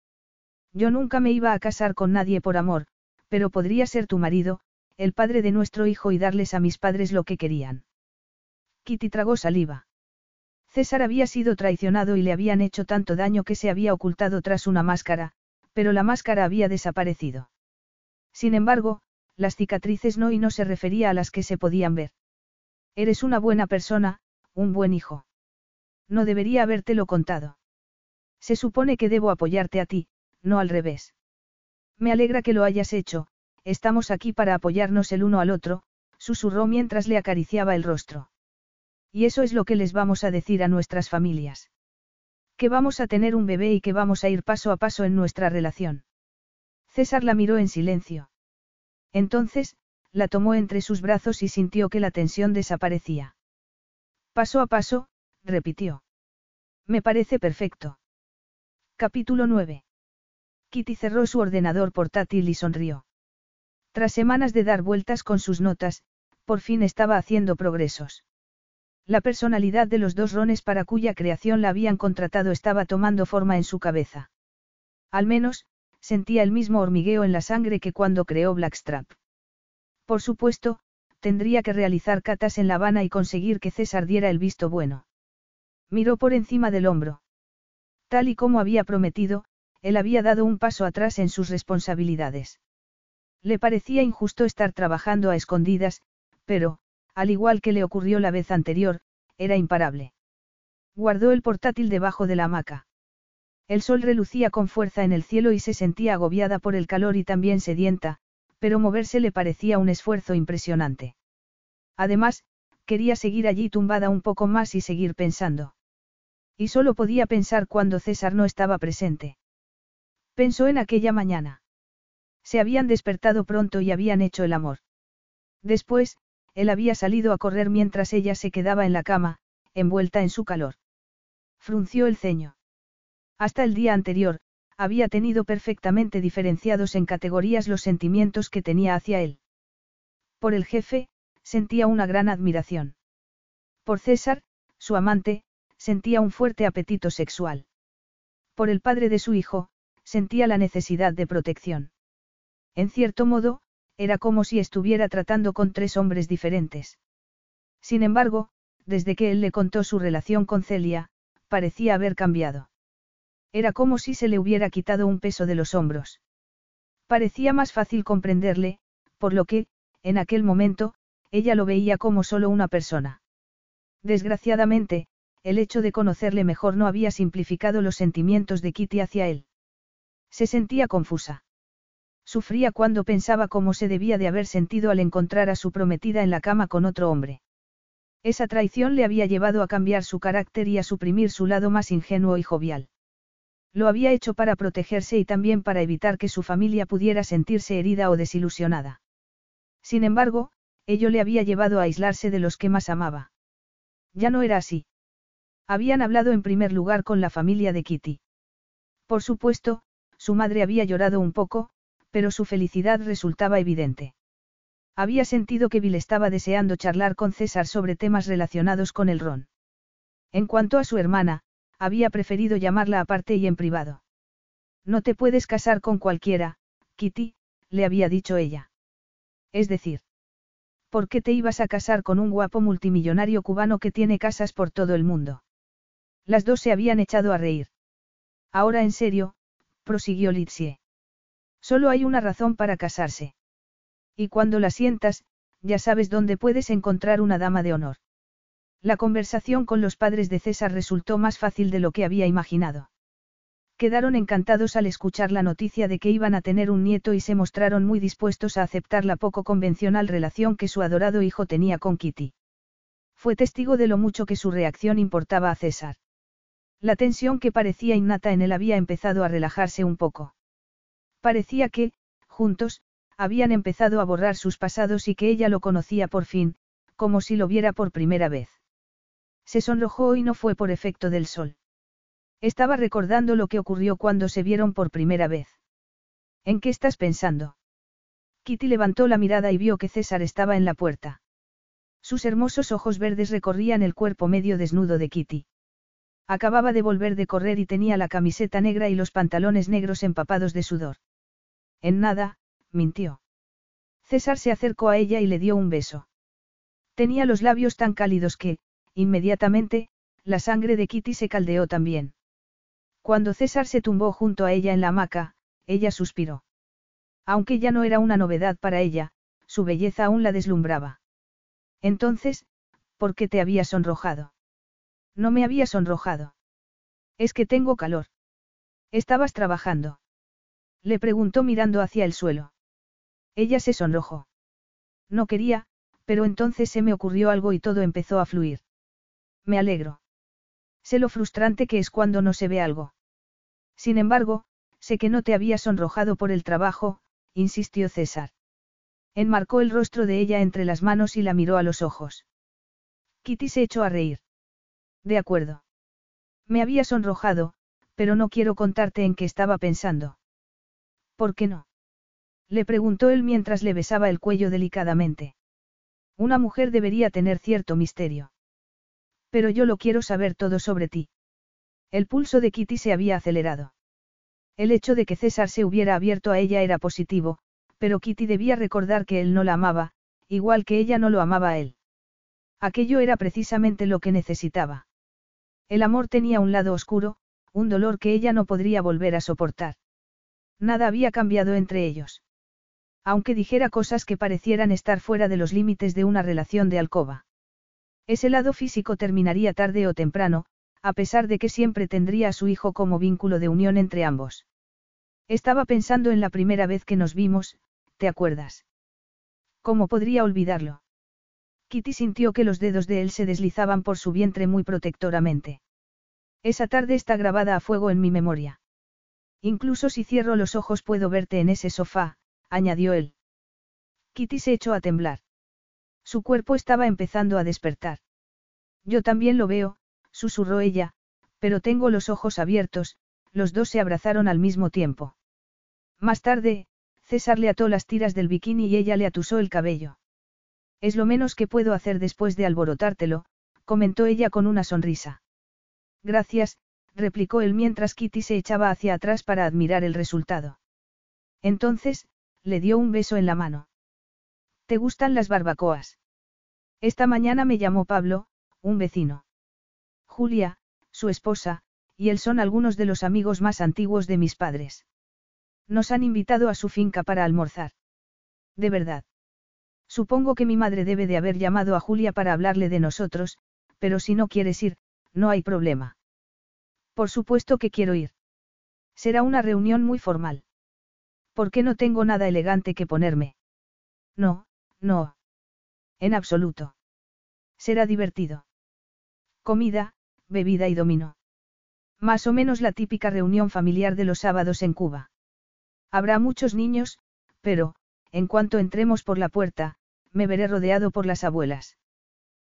Yo nunca me iba a casar con nadie por amor, pero podría ser tu marido, el padre de nuestro hijo y darles a mis padres lo que querían. Kitty tragó saliva. César había sido traicionado y le habían hecho tanto daño que se había ocultado tras una máscara, pero la máscara había desaparecido. Sin embargo, las cicatrices no y no se refería a las que se podían ver. Eres una buena persona, un buen hijo. No debería habértelo contado. Se supone que debo apoyarte a ti, no al revés. Me alegra que lo hayas hecho, estamos aquí para apoyarnos el uno al otro, susurró mientras le acariciaba el rostro. Y eso es lo que les vamos a decir a nuestras familias. Que vamos a tener un bebé y que vamos a ir paso a paso en nuestra relación. César la miró en silencio. Entonces, la tomó entre sus brazos y sintió que la tensión desaparecía. Paso a paso, repitió. Me parece perfecto. Capítulo 9. Kitty cerró su ordenador portátil y sonrió. Tras semanas de dar vueltas con sus notas, por fin estaba haciendo progresos. La personalidad de los dos rones para cuya creación la habían contratado estaba tomando forma en su cabeza. Al menos, sentía el mismo hormigueo en la sangre que cuando creó Blackstrap. Por supuesto, tendría que realizar catas en La Habana y conseguir que César diera el visto bueno. Miró por encima del hombro. Tal y como había prometido, él había dado un paso atrás en sus responsabilidades. Le parecía injusto estar trabajando a escondidas, pero, al igual que le ocurrió la vez anterior, era imparable. Guardó el portátil debajo de la hamaca. El sol relucía con fuerza en el cielo y se sentía agobiada por el calor y también sedienta, pero moverse le parecía un esfuerzo impresionante. Además, quería seguir allí tumbada un poco más y seguir pensando. Y solo podía pensar cuando César no estaba presente. Pensó en aquella mañana. Se habían despertado pronto y habían hecho el amor. Después, él había salido a correr mientras ella se quedaba en la cama, envuelta en su calor. Frunció el ceño. Hasta el día anterior, había tenido perfectamente diferenciados en categorías los sentimientos que tenía hacia él. Por el jefe, sentía una gran admiración. Por César, su amante, sentía un fuerte apetito sexual. Por el padre de su hijo, sentía la necesidad de protección. En cierto modo, era como si estuviera tratando con tres hombres diferentes. Sin embargo, desde que él le contó su relación con Celia, parecía haber cambiado. Era como si se le hubiera quitado un peso de los hombros. Parecía más fácil comprenderle, por lo que, en aquel momento, ella lo veía como solo una persona. Desgraciadamente, el hecho de conocerle mejor no había simplificado los sentimientos de Kitty hacia él. Se sentía confusa. Sufría cuando pensaba cómo se debía de haber sentido al encontrar a su prometida en la cama con otro hombre. Esa traición le había llevado a cambiar su carácter y a suprimir su lado más ingenuo y jovial. Lo había hecho para protegerse y también para evitar que su familia pudiera sentirse herida o desilusionada. Sin embargo, ello le había llevado a aislarse de los que más amaba. Ya no era así. Habían hablado en primer lugar con la familia de Kitty. Por supuesto, su madre había llorado un poco, pero su felicidad resultaba evidente. Había sentido que Bill estaba deseando charlar con César sobre temas relacionados con el ron. En cuanto a su hermana, había preferido llamarla aparte y en privado. No te puedes casar con cualquiera, Kitty, le había dicho ella. Es decir, ¿por qué te ibas a casar con un guapo multimillonario cubano que tiene casas por todo el mundo? Las dos se habían echado a reír. Ahora en serio, prosiguió Litsie. Solo hay una razón para casarse. Y cuando la sientas, ya sabes dónde puedes encontrar una dama de honor. La conversación con los padres de César resultó más fácil de lo que había imaginado. Quedaron encantados al escuchar la noticia de que iban a tener un nieto y se mostraron muy dispuestos a aceptar la poco convencional relación que su adorado hijo tenía con Kitty. Fue testigo de lo mucho que su reacción importaba a César. La tensión que parecía innata en él había empezado a relajarse un poco. Parecía que, juntos, habían empezado a borrar sus pasados y que ella lo conocía por fin, como si lo viera por primera vez. Se sonrojó y no fue por efecto del sol. Estaba recordando lo que ocurrió cuando se vieron por primera vez. ¿En qué estás pensando? Kitty levantó la mirada y vio que César estaba en la puerta. Sus hermosos ojos verdes recorrían el cuerpo medio desnudo de Kitty. Acababa de volver de correr y tenía la camiseta negra y los pantalones negros empapados de sudor. En nada, mintió. César se acercó a ella y le dio un beso. Tenía los labios tan cálidos que, inmediatamente, la sangre de Kitty se caldeó también. Cuando César se tumbó junto a ella en la hamaca, ella suspiró. Aunque ya no era una novedad para ella, su belleza aún la deslumbraba. Entonces, ¿por qué te había sonrojado? No me había sonrojado. Es que tengo calor. ¿Estabas trabajando? Le preguntó mirando hacia el suelo. Ella se sonrojó. No quería, pero entonces se me ocurrió algo y todo empezó a fluir. Me alegro. Sé lo frustrante que es cuando no se ve algo. Sin embargo, sé que no te había sonrojado por el trabajo, insistió César. Enmarcó el rostro de ella entre las manos y la miró a los ojos. Kitty se echó a reír. De acuerdo. Me había sonrojado, pero no quiero contarte en qué estaba pensando. ¿Por qué no? Le preguntó él mientras le besaba el cuello delicadamente. Una mujer debería tener cierto misterio. Pero yo lo quiero saber todo sobre ti. El pulso de Kitty se había acelerado. El hecho de que César se hubiera abierto a ella era positivo, pero Kitty debía recordar que él no la amaba, igual que ella no lo amaba a él. Aquello era precisamente lo que necesitaba. El amor tenía un lado oscuro, un dolor que ella no podría volver a soportar. Nada había cambiado entre ellos. Aunque dijera cosas que parecieran estar fuera de los límites de una relación de alcoba. Ese lado físico terminaría tarde o temprano, a pesar de que siempre tendría a su hijo como vínculo de unión entre ambos. Estaba pensando en la primera vez que nos vimos, ¿te acuerdas? ¿Cómo podría olvidarlo? Kitty sintió que los dedos de él se deslizaban por su vientre muy protectoramente. Esa tarde está grabada a fuego en mi memoria. Incluso si cierro los ojos puedo verte en ese sofá, añadió él. Kitty se echó a temblar. Su cuerpo estaba empezando a despertar. Yo también lo veo, susurró ella, pero tengo los ojos abiertos, los dos se abrazaron al mismo tiempo. Más tarde, César le ató las tiras del bikini y ella le atusó el cabello. Es lo menos que puedo hacer después de alborotártelo, comentó ella con una sonrisa. Gracias, replicó él mientras Kitty se echaba hacia atrás para admirar el resultado. Entonces, le dio un beso en la mano. ¿Te gustan las barbacoas? Esta mañana me llamó Pablo, un vecino. Julia, su esposa, y él son algunos de los amigos más antiguos de mis padres. Nos han invitado a su finca para almorzar. De verdad. Supongo que mi madre debe de haber llamado a Julia para hablarle de nosotros, pero si no quieres ir, no hay problema. Por supuesto que quiero ir. Será una reunión muy formal. ¿Por qué no tengo nada elegante que ponerme? No, no. En absoluto. Será divertido. Comida, bebida y dominó. Más o menos la típica reunión familiar de los sábados en Cuba. Habrá muchos niños, pero, en cuanto entremos por la puerta, me veré rodeado por las abuelas.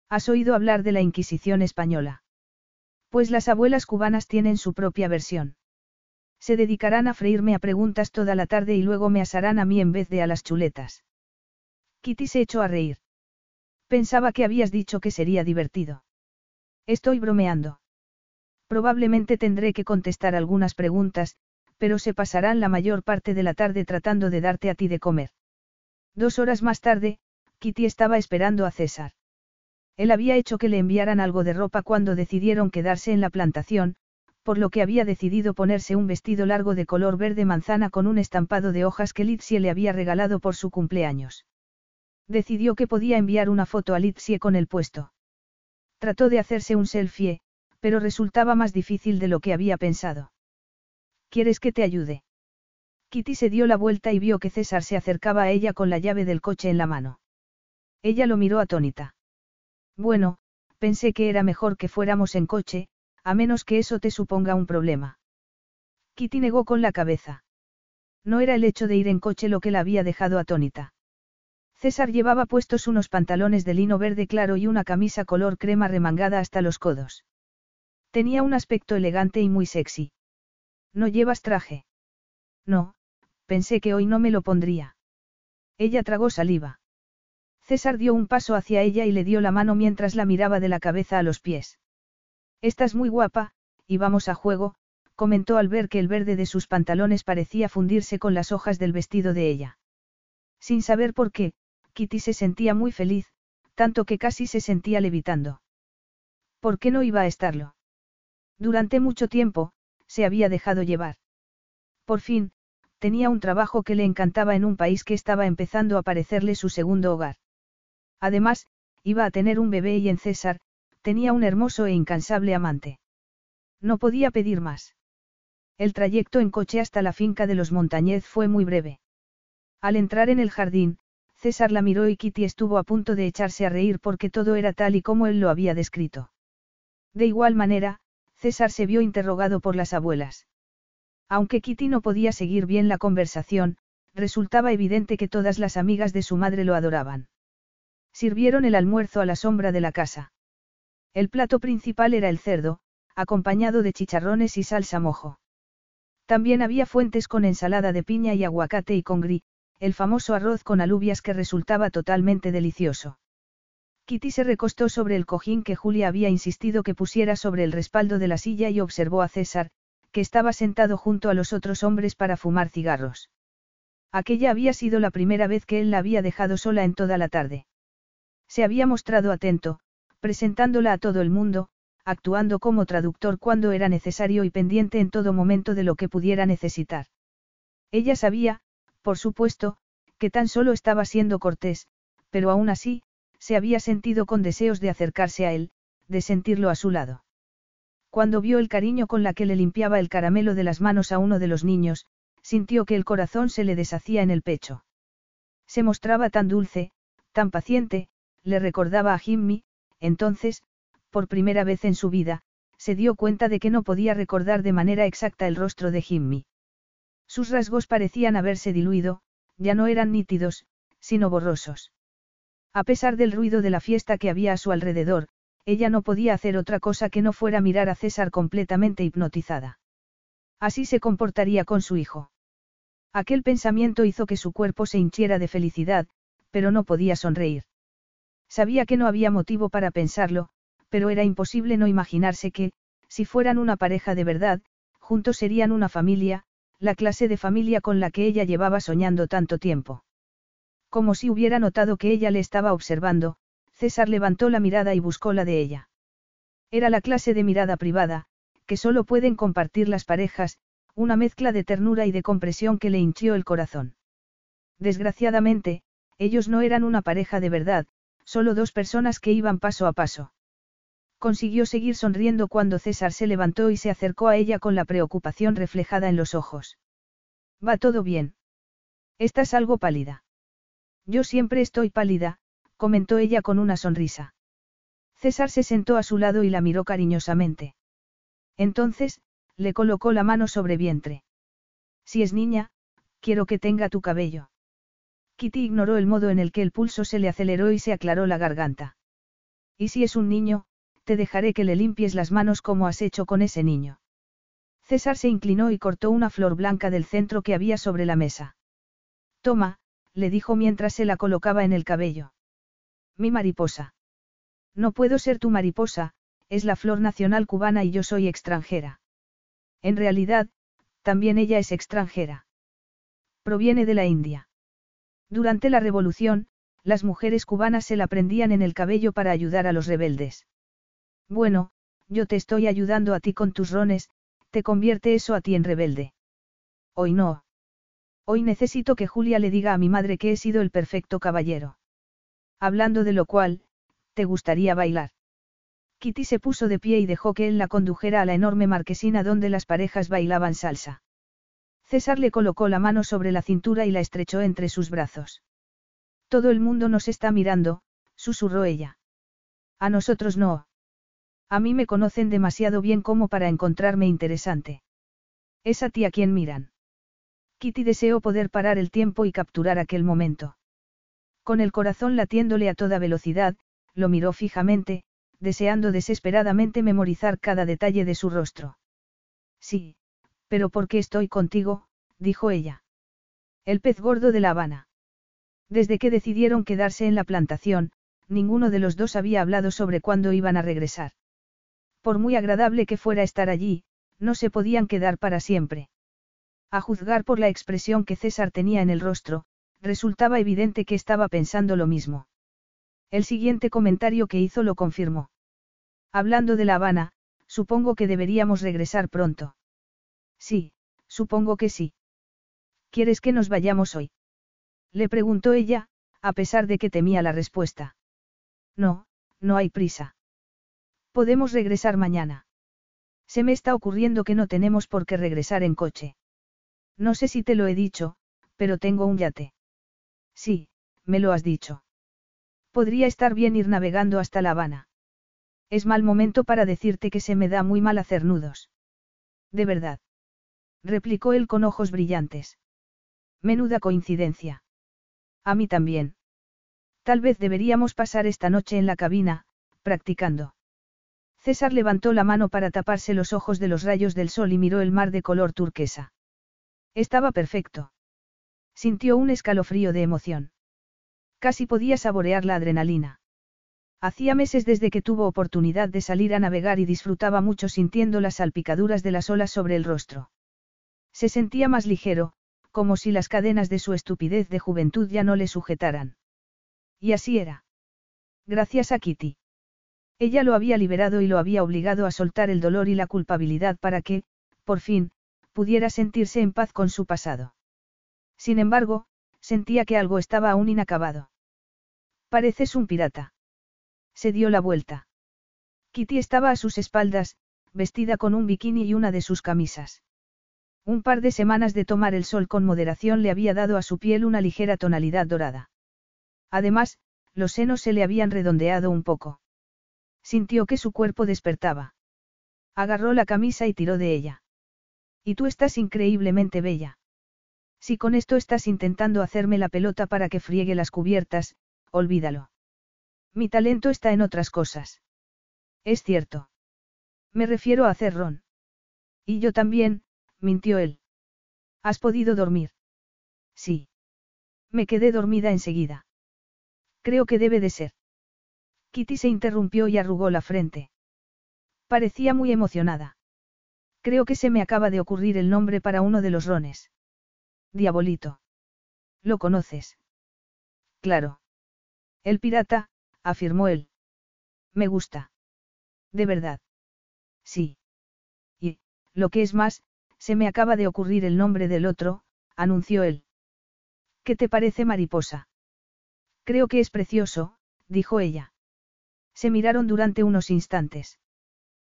¿Has oído hablar de la Inquisición española? Pues las abuelas cubanas tienen su propia versión. Se dedicarán a freírme a preguntas toda la tarde y luego me asarán a mí en vez de a las chuletas. Kitty se echó a reír. Pensaba que habías dicho que sería divertido. Estoy bromeando. Probablemente tendré que contestar algunas preguntas, pero se pasarán la mayor parte de la tarde tratando de darte a ti de comer. Dos horas más tarde, Kitty estaba esperando a César. Él había hecho que le enviaran algo de ropa cuando decidieron quedarse en la plantación, por lo que había decidido ponerse un vestido largo de color verde manzana con un estampado de hojas que Litsie le había regalado por su cumpleaños. Decidió que podía enviar una foto a Litsie con el puesto. Trató de hacerse un selfie, pero resultaba más difícil de lo que había pensado. ¿Quieres que te ayude? Kitty se dio la vuelta y vio que César se acercaba a ella con la llave del coche en la mano. Ella lo miró atónita. Bueno, pensé que era mejor que fuéramos en coche, a menos que eso te suponga un problema. Kitty negó con la cabeza. No era el hecho de ir en coche lo que la había dejado atónita. César llevaba puestos unos pantalones de lino verde claro y una camisa color crema remangada hasta los codos. Tenía un aspecto elegante y muy sexy. ¿No llevas traje? No, pensé que hoy no me lo pondría. Ella tragó saliva. César dio un paso hacia ella y le dio la mano mientras la miraba de la cabeza a los pies. Estás muy guapa, y vamos a juego, comentó al ver que el verde de sus pantalones parecía fundirse con las hojas del vestido de ella. Sin saber por qué, Kitty se sentía muy feliz, tanto que casi se sentía levitando. ¿Por qué no iba a estarlo? Durante mucho tiempo, se había dejado llevar. Por fin, tenía un trabajo que le encantaba en un país que estaba empezando a parecerle su segundo hogar. Además, iba a tener un bebé y en César, tenía un hermoso e incansable amante. No podía pedir más. El trayecto en coche hasta la finca de los Montañez fue muy breve. Al entrar en el jardín, César la miró y Kitty estuvo a punto de echarse a reír porque todo era tal y como él lo había descrito. De igual manera, César se vio interrogado por las abuelas. Aunque Kitty no podía seguir bien la conversación, resultaba evidente que todas las amigas de su madre lo adoraban. Sirvieron el almuerzo a la sombra de la casa. El plato principal era el cerdo, acompañado de chicharrones y salsa mojo. También había fuentes con ensalada de piña y aguacate y con gris, el famoso arroz con alubias que resultaba totalmente delicioso. Kitty se recostó sobre el cojín que Julia había insistido que pusiera sobre el respaldo de la silla y observó a César, que estaba sentado junto a los otros hombres para fumar cigarros. Aquella había sido la primera vez que él la había dejado sola en toda la tarde. Se había mostrado atento, presentándola a todo el mundo, actuando como traductor cuando era necesario y pendiente en todo momento de lo que pudiera necesitar. Ella sabía, por supuesto, que tan solo estaba siendo cortés, pero aún así, se había sentido con deseos de acercarse a él, de sentirlo a su lado. Cuando vio el cariño con la que le limpiaba el caramelo de las manos a uno de los niños, sintió que el corazón se le deshacía en el pecho. Se mostraba tan dulce, tan paciente, le recordaba a Jimmy, entonces, por primera vez en su vida, se dio cuenta de que no podía recordar de manera exacta el rostro de Jimmy. Sus rasgos parecían haberse diluido, ya no eran nítidos, sino borrosos. A pesar del ruido de la fiesta que había a su alrededor, ella no podía hacer otra cosa que no fuera mirar a César completamente hipnotizada. Así se comportaría con su hijo. Aquel pensamiento hizo que su cuerpo se hinchiera de felicidad, pero no podía sonreír. Sabía que no había motivo para pensarlo, pero era imposible no imaginarse que, si fueran una pareja de verdad, juntos serían una familia, la clase de familia con la que ella llevaba soñando tanto tiempo. Como si hubiera notado que ella le estaba observando, César levantó la mirada y buscó la de ella. Era la clase de mirada privada, que solo pueden compartir las parejas, una mezcla de ternura y de compresión que le hinchió el corazón. Desgraciadamente, ellos no eran una pareja de verdad, Solo dos personas que iban paso a paso. Consiguió seguir sonriendo cuando César se levantó y se acercó a ella con la preocupación reflejada en los ojos. Va todo bien. Estás algo pálida. Yo siempre estoy pálida, comentó ella con una sonrisa. César se sentó a su lado y la miró cariñosamente. Entonces, le colocó la mano sobre vientre. Si es niña, quiero que tenga tu cabello. Kitty ignoró el modo en el que el pulso se le aceleró y se aclaró la garganta. Y si es un niño, te dejaré que le limpies las manos como has hecho con ese niño. César se inclinó y cortó una flor blanca del centro que había sobre la mesa. Toma, le dijo mientras se la colocaba en el cabello. Mi mariposa. No puedo ser tu mariposa, es la flor nacional cubana y yo soy extranjera. En realidad, también ella es extranjera. Proviene de la India. Durante la revolución, las mujeres cubanas se la prendían en el cabello para ayudar a los rebeldes. Bueno, yo te estoy ayudando a ti con tus rones, te convierte eso a ti en rebelde. Hoy no. Hoy necesito que Julia le diga a mi madre que he sido el perfecto caballero. Hablando de lo cual, ¿te gustaría bailar? Kitty se puso de pie y dejó que él la condujera a la enorme marquesina donde las parejas bailaban salsa. César le colocó la mano sobre la cintura y la estrechó entre sus brazos. Todo el mundo nos está mirando, susurró ella. A nosotros no. A mí me conocen demasiado bien como para encontrarme interesante. Es a ti a quien miran. Kitty deseó poder parar el tiempo y capturar aquel momento. Con el corazón latiéndole a toda velocidad, lo miró fijamente, deseando desesperadamente memorizar cada detalle de su rostro. Sí, pero ¿por qué estoy contigo? dijo ella. El pez gordo de La Habana. Desde que decidieron quedarse en la plantación, ninguno de los dos había hablado sobre cuándo iban a regresar. Por muy agradable que fuera estar allí, no se podían quedar para siempre. A juzgar por la expresión que César tenía en el rostro, resultaba evidente que estaba pensando lo mismo. El siguiente comentario que hizo lo confirmó. Hablando de La Habana, supongo que deberíamos regresar pronto. Sí, supongo que sí. ¿Quieres que nos vayamos hoy? Le preguntó ella, a pesar de que temía la respuesta. No, no hay prisa. Podemos regresar mañana. Se me está ocurriendo que no tenemos por qué regresar en coche. No sé si te lo he dicho, pero tengo un yate. Sí, me lo has dicho. Podría estar bien ir navegando hasta La Habana. Es mal momento para decirte que se me da muy mal hacer nudos. De verdad. Replicó él con ojos brillantes. Menuda coincidencia. A mí también. Tal vez deberíamos pasar esta noche en la cabina, practicando. César levantó la mano para taparse los ojos de los rayos del sol y miró el mar de color turquesa. Estaba perfecto. Sintió un escalofrío de emoción. Casi podía saborear la adrenalina. Hacía meses desde que tuvo oportunidad de salir a navegar y disfrutaba mucho sintiendo las salpicaduras de las olas sobre el rostro. Se sentía más ligero, como si las cadenas de su estupidez de juventud ya no le sujetaran. Y así era. Gracias a Kitty. Ella lo había liberado y lo había obligado a soltar el dolor y la culpabilidad para que, por fin, pudiera sentirse en paz con su pasado. Sin embargo, sentía que algo estaba aún inacabado. Pareces un pirata. Se dio la vuelta. Kitty estaba a sus espaldas, vestida con un bikini y una de sus camisas. Un par de semanas de tomar el sol con moderación le había dado a su piel una ligera tonalidad dorada. Además, los senos se le habían redondeado un poco. Sintió que su cuerpo despertaba. Agarró la camisa y tiró de ella. Y tú estás increíblemente bella. Si con esto estás intentando hacerme la pelota para que friegue las cubiertas, olvídalo. Mi talento está en otras cosas. Es cierto. Me refiero a hacer ron. Y yo también, mintió él. ¿Has podido dormir? Sí. Me quedé dormida enseguida. Creo que debe de ser. Kitty se interrumpió y arrugó la frente. Parecía muy emocionada. Creo que se me acaba de ocurrir el nombre para uno de los rones. Diabolito. ¿Lo conoces? Claro. El pirata, afirmó él. Me gusta. De verdad. Sí. Y, lo que es más, se me acaba de ocurrir el nombre del otro, anunció él. ¿Qué te parece mariposa? Creo que es precioso, dijo ella. Se miraron durante unos instantes.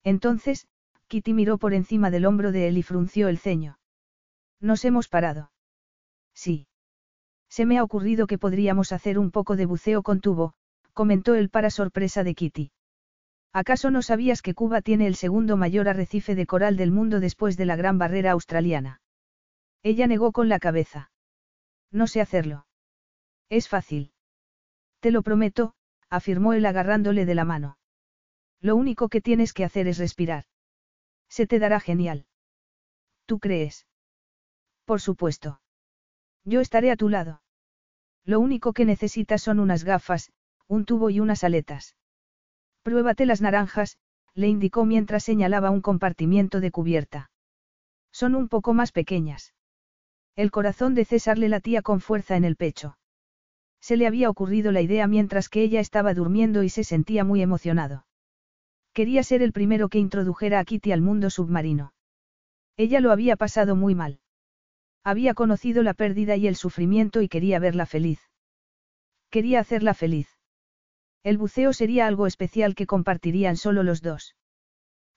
Entonces, Kitty miró por encima del hombro de él y frunció el ceño. Nos hemos parado. Sí. Se me ha ocurrido que podríamos hacer un poco de buceo con tubo, comentó él para sorpresa de Kitty. ¿Acaso no sabías que Cuba tiene el segundo mayor arrecife de coral del mundo después de la Gran Barrera Australiana? Ella negó con la cabeza. No sé hacerlo. Es fácil. Te lo prometo, afirmó él agarrándole de la mano. Lo único que tienes que hacer es respirar. Se te dará genial. ¿Tú crees? Por supuesto. Yo estaré a tu lado. Lo único que necesitas son unas gafas, un tubo y unas aletas. Pruébate las naranjas, le indicó mientras señalaba un compartimiento de cubierta. Son un poco más pequeñas. El corazón de César le latía con fuerza en el pecho. Se le había ocurrido la idea mientras que ella estaba durmiendo y se sentía muy emocionado. Quería ser el primero que introdujera a Kitty al mundo submarino. Ella lo había pasado muy mal. Había conocido la pérdida y el sufrimiento y quería verla feliz. Quería hacerla feliz. El buceo sería algo especial que compartirían solo los dos.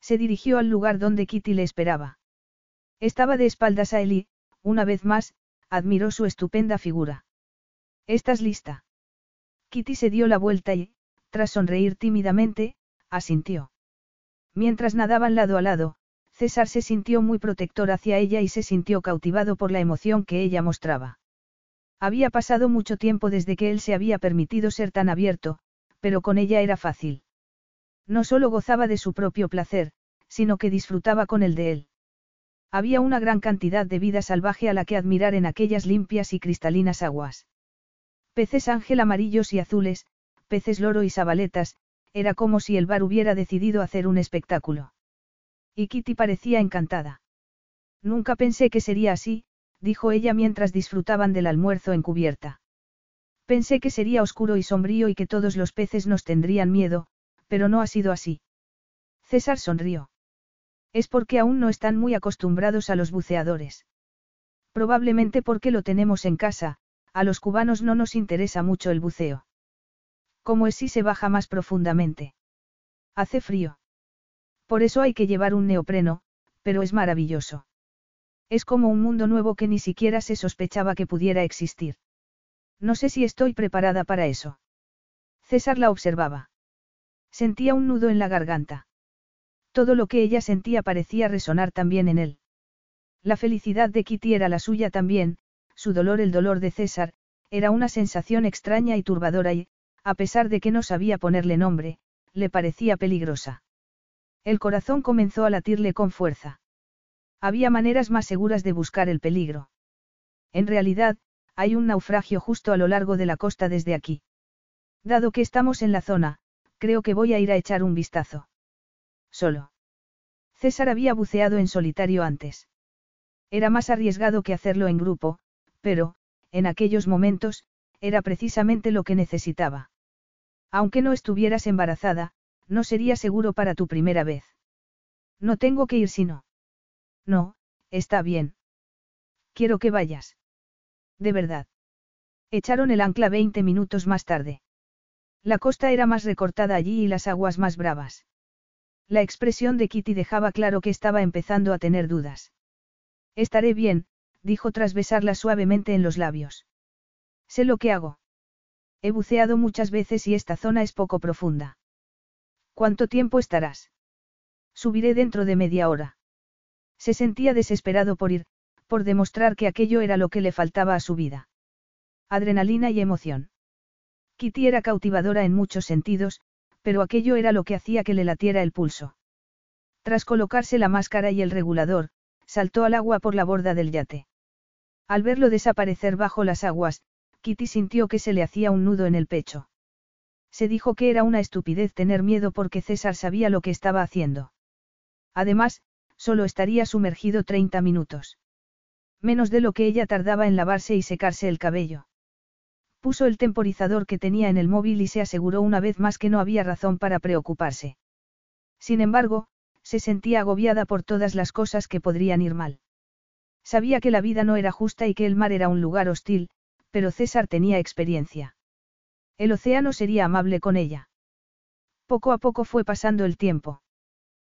Se dirigió al lugar donde Kitty le esperaba. Estaba de espaldas a él y, una vez más, admiró su estupenda figura. ¿Estás lista? Kitty se dio la vuelta y, tras sonreír tímidamente, asintió. Mientras nadaban lado a lado, César se sintió muy protector hacia ella y se sintió cautivado por la emoción que ella mostraba. Había pasado mucho tiempo desde que él se había permitido ser tan abierto, pero con ella era fácil. No solo gozaba de su propio placer, sino que disfrutaba con el de él. Había una gran cantidad de vida salvaje a la que admirar en aquellas limpias y cristalinas aguas. Peces ángel amarillos y azules, peces loro y sabaletas, era como si el bar hubiera decidido hacer un espectáculo. Y Kitty parecía encantada. Nunca pensé que sería así, dijo ella mientras disfrutaban del almuerzo en cubierta. Pensé que sería oscuro y sombrío y que todos los peces nos tendrían miedo, pero no ha sido así. César sonrió. Es porque aún no están muy acostumbrados a los buceadores. Probablemente porque lo tenemos en casa, a los cubanos no nos interesa mucho el buceo. Como es si se baja más profundamente. Hace frío. Por eso hay que llevar un neopreno, pero es maravilloso. Es como un mundo nuevo que ni siquiera se sospechaba que pudiera existir. No sé si estoy preparada para eso. César la observaba. Sentía un nudo en la garganta. Todo lo que ella sentía parecía resonar también en él. La felicidad de Kitty era la suya también, su dolor el dolor de César, era una sensación extraña y turbadora y, a pesar de que no sabía ponerle nombre, le parecía peligrosa. El corazón comenzó a latirle con fuerza. Había maneras más seguras de buscar el peligro. En realidad, hay un naufragio justo a lo largo de la costa desde aquí. Dado que estamos en la zona, creo que voy a ir a echar un vistazo. Solo. César había buceado en solitario antes. Era más arriesgado que hacerlo en grupo, pero, en aquellos momentos, era precisamente lo que necesitaba. Aunque no estuvieras embarazada, no sería seguro para tu primera vez. No tengo que ir si no. No, está bien. Quiero que vayas. De verdad. Echaron el ancla 20 minutos más tarde. La costa era más recortada allí y las aguas más bravas. La expresión de Kitty dejaba claro que estaba empezando a tener dudas. Estaré bien, dijo tras besarla suavemente en los labios. Sé lo que hago. He buceado muchas veces y esta zona es poco profunda. ¿Cuánto tiempo estarás? Subiré dentro de media hora. Se sentía desesperado por ir, por demostrar que aquello era lo que le faltaba a su vida. Adrenalina y emoción. Kitty era cautivadora en muchos sentidos, pero aquello era lo que hacía que le latiera el pulso. Tras colocarse la máscara y el regulador, saltó al agua por la borda del yate. Al verlo desaparecer bajo las aguas, Kitty sintió que se le hacía un nudo en el pecho. Se dijo que era una estupidez tener miedo porque César sabía lo que estaba haciendo. Además, solo estaría sumergido 30 minutos. Menos de lo que ella tardaba en lavarse y secarse el cabello. Puso el temporizador que tenía en el móvil y se aseguró una vez más que no había razón para preocuparse. Sin embargo, se sentía agobiada por todas las cosas que podrían ir mal. Sabía que la vida no era justa y que el mar era un lugar hostil, pero César tenía experiencia. El océano sería amable con ella. Poco a poco fue pasando el tiempo.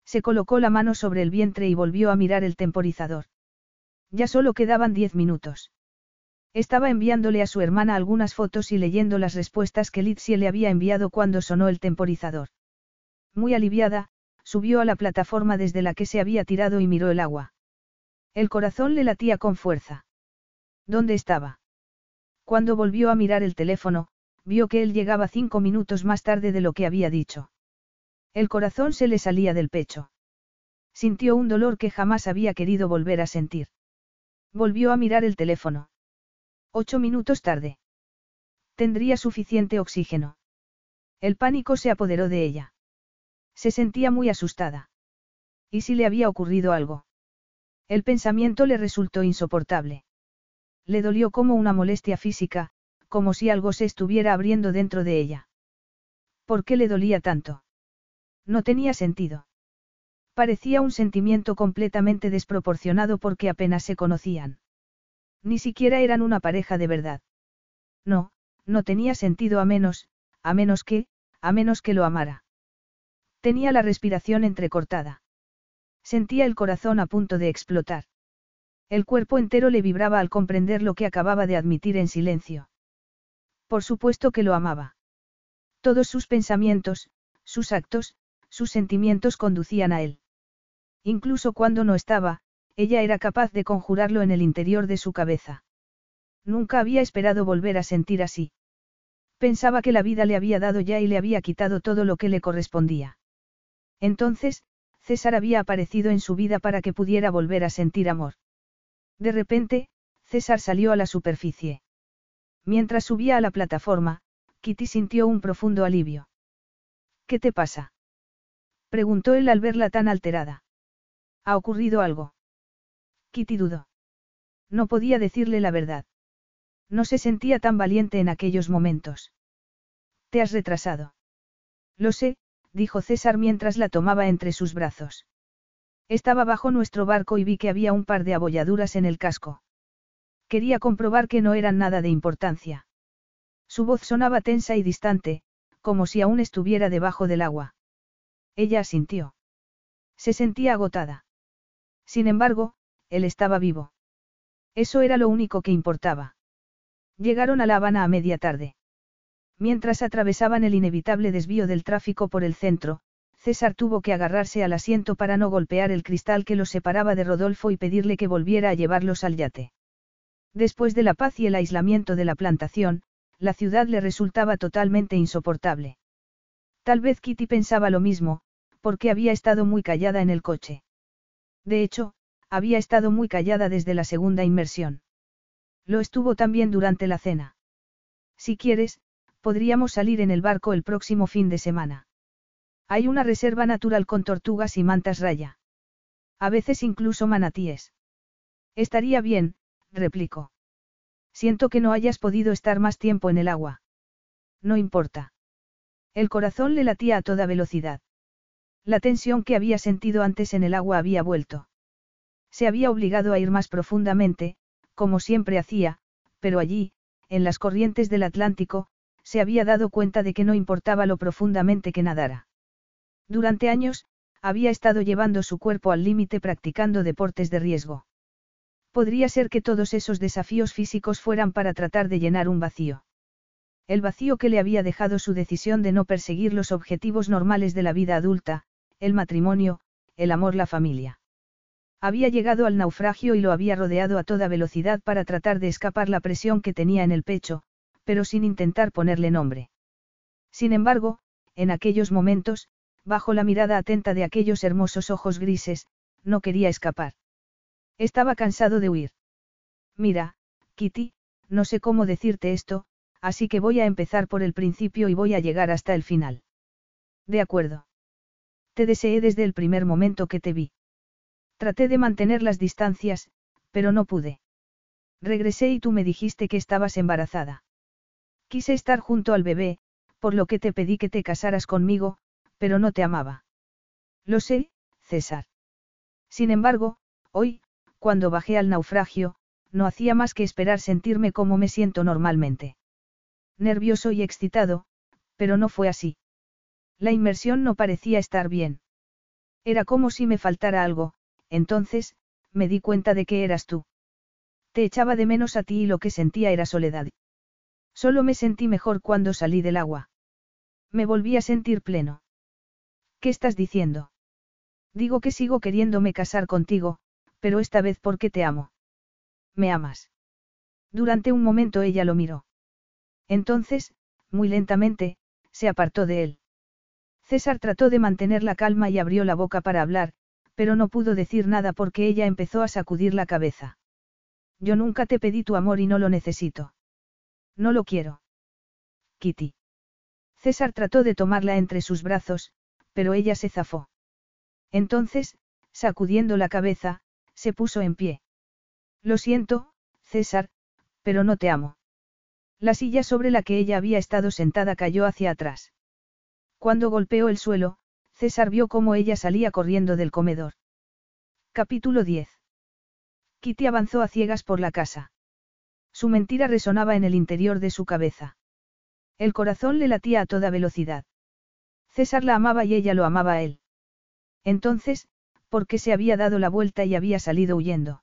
Se colocó la mano sobre el vientre y volvió a mirar el temporizador. Ya solo quedaban diez minutos. Estaba enviándole a su hermana algunas fotos y leyendo las respuestas que Litsie le había enviado cuando sonó el temporizador. Muy aliviada, subió a la plataforma desde la que se había tirado y miró el agua. El corazón le latía con fuerza. ¿Dónde estaba? Cuando volvió a mirar el teléfono, vio que él llegaba cinco minutos más tarde de lo que había dicho. El corazón se le salía del pecho. Sintió un dolor que jamás había querido volver a sentir. Volvió a mirar el teléfono. Ocho minutos tarde. Tendría suficiente oxígeno. El pánico se apoderó de ella. Se sentía muy asustada. ¿Y si le había ocurrido algo? El pensamiento le resultó insoportable. Le dolió como una molestia física, como si algo se estuviera abriendo dentro de ella. ¿Por qué le dolía tanto? No tenía sentido. Parecía un sentimiento completamente desproporcionado porque apenas se conocían. Ni siquiera eran una pareja de verdad. No, no tenía sentido a menos, a menos que, a menos que lo amara. Tenía la respiración entrecortada. Sentía el corazón a punto de explotar. El cuerpo entero le vibraba al comprender lo que acababa de admitir en silencio. Por supuesto que lo amaba. Todos sus pensamientos, sus actos, sus sentimientos conducían a él. Incluso cuando no estaba, ella era capaz de conjurarlo en el interior de su cabeza. Nunca había esperado volver a sentir así. Pensaba que la vida le había dado ya y le había quitado todo lo que le correspondía. Entonces, César había aparecido en su vida para que pudiera volver a sentir amor. De repente, César salió a la superficie. Mientras subía a la plataforma, Kitty sintió un profundo alivio. ¿Qué te pasa? preguntó él al verla tan alterada. ¿Ha ocurrido algo? Kitty dudó. No podía decirle la verdad. No se sentía tan valiente en aquellos momentos. Te has retrasado. Lo sé, dijo César mientras la tomaba entre sus brazos. Estaba bajo nuestro barco y vi que había un par de abolladuras en el casco. Quería comprobar que no eran nada de importancia. Su voz sonaba tensa y distante, como si aún estuviera debajo del agua. Ella asintió. Se sentía agotada. Sin embargo, él estaba vivo. Eso era lo único que importaba. Llegaron a La Habana a media tarde. Mientras atravesaban el inevitable desvío del tráfico por el centro, César tuvo que agarrarse al asiento para no golpear el cristal que los separaba de Rodolfo y pedirle que volviera a llevarlos al yate. Después de la paz y el aislamiento de la plantación, la ciudad le resultaba totalmente insoportable. Tal vez Kitty pensaba lo mismo, porque había estado muy callada en el coche. De hecho, había estado muy callada desde la segunda inmersión. Lo estuvo también durante la cena. Si quieres, podríamos salir en el barco el próximo fin de semana. Hay una reserva natural con tortugas y mantas raya. A veces incluso manatíes. Estaría bien, replicó. Siento que no hayas podido estar más tiempo en el agua. No importa. El corazón le latía a toda velocidad. La tensión que había sentido antes en el agua había vuelto. Se había obligado a ir más profundamente, como siempre hacía, pero allí, en las corrientes del Atlántico, se había dado cuenta de que no importaba lo profundamente que nadara. Durante años, había estado llevando su cuerpo al límite practicando deportes de riesgo. Podría ser que todos esos desafíos físicos fueran para tratar de llenar un vacío. El vacío que le había dejado su decisión de no perseguir los objetivos normales de la vida adulta, el matrimonio, el amor, la familia. Había llegado al naufragio y lo había rodeado a toda velocidad para tratar de escapar la presión que tenía en el pecho, pero sin intentar ponerle nombre. Sin embargo, en aquellos momentos, bajo la mirada atenta de aquellos hermosos ojos grises, no quería escapar. Estaba cansado de huir. Mira, Kitty, no sé cómo decirte esto, así que voy a empezar por el principio y voy a llegar hasta el final. De acuerdo. Te deseé desde el primer momento que te vi. Traté de mantener las distancias, pero no pude. Regresé y tú me dijiste que estabas embarazada. Quise estar junto al bebé, por lo que te pedí que te casaras conmigo, pero no te amaba. Lo sé, César. Sin embargo, hoy, cuando bajé al naufragio, no hacía más que esperar sentirme como me siento normalmente. Nervioso y excitado, pero no fue así. La inmersión no parecía estar bien. Era como si me faltara algo, entonces, me di cuenta de que eras tú. Te echaba de menos a ti y lo que sentía era soledad. Solo me sentí mejor cuando salí del agua. Me volví a sentir pleno. ¿Qué estás diciendo? Digo que sigo queriéndome casar contigo, pero esta vez porque te amo. ¿Me amas? Durante un momento ella lo miró. Entonces, muy lentamente, se apartó de él. César trató de mantener la calma y abrió la boca para hablar, pero no pudo decir nada porque ella empezó a sacudir la cabeza. Yo nunca te pedí tu amor y no lo necesito. No lo quiero. Kitty. César trató de tomarla entre sus brazos, pero ella se zafó. Entonces, sacudiendo la cabeza, Se puso en pie. Lo siento, César, pero no te amo. La silla sobre la que ella había estado sentada cayó hacia atrás. Cuando golpeó el suelo, César vio cómo ella salía corriendo del comedor. Capítulo 10. Kitty avanzó a ciegas por la casa. Su mentira resonaba en el interior de su cabeza. El corazón le latía a toda velocidad. César la amaba y ella lo amaba a él. Entonces, ¿por qué se había dado la vuelta y había salido huyendo?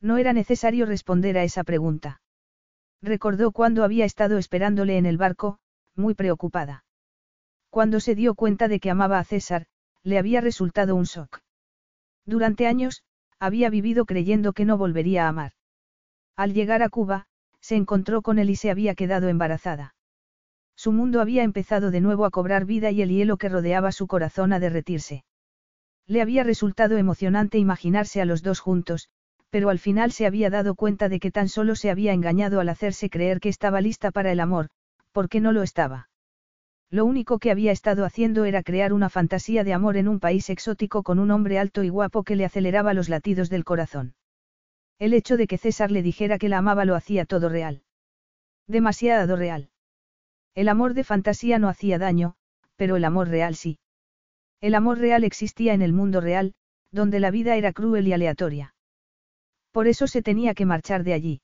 No era necesario responder a esa pregunta. Recordó cuando había estado esperándole en el barco, muy preocupada. Cuando se dio cuenta de que amaba a César, le había resultado un shock. Durante años, había vivido creyendo que no volvería a amar. Al llegar a Cuba, se encontró con él y se había quedado embarazada. Su mundo había empezado de nuevo a cobrar vida y el hielo que rodeaba su corazón a derretirse. Le había resultado emocionante imaginarse a los dos juntos, pero al final se había dado cuenta de que tan solo se había engañado al hacerse creer que estaba lista para el amor, porque no lo estaba. Lo único que había estado haciendo era crear una fantasía de amor en un país exótico con un hombre alto y guapo que le aceleraba los latidos del corazón. El hecho de que César le dijera que la amaba lo hacía todo real. Demasiado real. El amor de fantasía no hacía daño, pero el amor real sí. El amor real existía en el mundo real, donde la vida era cruel y aleatoria. Por eso se tenía que marchar de allí.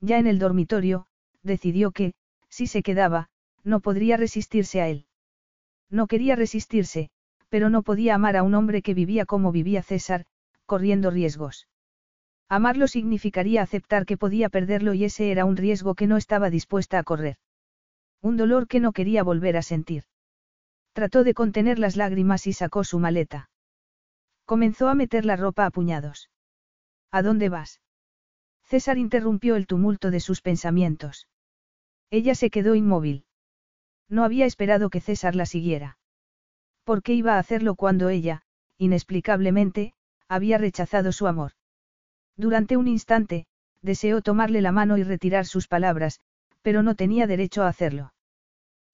Ya en el dormitorio, decidió que, si se quedaba, no podría resistirse a él. No quería resistirse, pero no podía amar a un hombre que vivía como vivía César, corriendo riesgos. Amarlo significaría aceptar que podía perderlo y ese era un riesgo que no estaba dispuesta a correr. Un dolor que no quería volver a sentir. Trató de contener las lágrimas y sacó su maleta. Comenzó a meter la ropa a puñados. ¿A dónde vas? César interrumpió el tumulto de sus pensamientos. Ella se quedó inmóvil. No había esperado que César la siguiera. ¿Por qué iba a hacerlo cuando ella, inexplicablemente, había rechazado su amor? Durante un instante, deseó tomarle la mano y retirar sus palabras, pero no tenía derecho a hacerlo.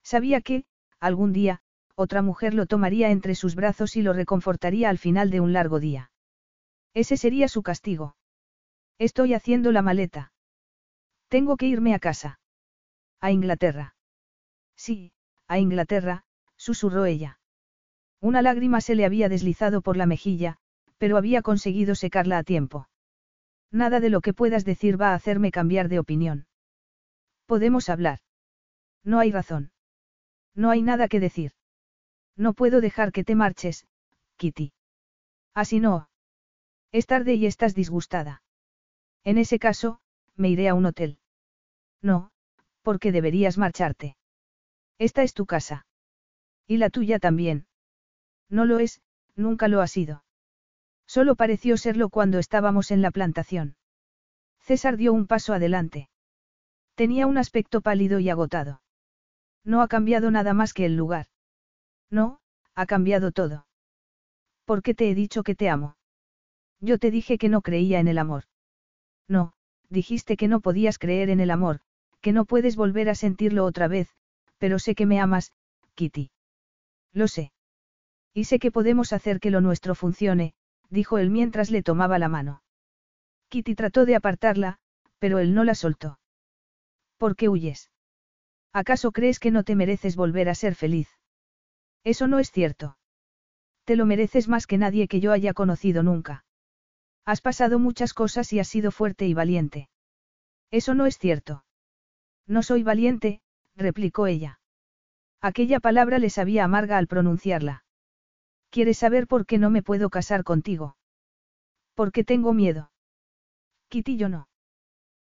Sabía que, algún día, otra mujer lo tomaría entre sus brazos y lo reconfortaría al final de un largo día. Ese sería su castigo. Estoy haciendo la maleta. Tengo que irme a casa. A Inglaterra. Sí, a Inglaterra, susurró ella. Una lágrima se le había deslizado por la mejilla, pero había conseguido secarla a tiempo. Nada de lo que puedas decir va a hacerme cambiar de opinión. Podemos hablar. No hay razón. No hay nada que decir. No puedo dejar que te marches, Kitty. Así no. Es tarde y estás disgustada. En ese caso, me iré a un hotel. No, porque deberías marcharte. Esta es tu casa. Y la tuya también. No lo es, nunca lo ha sido. Solo pareció serlo cuando estábamos en la plantación. César dio un paso adelante. Tenía un aspecto pálido y agotado. No ha cambiado nada más que el lugar. No, ha cambiado todo. ¿Por qué te he dicho que te amo? Yo te dije que no creía en el amor. No, dijiste que no podías creer en el amor, que no puedes volver a sentirlo otra vez, pero sé que me amas, Kitty. Lo sé. Y sé que podemos hacer que lo nuestro funcione, dijo él mientras le tomaba la mano. Kitty trató de apartarla, pero él no la soltó. ¿Por qué huyes? ¿Acaso crees que no te mereces volver a ser feliz? Eso no es cierto. Te lo mereces más que nadie que yo haya conocido nunca. Has pasado muchas cosas y has sido fuerte y valiente. Eso no es cierto. No soy valiente, replicó ella. Aquella palabra le sabía amarga al pronunciarla. ¿Quieres saber por qué no me puedo casar contigo? Porque tengo miedo. Kitty yo no.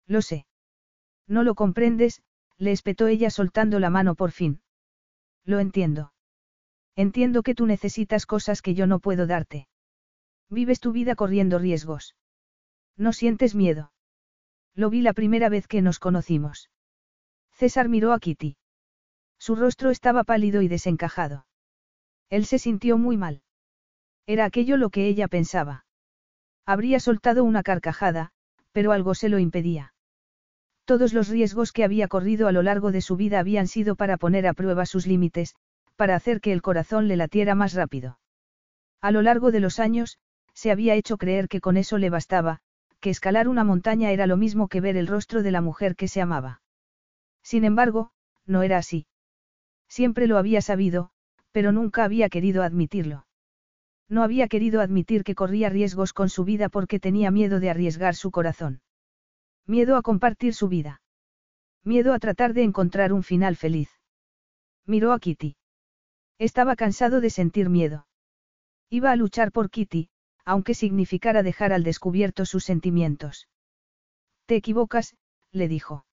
Lo sé. No lo comprendes, le espetó ella soltando la mano por fin. Lo entiendo. Entiendo que tú necesitas cosas que yo no puedo darte. Vives tu vida corriendo riesgos. No sientes miedo. Lo vi la primera vez que nos conocimos. César miró a Kitty. Su rostro estaba pálido y desencajado. Él se sintió muy mal. Era aquello lo que ella pensaba. Habría soltado una carcajada, pero algo se lo impedía. Todos los riesgos que había corrido a lo largo de su vida habían sido para poner a prueba sus límites, para hacer que el corazón le latiera más rápido. A lo largo de los años, se había hecho creer que con eso le bastaba, que escalar una montaña era lo mismo que ver el rostro de la mujer que se amaba. Sin embargo, no era así. Siempre lo había sabido, pero nunca había querido admitirlo. No había querido admitir que corría riesgos con su vida porque tenía miedo de arriesgar su corazón. Miedo a compartir su vida. Miedo a tratar de encontrar un final feliz. Miró a Kitty. Estaba cansado de sentir miedo. Iba a luchar por Kitty, aunque significara dejar al descubierto sus sentimientos. Te equivocas, le dijo.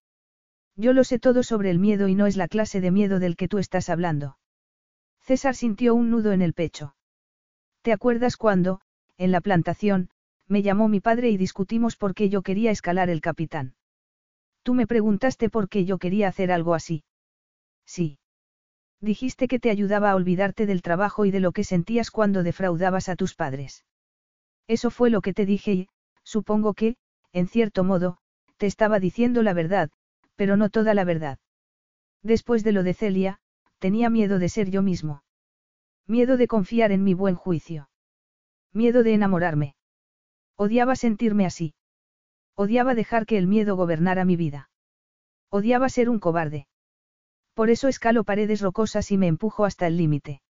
Yo lo sé todo sobre el miedo y no es la clase de miedo del que tú estás hablando. César sintió un nudo en el pecho. ¿Te acuerdas cuando, en la plantación, me llamó mi padre y discutimos por qué yo quería escalar el capitán? Tú me preguntaste por qué yo quería hacer algo así. Sí. Dijiste que te ayudaba a olvidarte del trabajo y de lo que sentías cuando defraudabas a tus padres. Eso fue lo que te dije y, supongo que, en cierto modo, te estaba diciendo la verdad, pero no toda la verdad. Después de lo de Celia, tenía miedo de ser yo mismo. Miedo de confiar en mi buen juicio. Miedo de enamorarme. Odiaba sentirme así. Odiaba dejar que el miedo gobernara mi vida. Odiaba ser un cobarde. Por eso escalo paredes rocosas y me empujo hasta el límite.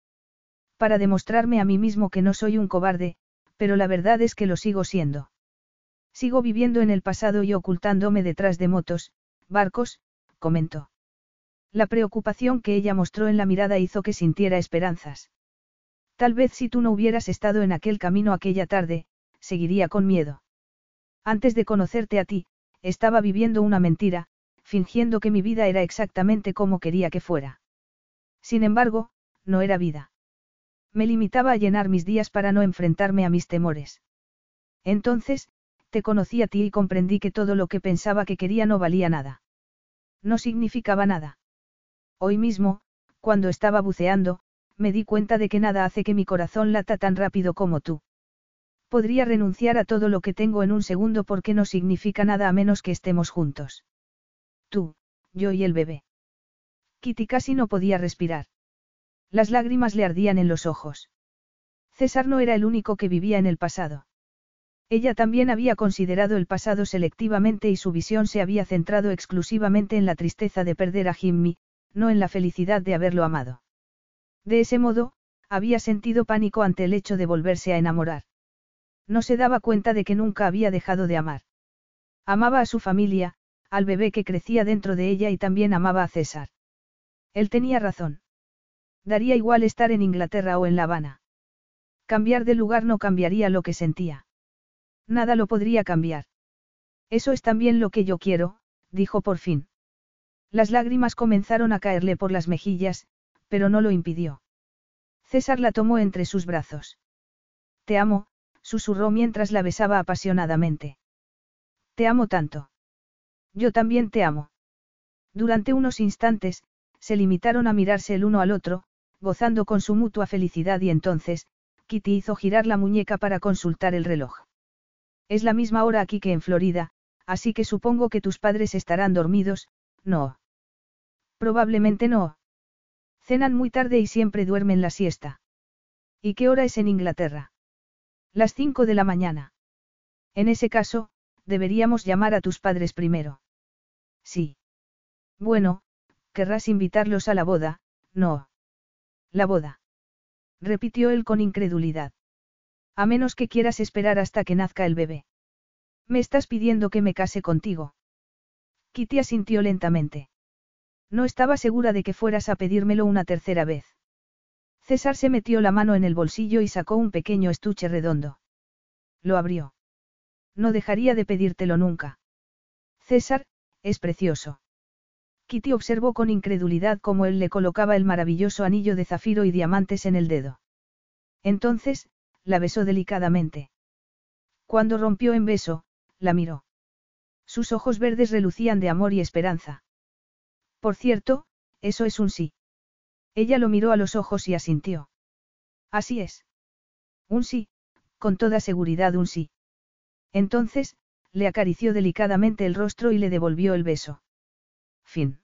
Para demostrarme a mí mismo que no soy un cobarde, pero la verdad es que lo sigo siendo. Sigo viviendo en el pasado y ocultándome detrás de motos, barcos, comentó. La preocupación que ella mostró en la mirada hizo que sintiera esperanzas. Tal vez si tú no hubieras estado en aquel camino aquella tarde, seguiría con miedo. Antes de conocerte a ti, estaba viviendo una mentira, fingiendo que mi vida era exactamente como quería que fuera. Sin embargo, no era vida. Me limitaba a llenar mis días para no enfrentarme a mis temores. Entonces, te conocí a ti y comprendí que todo lo que pensaba que quería no valía nada. No significaba nada. Hoy mismo, cuando estaba buceando, me di cuenta de que nada hace que mi corazón lata tan rápido como tú. Podría renunciar a todo lo que tengo en un segundo porque no significa nada a menos que estemos juntos. Tú, yo y el bebé. Kitty casi no podía respirar. Las lágrimas le ardían en los ojos. César no era el único que vivía en el pasado. Ella también había considerado el pasado selectivamente y su visión se había centrado exclusivamente en la tristeza de perder a Jimmy, no en la felicidad de haberlo amado. De ese modo, había sentido pánico ante el hecho de volverse a enamorar. No se daba cuenta de que nunca había dejado de amar. Amaba a su familia, al bebé que crecía dentro de ella y también amaba a César. Él tenía razón. Daría igual estar en Inglaterra o en La Habana. Cambiar de lugar no cambiaría lo que sentía. Nada lo podría cambiar. Eso es también lo que yo quiero, dijo por fin. Las lágrimas comenzaron a caerle por las mejillas, pero no lo impidió. César la tomó entre sus brazos. Te amo, susurró mientras la besaba apasionadamente. Te amo tanto. Yo también te amo. Durante unos instantes, se limitaron a mirarse el uno al otro, gozando con su mutua felicidad y entonces, Kitty hizo girar la muñeca para consultar el reloj. Es la misma hora aquí que en Florida, así que supongo que tus padres estarán dormidos, no. Probablemente no. Cenan muy tarde y siempre duermen la siesta. ¿Y qué hora es en Inglaterra? Las cinco de la mañana. En ese caso, deberíamos llamar a tus padres primero. Sí. Bueno, querrás invitarlos a la boda, no. La boda. Repitió él con incredulidad. A menos que quieras esperar hasta que nazca el bebé. Me estás pidiendo que me case contigo. Kitty asintió lentamente. No estaba segura de que fueras a pedírmelo una tercera vez. César se metió la mano en el bolsillo y sacó un pequeño estuche redondo. Lo abrió. No dejaría de pedírtelo nunca. César, es precioso. Kitty observó con incredulidad cómo él le colocaba el maravilloso anillo de zafiro y diamantes en el dedo. Entonces, la besó delicadamente. Cuando rompió en beso, la miró. Sus ojos verdes relucían de amor y esperanza. Por cierto, eso es un sí. Ella lo miró a los ojos y asintió. Así es. Un sí, con toda seguridad un sí. Entonces, le acarició delicadamente el rostro y le devolvió el beso. Fin.